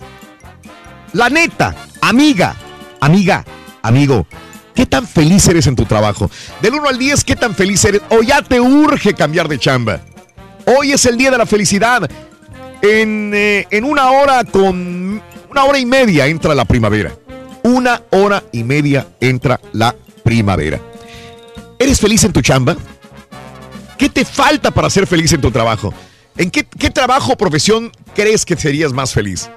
La neta, amiga, amiga, amigo. ¿Qué tan feliz eres en tu trabajo? Del 1 al 10, ¿qué tan feliz eres? O ya te urge cambiar de chamba. Hoy es el día de la felicidad. En, eh, en una hora con una hora y media entra la primavera. Una hora y media entra la primavera. ¿Eres feliz en tu chamba? ¿Qué te falta para ser feliz en tu trabajo? ¿En qué, qué trabajo o profesión crees que serías más feliz?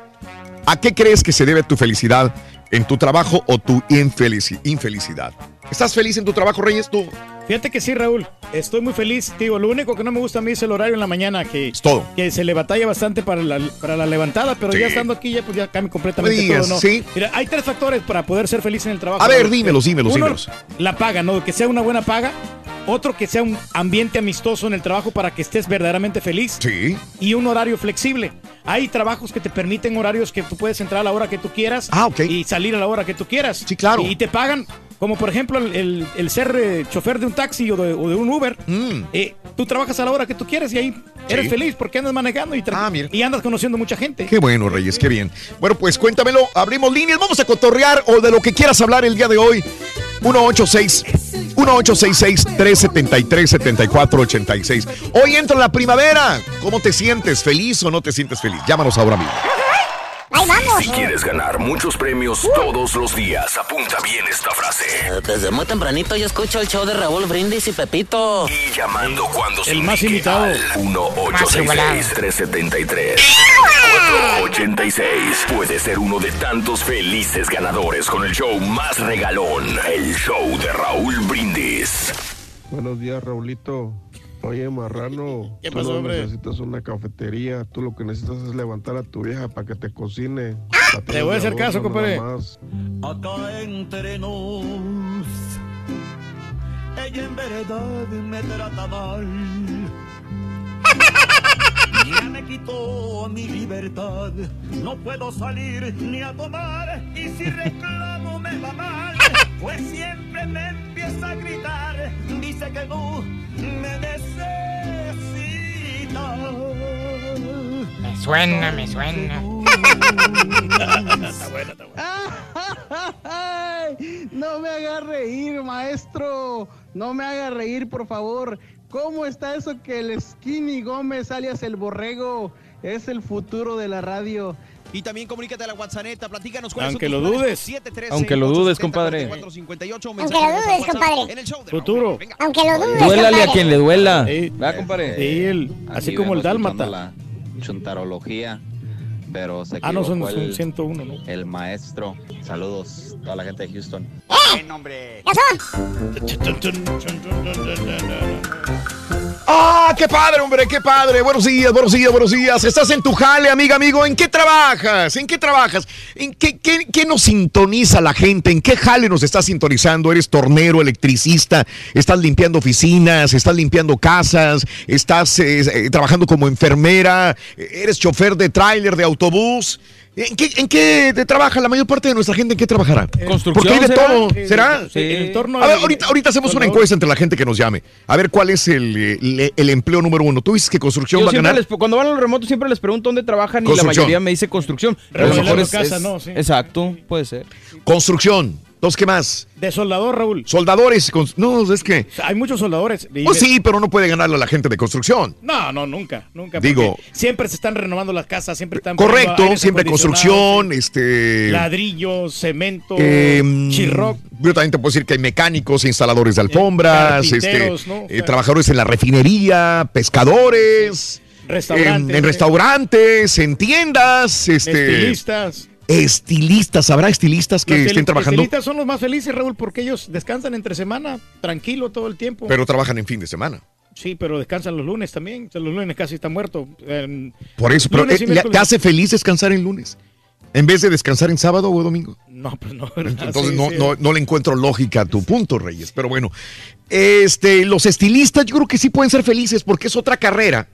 ¿A qué crees que se debe tu felicidad en tu trabajo o tu infelici- infelicidad? ¿Estás feliz en tu trabajo, Reyes? Tú. Fíjate que sí, Raúl. Estoy muy feliz. Digo, lo único que no me gusta a mí es el horario en la mañana, que, todo. que se le batalla bastante para la, para la levantada, pero Sí. ya estando aquí ya, pues, ya cambia completamente No digas, todo, ¿no? sí. Mira, hay tres factores para poder ser feliz en el trabajo. A ver, Raúl. dímelos, dímelos, Uno, dímelos. La paga, ¿no? Que sea una buena paga. Otro, que sea un ambiente amistoso en el trabajo para que estés verdaderamente feliz. Sí. Y un horario flexible. Hay trabajos que te permiten horarios que tú puedes entrar a la hora que tú quieras. Ah, ok. Y salir a la hora que tú quieras. Sí, claro. Y te pagan, como por ejemplo el, el- el ser eh, chofer de un taxi o de, o de un Uber. Eh, tú trabajas a la hora que tú quieras y ahí eres Mm. Sí. feliz porque andas manejando y, tra- y andas conociendo mucha gente. Qué bueno, Reyes, qué bien. Bueno, pues cuéntamelo, abrimos líneas, vamos a cotorrear o de lo que quieras hablar el día de hoy. 186 1866-373-7486. Hoy entra la primavera. ¿Cómo te sientes? ¿Feliz o no te sientes feliz? Llámanos ahora mismo. Ahí vamos. Si quieres ganar muchos premios todos los días, apunta bien esta frase. Desde muy tempranito yo escucho el show de Raúl Brindis y Pepito. Y llamando cuando se El más invitado. al 1-866-373-486. Puede ser uno de tantos felices ganadores con el show más regalón, el show de Raúl Brindis. Buenos días, Raulito. Oye, marrano, ¿Qué tú pasó, no hombre? necesitas una cafetería. Tú lo que necesitas es levantar a tu vieja para que te cocine. Pa' Te voy a hacer caso, compadre. Acá entre nos, ella en verdad me trata mal. Ya me quitó mi libertad, no puedo salir ni a tomar y si reclamo me va mal, pues siempre me empieza a gritar, dice que tú me necesitas. Me suena, me suena. está bueno, está bueno. Ay, no me haga reír, maestro. No me haga reír, por favor. ¿Cómo está eso que el Skinny Gómez, alias el borrego, es el futuro de la radio? Y también comunícate a la WhatsApp, platícanos Aunque lo dudes. Aunque lo dudes, compadre. Aunque lo dudes, compadre. Futuro. Aunque lo dudes, Duélale a quien le duela. Sí. ¿Va, compadre? Sí, el- así como el dálmata. La chuntarología, pero se Ah, no, son, son el, 101, ¿no? el maestro. Saludos, toda la gente de Houston. ¡Eh! ¡Ya ¡Ah, qué padre, hombre! ¡Qué padre! Buenos días, buenos días, buenos días. Estás en tu jale, amiga, amigo. ¿En qué trabajas? ¿En qué trabajas? ¿En qué, qué, qué nos sintoniza la gente? ¿En qué jale nos estás sintonizando? ¿Eres tornero, electricista? ¿Estás limpiando oficinas? ¿Estás limpiando casas? ¿Estás eh, eh, trabajando como enfermera? ¿Eres chofer de tráiler, de autobús? ¿En qué, ¿En qué te trabaja la mayor parte de nuestra gente? ¿En qué trabajará? Construcción, Porque hay de ¿será? todo. ¿Será? sí, en el entorno A ver, ahorita, ahorita hacemos una encuesta entre la gente que nos llame. A ver cuál es el, el- el empleo número uno. Tú dices que construcción Yo va a ganar. les- cuando van a los remotos siempre les pregunto dónde trabajan y la mayoría me dice construcción. A lo mejor es- casa, es- ¿no? Sí. Exacto, puede ser. Construcción. Dos, ¿qué más? De soldador, Raúl. Soldadores. cons- No, es que. Hay muchos soldadores. Y- Pues sí, pero no puede ganarle a la gente de construcción. No, no, nunca, nunca. Digo- Siempre se están renovando las casas, siempre están. Correcto, siempre construcción, este. Ladrillo, cemento, eh, chirroc. yo también te puedo decir que hay mecánicos, instaladores de alfombras, este, eh, trabajadores en la refinería, pescadores, Restaurantes. en, en restaurantes, en tiendas, este, Estilistas. Estilistas, habrá estilistas que Los estén trabajando, estilistas son los más felices, Raúl, porque ellos descansan entre semana, tranquilo todo el tiempo. pero trabajan en fin de semana. Sí, pero descansan los lunes también. Los lunes casi está muerto. Em, Por eso, pero eh, le- ¿te hace feliz descansar en lunes? En vez de descansar en sábado o domingo. No, pues no. Entonces Sí, no, sí. no, no le encuentro lógica a tu punto, Reyes. Pero bueno, este, los estilistas yo creo que sí pueden ser felices porque es otra carrera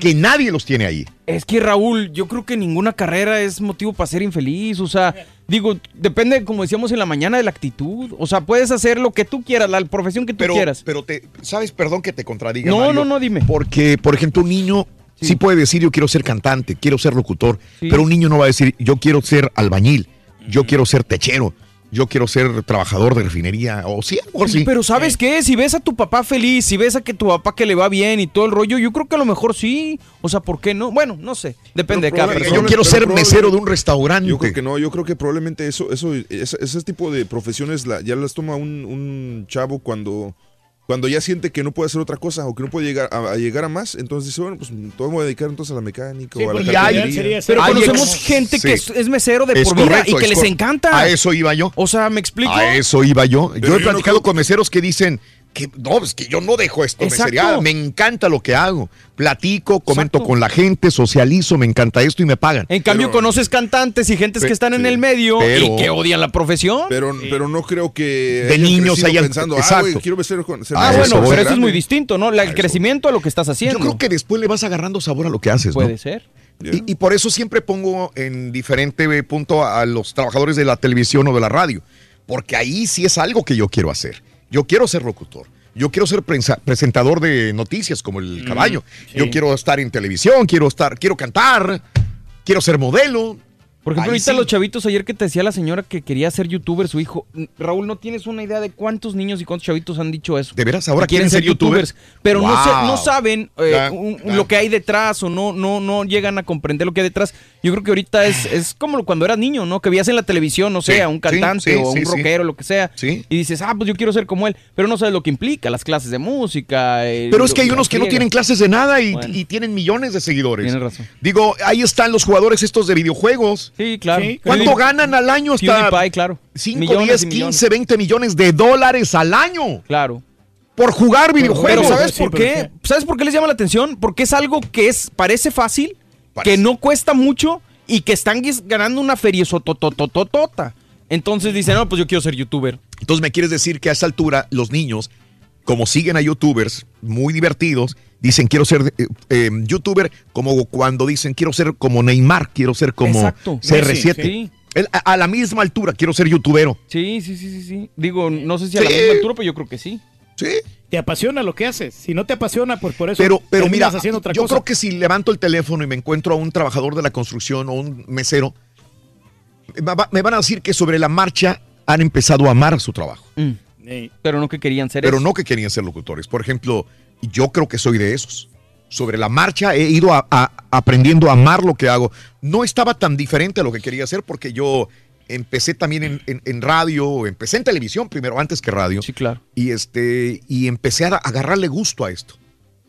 que nadie los tiene ahí. Es que Raúl, yo creo que ninguna carrera es motivo para ser infeliz. O sea, digo, depende, como decíamos en la mañana, de la actitud. O sea, puedes hacer lo que tú quieras, la profesión que tú Pero, quieras. pero te, ¿sabes? Perdón que te contradiga. No, Mario, no, no, dime. Porque, por ejemplo, un niño sí. puede decir yo quiero ser cantante, quiero ser locutor, pero un niño no va a decir yo quiero ser albañil, yo quiero ser techero, yo quiero ser trabajador de refinería, o sí, mejor sí. Pero ¿sabes qué? Si ves a tu papá feliz, si ves a que tu papá que le va bien y todo el rollo, yo creo que a lo mejor sí. O sea, ¿por qué no? Bueno, no sé. Depende de cada persona. probable- pero probablemente- de un restaurante. Yo creo que no, yo creo que probablemente eso, eso, ese, ese tipo de profesiones la- ya las toma un, un chavo cuando, cuando ya siente que no puede hacer otra cosa o que no puede llegar a, a llegar a más, entonces dice, bueno, pues todo me voy a dedicar entonces a la mecánica o a la carpintería. pero Hay conocemos ex- gente que sí. es, es mesero de Es por vida correcto, y que es les encanta. A eso iba yo. O sea, ¿me explico? A eso iba yo. Pero yo he yo no platicado con meseros que dicen que no, es que yo no dejo esto Exacto. Me encanta lo que hago. Platico, comento con la gente, socializo, me encanta esto y me pagan. En cambio, conoces cantantes y gentes que están en el medio Pero- y que odian la profesión. Pero, pero no creo que De hayan niños hayan- pensando, exacto. ah, güey, quiero ser, con- ser Ah, ser bueno, grande". pero eso es muy distinto, ¿no? La- el crecimiento a lo que estás haciendo. Yo creo que después le vas agarrando sabor a lo que haces, ¿no? Puede ser. Y, y por eso siempre pongo en diferente eh, punto a, a los trabajadores de la televisión o de la radio, porque ahí sí es algo que yo quiero hacer. Yo quiero ser locutor. Yo quiero ser presentador de noticias como el caballo. sí. Yo quiero estar en televisión, quiero estar, quiero cantar, quiero ser modelo. Por ejemplo, Ahí ahorita sí. los chavitos, ayer que te decía la señora que quería ser youtuber, su hijo. Raúl, no tienes una idea de cuántos niños y cuántos chavitos han dicho eso. ¿De veras? ¿Ahora Que quieren ser youtubers? Pero no, se- no saben eh, un- lo que hay detrás o no, no, no llegan a comprender lo que hay detrás. Yo creo que ahorita es, es como cuando eras niño, ¿no? Que veías en la televisión, no sé, Sí, a un cantante sí, o a un rockero, lo que sea. Y dices, ah, pues yo quiero ser como él. Pero no sabes lo que implica, las clases de música. eh, Pero es que hay unos que no tienen clases de nada y, Bueno. y tienen millones de seguidores. Tienes razón. Digo, ahí están los jugadores estos de videojuegos. Sí, claro. ¿Cuánto ganan al año? Hasta PewDiePie, claro. 5, Millones 10, y millones. 15, 20 millones de dólares al año. Claro. Por jugar videojuegos. Pero ¿sabes por qué? ¿Sabes por qué les llama la atención? Porque es algo que es parece fácil, que no cuesta mucho y que están ganando una feria sototototota. Entonces dicen, no, pues yo quiero ser youtuber. Entonces me quieres decir que a esa altura los niños, como siguen a youtubers muy divertidos, dicen quiero ser eh, eh, youtuber como cuando dicen quiero ser como Neymar, quiero ser como Exacto. CR7. Sí, sí. El- a, a la misma altura quiero ser youtubero. Sí, sí, sí, sí, sí. Digo, no sé si a la misma altura, pero yo creo que sí. Sí. Te apasiona lo que haces. Si no te apasiona, pues por eso Pero, pero mira, haciendo otra yo cosa. creo que si levanto el teléfono y me encuentro a un trabajador de la construcción o un mesero, me va- me van a decir que sobre la marcha han empezado a amar su trabajo. Pero no que querían ser Pero eso. no que querían ser locutores. Por ejemplo, yo creo que soy de esos. Sobre la marcha he ido a- a- aprendiendo a amar lo que hago. No estaba tan diferente a lo que quería hacer porque yo empecé también en, en- en radio, empecé en televisión primero, antes que radio. Sí, claro. Y, este, y empecé a agarrarle gusto a esto.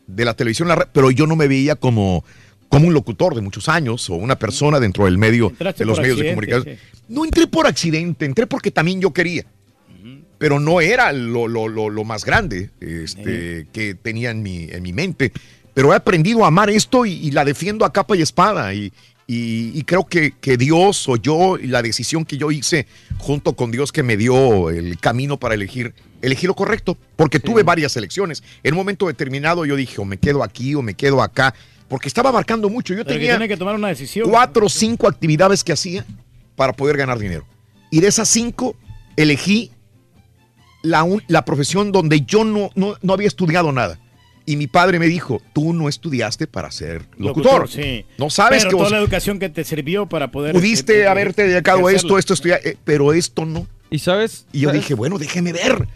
De la televisión, a la pero yo no me veía como, como un locutor de muchos años o una persona dentro del medio, Entraste de los medios de comunicación. No entré por accidente, entré porque también yo quería. Pero no era lo, lo- lo- lo más grande este, que tenía en mi, en mi mente. Pero he aprendido a amar esto y, y la defiendo a capa y espada. Y, y- y creo que, que Dios o yo, y la decisión que yo hice junto con Dios que me dio el camino para elegir, elegí lo correcto. Porque tuve varias elecciones. En un momento determinado yo dije, o me quedo aquí o me quedo acá. Porque estaba abarcando mucho. Yo Pero tenía que tomar una decisión. cuatro o cinco actividades que hacía para poder ganar dinero. Y de esas cinco, elegí la, un- la profesión donde yo no, no, no había estudiado nada. Y mi padre me dijo, tú no estudiaste para ser locutor. sí. No sabes Pero que toda vos la educación que te sirvió para poder... pudiste eh, eh, haberte dedicado a esto, esto, estudiar, eh, pero esto no. ¿Y sabes? Y yo ¿Sabes? dije, bueno, déjeme ver.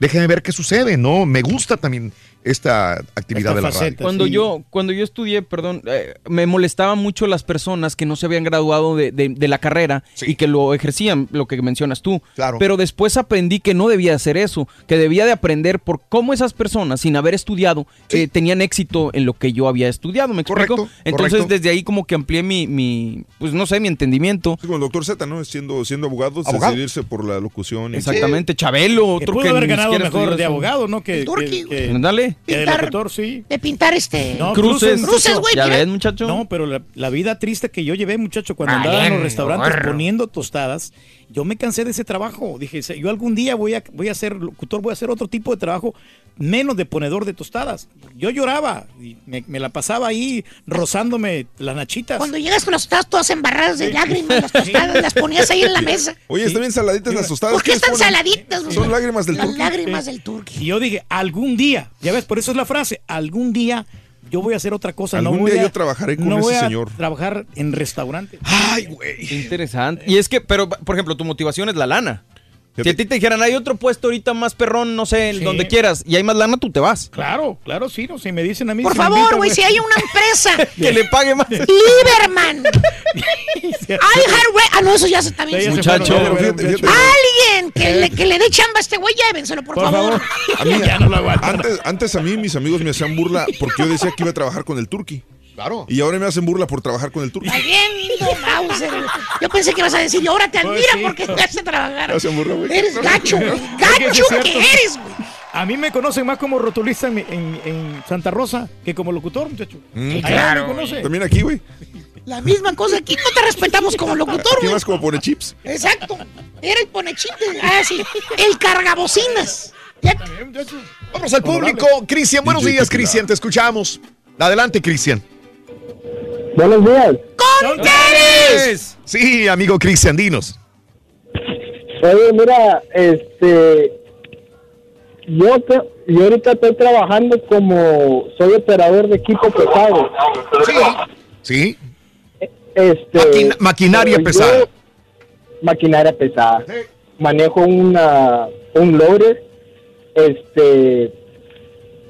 Déjeme ver qué sucede, ¿no? Me gusta también esta actividad de la radio. Cuando yo, cuando yo estudié, perdón, eh, me molestaban mucho las personas que no se habían graduado de, de- de la carrera y que lo ejercían, lo que mencionas tú. Claro. Pero después aprendí que no debía hacer eso, que debía de aprender por cómo esas personas, sin haber estudiado, eh, tenían éxito en lo que yo había estudiado. ¿Me explico? Correcto, Entonces, correcto. desde ahí como que amplié mi, mi, pues no sé, mi entendimiento. Sí, con el doctor Z, ¿no? Siendo, siendo abogado, Abogado. decidirse por la locución. y- Exactamente, Chabelo, Que otro pudo que haber ni ganado mejor de abogado, ¿no? Que, Turqui, que- que- Ándale. Pintar- locutor, sí. De pintar este. No, Cruces. Cruces, güey, Ya ves, muchacho. No, pero la, la vida triste que yo llevé, muchacho, cuando Ah, andaba en los restaurantes gorro. poniendo tostadas, yo me cansé de ese trabajo. Dije, "Se- yo algún día voy a, voy a ser locutor, voy a hacer otro tipo de trabajo, menos de ponedor de tostadas. Yo lloraba y me, me la pasaba ahí rozándome las nachitas. Cuando llegas con las tostadas todas embarradas de lágrimas, las tostadas las ponías ahí en la mesa. Oye, están bien saladitas las tostadas. ¿Por qué están saladitas? Son lágrimas del Las turqui. lágrimas del turqui. Y yo dije, algún día, ya ves, por eso es la frase, algún día yo voy a hacer otra cosa. no Algún voy día a- yo trabajaré con no ese voy a señor. trabajar en restaurante. Ay, güey. Interesante. Y es que, pero, por ejemplo, tu motivación es la lana. Si a ti te dijeran, hay otro puesto ahorita más perrón, no sé, Sí. donde quieras, y hay más lana, tú te vas. Claro, claro, sí, no, si me dicen a mí. Por si favor, güey, si hay una empresa. que le pague más. Lieberman. iHeartRadio. Ah, no, eso ya se también. Sí, Muchacho. fueron, Fíjate, ya, fíjate. Alguien que le, que le dé chamba a este güey, llévenselo, por, Por favor. favor. A mí, Ya no lo aguanto. antes, antes a mí mis amigos me hacían burla porque yo decía que iba a trabajar con el turqui. Claro. Y ahora me hacen burla por trabajar con el viendo, Mauser. güey. Yo pensé que ibas a decir, y ahora te admira Pues sí. porque te hace trabajar. Me hacen burla, güey. Eres gacho, güey. Gacho es que eres, güey. A mí me conocen más como rotulista en, en- en Santa Rosa que como locutor, muchacho. Mm, claro, me. También aquí, güey. La misma cosa aquí. No te respetamos como locutor, güey. más como pone chips. Exacto. Era el ponechite. Ah, sí. El cargabocinas. Vamos al público. Cristian, buenos DJ días. Cristian. Te escuchamos. Adelante, Cristian. Buenos días. ¡Con tenis! Sí, amigo Cristian, dinos. Oye, mira, este, yo, te- yo ahorita estoy trabajando como, soy operador de equipo pesado. Sí. Sí. Este, Maquina- maquinaria yo- pesada. Maquinaria pesada. Manejo una, un loader, este,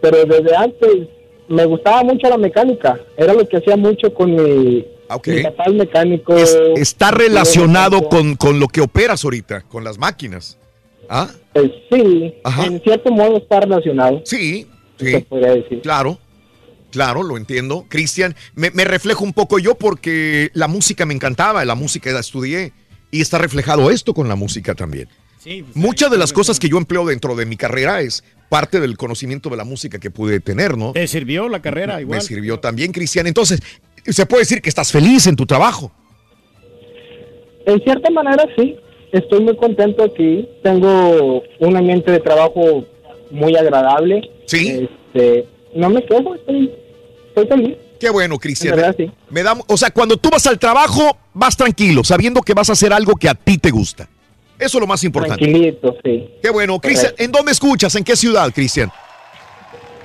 pero desde antes me gustaba mucho la mecánica. Era lo que hacía mucho con mi, Ok. mi papá es mecánico. Está relacionado con, con lo que operas ahorita, con las máquinas. ¿Ah? Pues sí, en cierto modo está relacionado. Sí, Se sí. podría decir. Claro, claro, lo entiendo. Cristian, me, me reflejo un poco yo porque la música me encantaba, la música la estudié y está reflejado esto con la música también. Sí, pues, Muchas de las cosas que yo empleo dentro de mi carrera es parte del conocimiento de la música que pude tener, ¿no? ¿Te sirvió la carrera igual? Me sirvió también, Cristian. Entonces, se puede decir que estás feliz en tu trabajo. En cierta manera sí, estoy muy contento aquí. Tengo un ambiente de trabajo muy agradable. Sí. Este, no me quejo, estoy, estoy feliz. Qué bueno, Cristian. En verdad, sí. Me da, o sea, cuando tú vas al trabajo, vas tranquilo, sabiendo que vas a hacer algo que a ti te gusta. Eso es lo más importante. Tranquilito, sí. Qué bueno, Cristian. ¿En dónde escuchas? ¿En qué ciudad, Cristian?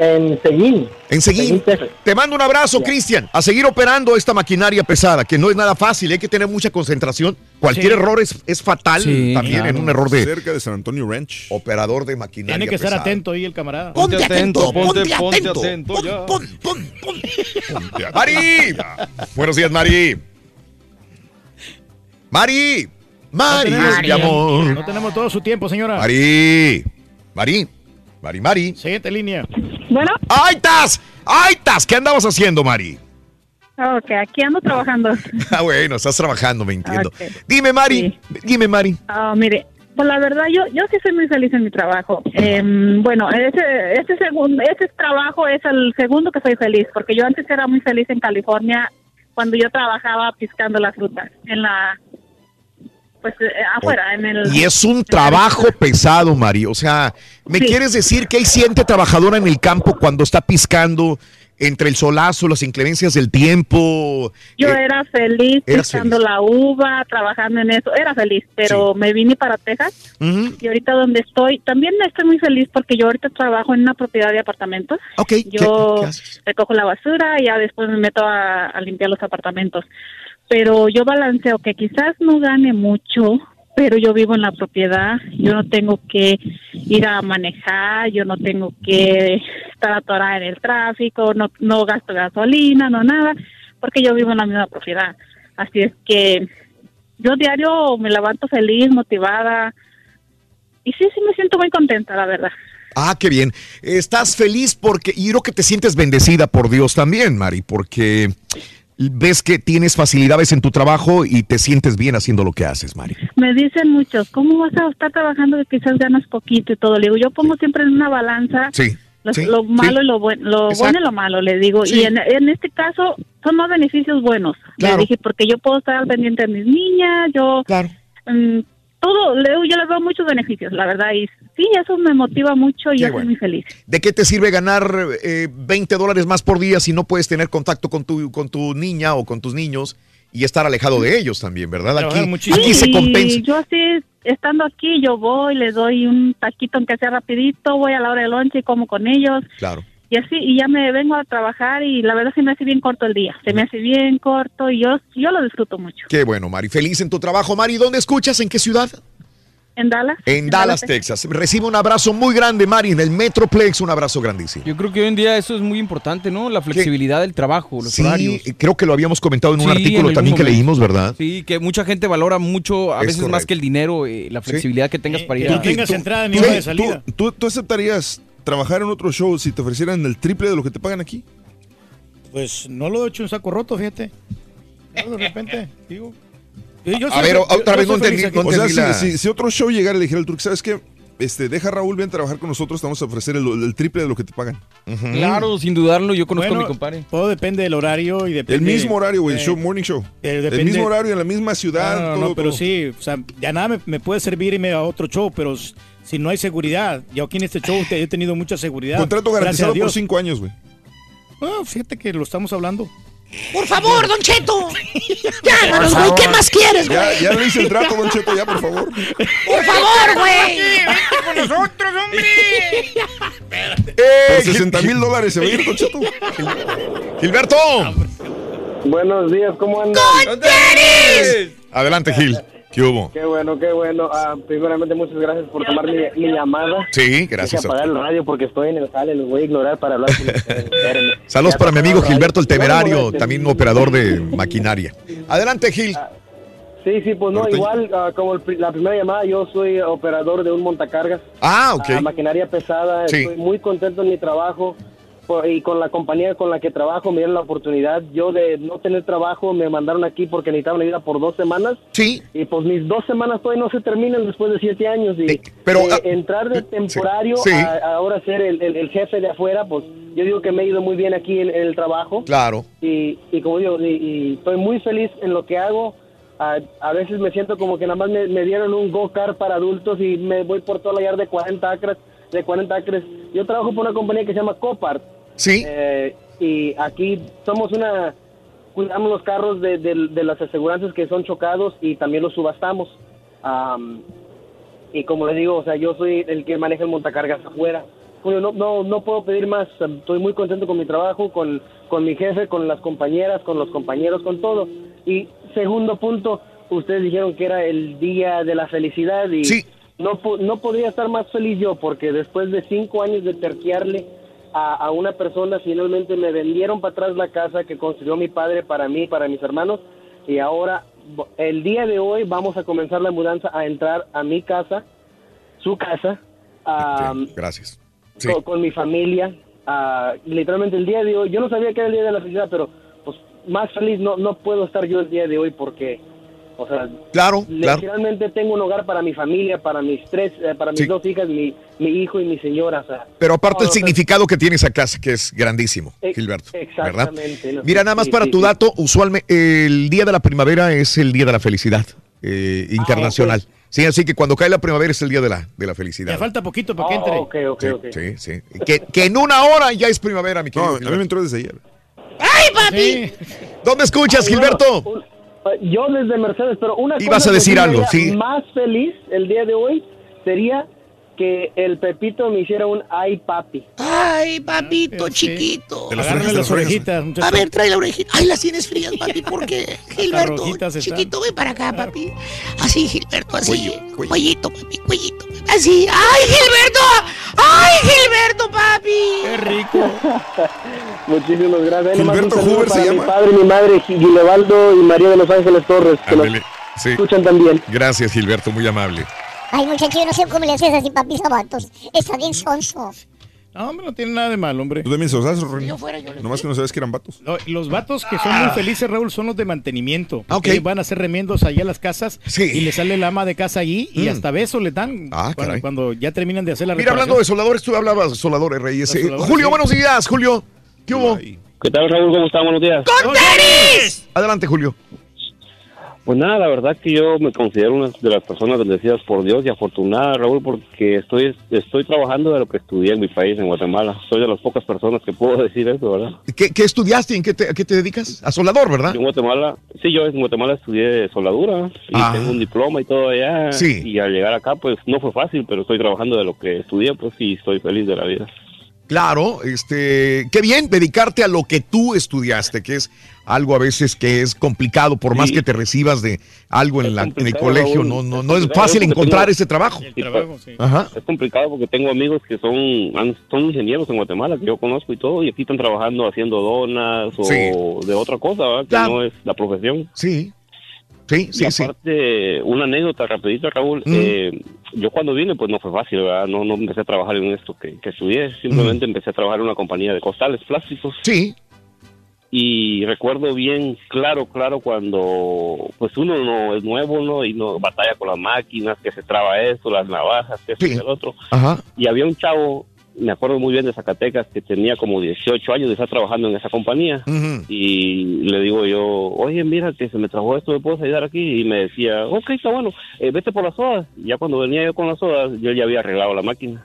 En Seguín. En Seguín. Te mando un abrazo, Cristian. A seguir operando esta maquinaria pesada, que no es nada fácil, hay que tener mucha concentración. Cualquier Sí. error es, es fatal Sí, también claro. en un error de Cerca de San Antonio Ranch. operador de maquinaria Tiene que estar pesada. atento ahí el camarada. Ponte atento, ponte, ponte atento ya. Mari. Buenos días, Mari. Mari. Mari, tenemos- es mi amor. No tenemos todo su tiempo, señora. Mari. Mari. Mari, Mari. Siguiente línea. Bueno. ¡Ay, tas! ¡Ay, tas! ¿Qué andabas haciendo, Mari? Ok, aquí ando trabajando. Ah, bueno, estás trabajando, me entiendo. Dime, Mari. Dime, Mari. Ah, mire, pues la verdad yo yo sí soy muy feliz en mi trabajo. Em, bueno, ese ese segundo ese trabajo es el segundo que soy feliz porque yo antes era muy feliz en California cuando yo trabajaba piscando las frutas en la pues eh, afuera en el Y es un trabajo pesado, Mari. O sea, ¿me Sí. quieres decir que hay siente trabajadora en el campo cuando está piscando entre el solazo, las inclemencias del tiempo? Yo Eh, era feliz piscando la uva, trabajando en eso, era feliz, pero me vine para Texas y ahorita donde estoy, también estoy muy feliz porque yo ahorita trabajo en una propiedad de apartamentos. Yo recojo la basura y ya después me meto a, a limpiar los apartamentos. Pero yo balanceo que quizás no gane mucho, pero yo vivo en la propiedad, yo no tengo que ir a manejar, yo no tengo que estar atorada en el tráfico, no, no gasto gasolina, no nada, porque yo vivo en la misma propiedad. Así es que yo diario me levanto feliz, motivada, y sí, sí me siento muy contenta, la verdad. Ah, qué bien. Estás feliz porque, y creo que te sientes bendecida por Dios también, Mari, porque ves que tienes facilidades en tu trabajo y te sientes bien haciendo lo que haces, Mari. Me dicen muchos, ¿cómo vas a estar trabajando que quizás ganas poquito y todo? Le digo, yo pongo siempre en una balanza Sí. lo, sí, lo malo sí. y lo, buen- lo Exacto. bueno y lo malo, le digo. Y en, en este caso son más beneficios buenos. Claro. Le dije, porque yo puedo estar al pendiente de mis niñas, yo... mm, todo, le digo, yo les veo muchos beneficios, la verdad. Y sí, eso me motiva mucho y yo soy muy feliz. ¿De qué te sirve ganar eh, 20 dólares más por día si no puedes tener contacto con tu, con tu niña o con tus niños y estar alejado de ellos también, verdad? Aquí, aquí se Sí, compensa. yo así, estando aquí, yo voy, les doy un taquito aunque sea rapidito, voy a la hora de lonche y como con ellos. Claro. Y así, y ya me vengo a trabajar y la verdad se me hace bien corto el día. Se me hace bien corto y yo, yo lo disfruto mucho. Qué bueno, Mari. Feliz en tu trabajo. Mari, ¿dónde escuchas? ¿En qué ciudad? ¿En Dallas? En Dallas, Texas. Recibe un abrazo muy grande, Mari, en el Metroplex. Un abrazo grandísimo. Yo creo que hoy en día eso es muy importante, ¿no? La flexibilidad del trabajo, los Sí, horarios. creo que lo habíamos comentado en un Sí, artículo en también que leímos, ¿verdad? Sí, que mucha gente valora mucho, a Es veces más que el dinero, eh, la flexibilidad que tengas para ir a... Tú- tú- ¿tú, tú aceptarías trabajar en otro show si te ofrecieran el triple de lo que te pagan aquí? Pues no lo he hecho un saco roto, fíjate. No, de repente, digo. Yo- yo A soy- ver, yo- otra yo vez no entendí. aquí. O sea, entendí la- si, si- si otro show llegara y le dijera al Turk, ¿sabes qué? Este, deja a Raúl, ven a trabajar con nosotros, te vamos a ofrecer el, el triple de lo que te pagan. Claro, sin dudarlo, yo conozco a mi compadre. Todo depende del horario y depende. El mismo horario, güey, el eh, show, morning show. eh, el mismo horario, en la misma ciudad. No, no, no, todo, pero todo. sí, o sea, ya nada me, me puede servir irme a otro show, pero si no hay seguridad, yo aquí en este show te- he tenido mucha seguridad. Contrato garantizado por cinco años, güey. Ah, fíjate que lo estamos hablando. Por favor, Don Cheto. Llámanos, güey. ¿Qué más quieres, Ya, güey? ya le hice el trato, Don Cheto, ya, por favor. Por favor, güey. Vente con nosotros, hombre. Por 60 mil dólares se va a ir, Don Cheto. Gilberto. Buenos días, ¿cómo andan? Adelante, Gil. ¿Qué hubo? Qué bueno, qué bueno. Ah, primeramente, muchas gracias por tomar mi, mi llamada. Sí, gracias Deje a apagar el radio porque estoy en el jale, los voy a ignorar para hablar. Saludos para mi amigo. Gilberto el Temerario, molesten. también operador de maquinaria. Adelante, Gil. Sí, sí, pues no, igual ah, como el la primera llamada, yo soy operador de un montacargas. Ah, ok. Ah, maquinaria pesada, Sí. estoy muy contento en mi trabajo y con la compañía con la que trabajo me dieron la oportunidad. Yo de no tener trabajo me mandaron aquí porque necesitaban ayuda por dos semanas. Sí. Y pues mis dos semanas todavía no se terminan después de siete años. Y pero, de ah, entrar de temporario sí. a, a ahora ser el, el- el jefe de afuera, pues yo digo que me ha ido muy bien aquí en, en el trabajo. Claro. Y, y como digo, y, y estoy muy feliz en lo que hago. A, a veces me siento como que nada más me, me dieron un go-kart para adultos y me voy por toda la yarda de 40 acres. De 40 acres. Yo trabajo por una compañía que se llama Copart. Sí. Eh, y aquí somos una... Cuidamos los carros de, de- de las aseguranzas que son chocados y también los subastamos. Am, y como les digo, o sea, yo soy el que maneja el montacargas afuera. Julio, no, no, no puedo pedir más. Estoy muy contento con mi trabajo, con, con mi jefe, con las compañeras, con los compañeros, con todo. Y segundo punto, ustedes dijeron que era el día de la felicidad y no, po- no podría estar más feliz yo porque después de cinco años de terquearle a, a una persona, finalmente me vendieron para atrás la casa que construyó mi padre para mí, para mis hermanos y ahora el día de hoy vamos a comenzar la mudanza a entrar a mi casa, su casa, Gracias. con, con mi familia. literalmente el día de hoy, yo no sabía que era el día de la felicidad, pero pues más feliz no, no puedo estar yo el día de hoy porque, o sea, Claro, claro. literalmente tengo un hogar para mi familia, para mis tres, eh, para mis Sí. dos hijas, mi, mi hijo y mi señora. O sea, Pero aparte el no, significado que tiene esa casa, que es grandísimo, Eh, Gilberto. ¿verdad? Exactamente. no, Mira, sí, nada más sí, para sí, tu sí. dato, usualmente el día de la primavera es el día de la felicidad eh, Ah, internacional. Sí, así que cuando cae la primavera es el día de la, de la felicidad. Ya falta poquito para que Oh, entre. ok, ok, ok. Sí, sí. Que, que en una hora ya es primavera, mi querido. No, a mí me entró desde ayer. ¡Ay, papi! ¿Dónde escuchas, Ay, no, Gilberto? un- yo desde Mercedes, pero una Ibas cosa a que decir me algo, sí. Más feliz el día de hoy sería que el Pepito me hiciera un ay papi. Ay, papito chiquito. De las Agárrale orejas, de las A ver, trae la orejita. Ay, las tienes frías, papi. ¿Por qué? Gilberto, chiquito, ven para acá, papi. Así, Gilberto, así. Cuellito, papi, cuellito. Así. ¡Ay, Gilberto! ¡Ay, Gilberto, papi! ¡Qué rico! Muchísimas gracias. Ahí Gilberto Huber se llama. Mi padre, mi madre, Gilevaldo y María de los Ángeles Torres, que sí. escuchan también. Gracias, Gilberto, muy amable. Ay, muchacho, yo no sé cómo le haces así, papi zapatos. Está bien sonso. No, hombre, no tiene nada de mal, hombre. Tú también sos René. yo fuera, yo le- Nomás que no sabes que eran vatos. No, los vatos que son muy felices, Raúl, son los de mantenimiento. Ah, ok. Que van a hacer remiendos allá a las casas y le sale el ama de casa allí y Mm. hasta beso le dan Ah, cuando, caray. cuando ya terminan de hacer la Mira, hablando de soldadores, tú hablabas soldadores, Reyes. Eh, soldadores, Julio, sí. buenos días, Julio. ¿Qué hubo? ¿Qué tal, Raúl? ¿Cómo están? Buenos días. ¡Con tenis! Adelante, Julio. Pues nada, la verdad que yo me considero una de las personas bendecidas por Dios y afortunada, Raúl, porque estoy estoy trabajando de lo que estudié en mi país, en Guatemala. Soy de las pocas personas que puedo decir eso, ¿verdad? ¿Qué, qué estudiaste? ¿En qué te, a qué te dedicas? A soldador, ¿verdad? En Guatemala, sí, yo en Guatemala estudié soldadura y Ah. tengo un diploma y todo allá. Sí. Y al llegar acá, pues no fue fácil, pero estoy trabajando de lo que estudié, pues sí, estoy feliz de la vida. Claro, este, qué bien dedicarte a lo que tú estudiaste, que es algo a veces que es complicado, por más que te recibas de algo en, la, en el colegio, no, no, Es no es fácil encontrar tengo- ese trabajo. Ajá. Es complicado porque tengo amigos que son son ingenieros en Guatemala que yo conozco y todo y aquí están trabajando haciendo donas o Sí. de otra cosa, ¿verdad? Que Claro. no es la profesión. Sí. Sí, y sí, sí. aparte, una anécdota rapidita, Raúl. Mm. eh, yo cuando vine, pues no fue fácil, ¿verdad? No, no empecé a trabajar en esto que, que estudié. Simplemente empecé a trabajar en una compañía de costales plásticos. Sí. Y recuerdo bien, claro, claro, cuando pues uno no es nuevo, ¿no? Y no batalla con las máquinas, que se traba eso, las navajas, que esto y el otro. Ajá. Y había un chavo, me acuerdo muy bien de Zacatecas, que tenía como 18 años de estar trabajando en esa compañía. Y le digo yo, oye, mira que se me trabó esto, ¿me puedes ayudar aquí? Y me decía, ok, está bueno, eh, vete por las sodas. Y ya cuando venía yo con las sodas, yo ya había arreglado la máquina.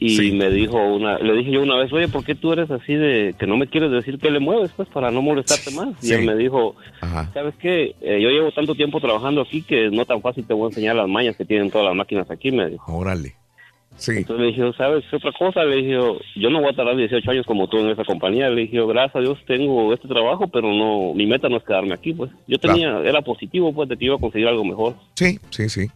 Y me dijo una, le dije yo una vez, oye, ¿por qué tú eres así de que no me quieres decir que le mueves, pues, para no molestarte más? Y él me dijo, Ajá. ¿sabes qué? Eh, yo llevo tanto tiempo trabajando aquí que no tan fácil te voy a enseñar las mañas que tienen todas las máquinas aquí, me dijo. Órale. Entonces le dije, ¿sabes qué otra cosa? Le dije, yo no voy a tardar 18 años como tú en esa compañía. Le dije, gracias a Dios tengo este trabajo, pero no, mi meta no es quedarme aquí, pues. Yo tenía, era positivo, pues, de que iba a conseguir algo mejor. Sí, sí, sí.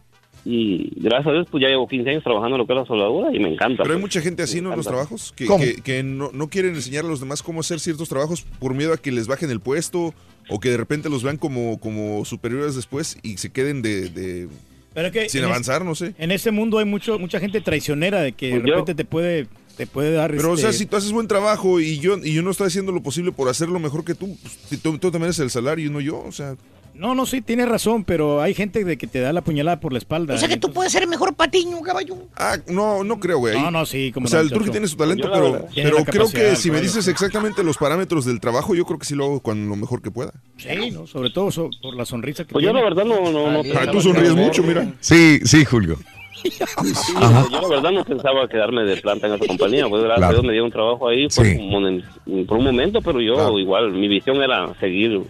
Y gracias a Dios, pues ya llevo 15 años trabajando en lo que es la soldadura y me encanta. Pero hay pues. mucha gente así, ¿no? En los trabajos, que, que, que no, no quieren enseñar a los demás cómo hacer ciertos trabajos por miedo a que les bajen el puesto o que de repente los vean como, como superiores después y se queden de, de- Pero es que sin avanzar, es- no sé. En este mundo hay mucho mucha gente traicionera de que Pues de yo- repente te puede te puede dar Pero, o sea, este, si tú haces buen trabajo y yo, y yo no estoy haciendo lo posible por hacerlo mejor que tú, pues, si tú, tú también eres el salario y no yo, o sea... No, no, sí, tienes razón, pero hay gente de que te da la puñalada por la espalda. O sea que tú puedes ser mejor patiño, caballo. Ah, no, no creo, güey. No, no, sí, como O sea, no, el Chacho. tiene su talento, pero, verdad- pero creo que si me dices exactamente los parámetros del trabajo, yo creo que sí lo hago con lo mejor que pueda. Sí, ¿no? Sobre todo so- por la sonrisa que Pues yo la verdad no... no, no Ah, tú sonríes mucho, mira. Sí, sí, Julio. Sí, pues, yo la verdad no pensaba quedarme de planta en esa compañía, pues gracias Claro. a Dios me dio un trabajo ahí por, Sí. un, por un momento, pero yo igual, mi visión era seguir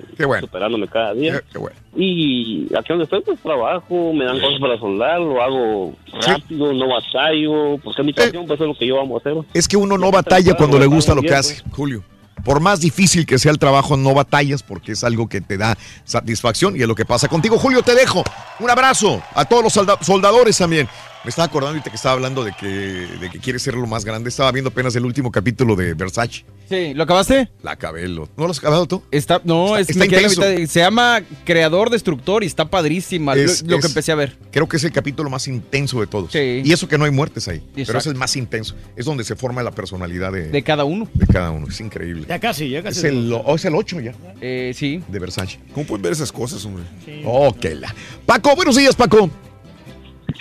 superándome cada día. Y aquí donde estoy, pues trabajo, me dan cosas para soldar, lo hago rápido, no batallo, porque mi pasión, pues es lo que yo amo hacer. Es que uno no batalla cuando le gusta lo que hace, Julio. Por más difícil que sea el trabajo, no batallas porque es algo que te da satisfacción y es lo que pasa contigo. Julio, te dejo. Un abrazo a todos los solda- soldadores también. Me estaba acordando ahorita que estaba hablando de que, de que quiere ser lo más grande. Estaba viendo apenas el último capítulo de Versace. Sí, ¿lo acabaste? La acabé. lo- ¿No lo has acabado tú? Está, no, es, está la intenso. se llama Creador Destructor y está padrísima. Es- lo, lo que es- empecé a ver. Creo que es el capítulo más intenso de todos. Sí. Y eso que no hay muertes ahí. Pero es el más intenso. Es donde se forma la personalidad de, De cada uno. de cada uno. Es increíble. Ya casi, ya casi. Es el, oh, es el 8 ya. Eh, sí. De Versace. ¿Cómo pueden ver esas cosas, hombre? Oh, que la. Paco, buenos días, Paco.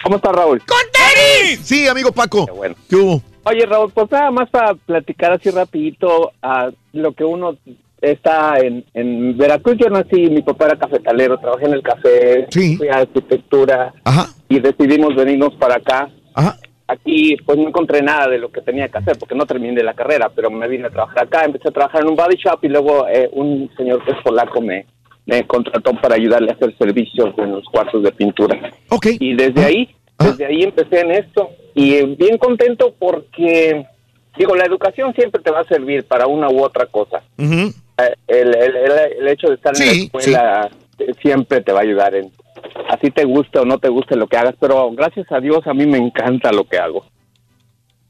¿Cómo está Raúl? ¡Con tenis! Sí, amigo Paco. Qué bueno. ¿Qué hubo? Oye, Raúl, pues nada más para platicar así rapidito a lo que uno está en, en Veracruz. Yo nací, mi papá era cafetalero, trabajé en el café, fui a arquitectura y decidimos venirnos para acá. Aquí pues no encontré nada de lo que tenía que hacer porque no terminé la carrera, pero me vine a trabajar acá, empecé a trabajar en un body shop y luego eh, un señor que es polaco me, me contrató para ayudarle a hacer servicios en los cuartos de pintura. Y desde ahí, desde ahí empecé en esto y bien contento porque, digo, la educación siempre te va a servir para una u otra cosa. Eh, el, el, el- el hecho de estar en la escuela siempre te va a ayudar en, así te guste o no te guste lo que hagas, pero gracias a Dios a mí me encanta lo que hago.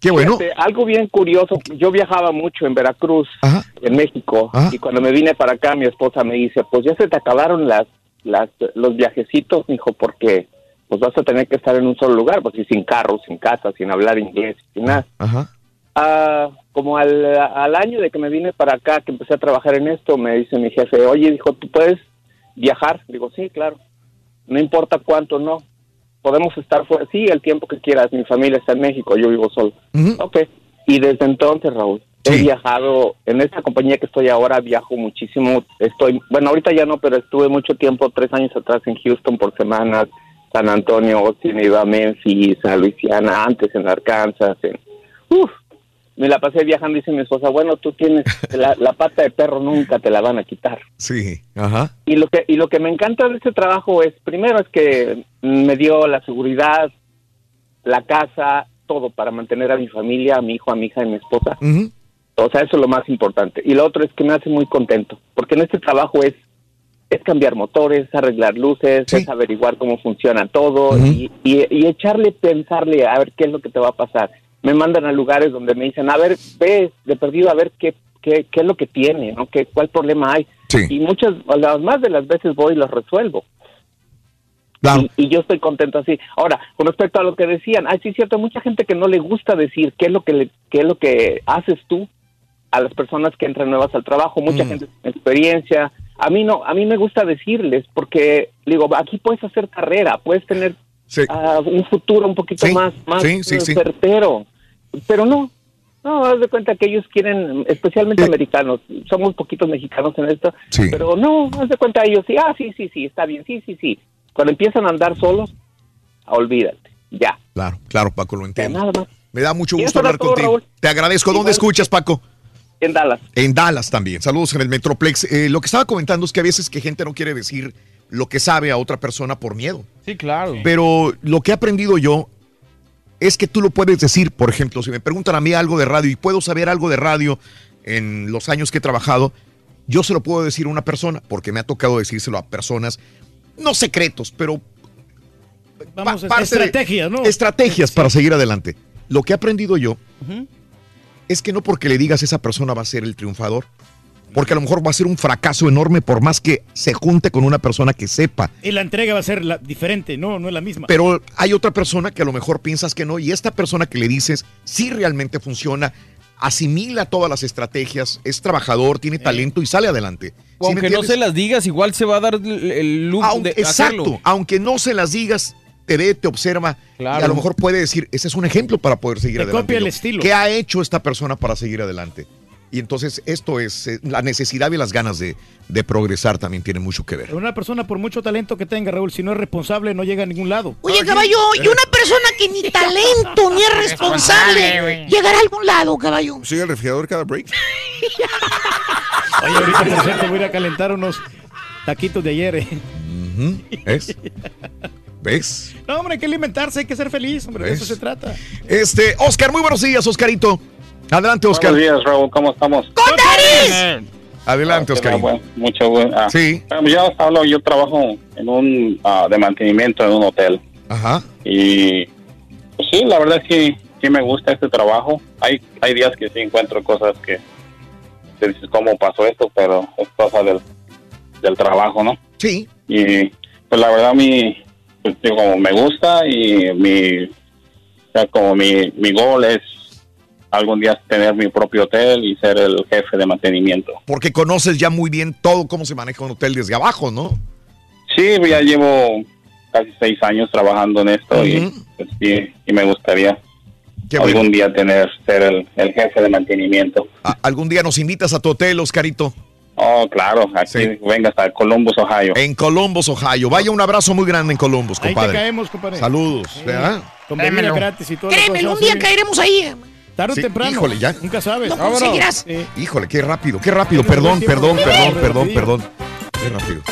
Qué bueno. Fíjate, algo bien curioso, yo viajaba mucho en Veracruz, en México, y cuando me vine para acá mi esposa me dice, pues ya se te acabaron las, las los viajecitos, hijo, porque pues vas a tener que estar en un solo lugar, pues y sin carro, sin casa, sin hablar inglés, sin nada. Ajá. Ah, como al, al año de que me vine para acá, que empecé a trabajar en esto, me dice mi jefe, oye, dijo, ¿tú puedes viajar? Digo, sí, claro. No importa cuánto, no. Podemos estar fuera, sí, el tiempo que quieras. Mi familia está en México, yo vivo solo. Ok. Y desde entonces, Raúl, he viajado, en esta compañía que estoy ahora, viajo muchísimo. Estoy, bueno, ahorita ya no, pero estuve mucho tiempo, tres años atrás en Houston por semanas, San Antonio, Austin, iba a Memphis, a Luisiana, antes en Arkansas, en, uf, me la pasé viajando, dice mi esposa, bueno, tú tienes la, la pata de perro, nunca te la van a quitar. Sí, ajá. Y lo que y lo que me encanta de este trabajo es, primero es que me dio la seguridad, la casa, todo para mantener a mi familia, a mi hijo, a mi hija y a mi esposa. O sea, eso es lo más importante. Y lo otro es que me hace muy contento, porque en este trabajo es es cambiar motores, arreglar luces, es averiguar cómo funciona todo y, y- y echarle, pensarle a ver qué es lo que te va a pasar. Me mandan a lugares donde me dicen, a ver, ve de perdido a ver qué, qué, qué es lo que tiene, ¿no? ¿Qué, ¿Cuál problema hay? Y muchas, las más de las veces voy y los resuelvo. Y, y yo estoy contento así. Ahora, con respecto a lo que decían, ay, sí es cierto, hay mucha gente que no le gusta decir qué es lo que le, qué es lo que haces tú a las personas que entran nuevas al trabajo, mucha gente sin experiencia. A mí no, a mí me gusta decirles porque digo, aquí puedes hacer carrera, puedes tener ah, un futuro un poquito más más sí. certero. Pero no. No, haz de cuenta que ellos quieren, especialmente americanos, somos poquitos mexicanos en esto, pero no, haz de cuenta ellos, sí, ah, sí, sí, sí, está bien, sí, sí, sí. Cuando empiezan a andar solos, olvídate, ya. Claro, claro, Paco, lo entiendo. Nada más. Me da mucho gusto hablar todo, contigo. Raúl. Te agradezco. ¿Dónde Igual- escuchas, Paco? En Dallas. En Dallas también. Saludos en el Metroplex. Eh, lo que estaba comentando es que a veces que gente no quiere decir lo que sabe a otra persona por miedo. Sí, claro. Pero lo que he aprendido yo es que tú lo puedes decir, por ejemplo, si me preguntan a mí algo de radio y puedo saber algo de radio en los años que he trabajado, yo se lo puedo decir a una persona, porque me ha tocado decírselo a personas, no secretos, pero Vamos, estrategias, ¿no? Estrategias para seguir adelante. Lo que he aprendido yo es que no porque le digas a esa persona va a ser el triunfador, porque a lo mejor va a ser un fracaso enorme por más que se junte con una persona que sepa. Y la entrega va a ser la, diferente, no, no es la misma. Pero hay otra persona que a lo mejor piensas que no, y esta persona que le dices sí realmente funciona, asimila todas las estrategias, es trabajador, tiene talento y sale adelante. aunque no se las digas, igual se va a dar el look de exacto, aunque no se las digas, te ve, te observa y a lo mejor puede decir, ese es un ejemplo para poder seguir te adelante. Copia el estilo. ¿Qué ha hecho esta persona para seguir adelante? Y entonces esto es eh, la necesidad y las ganas de, de, progresar también tiene mucho que ver. Una persona por mucho talento que tenga, Raúl, si no es responsable no llega a ningún lado. Oye, caballo, y una persona que ni talento ni es responsable llegará a algún lado, caballo. ¿Sigue el refrigerador cada break? Oye, ahorita por cierto voy a ir a calentar unos taquitos de ayer. ¿eh? ¿Es? ¿Ves? No, hombre, hay que alimentarse, hay que ser feliz, hombre, de eso se trata. Este, Oscar, muy buenos días, Oscarito. Adelante, Oscar. Buenos días, Raúl, ¿cómo estamos? ¡Con Daris! Adelante, Oscar. mucho bueno. Ah, sí. Ya os hablo, yo trabajo en un uh, de mantenimiento en un hotel. Ajá. Y pues, sí, la verdad es que sí me gusta este trabajo. Hay hay días que sí encuentro cosas que te dices cómo pasó esto, pero es cosa del, del trabajo, ¿no? Sí. Y pues la verdad mi pues, digo, como me gusta y mi o sea, como mi mi gol es algún día tener mi propio hotel y ser el jefe de mantenimiento. Porque conoces ya muy bien todo cómo se maneja un hotel desde abajo, ¿no? Sí, ya llevo casi seis años trabajando en esto y, pues, sí, y me gustaría algún día tener ser el, el jefe de mantenimiento. ¿Algún día nos invitas a tu hotel, Oscarito? Oh, claro, aquí venga hasta Columbus, Ohio. En Columbus, Ohio. Vaya un abrazo muy grande en Columbus, compadre. Ahí te caemos, compadre. Saludos. ¿verdad? Con gratis y todo. Créemelo, un día caeremos ahí. Tarde o Sí, temprano. híjole, ya. Nunca sabes. Lo conseguirás. Híjole, qué rápido, qué rápido. Perdón, perdón, perdón, perdón, perdón. Qué rápido.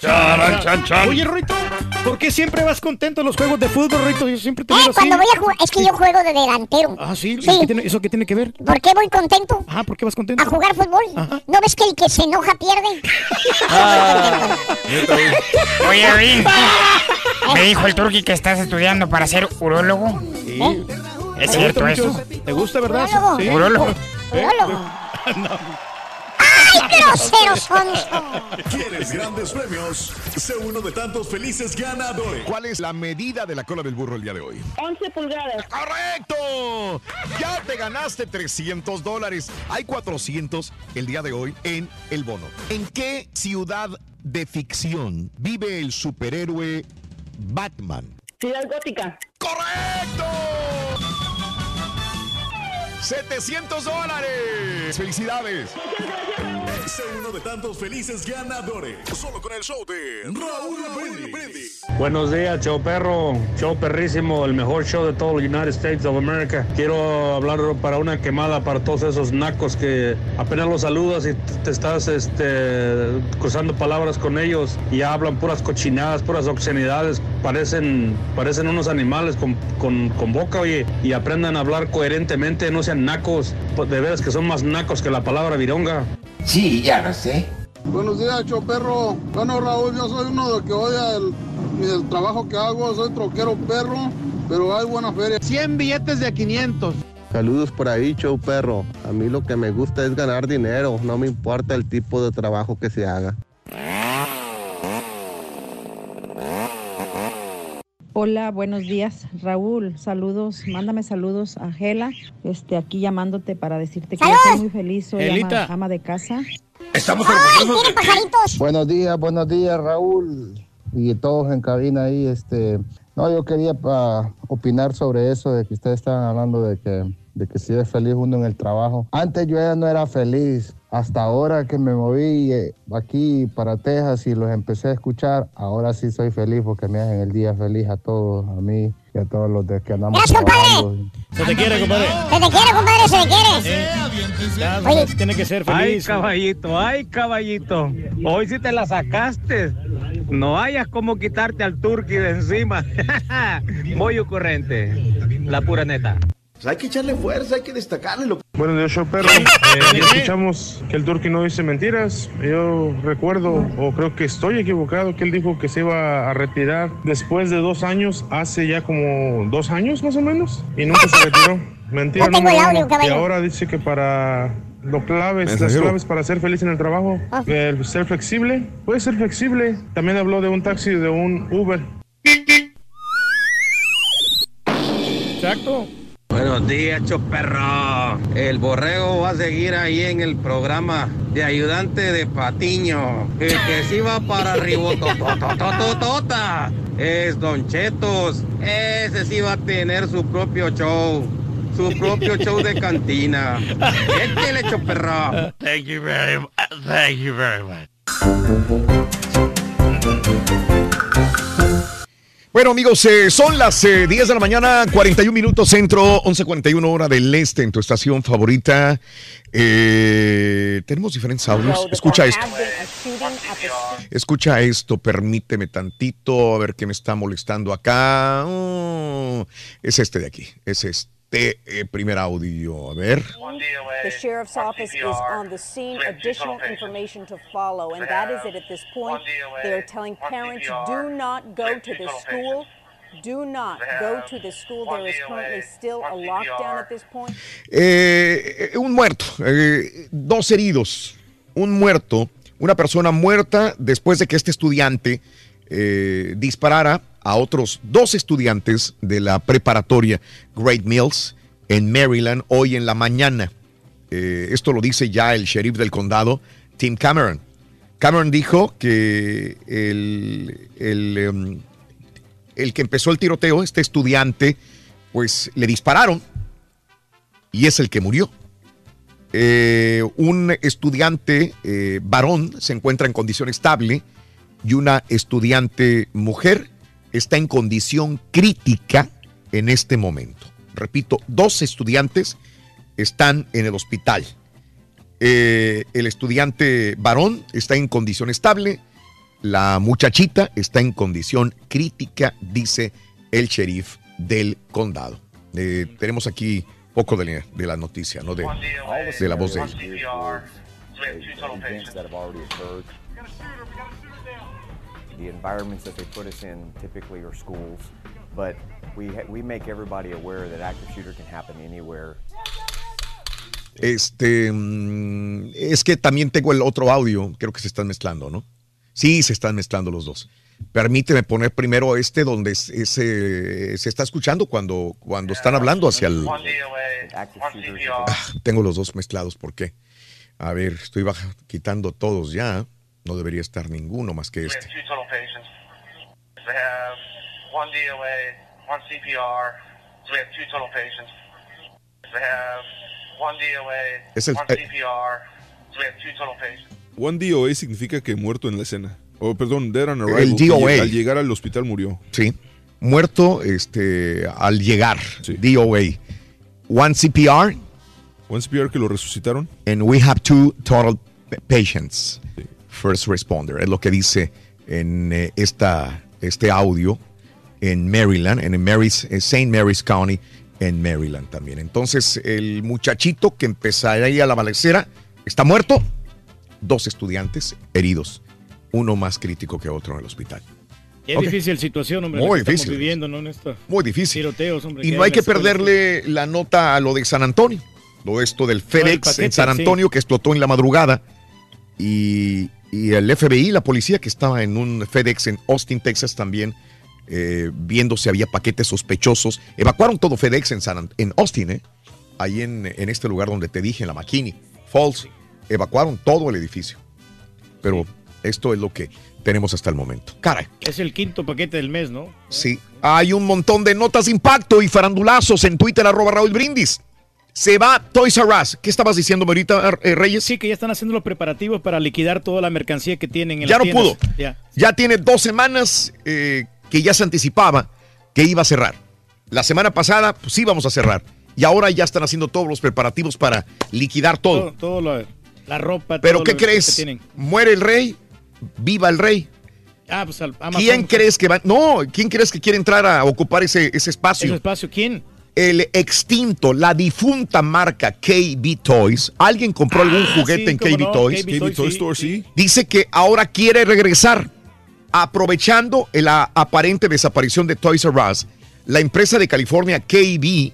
Charan, chan, chan. Oye, Rito, ¿por qué siempre vas contento en los juegos de fútbol, Rito? Yo siempre te Eh, así. cuando voy a jugar, es que yo juego de delantero. Ah, sí. Sí. ¿Qué tiene- ¿Eso qué tiene que ver? ¿Por qué voy contento? Ah, ¿por qué vas contento? A jugar fútbol. ¿No ves que el que se enoja pierde? Oye, oye, me dijo el turqui que estás estudiando para ser urólogo. Sí. ¿Es ¿Te cierto gusta eso? ¿Te gusta, verdad? Urólogo. Sí. Urólogo. Urólogo. No. ¡Ay, grosero sonso! ¿Quieres grandes premios? Sé uno de tantos felices ganadores. ¿Cuál es la medida de la cola del burro el día de hoy? 11 pulgadas. ¡Correcto! Ya te ganaste 300 dólares. Hay 400 el día de hoy en el bono. ¿En qué ciudad de ficción vive el superhéroe Batman? Ciudad gótica. ¡Correcto! 700 dólares. ¡Felicidades! Sé uno de tantos felices ganadores. Solo con el show de Raúl Brindis. Buenos días, show perro, show perrísimo, el mejor show de todo el United States of America. Quiero hablar para una quemada para todos esos nacos que apenas los saludas y te estás este, cruzando palabras con ellos y hablan puras cochinadas, puras obscenidades. Parecen, parecen unos animales con, con, con boca, oye, y aprendan a hablar coherentemente, no sean nacos. Pues, De veras que son más nacos que la palabra vironga. Sí, ya lo sé. Buenos días, perro. Bueno, Raúl, yo soy uno de que odia el, el trabajo que hago. Soy troquero perro, pero hay buena feria. 100 billetes de 500. Saludos por ahí, show perro. A mí lo que me gusta es ganar dinero, no me importa el tipo de trabajo que se haga. Hola, buenos días, Raúl. Saludos, mándame saludos a Gela. Este, aquí llamándote para decirte que yo estoy muy feliz, soy ama, de casa. Estamos ¡Tiene pajaritos! Buenos días, buenos días, Raúl. Y todos en cabina ahí, este. No, yo quería pa, opinar sobre eso, de que ustedes estaban hablando de que, de que si es feliz uno en el trabajo. Antes yo ya no era feliz. Hasta ahora que me moví eh, aquí para Texas y los empecé a escuchar, ahora sí soy feliz porque me hacen el día feliz a todos, a mí y a todos los de que andamos Gracias, trabajando. Se te quiere, compadre. Se te quiere, compadre, se te quiere. Ya, Oye. tiene que ser Ay, feliz. caballito, ay, caballito. Hoy sí te la sacaste. No hayas como quitarte al turqui de encima. Muy ocurrente. la pura neta. Pues hay que echarle fuerza, hay que destacarle lo Bueno, de show perro, eh, escuchamos que el Turqui no dice mentiras. Yo recuerdo, o creo que estoy equivocado, que él dijo que se iba a retirar después de dos años, hace ya como dos años más o menos, y nunca se retiró. Mentira, No audio. Y ahora dice que para lo claves, las claves para ser feliz en el trabajo, Ah. el ser flexible, puede ser flexible. También habló de un taxi, de un Uber. Exacto. Buenos días, choperro. El borrego va a seguir ahí en el programa de ayudante de Patiño. El que sí va para arribotototototota es Don Chetos. Ese sí va a tener su propio show. Su propio show de cantina. Échale, choperro. Thank you very much. Thank you very much. Bueno, amigos, eh, son las eh, 10 de la mañana, 41 minutos centro, 11.41 hora del este en tu estación favorita. Eh, tenemos diferentes audios. Escucha esto. Escucha esto, permíteme tantito, a ver qué me está molestando acá. Oh, es este de aquí, es este eh, primer audio. A ver. The sheriff's office is on the scene. Additional information to follow, and that is that at this point, they are telling parents do not go to the school. Do not go to the school. There is currently still a lockdown at this point. Eh, un muerto, eh, dos heridos, un muerto, una persona muerta después de que este estudiante eh, disparara a otros dos estudiantes de la preparatoria Great Mills en Maryland hoy en la mañana. Eh, esto lo dice ya el sheriff del condado, Tim Cameron. Cameron dijo que el, el, em, el que empezó el tiroteo, este estudiante, pues le dispararon y es el que murió. Eh, un estudiante eh, varón se encuentra en condición estable y una estudiante mujer está en condición crítica en este momento. Repito, dos estudiantes están en el hospital. Eh, el estudiante varón está en condición estable, la muchachita está en condición crítica, dice el sheriff del condado. Eh, tenemos aquí poco de la, de la noticia, ¿no? De, de la voz de él. The environments that they put us in typically are schools, but we we make everybody aware that active shooter can happen anywhere. Este, mm, es que también tengo el otro audio, creo que se están mezclando, ¿no? Sí, se están mezclando los dos. Permíteme poner primero este donde es- ese- se está escuchando cuando, cuando están hablando hacia el... Ah, tengo los dos mezclados, ¿por qué? A ver, estoy baja- quitando todos ya. No debería estar ninguno más que este. two total patients. They have one DOA, one CPR. So we have two total patients. They have one DOA, Es el- one eh. CPR. So we have two total patients. One DOA significa que muerto en la escena. O perdón, dead on arrival. El DOA. Al llegar al hospital murió. Sí. Muerto este, al llegar. DOA. One CPR. One CPR que lo resucitaron. And we have two total pa- patients. First responder. Es lo que dice en eh, esta, este audio en Maryland, en Mary's, eh, St. Mary's County, en Maryland también. Entonces, el muchachito que empezaría a la balacera está muerto. Dos estudiantes heridos. Uno más crítico que otro en el hospital. Qué Ok. difícil situación, hombre. Muy estamos difícil. viviendo, ¿no? Muy difícil. tiroteos, hombre. Y no hay que perderle la nota a lo de San Antonio. Lo esto del FedEx paquete, en San sí. Antonio que explotó en la madrugada. Y, y el FBI, la policía que estaba en un FedEx en Austin, Texas también, eh, viendo si había paquetes sospechosos. Evacuaron todo FedEx en, San, An- en Austin, ¿eh? ahí en, en este lugar donde te dije, en la McKinney Falls. Evacuaron todo el edificio. Pero esto es lo que tenemos hasta el momento. Caray. Es el quinto paquete del mes, ¿no? Sí, hay un montón de notas de impacto y farandulazos en Twitter, arroba Raúl Brindis. Se va Toys R Us. ¿Qué estabas diciendo ahorita, eh, Reyes? Sí, que ya están haciendo los preparativos para liquidar toda la mercancía que tienen en Ya las no pudo. Ya. Ya tiene dos semanas eh, que ya se anticipaba que iba a cerrar. La semana pasada, pues íbamos a cerrar. Y ahora ya están haciendo todos los preparativos para liquidar todo. Todo, todo lo- la ropa. Pero todo ¿qué lo que crees? tienen. Muere el rey, viva el rey. Ah, pues al-. ¿Quién crees que va? No, ¿quién crees que quiere entrar a ocupar ese, ese espacio? ¿Ese espacio quién? El extinto, la difunta marca KB Toys, alguien compró algún Ah, juguete sí, en KB no, Toys, KB Store, sí. dice que ahora quiere regresar, aprovechando la aparente desaparición de Toys R Us. La empresa de California KB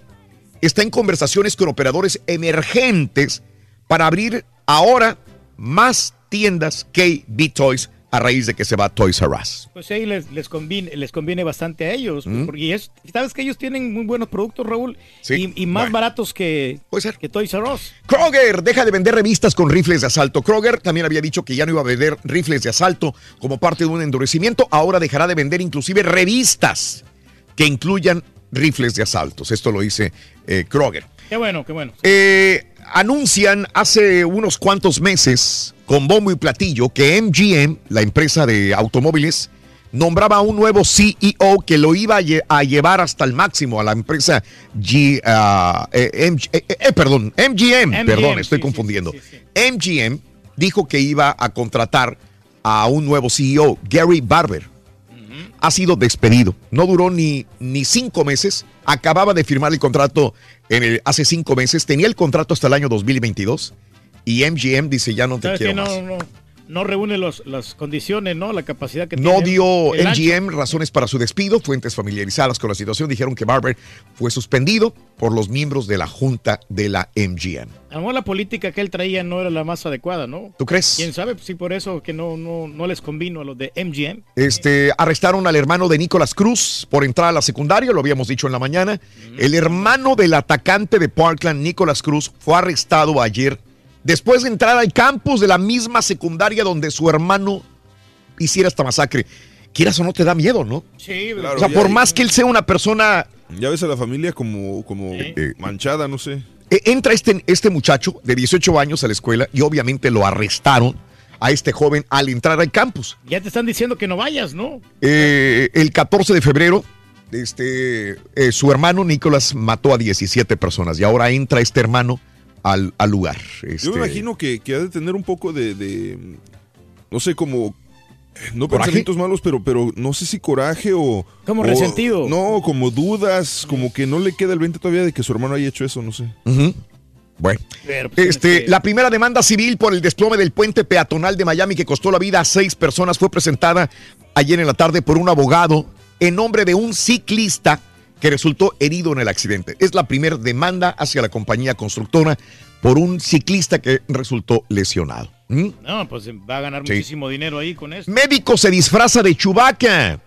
está en conversaciones con operadores emergentes para abrir ahora más tiendas KB Toys a raíz de que se va Toys R Us. Pues ahí les, les, conviene, les conviene bastante a ellos. Mm. Porque es, sabes que ellos tienen muy buenos productos, Raúl. Sí, Y, y más bueno. baratos que, que Toys R Us. Kroger deja de vender revistas con rifles de asalto. Kroger también había dicho que ya no iba a vender rifles de asalto como parte de un endurecimiento. Ahora dejará de vender inclusive revistas que incluyan rifles de asaltos. Esto lo dice eh, Kroger. Qué bueno, qué bueno. Eh, anuncian hace unos cuantos meses con bombo y platillo que MGM, la empresa de automóviles, nombraba a un nuevo CEO que lo iba a, lle- a llevar hasta el máximo a la empresa G, ah, eh, eh, eh, perdón, MGM, MGM, perdón, estoy sí, confundiendo. MGM dijo que iba a contratar a un nuevo CEO, Gary Barber. Ha sido despedido. No duró ni, ni cinco meses. Acababa de firmar el contrato en el- hace cinco meses. Tenía el contrato hasta el año 2022. Y MGM dice, ya no te ¿Sabes que quiero no, más. no, no reúne los, las condiciones, ¿no? La capacidad que No tiene. dio el ancho. MGM razones para su despido. Fuentes familiarizadas con la situación dijeron que Barber fue suspendido por los miembros de la junta de la MGM. A lo mejor la política que él traía no era la más adecuada, ¿no? ¿Tú crees? ¿Quién sabe? Sí, por eso que no, no, no les convino a los de MGM. Este, arrestaron al hermano de Nicolás Cruz por entrar a la secundaria, lo habíamos dicho en la mañana. El hermano del atacante de Parkland, Nicolás Cruz, fue arrestado ayer después de entrar al campus de la misma secundaria donde su hermano hiciera esta masacre. Quieras o no te da miedo, ¿no? Sí, Claro, o sea, por más que él sea una persona Ya ves a la familia como, como eh, manchada, no sé. Eh, Entra este, este muchacho de 18 años a la escuela y obviamente lo arrestaron a este joven al entrar al campus. Ya te están diciendo que no vayas, ¿no? Eh, el 14 de febrero, este, eh, su hermano Nicolás mató a 17 personas y ahora entra este hermano al, al lugar. Yo Este, me imagino que, que ha de tener un poco de, de, no sé, como, no ¿Coraje? pensamientos malos, pero, pero no sé si coraje o... Como o- resentido. No, como dudas, como que no le queda el 20 todavía de que su hermano haya hecho eso, no sé. Bueno, pues, este, la primera demanda civil por el desplome del puente peatonal de Miami que costó la vida a seis personas fue presentada ayer en la tarde por un abogado en nombre de un ciclista que resultó herido en el accidente. Es la primera demanda hacia la compañía constructora por un ciclista que resultó lesionado. ¿Mm? No, pues va a ganar Sí. muchísimo dinero ahí con esto. Médico se disfraza de Chubaca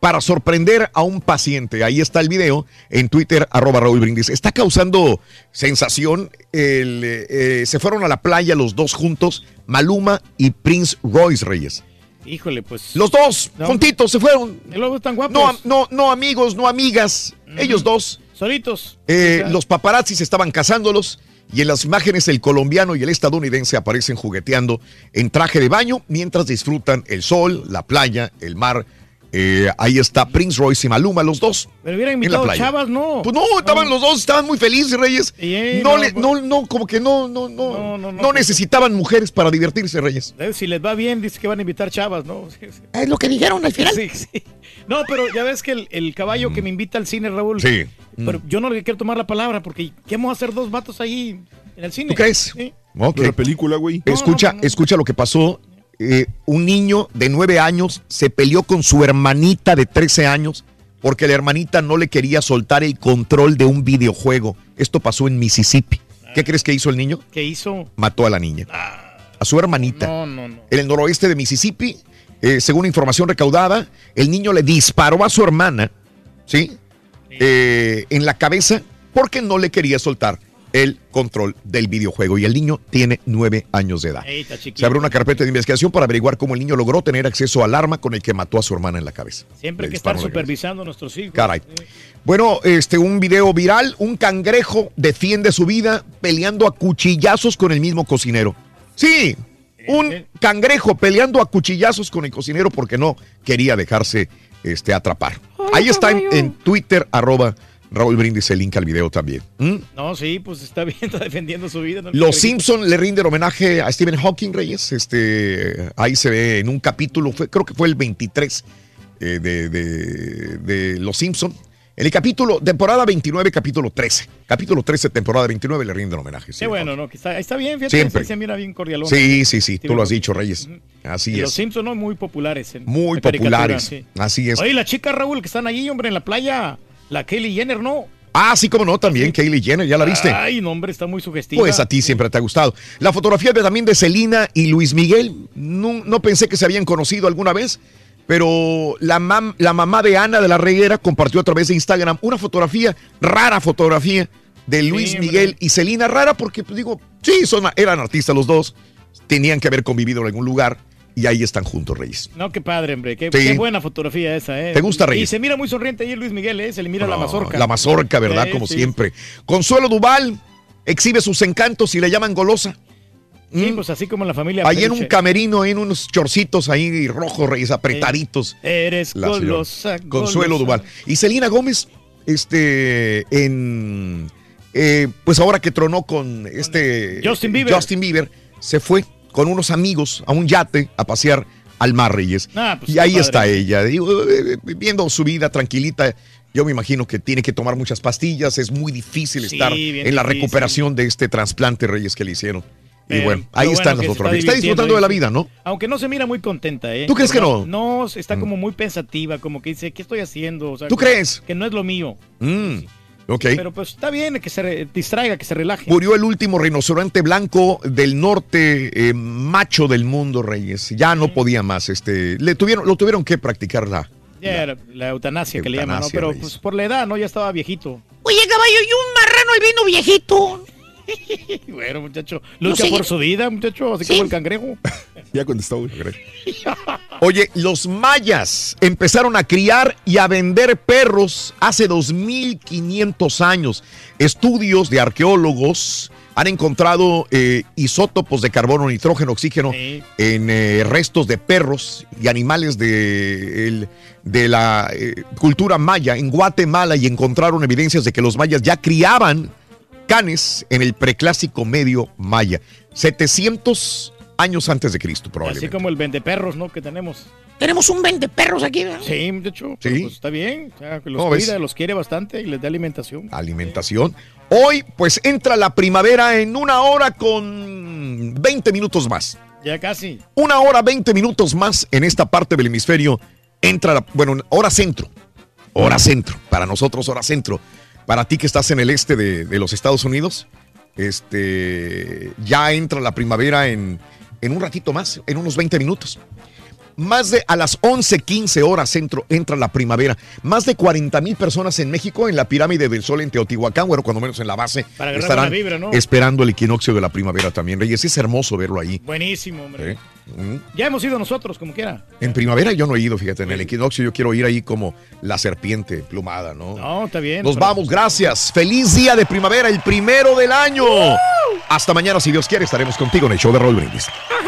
para sorprender a un paciente. Ahí está el video en Twitter, arroba Raúl Brindis. Está causando sensación. El, eh, eh, se fueron a la playa los dos juntos, Maluma y Prince Royce Reyes. Híjole, pues. Los dos, No. juntitos, se fueron. Y luego están guapos. No, no, no amigos, no amigas. Ellos dos. Solitos. Eh, los paparazzis estaban cazándolos y en las imágenes el colombiano y el estadounidense aparecen jugueteando en traje de baño mientras disfrutan el sol, la playa, el mar. Eh, ahí está Prince Royce y Maluma, los dos. Pero hubieran en la invitado playa. chavas, no. Pues no, estaban los dos, estaban muy felices, Reyes. No, no, le- pues- no, no, como que no, no, no, No, pues- necesitaban mujeres para divertirse, Reyes. Eh, Si les va bien, dice que van a invitar chavas, ¿no? Sí, sí. Es lo que dijeron al final. Sí, sí. No, pero ya ves que el, el caballo que me invita al cine, Raúl. Sí. Pero yo no le quiero tomar la palabra porque ¿qué vamos a hacer dos vatos ahí en el cine? ¿Tú crees? Sí. Ok. La película, güey. Escucha, escucha lo que pasó. Eh, un niño de nueve años se peleó con su hermanita de 13 años porque la hermanita no le quería soltar el control de un videojuego. Esto pasó en Mississippi. ¿Qué crees que hizo el niño? ¿Qué hizo? Mató a la niña. A su hermanita. No, no, no. En el noroeste de Mississippi, eh, según información recaudada, el niño le disparó a su hermana, ¿sí? Eh, en la cabeza porque no le quería soltar el control del videojuego. Y el niño tiene nueve años de edad. Se abre una carpeta de investigación para averiguar cómo el niño logró tener acceso al arma con el que mató a su hermana en la cabeza. Siempre hay que estar supervisando a nuestros hijos. Caray. Bueno, este, un video viral, un cangrejo defiende su vida peleando a cuchillazos con el mismo cocinero. Sí, un cangrejo peleando a cuchillazos con el cocinero porque no quería dejarse este, atrapar. Ahí está en, en Twitter, arroba Raúl Brindis, el link al video también. ¿Mm? No, sí, pues está bien, está defendiendo su vida. ¿no? Los Simpson le rinden homenaje a Stephen Hawking Reyes. Este, ahí se ve en un capítulo, fue, creo que fue el 23 eh, de, de- de Los Simpson. En el capítulo, temporada 29, capítulo 13. Capítulo 13, temporada 29, le rinden homenaje. sí. Qué bueno, ¿no? Que está, está bien, fíjate. Siempre. Se, mira bien cordialón. Sí, sí, sí, tú lo has dicho, Reyes. Así Y Los es. Simpsons, ¿no? Muy populares. en- Muy populares. sí. Así es. Oye, las chicas, Raúl, que están allí, hombre, en la playa. La Kelly Jenner, ¿no? Ah, sí, como no, también Kylie Jenner, ¿ya la viste? Ay, no, hombre, está muy sugestiva. Pues a ti siempre te ha gustado. La fotografía de, también de Celina y Luis Miguel, no, no pensé que se habían conocido alguna vez, pero la, mam- la mamá de Ana de la Reguera compartió a través de Instagram una fotografía, rara fotografía, de Luis. Miguel y Celina. Rara porque, pues, digo, sí, son, eran artistas los dos, tenían que haber convivido en algún lugar y ahí están juntos, Reyes. No, qué padre, hombre. Qué, Sí. qué buena fotografía esa, ¿eh? ¿Te gusta, Y Reyes? se mira muy sonriente ahí Luis Miguel, ¿eh? Se le mira la No, mazorca. La mazorca, ¿verdad? Sí, Como sí. siempre. Consuelo Duval exhibe sus encantos y le llaman golosa. Sí, pues así como la familia. Ahí en un camerino, en unos chorcitos ahí rojos, reyes, apretaditos. Eres La señora golosa, Consuelo golosa. Duval. Y Selena Gómez, este, en, eh, pues ahora que tronó con este Justin Bieber. Justin Bieber, se fue con unos amigos a un yate a pasear al mar, Reyes. Ah, pues y ahí padre. está ella, eh, eh, viendo su vida tranquilita. Yo me imagino que tiene que tomar muchas pastillas, es muy difícil Sí, estar en la difícil. recuperación de este trasplante, Reyes, que le hicieron. Y bueno, ahí bueno, están las se fotografías. Está divirtiendo disfrutando de la vida, ¿no? Aunque no se mira muy contenta, ¿eh? ¿Tú crees que no? No, está como muy pensativa, como que dice, ¿qué estoy haciendo? O sea, ¿Tú crees? Que no es lo mío. Mm, ok. Pero pues está bien que se distraiga, que se relaje. Murió el último rinoceronte blanco del norte, eh, macho del mundo, Reyes. Ya no podía más. Este, le tuvieron, lo tuvieron que practicar la. Ya era la eutanasia que le llaman, ¿no? Pero Reyes. pues por la edad, ¿no? Ya estaba viejito. Oye, caballo, y un marrano y vino viejito. Bueno, muchacho, lucha por su vida, muchacho, así como el cangrejo. Ya contestó, güey. Oye, los mayas empezaron a criar y a vender perros hace 2500 años. Estudios de arqueólogos han encontrado eh, isótopos de carbono, nitrógeno, oxígeno Sí. en eh, restos de perros y animales de, el- de la eh, cultura maya en Guatemala y encontraron evidencias de que los mayas ya criaban canes en el preclásico medio maya, 700 años antes de Cristo Así probablemente. como el vendeperros, ¿no? Que tenemos. Tenemos un vendeperros aquí, ¿verdad? Sí, muchacho. Sí. pero, pues, está bien. O sea, que los cuida, los quiere bastante y les da alimentación. alimentación. Hoy, pues entra la primavera en una hora con 20 minutos más. Ya casi. Una hora 20 minutos más en esta parte del hemisferio. Entra, la, bueno, hora centro. Hora centro. Para nosotros, hora centro. Para ti que estás en el este de, los Estados Unidos, este, ya entra la primavera en, en un ratito más, en unos 20 minutos. Más de a las 11:15 horas centro entra la primavera. Más de 40 mil personas en México en la pirámide del Sol en Teotihuacán, bueno, cuando menos en la base, Para estarán vibra, ¿no? esperando el equinoccio de la primavera también. Reyes, es hermoso verlo ahí. Buenísimo, hombre. ¿eh? Mm. Ya hemos ido nosotros, como quiera. En primavera yo no he ido, fíjate, en el equinoccio yo quiero ir ahí como la serpiente plumada, ¿no? No, está bien. Nos pero- vamos, gracias. Feliz día de primavera, el primero del año. Hasta mañana, si Dios quiere, estaremos contigo en el show de Roll Brindis. I